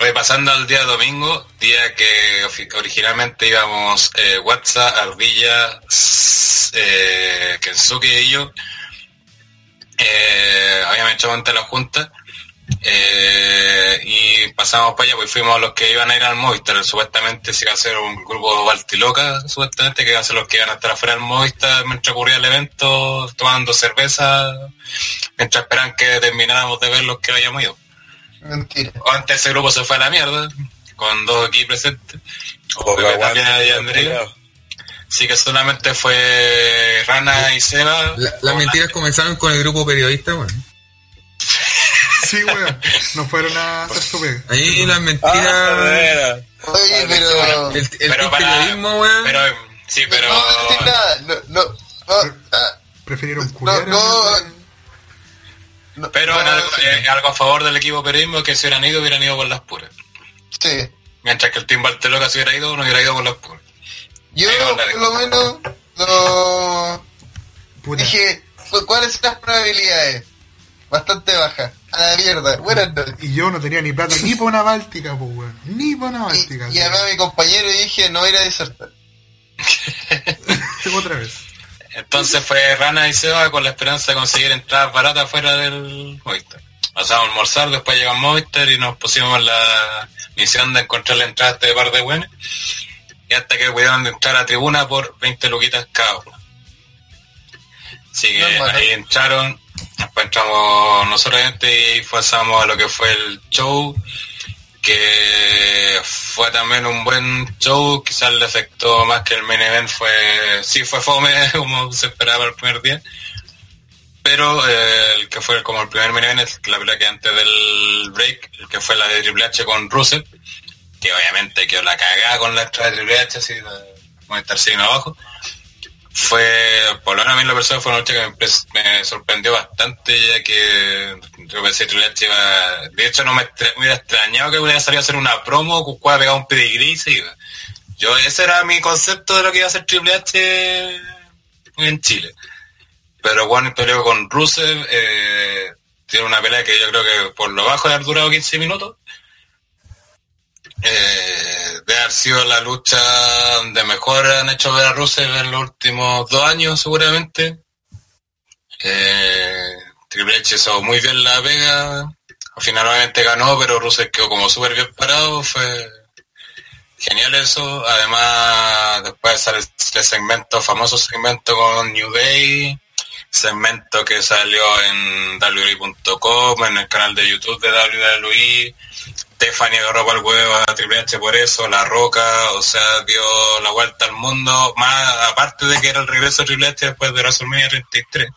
[SPEAKER 2] Oye, pasando al día domingo, día que originalmente íbamos eh, WhatsApp, Ardilla, eh, Kensuke y yo, eh, habíamos hecho ante la junta eh, y pasamos para allá, pues fuimos los que iban a ir al Movistar. Supuestamente se iba a hacer un grupo Baltiloca, supuestamente, que iban a ser los que iban a estar afuera del Movistar mientras ocurría el evento, tomando cerveza, mientras esperaban que termináramos de ver los que habíamos ido.
[SPEAKER 1] Mentira.
[SPEAKER 2] Antes ese grupo se fue a la mierda, con dos aquí presentes. O Pepe Tapia y Andrea. Así que solamente fue Rana y Seba.
[SPEAKER 7] La- las mentiras comenzaron con el grupo periodista, bueno.
[SPEAKER 4] Sí, weón. No fueron a hacer su pega.
[SPEAKER 7] Ahí las
[SPEAKER 3] Ah,
[SPEAKER 7] mentiras...
[SPEAKER 3] era.
[SPEAKER 1] Oye, pero...
[SPEAKER 7] el el
[SPEAKER 2] Pero para-
[SPEAKER 7] periodismo, weón.
[SPEAKER 2] Pero, sí, pero...
[SPEAKER 1] No decir nada. No, no, no, ah,
[SPEAKER 4] Prefirieron
[SPEAKER 1] no,
[SPEAKER 4] culiar.
[SPEAKER 1] no, no,
[SPEAKER 2] Pero
[SPEAKER 1] no,
[SPEAKER 2] algo,
[SPEAKER 1] sí.
[SPEAKER 2] eh, algo a favor del equipo periodismo que si hubieran ido, hubieran ido por las puras.
[SPEAKER 1] Sí.
[SPEAKER 2] Mientras que el Team Barteloca si hubiera ido, no hubiera ido por las puras.
[SPEAKER 1] Yo,
[SPEAKER 2] la
[SPEAKER 1] por lo menos, no...
[SPEAKER 4] Puta.
[SPEAKER 1] Dije, ¿cu- ¿cuáles son las probabilidades? Bastante bajas. A la mierda. Buenas noches.
[SPEAKER 4] Y yo no tenía ni plata ni para una báltica, pues, weón. Ni para una
[SPEAKER 1] Y,
[SPEAKER 4] báltica.
[SPEAKER 1] y llamé a mi compañero y dije, no voy a ir a disertar. [LAUGHS]
[SPEAKER 4] Otra vez.
[SPEAKER 2] Entonces fue Rana y Seba con la esperanza de conseguir entradas baratas fuera del Movistar. Pasamos a almorzar, después llegamos a Movistar y nos pusimos en la misión de encontrar la entrada a este par de buenos. Y hasta que pudieron entrar a tribuna por 20 luquitas cada uno. Así que ahí entraron, después entramos nosotros gente y pasamos a lo que fue el show, que fue también un buen show, quizás el efecto más que el main event fue, sí fue fome [LAUGHS] como se esperaba el primer día, pero eh, el que fue como el primer main event, la pelea que antes del break, el que fue la de Triple H con Rusev, que obviamente quedó la cagada con la entrada de Triple H, así, como estar signo abajo, fue, por lo menos a mí la persona fue una noche que me, sorprendió bastante, ya que yo pensé que Triple iba, de hecho no me, me hubiera extrañado que hubiera salido a hacer una promo, con cual pegado un pedigrí y iba. Yo, ese era mi concepto de lo que iba a hacer Triple H en Chile. Pero Juan peleó con Rusev, eh, tiene una pelea que yo creo que por lo bajo de haber durado 15 minutos. Eh, de haber sido la lucha donde mejor han hecho ver a Rusev en los últimos dos años seguramente. Eh, Triple H hizo muy bien la pega. Al final obviamente ganó, pero Rusev quedó como súper bien parado. Fue genial eso. Además, después sale este segmento, famoso segmento con New Day. Segmento que salió en WWE.com, en el canal de YouTube de WWE. Stephanie agarró para el huevo a Triple H por eso, La Roca, o sea, dio la vuelta al mundo, más aparte de que era el regreso de Triple H después de WrestleMania 33.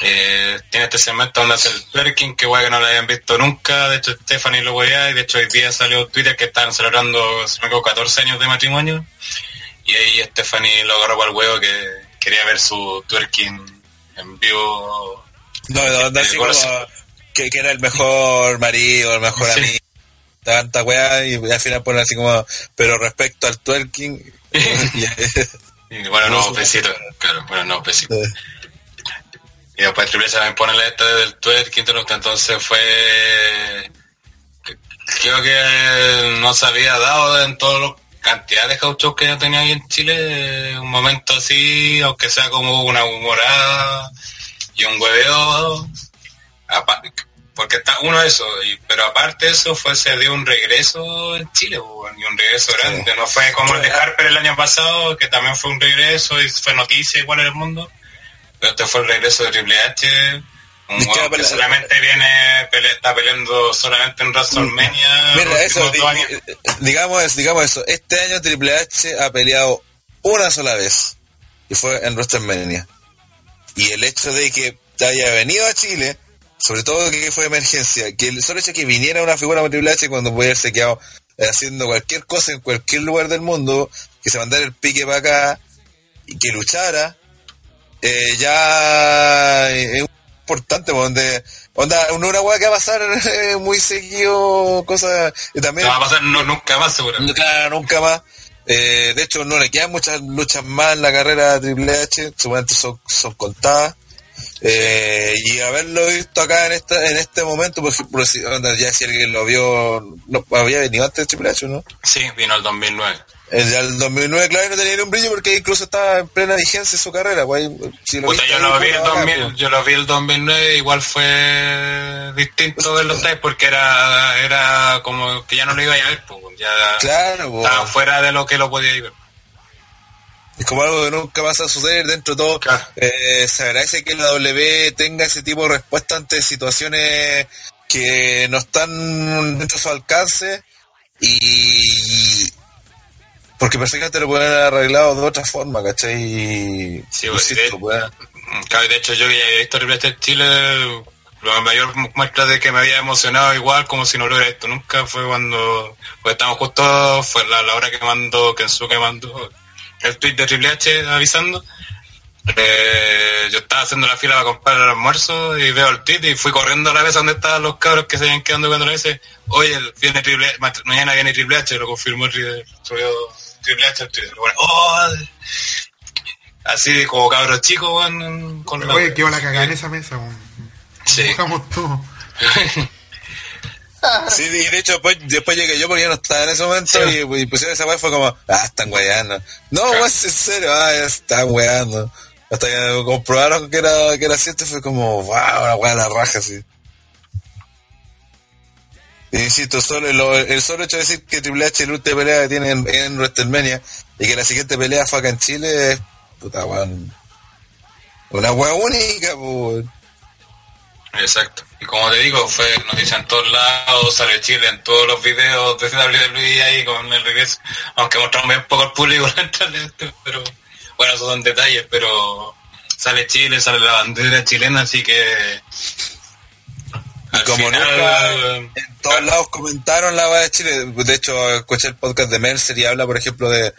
[SPEAKER 2] Eh, tiene este segmento donde hace el twerking, que guay que no lo habían visto nunca, de hecho Stephanie lo weía y de hecho hoy día salió Twitter que estaban celebrando, si me equivoco, 14 años de matrimonio y ahí Stephanie lo agarró para el huevo que quería ver su twerking en vivo.
[SPEAKER 3] No, no, no, así como que, que era el mejor marido, el mejor [LAUGHS]
[SPEAKER 2] Sí.
[SPEAKER 3] amigo, tanta weá, y al final ponen así como, pero respecto al twerking, [LAUGHS] [LAUGHS]
[SPEAKER 2] Y bueno, no, besito, claro, bueno, no. Y después Triple H también pone la esta del twerking, entonces fue... Creo que no se había dado en todas las cantidades de gauchos que yo tenía ahí en Chile, un momento así, aunque sea como una humorada y un hueveo, porque está uno eso, y, pero aparte de eso fue se dio un regreso en Chile, y un regreso grande, no fue como el de Harper el año pasado, que también fue un regreso y fue noticia igual en el mundo, pero este fue el regreso de Triple H, un
[SPEAKER 3] que
[SPEAKER 2] solamente viene, pele- está peleando solamente en WrestleMania.
[SPEAKER 3] Mira, eso,
[SPEAKER 2] últimos
[SPEAKER 3] di-
[SPEAKER 2] dos años.
[SPEAKER 3] digamos, digamos eso, este año Triple H ha peleado una sola vez. y fue en WrestleMania. Y el hecho de que haya venido a Chile, sobre todo que fue emergencia, que el solo hecho de que viniera una figura como Triple H cuando puede haberse quedado eh, haciendo cualquier cosa en cualquier lugar del mundo, que se mandara el pique para acá y que luchara, eh, ya es importante, donde onda, una, una weá que va a pasar eh, muy seguido, cosas, y también...
[SPEAKER 2] No va a pasar no, nunca más, seguramente.
[SPEAKER 3] Claro, nunca más. Eh, de hecho, no le quedan muchas luchas más en la carrera de Triple H, seguramente son, son contadas. Eh, y haberlo visto acá en esta, en este momento, pues, por si, onda, ya si alguien lo vio, no, había venido antes de Triple H, ¿no?
[SPEAKER 2] Sí, vino el 2009.
[SPEAKER 3] El del 2009, claro, no tenía ni un brillo porque incluso estaba en plena vigencia su carrera, güey. Si lo
[SPEAKER 2] Puta, yo lo vi el
[SPEAKER 3] puta,
[SPEAKER 2] 2000,
[SPEAKER 3] bacán,
[SPEAKER 2] yo lo vi el 2009, igual fue distinto verlo esta vez porque era, era como que ya no lo iba a ver, pues, ya.
[SPEAKER 3] Claro,
[SPEAKER 2] estaba fuera de lo que lo podía ver.
[SPEAKER 3] Es como algo que nunca pasa a suceder dentro de todo.
[SPEAKER 2] Claro.
[SPEAKER 3] Eh, se agradece que la W tenga ese tipo de respuesta ante situaciones que no están dentro de su alcance y porque perfectamente lo pueden haber arreglado de otra forma, ¿cachai? Y,
[SPEAKER 2] Sí,
[SPEAKER 3] insisto,
[SPEAKER 2] de-
[SPEAKER 3] pues,
[SPEAKER 2] Claro, de hecho yo que ya había visto Triple H en Chile, la mayor muestra de que me había emocionado igual como si no lo hubiera visto nunca fue cuando, pues estábamos justo, fue la, la hora que mandó, Kensuke mandó el tweet de Triple H avisando. Eh, yo estaba haciendo la fila para comprar el almuerzo y veo el tweet y fui corriendo a la vez donde estaban los cabros que se habían quedando cuando le dice, oye, viene Triple H, ma- mañana viene Triple H, lo confirmó Tri- subió Triple H al Twitter. Bueno, oh, así como cabros chicos, weón, con la-
[SPEAKER 4] Oye, quedó la cagada en esa mesa, weón.
[SPEAKER 2] Sí.
[SPEAKER 4] Todo. [LAUGHS]
[SPEAKER 3] Sí, y de hecho después, después llegué yo porque ya no estaba en ese momento
[SPEAKER 2] Sí.
[SPEAKER 3] y, y pusieron esa weá fue como, ah, están weando. No,
[SPEAKER 2] Claro.
[SPEAKER 3] weón, en serio, ah, ya están weando. Hasta que comprobaron que era, que era cierto fue como, wow, una weá de la raja, así. Insisto, solo, lo- el solo hecho de decir que Triple H el última pelea que tiene en, en y que la siguiente pelea fue acá en Chile puta weón, una weá única, pues.
[SPEAKER 2] Exacto. Y como te digo, fue noticia en todos lados, sale Chile en todos los videos de WWE ahí con el regreso. Aunque mostramos bien poco al público, [LAUGHS] pero bueno, esos son detalles, pero sale Chile, sale la bandera chilena, así que... al
[SPEAKER 3] como
[SPEAKER 2] final,
[SPEAKER 3] nunca en todos lados comentaron la weá de Chile. De hecho, escuché el podcast de Mercer y habla, por ejemplo, de,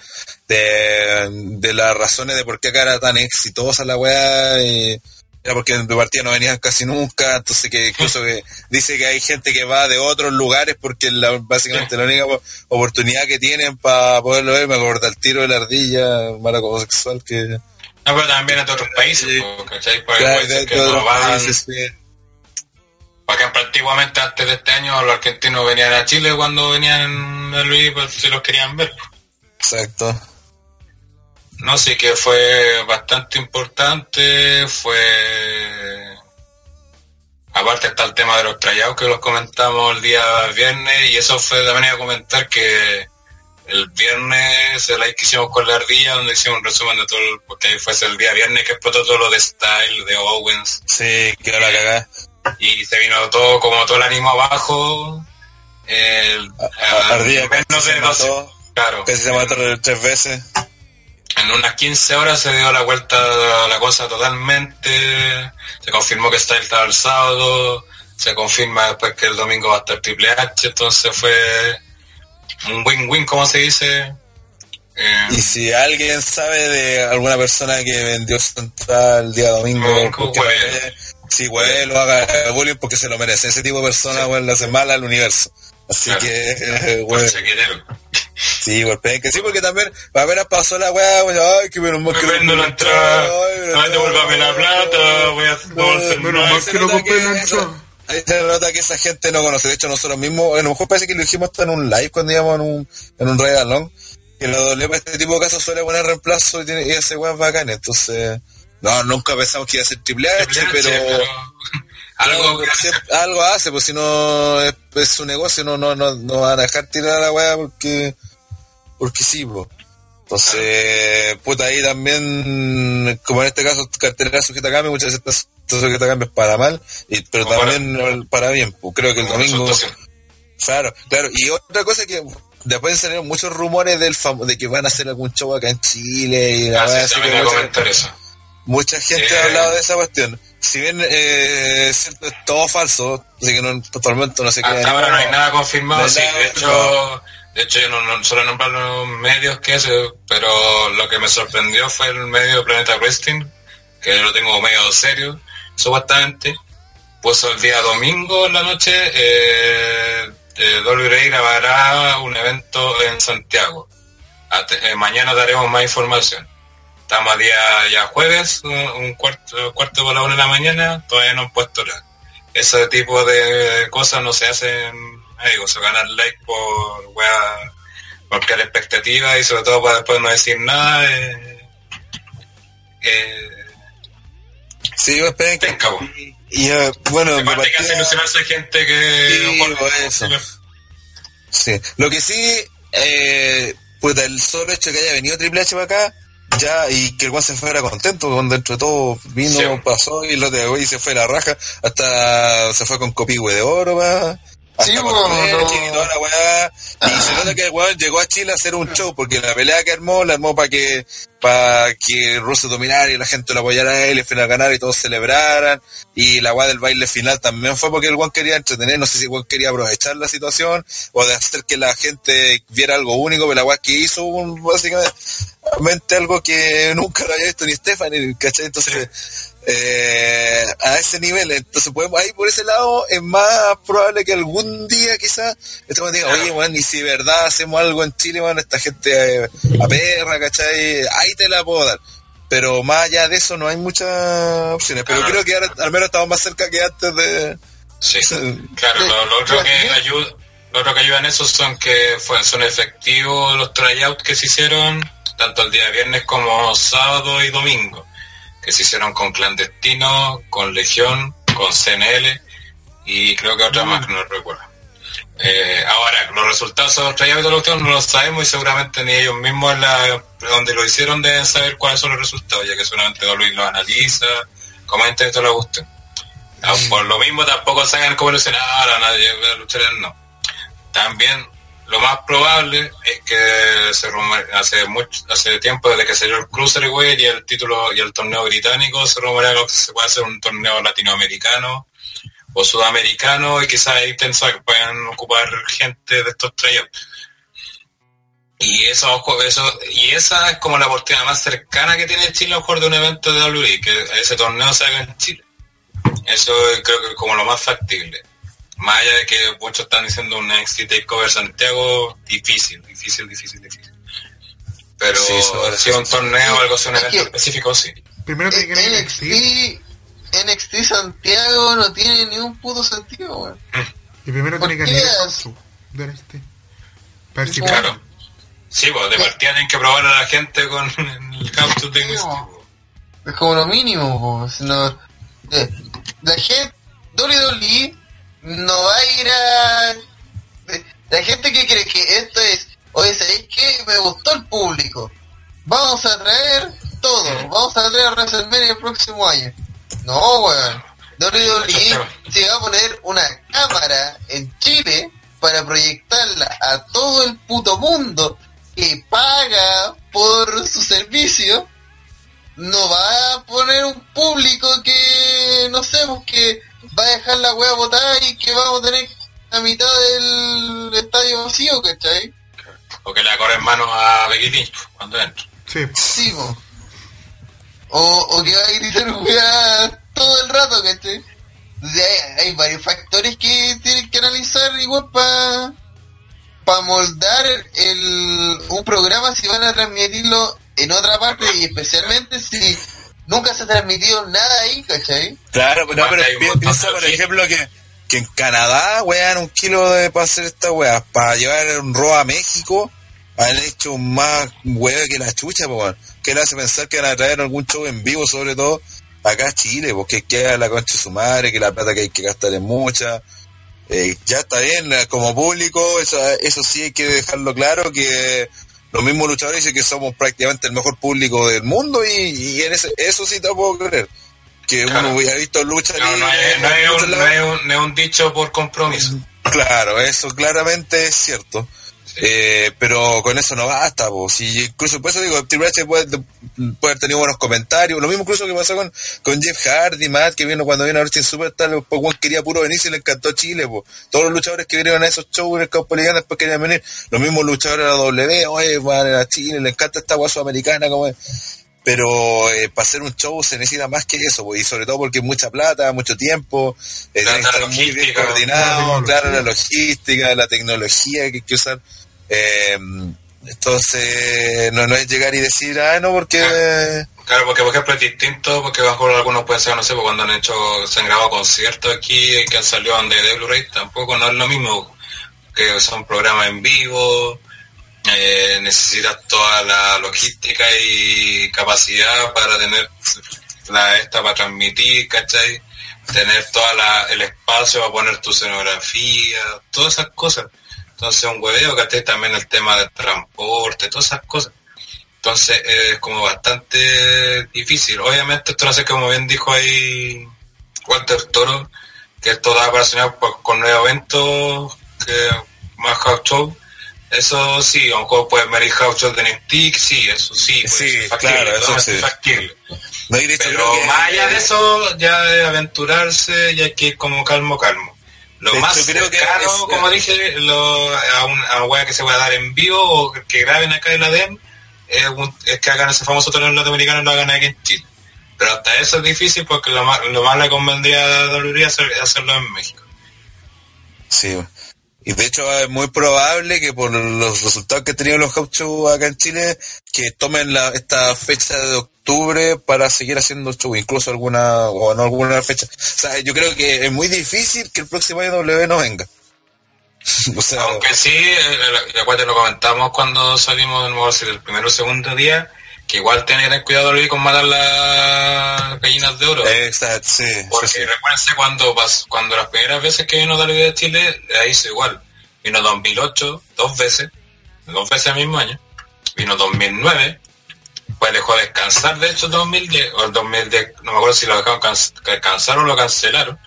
[SPEAKER 3] de, de las razones de por qué acá era tan exitosa la weá. Y era porque de partida no venían casi nunca. Entonces, que incluso que [LAUGHS] dice que hay gente que va de otros lugares porque la, básicamente la única po- oportunidad que tienen para poderlo ver. Me acuerdo del tiro de la ardilla, maraco sexual que.
[SPEAKER 2] No, pero también de otros países, ¿cachai? Porque
[SPEAKER 3] Claro,
[SPEAKER 2] puede ser
[SPEAKER 3] de- de otros países, sí.
[SPEAKER 2] Por ejemplo, antiguamente, antes de este año, los argentinos venían a Chile cuando venían a Luis, pues, si los querían ver.
[SPEAKER 3] Exacto.
[SPEAKER 2] No, sí que fue bastante importante, fue... Aparte está el tema de los trayados que los comentamos el día viernes y eso fue también a comentar que el viernes el live que hicimos con la ardilla donde hicimos un resumen de todo, el- porque ahí fue el día viernes que explotó todo lo de Style, de Owens
[SPEAKER 3] Sí, quedó la cagada.
[SPEAKER 2] Y se vino todo como todo el ánimo abajo. El,
[SPEAKER 3] A- Ardilla
[SPEAKER 2] en menos de
[SPEAKER 3] se
[SPEAKER 2] 12
[SPEAKER 3] mató.
[SPEAKER 2] claro,
[SPEAKER 3] Casi se mató tres veces.
[SPEAKER 2] en unas 15 horas se dio la vuelta a la cosa totalmente. Se confirmó que Style estaba el sábado. Se confirma después que el domingo va a estar Triple H. Entonces fue un win-win, como se dice. Eh,
[SPEAKER 3] Y si alguien sabe de alguna persona que vendió su entrada el día domingo, porque si güey lo haga bullying porque se lo merece. Ese tipo de persona, güey, le hace mal al universo. Así
[SPEAKER 2] Claro.
[SPEAKER 3] que, [LAUGHS] [LAUGHS] güey, sí, golpeen que sí, porque también apenas pasó la weá, güey, ay, que menos mal
[SPEAKER 2] Me
[SPEAKER 3] que
[SPEAKER 2] vendo la entrada.
[SPEAKER 3] ay,
[SPEAKER 2] devuélvame la plata. Voy a no, no,
[SPEAKER 4] menos
[SPEAKER 2] no,
[SPEAKER 4] mal que no compré
[SPEAKER 3] que
[SPEAKER 4] la entrada.
[SPEAKER 3] Ahí se nota que esa gente no conoce. De hecho, nosotros mismos, a lo mejor parece que lo dijimos hasta en un live cuando íbamos en un, en un Along, que lo doble para este tipo de casos suele poner reemplazo y, tiene, y ese weón bacán. Entonces, no, nunca pensamos que iba a ser Triple H,
[SPEAKER 2] Triple H,
[SPEAKER 3] pero, [LAUGHS]
[SPEAKER 2] algo
[SPEAKER 3] pero siempre- algo hace, pues si no es, es su negocio, no, no, no, no van a dejar tirar a la weá porque, porque sí, pues. Entonces, puta, ahí también, como en este caso, cartelera sujeta a cambio, muchas veces está sujeta a cambio para mal, y, pero
[SPEAKER 2] Como
[SPEAKER 3] también para, bien, pues creo que el domingo, claro, claro, y otra cosa que, después salieron muchos rumores del famo- de que van a hacer algún show acá en Chile y la
[SPEAKER 2] Ah, sí,
[SPEAKER 3] weá,
[SPEAKER 2] se
[SPEAKER 3] así que mucha. Mucha gente
[SPEAKER 2] Eh.
[SPEAKER 3] ha hablado de esa cuestión. Si bien eh, es cierto, es todo falso, así que no, momento no se
[SPEAKER 2] Hasta ahora no hay nada confirmado,
[SPEAKER 3] No
[SPEAKER 2] sí,
[SPEAKER 3] nada
[SPEAKER 2] de hecho, de hecho yo no, no solo nombrar los medios que hace, pero lo que me sorprendió fue el medio Planeta Wrestling, que lo tengo medio serio, supuestamente, puso el día domingo en la noche, eh, eh, WWE grabará un evento en Santiago. Ate- eh, mañana daremos más información. Estamos a día ya jueves, un, un cuarto, cuarto por la una de la mañana, todavía no han puesto nada. Ese tipo de cosas no se hacen, eh, digo, se ganan like por wea, por crear expectativas y sobre todo para después no decir nada. Eh, eh,
[SPEAKER 3] Sí, pues, esperen que... Y eh, bueno, me
[SPEAKER 2] Aparte que hace ilusionarse gente que...
[SPEAKER 3] Sí,
[SPEAKER 2] mejor-
[SPEAKER 3] pues, eso. Sí, lo que sí, eh, pues el solo hecho de que haya venido Triple H para acá, ya, y que el Juan se fuera contento, con dentro de todo vino,
[SPEAKER 2] Sí.
[SPEAKER 3] pasó, y lo de hoy se fue la raja, hasta se fue con copihue de oro, va.
[SPEAKER 1] Sí, bueno,
[SPEAKER 3] y toda la weá. Y se nota que el weón llegó a Chile a hacer un show, porque la pelea que armó, la armó para que, para que Russo dominara y la gente lo apoyara a él y a ganar y todos celebraran. Y la weá del baile final también fue porque el weón quería entretener, no sé si el weón quería aprovechar la situación o de hacer que la gente viera algo único, pero la weá que hizo un, básicamente algo que nunca lo había visto ni Stephanie, ¿cachai? Entonces, eh, a ese nivel, entonces podemos, ahí por ese lado es más probable que algún día quizás este weón diga, oye, weón, y si verdad hacemos algo en Chile, weón, esta gente eh, a perra, ¿cachai? Ahí te la puedo dar. Pero más allá de eso no hay muchas opciones. Pero creo que ahora al menos estamos más cerca que antes de...
[SPEAKER 2] Sí, [LAUGHS] claro, lo, lo otro que ayuda, lo otro que ayuda en eso son que fue, son efectivos los tryouts que se hicieron tanto el día viernes como sábado y domingo, que se hicieron con Clandestino, con Legión, con CNL y creo que otra más que no recuerdo. Eh, ahora, los resultados de los otros no los sabemos y seguramente ni ellos mismos donde lo hicieron deben saber cuáles son los resultados, ya que solamente Don Luis los analiza, comenta y todo lo guste. Ah, Por lo mismo tampoco saben cómo ahora nadie va a luchar no. También lo más probable es que se hace mucho, hace tiempo desde que salió el Cruiserweight y el título y el torneo británico se rumorea que se puede hacer un torneo latinoamericano o sudamericano y quizás ahí pensar que puedan ocupar gente de estos tryouts. Y eso, eso, y esa es como la oportunidad más cercana que tiene Chile a lo mejor de un evento de WWE, que ese torneo se haga en Chile. Eso creo que es como lo más factible. Más allá de que muchos están diciendo un NXT Takeover Santiago, difícil, difícil, difícil, difícil. Pero
[SPEAKER 3] Sí, eso-
[SPEAKER 2] si es un torneo o algo así, un evento
[SPEAKER 1] que-
[SPEAKER 2] específico, sí.
[SPEAKER 4] Primero tiene que a NXT
[SPEAKER 1] NXT, Santiago no tiene ni un puto sentido, weón.
[SPEAKER 4] y primero
[SPEAKER 1] ¿Por
[SPEAKER 4] tiene que
[SPEAKER 1] qué
[SPEAKER 4] ir al
[SPEAKER 1] es?
[SPEAKER 4] show de NXT. Para ver si
[SPEAKER 1] Claro.
[SPEAKER 2] Sí, pues de partida tienen que probar a la gente con [LAUGHS] el capture de NXT.
[SPEAKER 1] Es como lo mínimo, po. Si no- eh, la gente, WWE no va a ir a... La gente que cree que esto es, oye, ¿sabéis qué? Me gustó el público. Vamos a traer todo. Vamos a traer a WrestleMania el próximo año. No, weón. WWE se va a poner una cámara en Chile para proyectarla a todo el puto mundo que paga por su servicio no va a poner un público que no sé pues que va a dejar la wea botada y que vamos a tener la mitad del estadio vacío ¿cachai?
[SPEAKER 2] O que le corren manos a Becky Lynch pues, cuando entra.
[SPEAKER 4] Sí,
[SPEAKER 1] Sí, po. o, o que va a gritar wea todo el rato ¿cachai? Ahí hay varios factores que tienen que analizar igual para para moldar el, un programa si van a transmitirlo en otra parte y especialmente si nunca se ha transmitido nada ahí, ¿cachai?
[SPEAKER 3] Claro, pero,
[SPEAKER 2] Aparte
[SPEAKER 3] pero piensa, por ejemplo, que, que en Canadá, wean, un kilo de para hacer esta weá, para llevar un RO a México, han hecho más weá que la chucha, weón. Que le hace pensar que van a traer algún show en vivo, sobre todo acá a Chile, porque queda la concha de su madre, que la plata que hay que gastar es mucha. Eh, ya está bien, eh, como público, eso, eso sí hay que dejarlo claro, que los mismos luchadores dicen que somos prácticamente el mejor público del mundo y, y en ese, eso sí te puedo creer. Que
[SPEAKER 2] Claro.
[SPEAKER 3] uno hubiera visto lucha
[SPEAKER 2] No, no es, no es un, no es un- es un dicho por compromiso.
[SPEAKER 3] Claro, eso claramente es cierto. Eh, pero con eso no basta, pues. Y incluso por eso digo, Triple H puede, puede haber tenido buenos comentarios. Lo mismo incluso que pasó con, con Jeff Hardy, Matt, que vino cuando vino a Super Superstar, pues Juan quería puro venir y le encantó Chile, pues. Todos los luchadores que vinieron a esos shows en el campo después querían venir. Los mismos luchadores de la W, oye, van a Chile, le encanta esta guaso americana, como es pero eh, para hacer un show se necesita más que eso, pues, y sobre todo porque es mucha plata, mucho tiempo, eh, tiene que estar muy bien coordinado, claro, la logística, la tecnología que hay que usar. Eh, entonces, no, no es llegar y decir, ah, no, porque...
[SPEAKER 2] Claro. porque por ejemplo es distinto, porque mejor algunos pueden ser, no sé, pues, cuando han hecho, se han grabado conciertos aquí que han salido de Blu-ray, tampoco no es lo mismo que son programas en vivo, eh, necesitas toda la logística y capacidad para tener la esta para transmitir, ¿cachai? Tener toda la, el espacio para poner tu escenografía, todas esas cosas. Entonces un hueveo, ¿cachai? También el tema del transporte, todas esas cosas. Entonces es como bastante difícil. Obviamente esto lo hace como bien dijo ahí Walter Toro, que esto da para soñar con nuevos eventos, que más house show eso sí, a lo mejor puede venir House of the Stick, sí, eso sí.
[SPEAKER 3] sí, claro, eso sí.
[SPEAKER 2] Factible. Pero más allá de eso, ya de aventurarse, ya que como calmo, calmo. Lo más creo cercano, como dije, lo, a una wea que se va a dar en vivo o que graben acá en la DEM, es, que hagan ese famoso torneo norteamericano y lo hagan aquí en Chile. Pero hasta eso es difícil porque lo más, lo más le convendría a WWE hacerlo en México.
[SPEAKER 3] Sí, y de hecho es muy probable que por los resultados que han tenido los shows acá en Chile, que tomen la, esta fecha de octubre para seguir haciendo show, incluso alguna o no alguna fecha. O sea, yo creo que es muy difícil que el próximo año W no venga. [LAUGHS]
[SPEAKER 2] Aunque sí, igual te lo comentamos cuando salimos de nuevo, el primero o segundo día, que igual tener cuidado con matar las gallinas de oro.
[SPEAKER 3] Exacto, sí.
[SPEAKER 2] Porque sí, cuando cuando las primeras veces que vino David de Chile, ahí hizo igual. Vino 2008, dos veces, dos veces el mismo año. Vino 2009, pues dejó descansar, de hecho, 2010, o el 2010, no me acuerdo si lo dejaron descansar o lo cancelaron.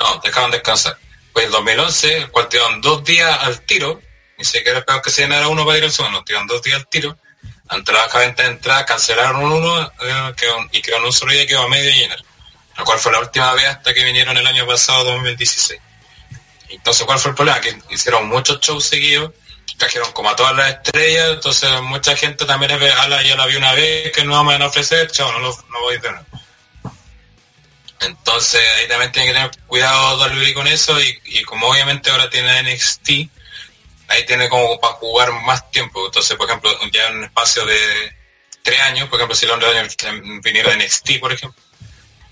[SPEAKER 2] No, dejaron descansar. Pues el 2011, el cual tiraron dos días al tiro, ni siquiera peor que se llenara uno para ir al segundo, tiraron dos días al tiro entrada, venta de entrada, cancelaron uno eh, y quedó en un solo día quedó a medio llenar. Lo cual fue la última vez hasta que vinieron el año pasado, 2016. Entonces, ¿cuál fue el problema? Que hicieron muchos shows seguidos, trajeron como a todas las estrellas, entonces mucha gente también es, ala, ya la vi una vez, que no vamos a ofrecer, chao, no, no voy a tener. Entonces ahí también tiene que tener cuidado con eso y, y como obviamente ahora tiene NXT, ahí tiene como para jugar más tiempo. Entonces, por ejemplo, ya en un espacio de tres años, por ejemplo, si Londres viniera de NXT, por ejemplo,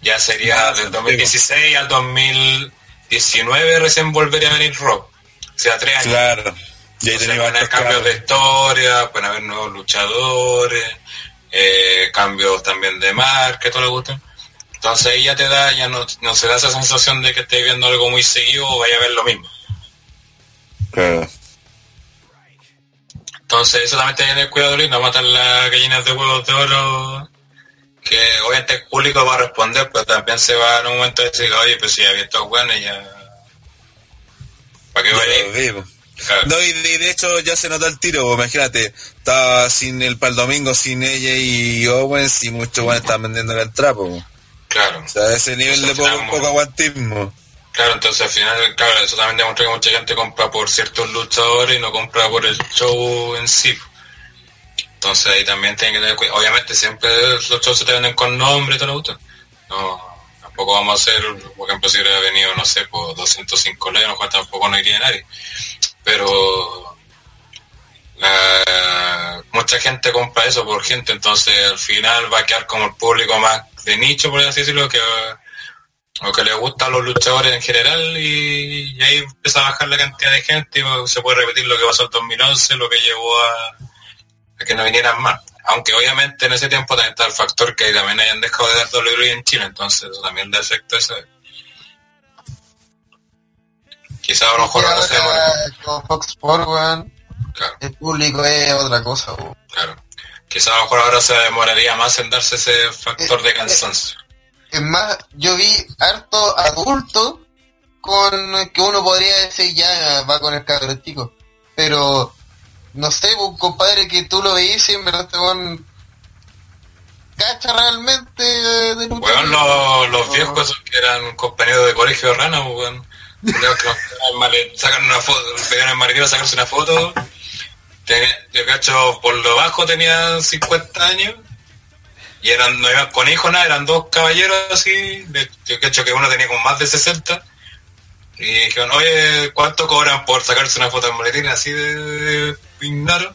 [SPEAKER 2] ya sería del 2016 al 2019 recién volvería a venir Rob. O sea, tres años.
[SPEAKER 3] Claro.
[SPEAKER 2] Y ahí pueden haber cambios de historia, pueden haber nuevos luchadores, eh, cambios también de marca, todo le gusta. Entonces ahí ya te da, ya no, no se da esa sensación de que estés viendo algo muy seguido o vaya a ver lo mismo.
[SPEAKER 3] Claro.
[SPEAKER 2] Entonces, eso también tiene que tener cuidado, no matar las gallinas de huevos de oro, que obviamente el público va a responder, pero también se va en un momento a decir, oye, pues si había estos buenos ya... ¿Para qué vaya?
[SPEAKER 3] No, y de, hecho ya se nota el tiro, imagínate, estaba sin el para el domingo sin ella y Owens y muchos buenos estaban vendiendo el trapo.
[SPEAKER 2] Claro.
[SPEAKER 3] O sea, ese nivel de poco, poco aguantismo.
[SPEAKER 2] Claro, entonces al final, claro, eso también demuestra que mucha gente compra por ciertos luchadores y no compra por el show en sí. Entonces ahí también tienen que tener cuidado. Obviamente siempre los shows se te venden con nombre y todo lo. No, tampoco vamos a hacer, por ejemplo, si hubiera venido, no sé, por 205 leyes, mejor tampoco no iría nadie. Pero mucha gente compra eso por gente, entonces al final va a quedar como el público más de nicho, por así decirlo, que o que le gustan los luchadores en general y, ahí empieza a bajar la cantidad de gente y se puede repetir lo que pasó en 2011, lo que llevó a, que no vinieran más. Aunque obviamente en ese tiempo también está el factor que también hayan dejado de dar WWE en Chile, entonces eso también da efecto eso. Quizás a lo mejor ahora
[SPEAKER 1] se Con Fox Sports, el público es otra cosa.
[SPEAKER 2] Claro. Quizás a lo mejor ahora se demoraría más en darse ese factor de cansancio.
[SPEAKER 1] Es más, yo vi harto adulto con que uno podría decir ya va con el cabrón chico. Pero no sé, un compadre que tú lo veías y en verdad este weón cacha realmente de lucha libre.
[SPEAKER 2] los, los viejos esos que eran compañeros de colegio de rana, pues, weón. Culeados que sacan una foto, pegan el maletero a sacarse una foto. Tenía- yo cacho, por lo bajo tenía 50 años. Y eran, no iban con hijos nada, eran dos caballeros así. De, yo cacho que uno tenía como más de 60. Y dijeron, oye, ¿cuánto cobran por sacarse una foto en maletín así de, de ignaro?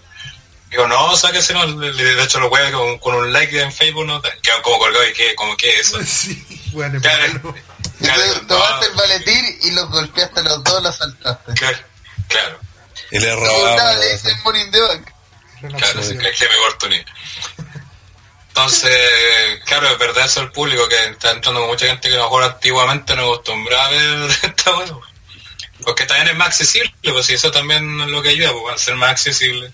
[SPEAKER 2] Digo, no, sáquese, no. De hecho, los weones con, con un like en Facebook, ¿no? Quedan como colgados y que, como que eso. [LAUGHS]
[SPEAKER 4] Sí, bueno,
[SPEAKER 2] Claro, claro, no,
[SPEAKER 1] tomaste el maletín y los golpeaste a los dos, los saltaste.
[SPEAKER 2] claro, claro.
[SPEAKER 3] Y le robamos.
[SPEAKER 1] le dicen Morning the Bank.
[SPEAKER 2] Claro, sí, que es que me corto ni. Entonces, claro, es verdad eso el público, que está entrando con mucha gente que a lo mejor antiguamente no acostumbraba a ver [LAUGHS] esta bueno. Porque también es más accesible, pues si eso también es lo que ayuda, pues, a ser más accesible.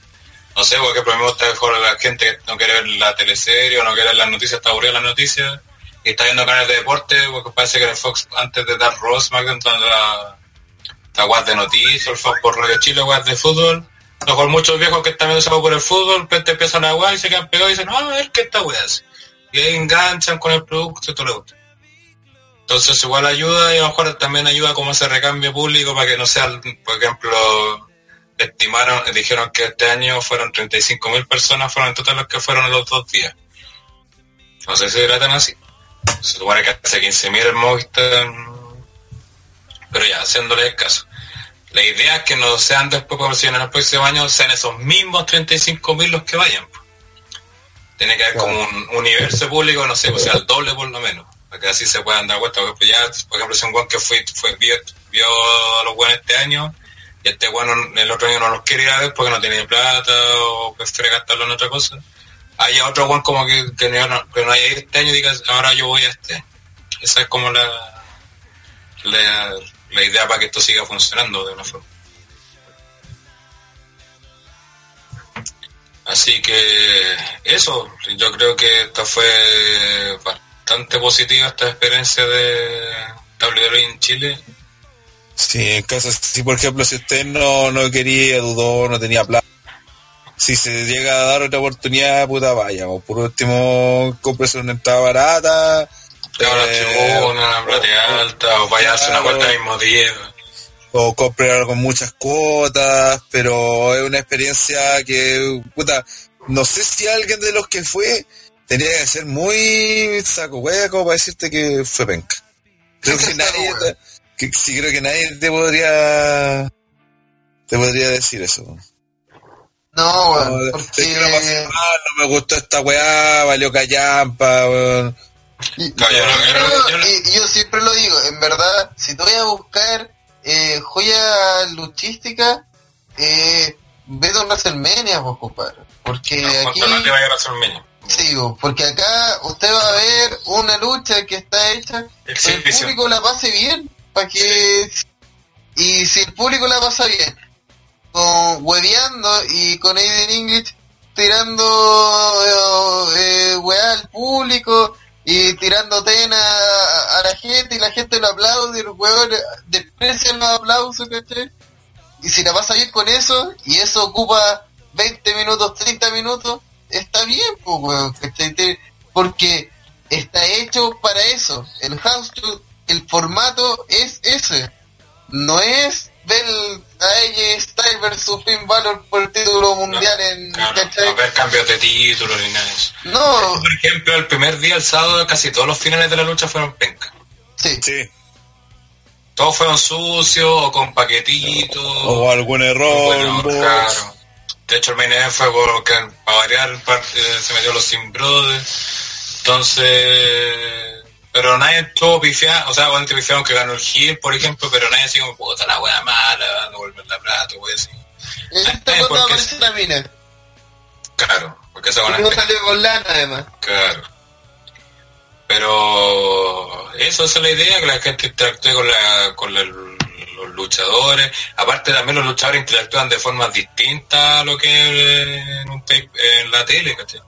[SPEAKER 2] No sé, porque por ejemplo gusta mejor la gente que no quiere ver la teleserie o no quiere ver las noticias, está aburrida las noticias, y está viendo canales de deporte, porque parece que el Fox, antes de dar Ross, más de la, la de noticias, el Fox por Radio Chile, web de fútbol, a lo mejor muchos viejos que están wea por el fútbol, pues te empiezan a jugar y se quedan pegados y dicen, "Ah, a ver qué esta hace. Y ahí enganchan con el producto y todo lo gusta. Entonces igual ayuda y a lo mejor también ayuda como ese recambio público para que no sea, por ejemplo, estimaron, dijeron que este año fueron 35.000 personas, fueron en total los que fueron los dos días. No sé si era tan así. Se supone que hace 15.000 el Movistar, pero ya, haciéndole el caso. La idea es que no sean después, en el próximo año, sean esos mismos 35.000 los que vayan. pues. Tiene que haber como un universo público, no sé, o sea, el doble por lo menos, para que así se puedan dar cuenta. Porque ya, por ejemplo, si un guan que fue, fue vio, vio a los guanes este año, y este guan el otro año no los quiere ir a ver porque no tiene plata o prefiere gastarlo en otra cosa. Hay otro guan como que, que, no, que no haya ido este año y diga, ahora yo voy a este. Esa es como la, la, la idea para que esto siga funcionando de una forma. Así que eso, yo creo que esta fue bastante positiva esta experiencia de WWE en Chile.
[SPEAKER 3] Sí, en caso, si por ejemplo, si usted no, no quería, dudó, no tenía plata, si se llega a dar otra oportunidad, puta, vaya, o por último, cómprese una entrada barata, Eh,
[SPEAKER 2] tribuna, plata alta, o vaya a hacer una al mismo día.
[SPEAKER 3] o compre algo con muchas cuotas, pero es una experiencia que, puta, no sé si alguien de los que fue tenía que ser muy saco hueco para decirte que fue penca. Creo que [LAUGHS] nadie, que, sí creo que nadie te podría, te podría decir eso.
[SPEAKER 1] No, weón,
[SPEAKER 3] No,
[SPEAKER 1] porque...
[SPEAKER 3] es que no pasó mal, no me gustó esta weá, valió callampa, weón.
[SPEAKER 1] Y-
[SPEAKER 2] No, yo no- yo no-
[SPEAKER 1] Pero,
[SPEAKER 2] yo no-
[SPEAKER 1] y- y yo siempre lo digo, en verdad, si tú vas a buscar eh, joya luchística, eh, vete a WrestleMania, pues, compadre. Porque aquí,
[SPEAKER 2] ¿Cuánto te vaya
[SPEAKER 1] sí, porque acá usted va a ver una lucha que está hecha, que el público la pase bien, para que, y si el público la pasa bien, con hueveando y con Aiden English tirando eh, eh, weá al público y tirando tena a, a la gente y la gente lo aplaude y los weones desprecian los aplausos, ¿cachai? Y si la pasa bien con eso y eso ocupa 20 minutos, 30 minutos, está bien, pues, Porque está hecho para eso. El house el formato es ese. No es ver a AJ Styles versus Finn Balor por el título mundial en
[SPEAKER 2] Claro,
[SPEAKER 1] ¿cachai?
[SPEAKER 2] no haber cambios de título ni nada de eso.
[SPEAKER 1] No,
[SPEAKER 2] Por ejemplo, el primer día, el sábado, casi todos los finales de la lucha fueron penca.
[SPEAKER 1] sí.
[SPEAKER 3] Sí.
[SPEAKER 2] Todos fueron sucios o con paquetitos.
[SPEAKER 3] O algún error,
[SPEAKER 2] Bueno, claro. De hecho, el main event fue porque, para variar, parte, se metió los Sin Brothers. Entonces... Pero nadie estuvo pifiado, o sea, cuando pifiaron que ganó el Hill, por ejemplo, pero nadie así como, puta, la wea mala, no volver la plata, wea así.
[SPEAKER 1] Esta cuando
[SPEAKER 2] porque
[SPEAKER 1] aparece la mina.
[SPEAKER 2] Claro, porque esa buena
[SPEAKER 1] no salió con lana además.
[SPEAKER 2] Claro. Pero eso esa es la idea, que la gente interactúe con, la, con la- los luchadores. Aparte también los luchadores interactúan de formas distintas a lo que en, un tape- en la tele, ¿cachai?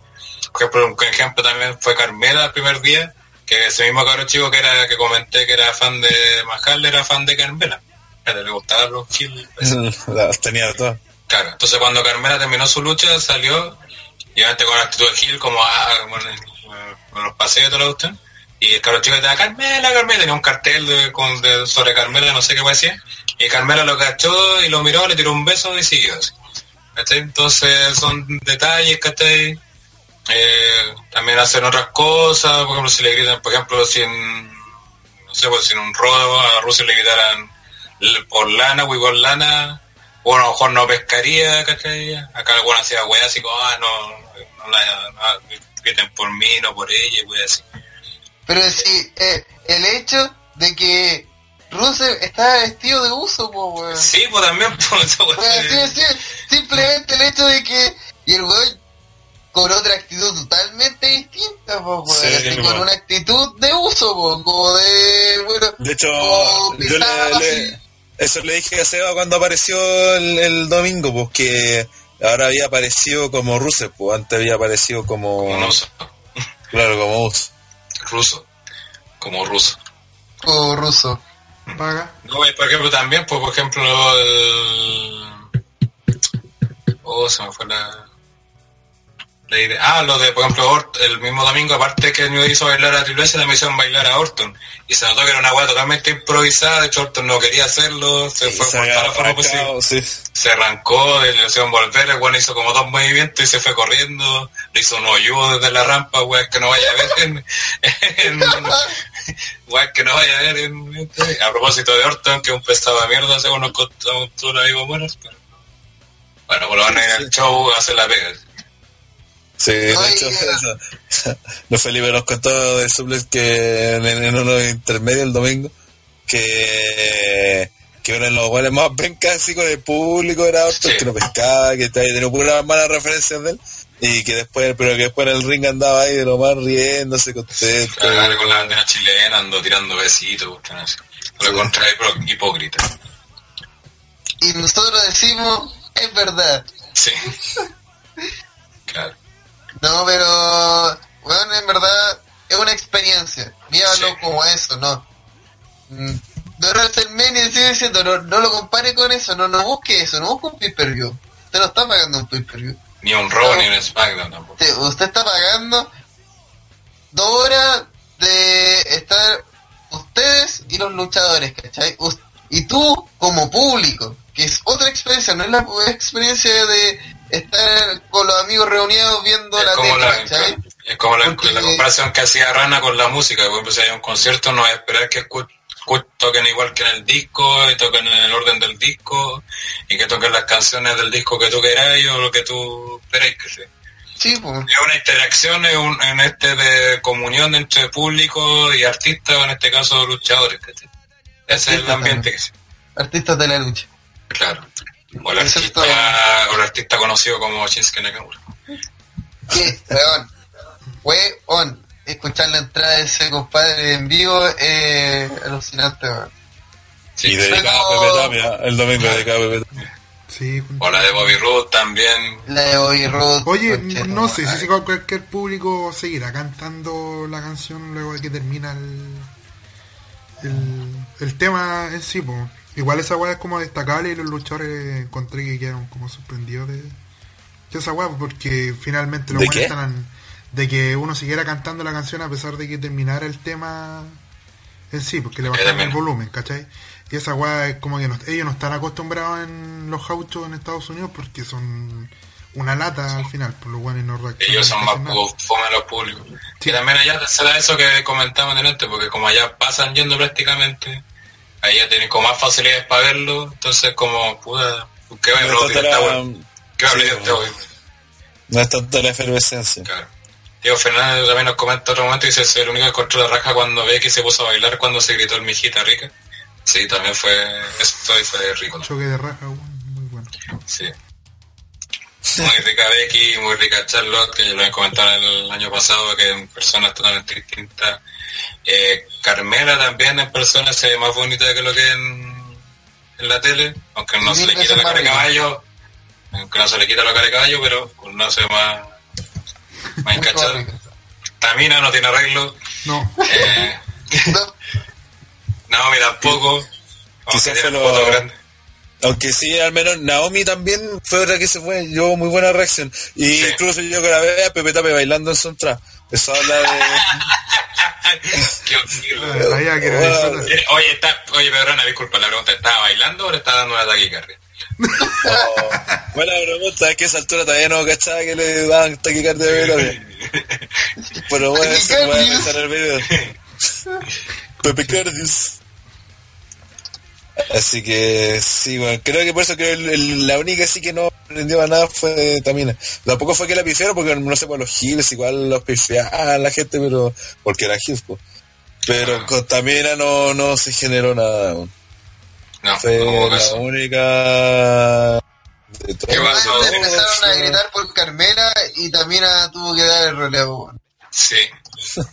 [SPEAKER 2] Por ejemplo, un ejemplo también fue Carmela el primer día, que ese mismo cabrón chico que era que comenté que era fan de Mahal era fan de Carmela. Le gustaban los kills.
[SPEAKER 3] Las [LAUGHS] tenía todas.
[SPEAKER 2] Claro, entonces cuando Carmela terminó su lucha, salió, y antes con la actitud de Gil, como, ah, con los paseos y todo lo usted. Y el cabro chico decía, Carmela, Carmela, tenía un cartel de, con, de, sobre Carmela, no sé qué decir. Y Carmela lo cachó y lo miró, le tiró un beso y siguió así. ¿Cachai? Entonces son detalles, ¿cachai? Eh, también hacen otras cosas, por ejemplo, si le gritan, por ejemplo, si en, no sé, pues si en un rodo a Rusia le gritaran por lana, o igual lana, o a lo mejor no pescaría, ¿cachai? Acá alguna hacía weá así como, ah, no, no la no, griten por mí, no por ella, weá así.
[SPEAKER 1] Pero sí, eh, el hecho de que Rusev está vestido de uso, weón.
[SPEAKER 2] Sí, pues también, [LAUGHS] pues,
[SPEAKER 1] sí, sí, simplemente el hecho de que. Y el weón con otra actitud totalmente distinta, po.
[SPEAKER 3] Sí,
[SPEAKER 1] así, con una actitud de uso, po, como de. Bueno,
[SPEAKER 3] De hecho,
[SPEAKER 1] como
[SPEAKER 3] yo le, eso le dije a Seba cuando apareció el, el domingo, pues que ahora había aparecido como Rusev, pues antes había aparecido como...
[SPEAKER 2] como no uso,
[SPEAKER 3] Claro, como Us.
[SPEAKER 2] ruso, como ruso.
[SPEAKER 1] como ruso.
[SPEAKER 4] Paga.
[SPEAKER 2] No, y por ejemplo también, pues por ejemplo el... Oh, se me fue la... la idea. Ah, lo de, por ejemplo, Ort- el mismo domingo, aparte que me hizo bailar a Triple S, también hicieron bailar a Orton. Y se notó que era una weá totalmente improvisada, de hecho Orton no quería hacerlo, se
[SPEAKER 3] Y
[SPEAKER 2] fue
[SPEAKER 3] se
[SPEAKER 2] por toda la forma posible.
[SPEAKER 3] sí.
[SPEAKER 2] Se arrancó, le hicieron volver, el weón hizo como dos movimientos y se fue corriendo, le hizo un hoyo desde la rampa, weón, que no vaya a ver en, en- [LAUGHS] weón, que no vaya a ver en, a propósito de Orton, que es un pesado de mierda, según nos contó un amigo buenos, pero bueno, por lo menos en el show hace la pega.
[SPEAKER 3] Sí, de hecho, eso. Los [LAUGHS] Felipe nos contó de Suplex que en, en uno intermedio el domingo, que, que uno de los guanes más pencas así con el público era
[SPEAKER 2] Sí.
[SPEAKER 3] que no pescaba, que tenía puras malas referencias de él, y que después, pero que después en el ring andaba ahí de lo más riéndose, contento.
[SPEAKER 2] Cagar con la bandera chilena, ando tirando besitos, el contrario, hipó- hipócrita.
[SPEAKER 1] Y nosotros decimos, es verdad.
[SPEAKER 2] Sí. [LAUGHS] Claro.
[SPEAKER 1] No, pero, bueno, en verdad es una experiencia. Míralo
[SPEAKER 2] Sí.
[SPEAKER 1] como eso, ¿no? Mm, De WrestleMania sigue diciendo, no, no lo compare con eso, no, no busque eso, no busque un pay-per-view. Usted no está pagando un pay-per-view.
[SPEAKER 2] Ni un Raw ni un SmackDown tampoco.
[SPEAKER 1] Usted, usted está pagando dos horas de estar ustedes y los luchadores, ¿cachai? Y tú como público, que es otra experiencia, no es la experiencia de estar con los amigos reunidos viendo
[SPEAKER 2] Es
[SPEAKER 1] la
[SPEAKER 2] como
[SPEAKER 1] tele,
[SPEAKER 2] la, es como la, comparación que hacía Rana con la música. Por ejemplo, si hay un concierto, no es esperar que toquen igual que en el disco, y toquen en el orden del disco, y que toquen las canciones del disco que tú queráis o lo que tú esperáis que sea.
[SPEAKER 1] Sí, pues.
[SPEAKER 2] Es una interacción es un- en este de comunión entre público y artistas, o en este caso luchadores. Ese es el ambiente que se...
[SPEAKER 1] Artistas de la lucha.
[SPEAKER 2] Claro. O el artista, o el artista conocido como Shinsuke Nakamura.
[SPEAKER 1] Que, weón, weón, escuchar la entrada de ese compadre en vivo es alucinante, weón.
[SPEAKER 3] Y dedicado a Pepe Tapia, el domingo dedicado a Pepe Tapia.
[SPEAKER 4] Sí,
[SPEAKER 2] O la de Bobby Roode también.
[SPEAKER 1] La de Bobby Roode.
[SPEAKER 4] Oye, no sé si cualquier público seguirá cantando la canción luego de que termina el, el, el tema en sí. po. Igual esa weá es como destacable y los luchadores encontré que quedaron como sorprendidos de, de esa weá porque finalmente los
[SPEAKER 3] ¿De
[SPEAKER 4] están de que uno siguiera cantando la canción a pesar de que terminara el tema en sí, porque le bajaron el volumen, ¿cachai? Y esa weá es como que no- ellos no están acostumbrados en los gauchos en Estados Unidos porque son una lata al final, por lo cual no.
[SPEAKER 2] Ellos son más fome los públicos. Y también allá se da eso que comentamos delante, porque como allá pasan yendo prácticamente, allá tienen como más facilidades para verlo, entonces como, puta, ¿qué va a
[SPEAKER 3] No es la-
[SPEAKER 2] weá? ¿Qué va a
[SPEAKER 3] sí,
[SPEAKER 2] aplaudir este
[SPEAKER 3] bueno. No es tanto la efervescencia.
[SPEAKER 2] Claro. Diego Fernández también nos comenta otro momento y dice, soy el único que encontró la raja cuando ve que se puso a bailar cuando se gritó el mijita rica. Sí, también fue, esto y fue rico. ¿no?
[SPEAKER 4] Choque de raja, weón, muy bueno.
[SPEAKER 2] Sí. Muy rica Becky, muy rica Charlotte, que ya lo he comentado el año pasado, que personas totalmente distintas. Eh, Carmela también en persona se ve más bonita que lo que en, en la tele, aunque no se le quita la cara de caballo, aunque no se le quita la cara de caballo, pero no se ve más, más encachada. Tamina no tiene arreglo.
[SPEAKER 4] No,
[SPEAKER 2] Eh,
[SPEAKER 1] No, [LAUGHS] [LAUGHS]
[SPEAKER 2] Naomi tampoco.
[SPEAKER 3] Quizás
[SPEAKER 2] aunque
[SPEAKER 3] lo- sí, al menos Naomi también fue otra que se fue, yo muy buena reacción. Y
[SPEAKER 2] Sí.
[SPEAKER 3] incluso yo grabé a Pepe Tape bailando en su entrada. Eso habla de... [LAUGHS]
[SPEAKER 2] Qué horrible.
[SPEAKER 4] Ahí ya que
[SPEAKER 3] Bueno.
[SPEAKER 4] disfruta.
[SPEAKER 2] Eh, Oye, está, oye, Pedrona, disculpa la pregunta, ¿estaba bailando o le estaba dando una taquicardia?
[SPEAKER 3] Oh, buena pregunta, es que a esa altura todavía no cachaba que le daban taquicardia de Tape. [LAUGHS] Pero bueno, a
[SPEAKER 1] Taquicardia.
[SPEAKER 3] pensar el video. [LAUGHS] Pepe Cardius. Así que sí, bueno, creo que por eso que el- el- la única sí que no aprendió a nada fue Tamina. Tampoco fue que la pifiaron porque no sé por los giles, igual los pifiaban la gente, pero porque era giles, pues. Pero con Tamina no, no se generó nada. bueno.
[SPEAKER 2] No,
[SPEAKER 3] Fue
[SPEAKER 2] no
[SPEAKER 3] la
[SPEAKER 2] caso.
[SPEAKER 3] única de
[SPEAKER 2] ¿Qué
[SPEAKER 3] todas.
[SPEAKER 2] pasó?
[SPEAKER 1] Empezaron a gritar por Carmela y también tuvo que dar el relevo.
[SPEAKER 2] Sí,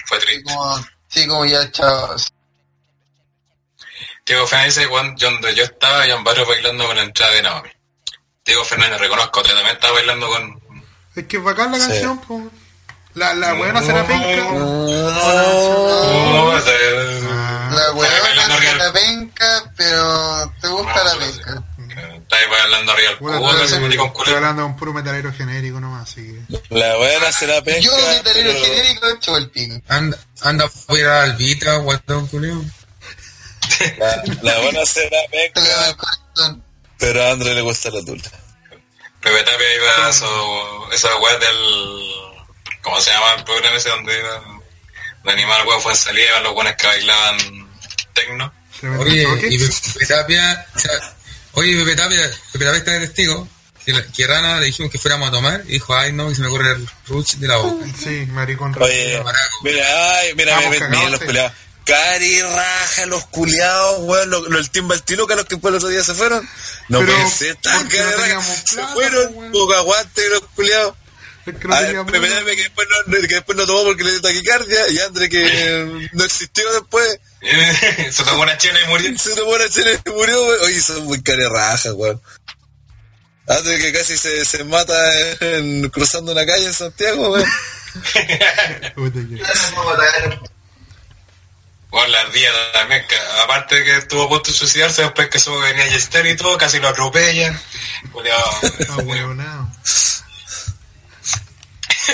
[SPEAKER 2] fue triste.
[SPEAKER 1] como, sí, como ya chavos.
[SPEAKER 2] Diego Fernández dice, "Juan, yo donde yo estaba, Jan Barrio bailando con la entrada de Naomi. Diego Fernández, reconozco, usted también estaba bailando con...
[SPEAKER 4] Es que es bacán la
[SPEAKER 3] Sí.
[SPEAKER 4] canción, po. La, la buena será penca.
[SPEAKER 1] La
[SPEAKER 2] arriba.
[SPEAKER 1] la penca, pero te gusta
[SPEAKER 2] No,
[SPEAKER 1] la penca.
[SPEAKER 2] Está ahí bailando arriba
[SPEAKER 4] Puta,
[SPEAKER 2] cubo,
[SPEAKER 4] estoy, hablando con puro metalero genérico nomás, así que.
[SPEAKER 3] La buena será penca.
[SPEAKER 1] Yo, metalero
[SPEAKER 3] pero-
[SPEAKER 1] genérico, chupo el pico.
[SPEAKER 7] Anda, anda a ir a Albita, guatón culio.
[SPEAKER 3] La, la buena será
[SPEAKER 1] corazón.
[SPEAKER 3] pero a André le gusta la dulce.
[SPEAKER 2] Pepe Tapia iba a eso, esa weá del... ¿Cómo se llama el programa ese donde iba? De animal weón fue en salida, iban los buenos que bailaban tecno.
[SPEAKER 7] Oye, y Pepe Tapia, o sea, oye, Pepe Tapia, Pepe Tapia está de testigo. Que, la- que Rana le dijimos que fuéramos a tomar y dijo, ay no, que se me corre el ruch de la boca.
[SPEAKER 4] Sí, maricón.
[SPEAKER 3] Oye, mira, ay, mira, mira, mira, los
[SPEAKER 4] sí.
[SPEAKER 3] Cari raja, los culiados, weón, los, los, el Timbaltiluca, los que después el otro día se fueron. No
[SPEAKER 4] Pero,
[SPEAKER 3] puede ser tan cari
[SPEAKER 4] no
[SPEAKER 3] Se fueron, poco aguante los culiados.
[SPEAKER 4] Es que no
[SPEAKER 3] A ver, después no, que después no tomó porque le dio taquicardia y André que [LAUGHS] no existió después.
[SPEAKER 2] se tomó una chela y murió.
[SPEAKER 3] Se tomó una chela y murió, weón. Oye, son muy cari raja, weón. Antes que casi se, se mata en- cruzando una calle en Santiago, weón. [LAUGHS]
[SPEAKER 2] Bueno, la ardilla también, que aparte de que estuvo a punto de suicidarse, después que supo que venía Yester y todo, casi lo atropellan. Culeado.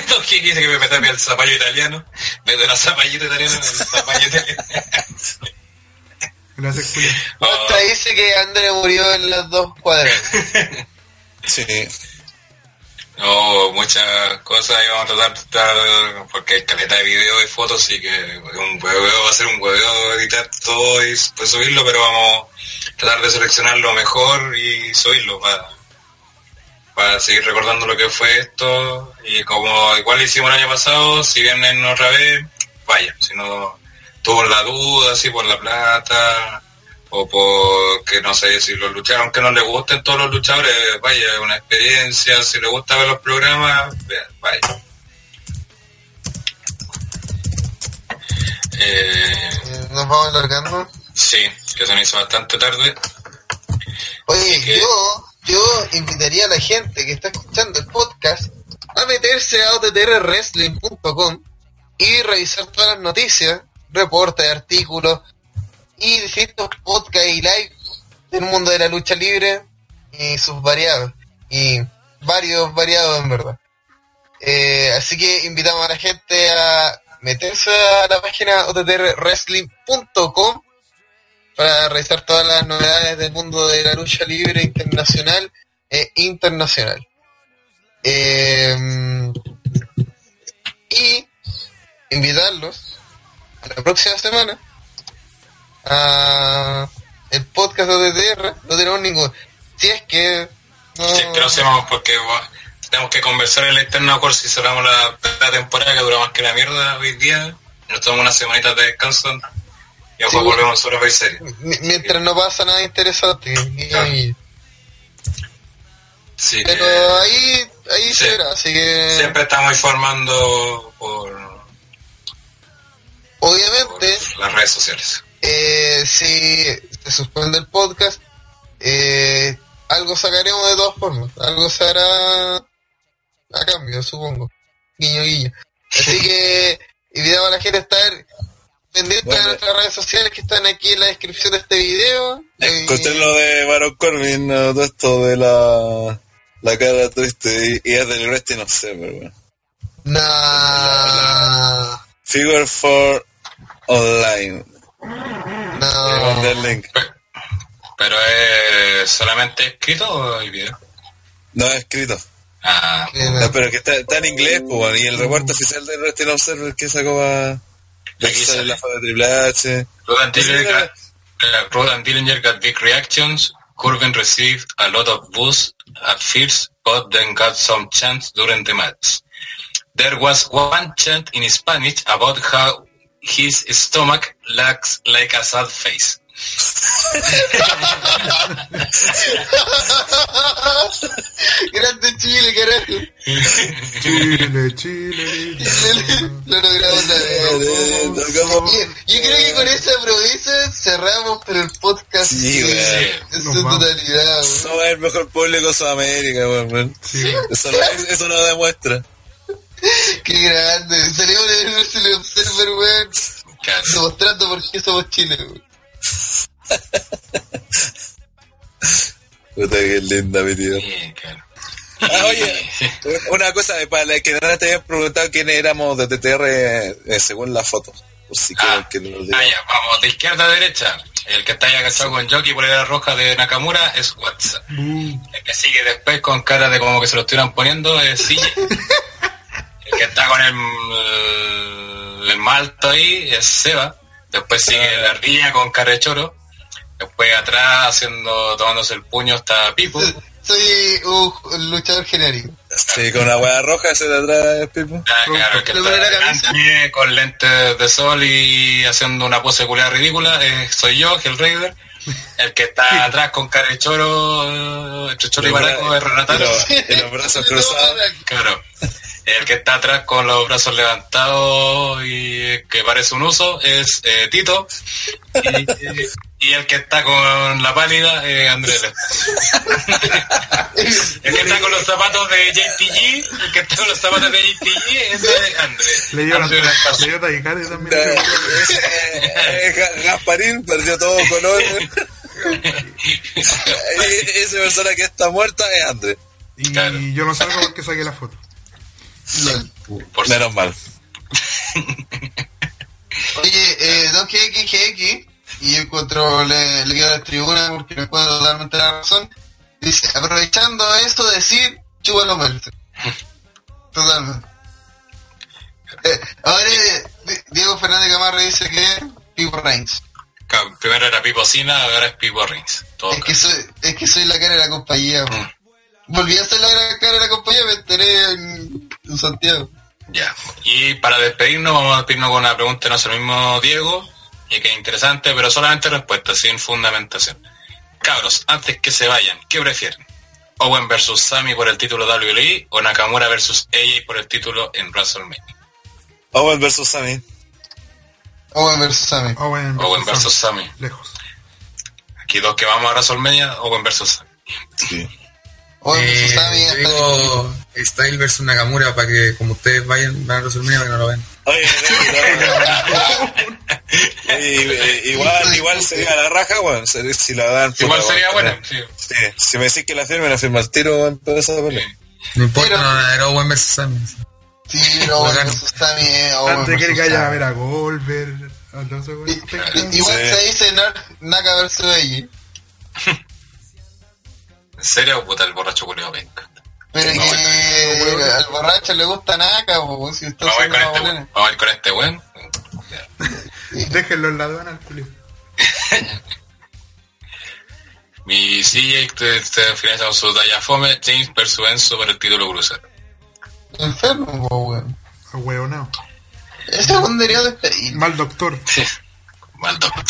[SPEAKER 2] Don [LAUGHS] Kiki dice que me Tapia el zapallo italiano. Mete la zapallita italiana en el zapallo italiano.
[SPEAKER 4] Gracias, [LAUGHS] Julio.
[SPEAKER 2] Oh,
[SPEAKER 1] Hasta dice que André murió en las dos cuadras. [LAUGHS]
[SPEAKER 3] Sí.
[SPEAKER 2] No, muchas cosas y vamos a tratar de estar, porque hay caleta de videos y fotos, así que un hueveo va a ser un hueveo editar todo y pues subirlo, pero vamos a tratar de seleccionar lo mejor y subirlo para, para seguir recordando lo que fue esto y como igual hicimos el año pasado, si vienen otra vez, vaya, si no tuvo la duda, así por la plata o porque no sé si los luchadores, aunque no les gusten todos los luchadores, vaya, es una experiencia, si les gusta ver los programas, vaya. Eh,
[SPEAKER 1] Nos vamos alargando.
[SPEAKER 2] sí, que se me hizo bastante tarde.
[SPEAKER 1] Oye, yo, yo invitaría a la gente que está escuchando el podcast a meterse a ottrwrestling.com y revisar todas las noticias, reportes, artículos y distintos podcasts y live del mundo de la lucha libre y sus variados. Y varios variados en verdad. Eh, así que invitamos a la gente a meterse a la página ottrwrestling.com para revisar todas las novedades del mundo de la lucha libre internacional e internacional. Eh, y invitarlos a la próxima semana a el podcast de OTTR. No tenemos ningún. Si es que. No,
[SPEAKER 2] Si es que lo hacemos porque bueno, tenemos que conversar en la interna por si cerramos la, la temporada que dura más que la mierda hoy día. Nos tomamos unas semanitas de descanso y después
[SPEAKER 1] Sí,
[SPEAKER 2] volvemos solo a ver series.
[SPEAKER 1] mi- mientras no pasa nada interesante.
[SPEAKER 2] que
[SPEAKER 1] Pero ahí, ahí
[SPEAKER 2] Sí.
[SPEAKER 1] se verá. Así que.
[SPEAKER 2] siempre estamos informando por, por
[SPEAKER 1] Obviamente.
[SPEAKER 2] las redes sociales.
[SPEAKER 1] Eh, si se suspende el podcast, eh, algo sacaremos de todas formas. Algo se hará a cambio, supongo. Guiño, guiño. Así que invitamos a la gente a estar pendientes
[SPEAKER 3] Bueno.
[SPEAKER 1] de nuestras redes sociales que están aquí en la descripción de este video. Eh,
[SPEAKER 3] Encontré lo de Baron Corbin, todo esto de la, la cara triste y, y es del resto y no sé, pero bueno.
[SPEAKER 1] No,
[SPEAKER 3] Figure 4 Online.
[SPEAKER 1] No.
[SPEAKER 3] mandé el link.
[SPEAKER 2] Pero es solamente escrito o hay video?
[SPEAKER 3] No es escrito.
[SPEAKER 2] Ah,
[SPEAKER 1] Eh,
[SPEAKER 3] No, pero que está, está en inglés, pues, y el reporte oficial del Wrestling Observer que sacó va...
[SPEAKER 2] Aquí
[SPEAKER 3] Aquí sale la de Triple H.
[SPEAKER 2] Rodan Dillinger, Rodan Dillinger got big reactions. Corbin received a lot of booze at first, but then got some chants during the match. There was one chant in Spanish about how his stomach looks like a sad face. [LAUGHS]
[SPEAKER 1] Grande Chile, carajo.
[SPEAKER 4] Chile, Chile, [LAUGHS]
[SPEAKER 1] Lo logramos la Yo, creo que con esa promesa cerramos pero el podcast
[SPEAKER 3] Sí,
[SPEAKER 1] en- su totalidad.
[SPEAKER 3] Somos el mejor público de Sudamérica, weón, eso lo demuestra.
[SPEAKER 1] Qué grande. Salimos de Universal Observer, weón. Demostrando por qué somos Chile, weón.
[SPEAKER 3] Puta que linda mi tío.
[SPEAKER 2] Sí, claro.
[SPEAKER 3] Ah, oye, una cosa, para la que no te habían preguntado quiénes éramos de TTR eh, según las fotos. Por si
[SPEAKER 2] Ah,
[SPEAKER 3] que
[SPEAKER 2] ah, ya, vamos, de izquierda a derecha. El que está ahí agachado con Jockey por la roja de Nakamura es Watson. El que sigue después con cara de como que se lo estuvieran poniendo es CJ. [LAUGHS] el que está con el, el malto ahí es Seba. Después sigue la ardilla con cara de choro. Después atrás haciendo, tomándose el puño está Pipo.
[SPEAKER 1] Soy un luchador genérico.
[SPEAKER 3] Sí, con una hueá roja ese de atrás, eh, Pipo.
[SPEAKER 2] Ah, claro, el que
[SPEAKER 1] ¿Le
[SPEAKER 2] está
[SPEAKER 1] pone la
[SPEAKER 2] con lentes de sol y haciendo una pose culiada ridícula eh, soy yo, el Raider. El que está atrás con cara de choro, eh, entre choro y baraco es
[SPEAKER 3] Y
[SPEAKER 2] Renataro.
[SPEAKER 3] y los brazos [LAUGHS] cruzados.
[SPEAKER 2] Claro. El que está atrás con los brazos levantados y eh, que parece un uso es eh, Tito. Y, y el que está con la pálida es Andrés. el que está con los zapatos de JTG, el que está con los zapatos de JTG es Andrés.
[SPEAKER 4] Le dio,
[SPEAKER 2] Lascano.
[SPEAKER 4] le dio también.
[SPEAKER 3] Eh, eh, Ga- Gasparín perdió todo color. Y [LAUGHS] Esa persona que está muerta es Andrés.
[SPEAKER 4] Y
[SPEAKER 2] Claro.
[SPEAKER 4] yo no salgo porque saqué la foto.
[SPEAKER 2] Por
[SPEAKER 3] Menos mal.
[SPEAKER 1] Oye, eh, Don GXGX, y yo encuentro, le, le quedo a la tribuna porque me puedo totalmente la razón, dice, aprovechando esto, decir, chúbalo a Meltzer. Totalmente. Eh, ahora, eh, Di- Diego Fernández Camargo dice que Pipo Reigns.
[SPEAKER 2] Primero era Pipo Cina, ahora es Pipo. Todo
[SPEAKER 1] Es que, soy, es que soy la cara de la compañía. Volví a ser la cara de la compañía, me enteré en, en Santiago.
[SPEAKER 2] Ya. Y para despedirnos, vamos a despedirnos con una pregunta de nuestro mismo Diego, y que es interesante, pero solamente respuesta, sin fundamentación. Cabros, antes que se vayan, ¿qué prefieren? ¿Owen versus Sami por el título WWE o Nakamura versus AJ por el título en WrestleMania?
[SPEAKER 3] Owen versus Sammy.
[SPEAKER 1] Owen versus Sammy.
[SPEAKER 4] Owen
[SPEAKER 2] Owen versus
[SPEAKER 4] Sam.
[SPEAKER 2] Sami.
[SPEAKER 4] Lejos.
[SPEAKER 2] Aquí dos que vamos a WrestleMania, Owen versus Sami.
[SPEAKER 3] Sí.
[SPEAKER 1] Owen versus
[SPEAKER 7] Eh, yo
[SPEAKER 1] hasta
[SPEAKER 7] digo Style versus Nakamura para que como ustedes vayan, van a resolver para que no lo vean.
[SPEAKER 3] Oye, igual, igual sería la raja, weón. Si la dan.
[SPEAKER 2] Igual
[SPEAKER 3] puta,
[SPEAKER 2] sería
[SPEAKER 3] weón,
[SPEAKER 2] bueno, sí.
[SPEAKER 3] Sí, si me decís que la firme, la firma al tiro, esa pelea.
[SPEAKER 7] No importa, no, era Owen versus Sammy.
[SPEAKER 1] Sí, pero Owen
[SPEAKER 7] Bacán.
[SPEAKER 1] versus Sammy es Owen
[SPEAKER 4] Antes que
[SPEAKER 1] versus
[SPEAKER 4] vaya a ver a Goldberg. a
[SPEAKER 1] Igual
[SPEAKER 3] Sí.
[SPEAKER 1] se dice Na- Naka versus AJ.
[SPEAKER 2] ¿En serio? Puta, el borracho culiao venga.
[SPEAKER 1] Pero
[SPEAKER 2] No,
[SPEAKER 1] que al borracho le gusta Naka, po, si está
[SPEAKER 2] Vamos a ir con este weón. Vamos a ir con este weón.
[SPEAKER 4] Déjenlo en la aduana, Julio.
[SPEAKER 2] Mi CJ te, te finaliza con su talla fome, James versus Enzo por el título crucero.
[SPEAKER 1] Enfermo, weón.
[SPEAKER 4] A hueonao.
[SPEAKER 1] Ese weón debería despedir.
[SPEAKER 4] Mal doctor. [LAUGHS]
[SPEAKER 2] Mal doctor.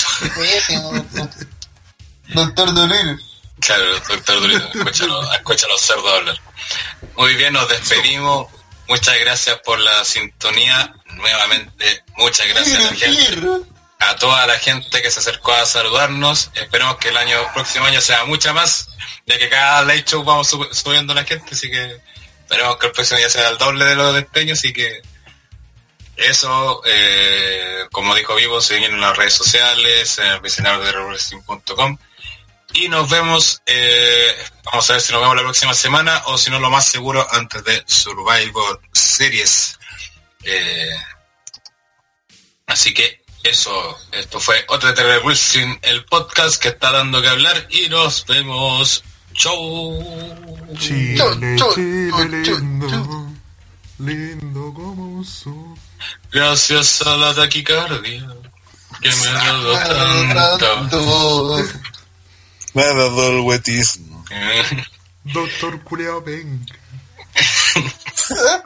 [SPEAKER 1] Doctor Dolores.
[SPEAKER 2] Claro, doctor Durito, escúchalo, escucha a los cerdos hablar. Muy bien, nos despedimos. Muchas gracias por la sintonía. Nuevamente, muchas gracias a la gente, a toda la gente que se acercó a saludarnos. Esperemos que el año próximo año sea mucha más, ya que cada late show vamos sub- subiendo la gente, así que esperemos que el próximo ya sea el doble de los despeños, así que Eso, eh, como dijo Vivo, siguen en las redes sociales, en el visionario de. Y nos vemos, eh, vamos a ver si nos vemos la próxima semana o si no lo más seguro antes de Survivor Series. Eh, así que eso, esto fue otro de Wrestling, el podcast que está dando que hablar y nos vemos. Chau.
[SPEAKER 4] Chile,
[SPEAKER 1] chu,
[SPEAKER 4] Chile
[SPEAKER 1] chu,
[SPEAKER 4] lindo, lindo como su.
[SPEAKER 2] Gracias a la taquicardia que me ha dado tanto.
[SPEAKER 3] Me ha dado el huetismo.
[SPEAKER 4] Doctor Culeado venga. [LAUGHS]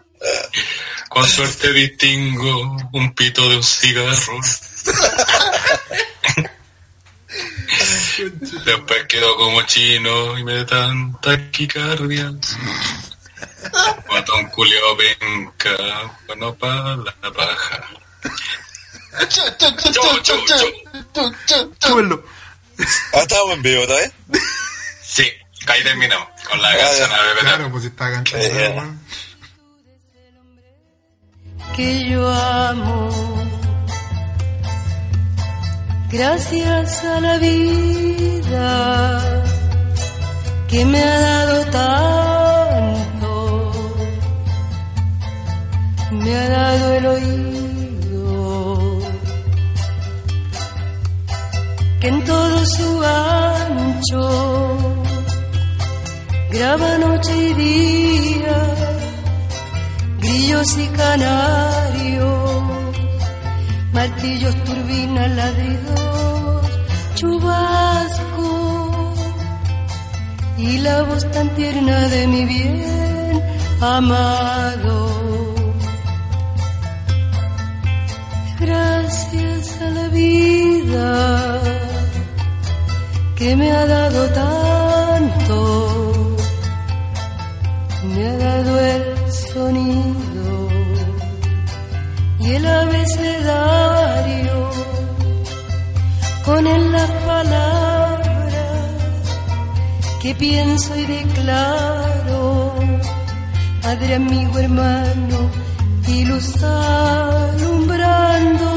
[SPEAKER 2] Con suerte distingo un pito de un cigarro. Después quedo como chino y me dan taquicardia. Matón culio venca, bueno para la paja.
[SPEAKER 4] Súbelo.
[SPEAKER 3] Ah, estamos en vivo, ¿está bien? [LAUGHS]
[SPEAKER 2] Sí, ahí terminamos con la canción a bebé.
[SPEAKER 4] Claro, pues está cantando.
[SPEAKER 3] Eh,
[SPEAKER 9] que yo amo. Gracias a la vida que me ha dado tanto, me ha dado el oído que en todo su ancho graba noche y día grillos y canarios, martillos, turbinas, ladridos, chubasco y la voz tan tierna de mi bien amado. Gracias a la vida que me ha dado tanto. Me ha dado el sonido y el abecedario. Con él las palabras que pienso y declaro. Padre amigo hermano y luz alumbrando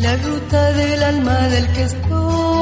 [SPEAKER 9] la ruta del alma del que estoy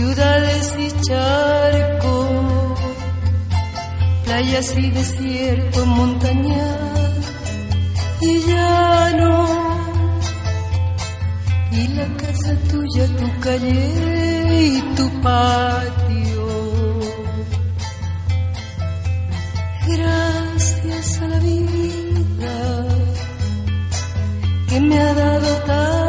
[SPEAKER 9] ciudades y charcos playas y desierto, montañas y llano. Y la casa tuya, tu calle y tu patio. Gracias a la vida que me ha dado tanto,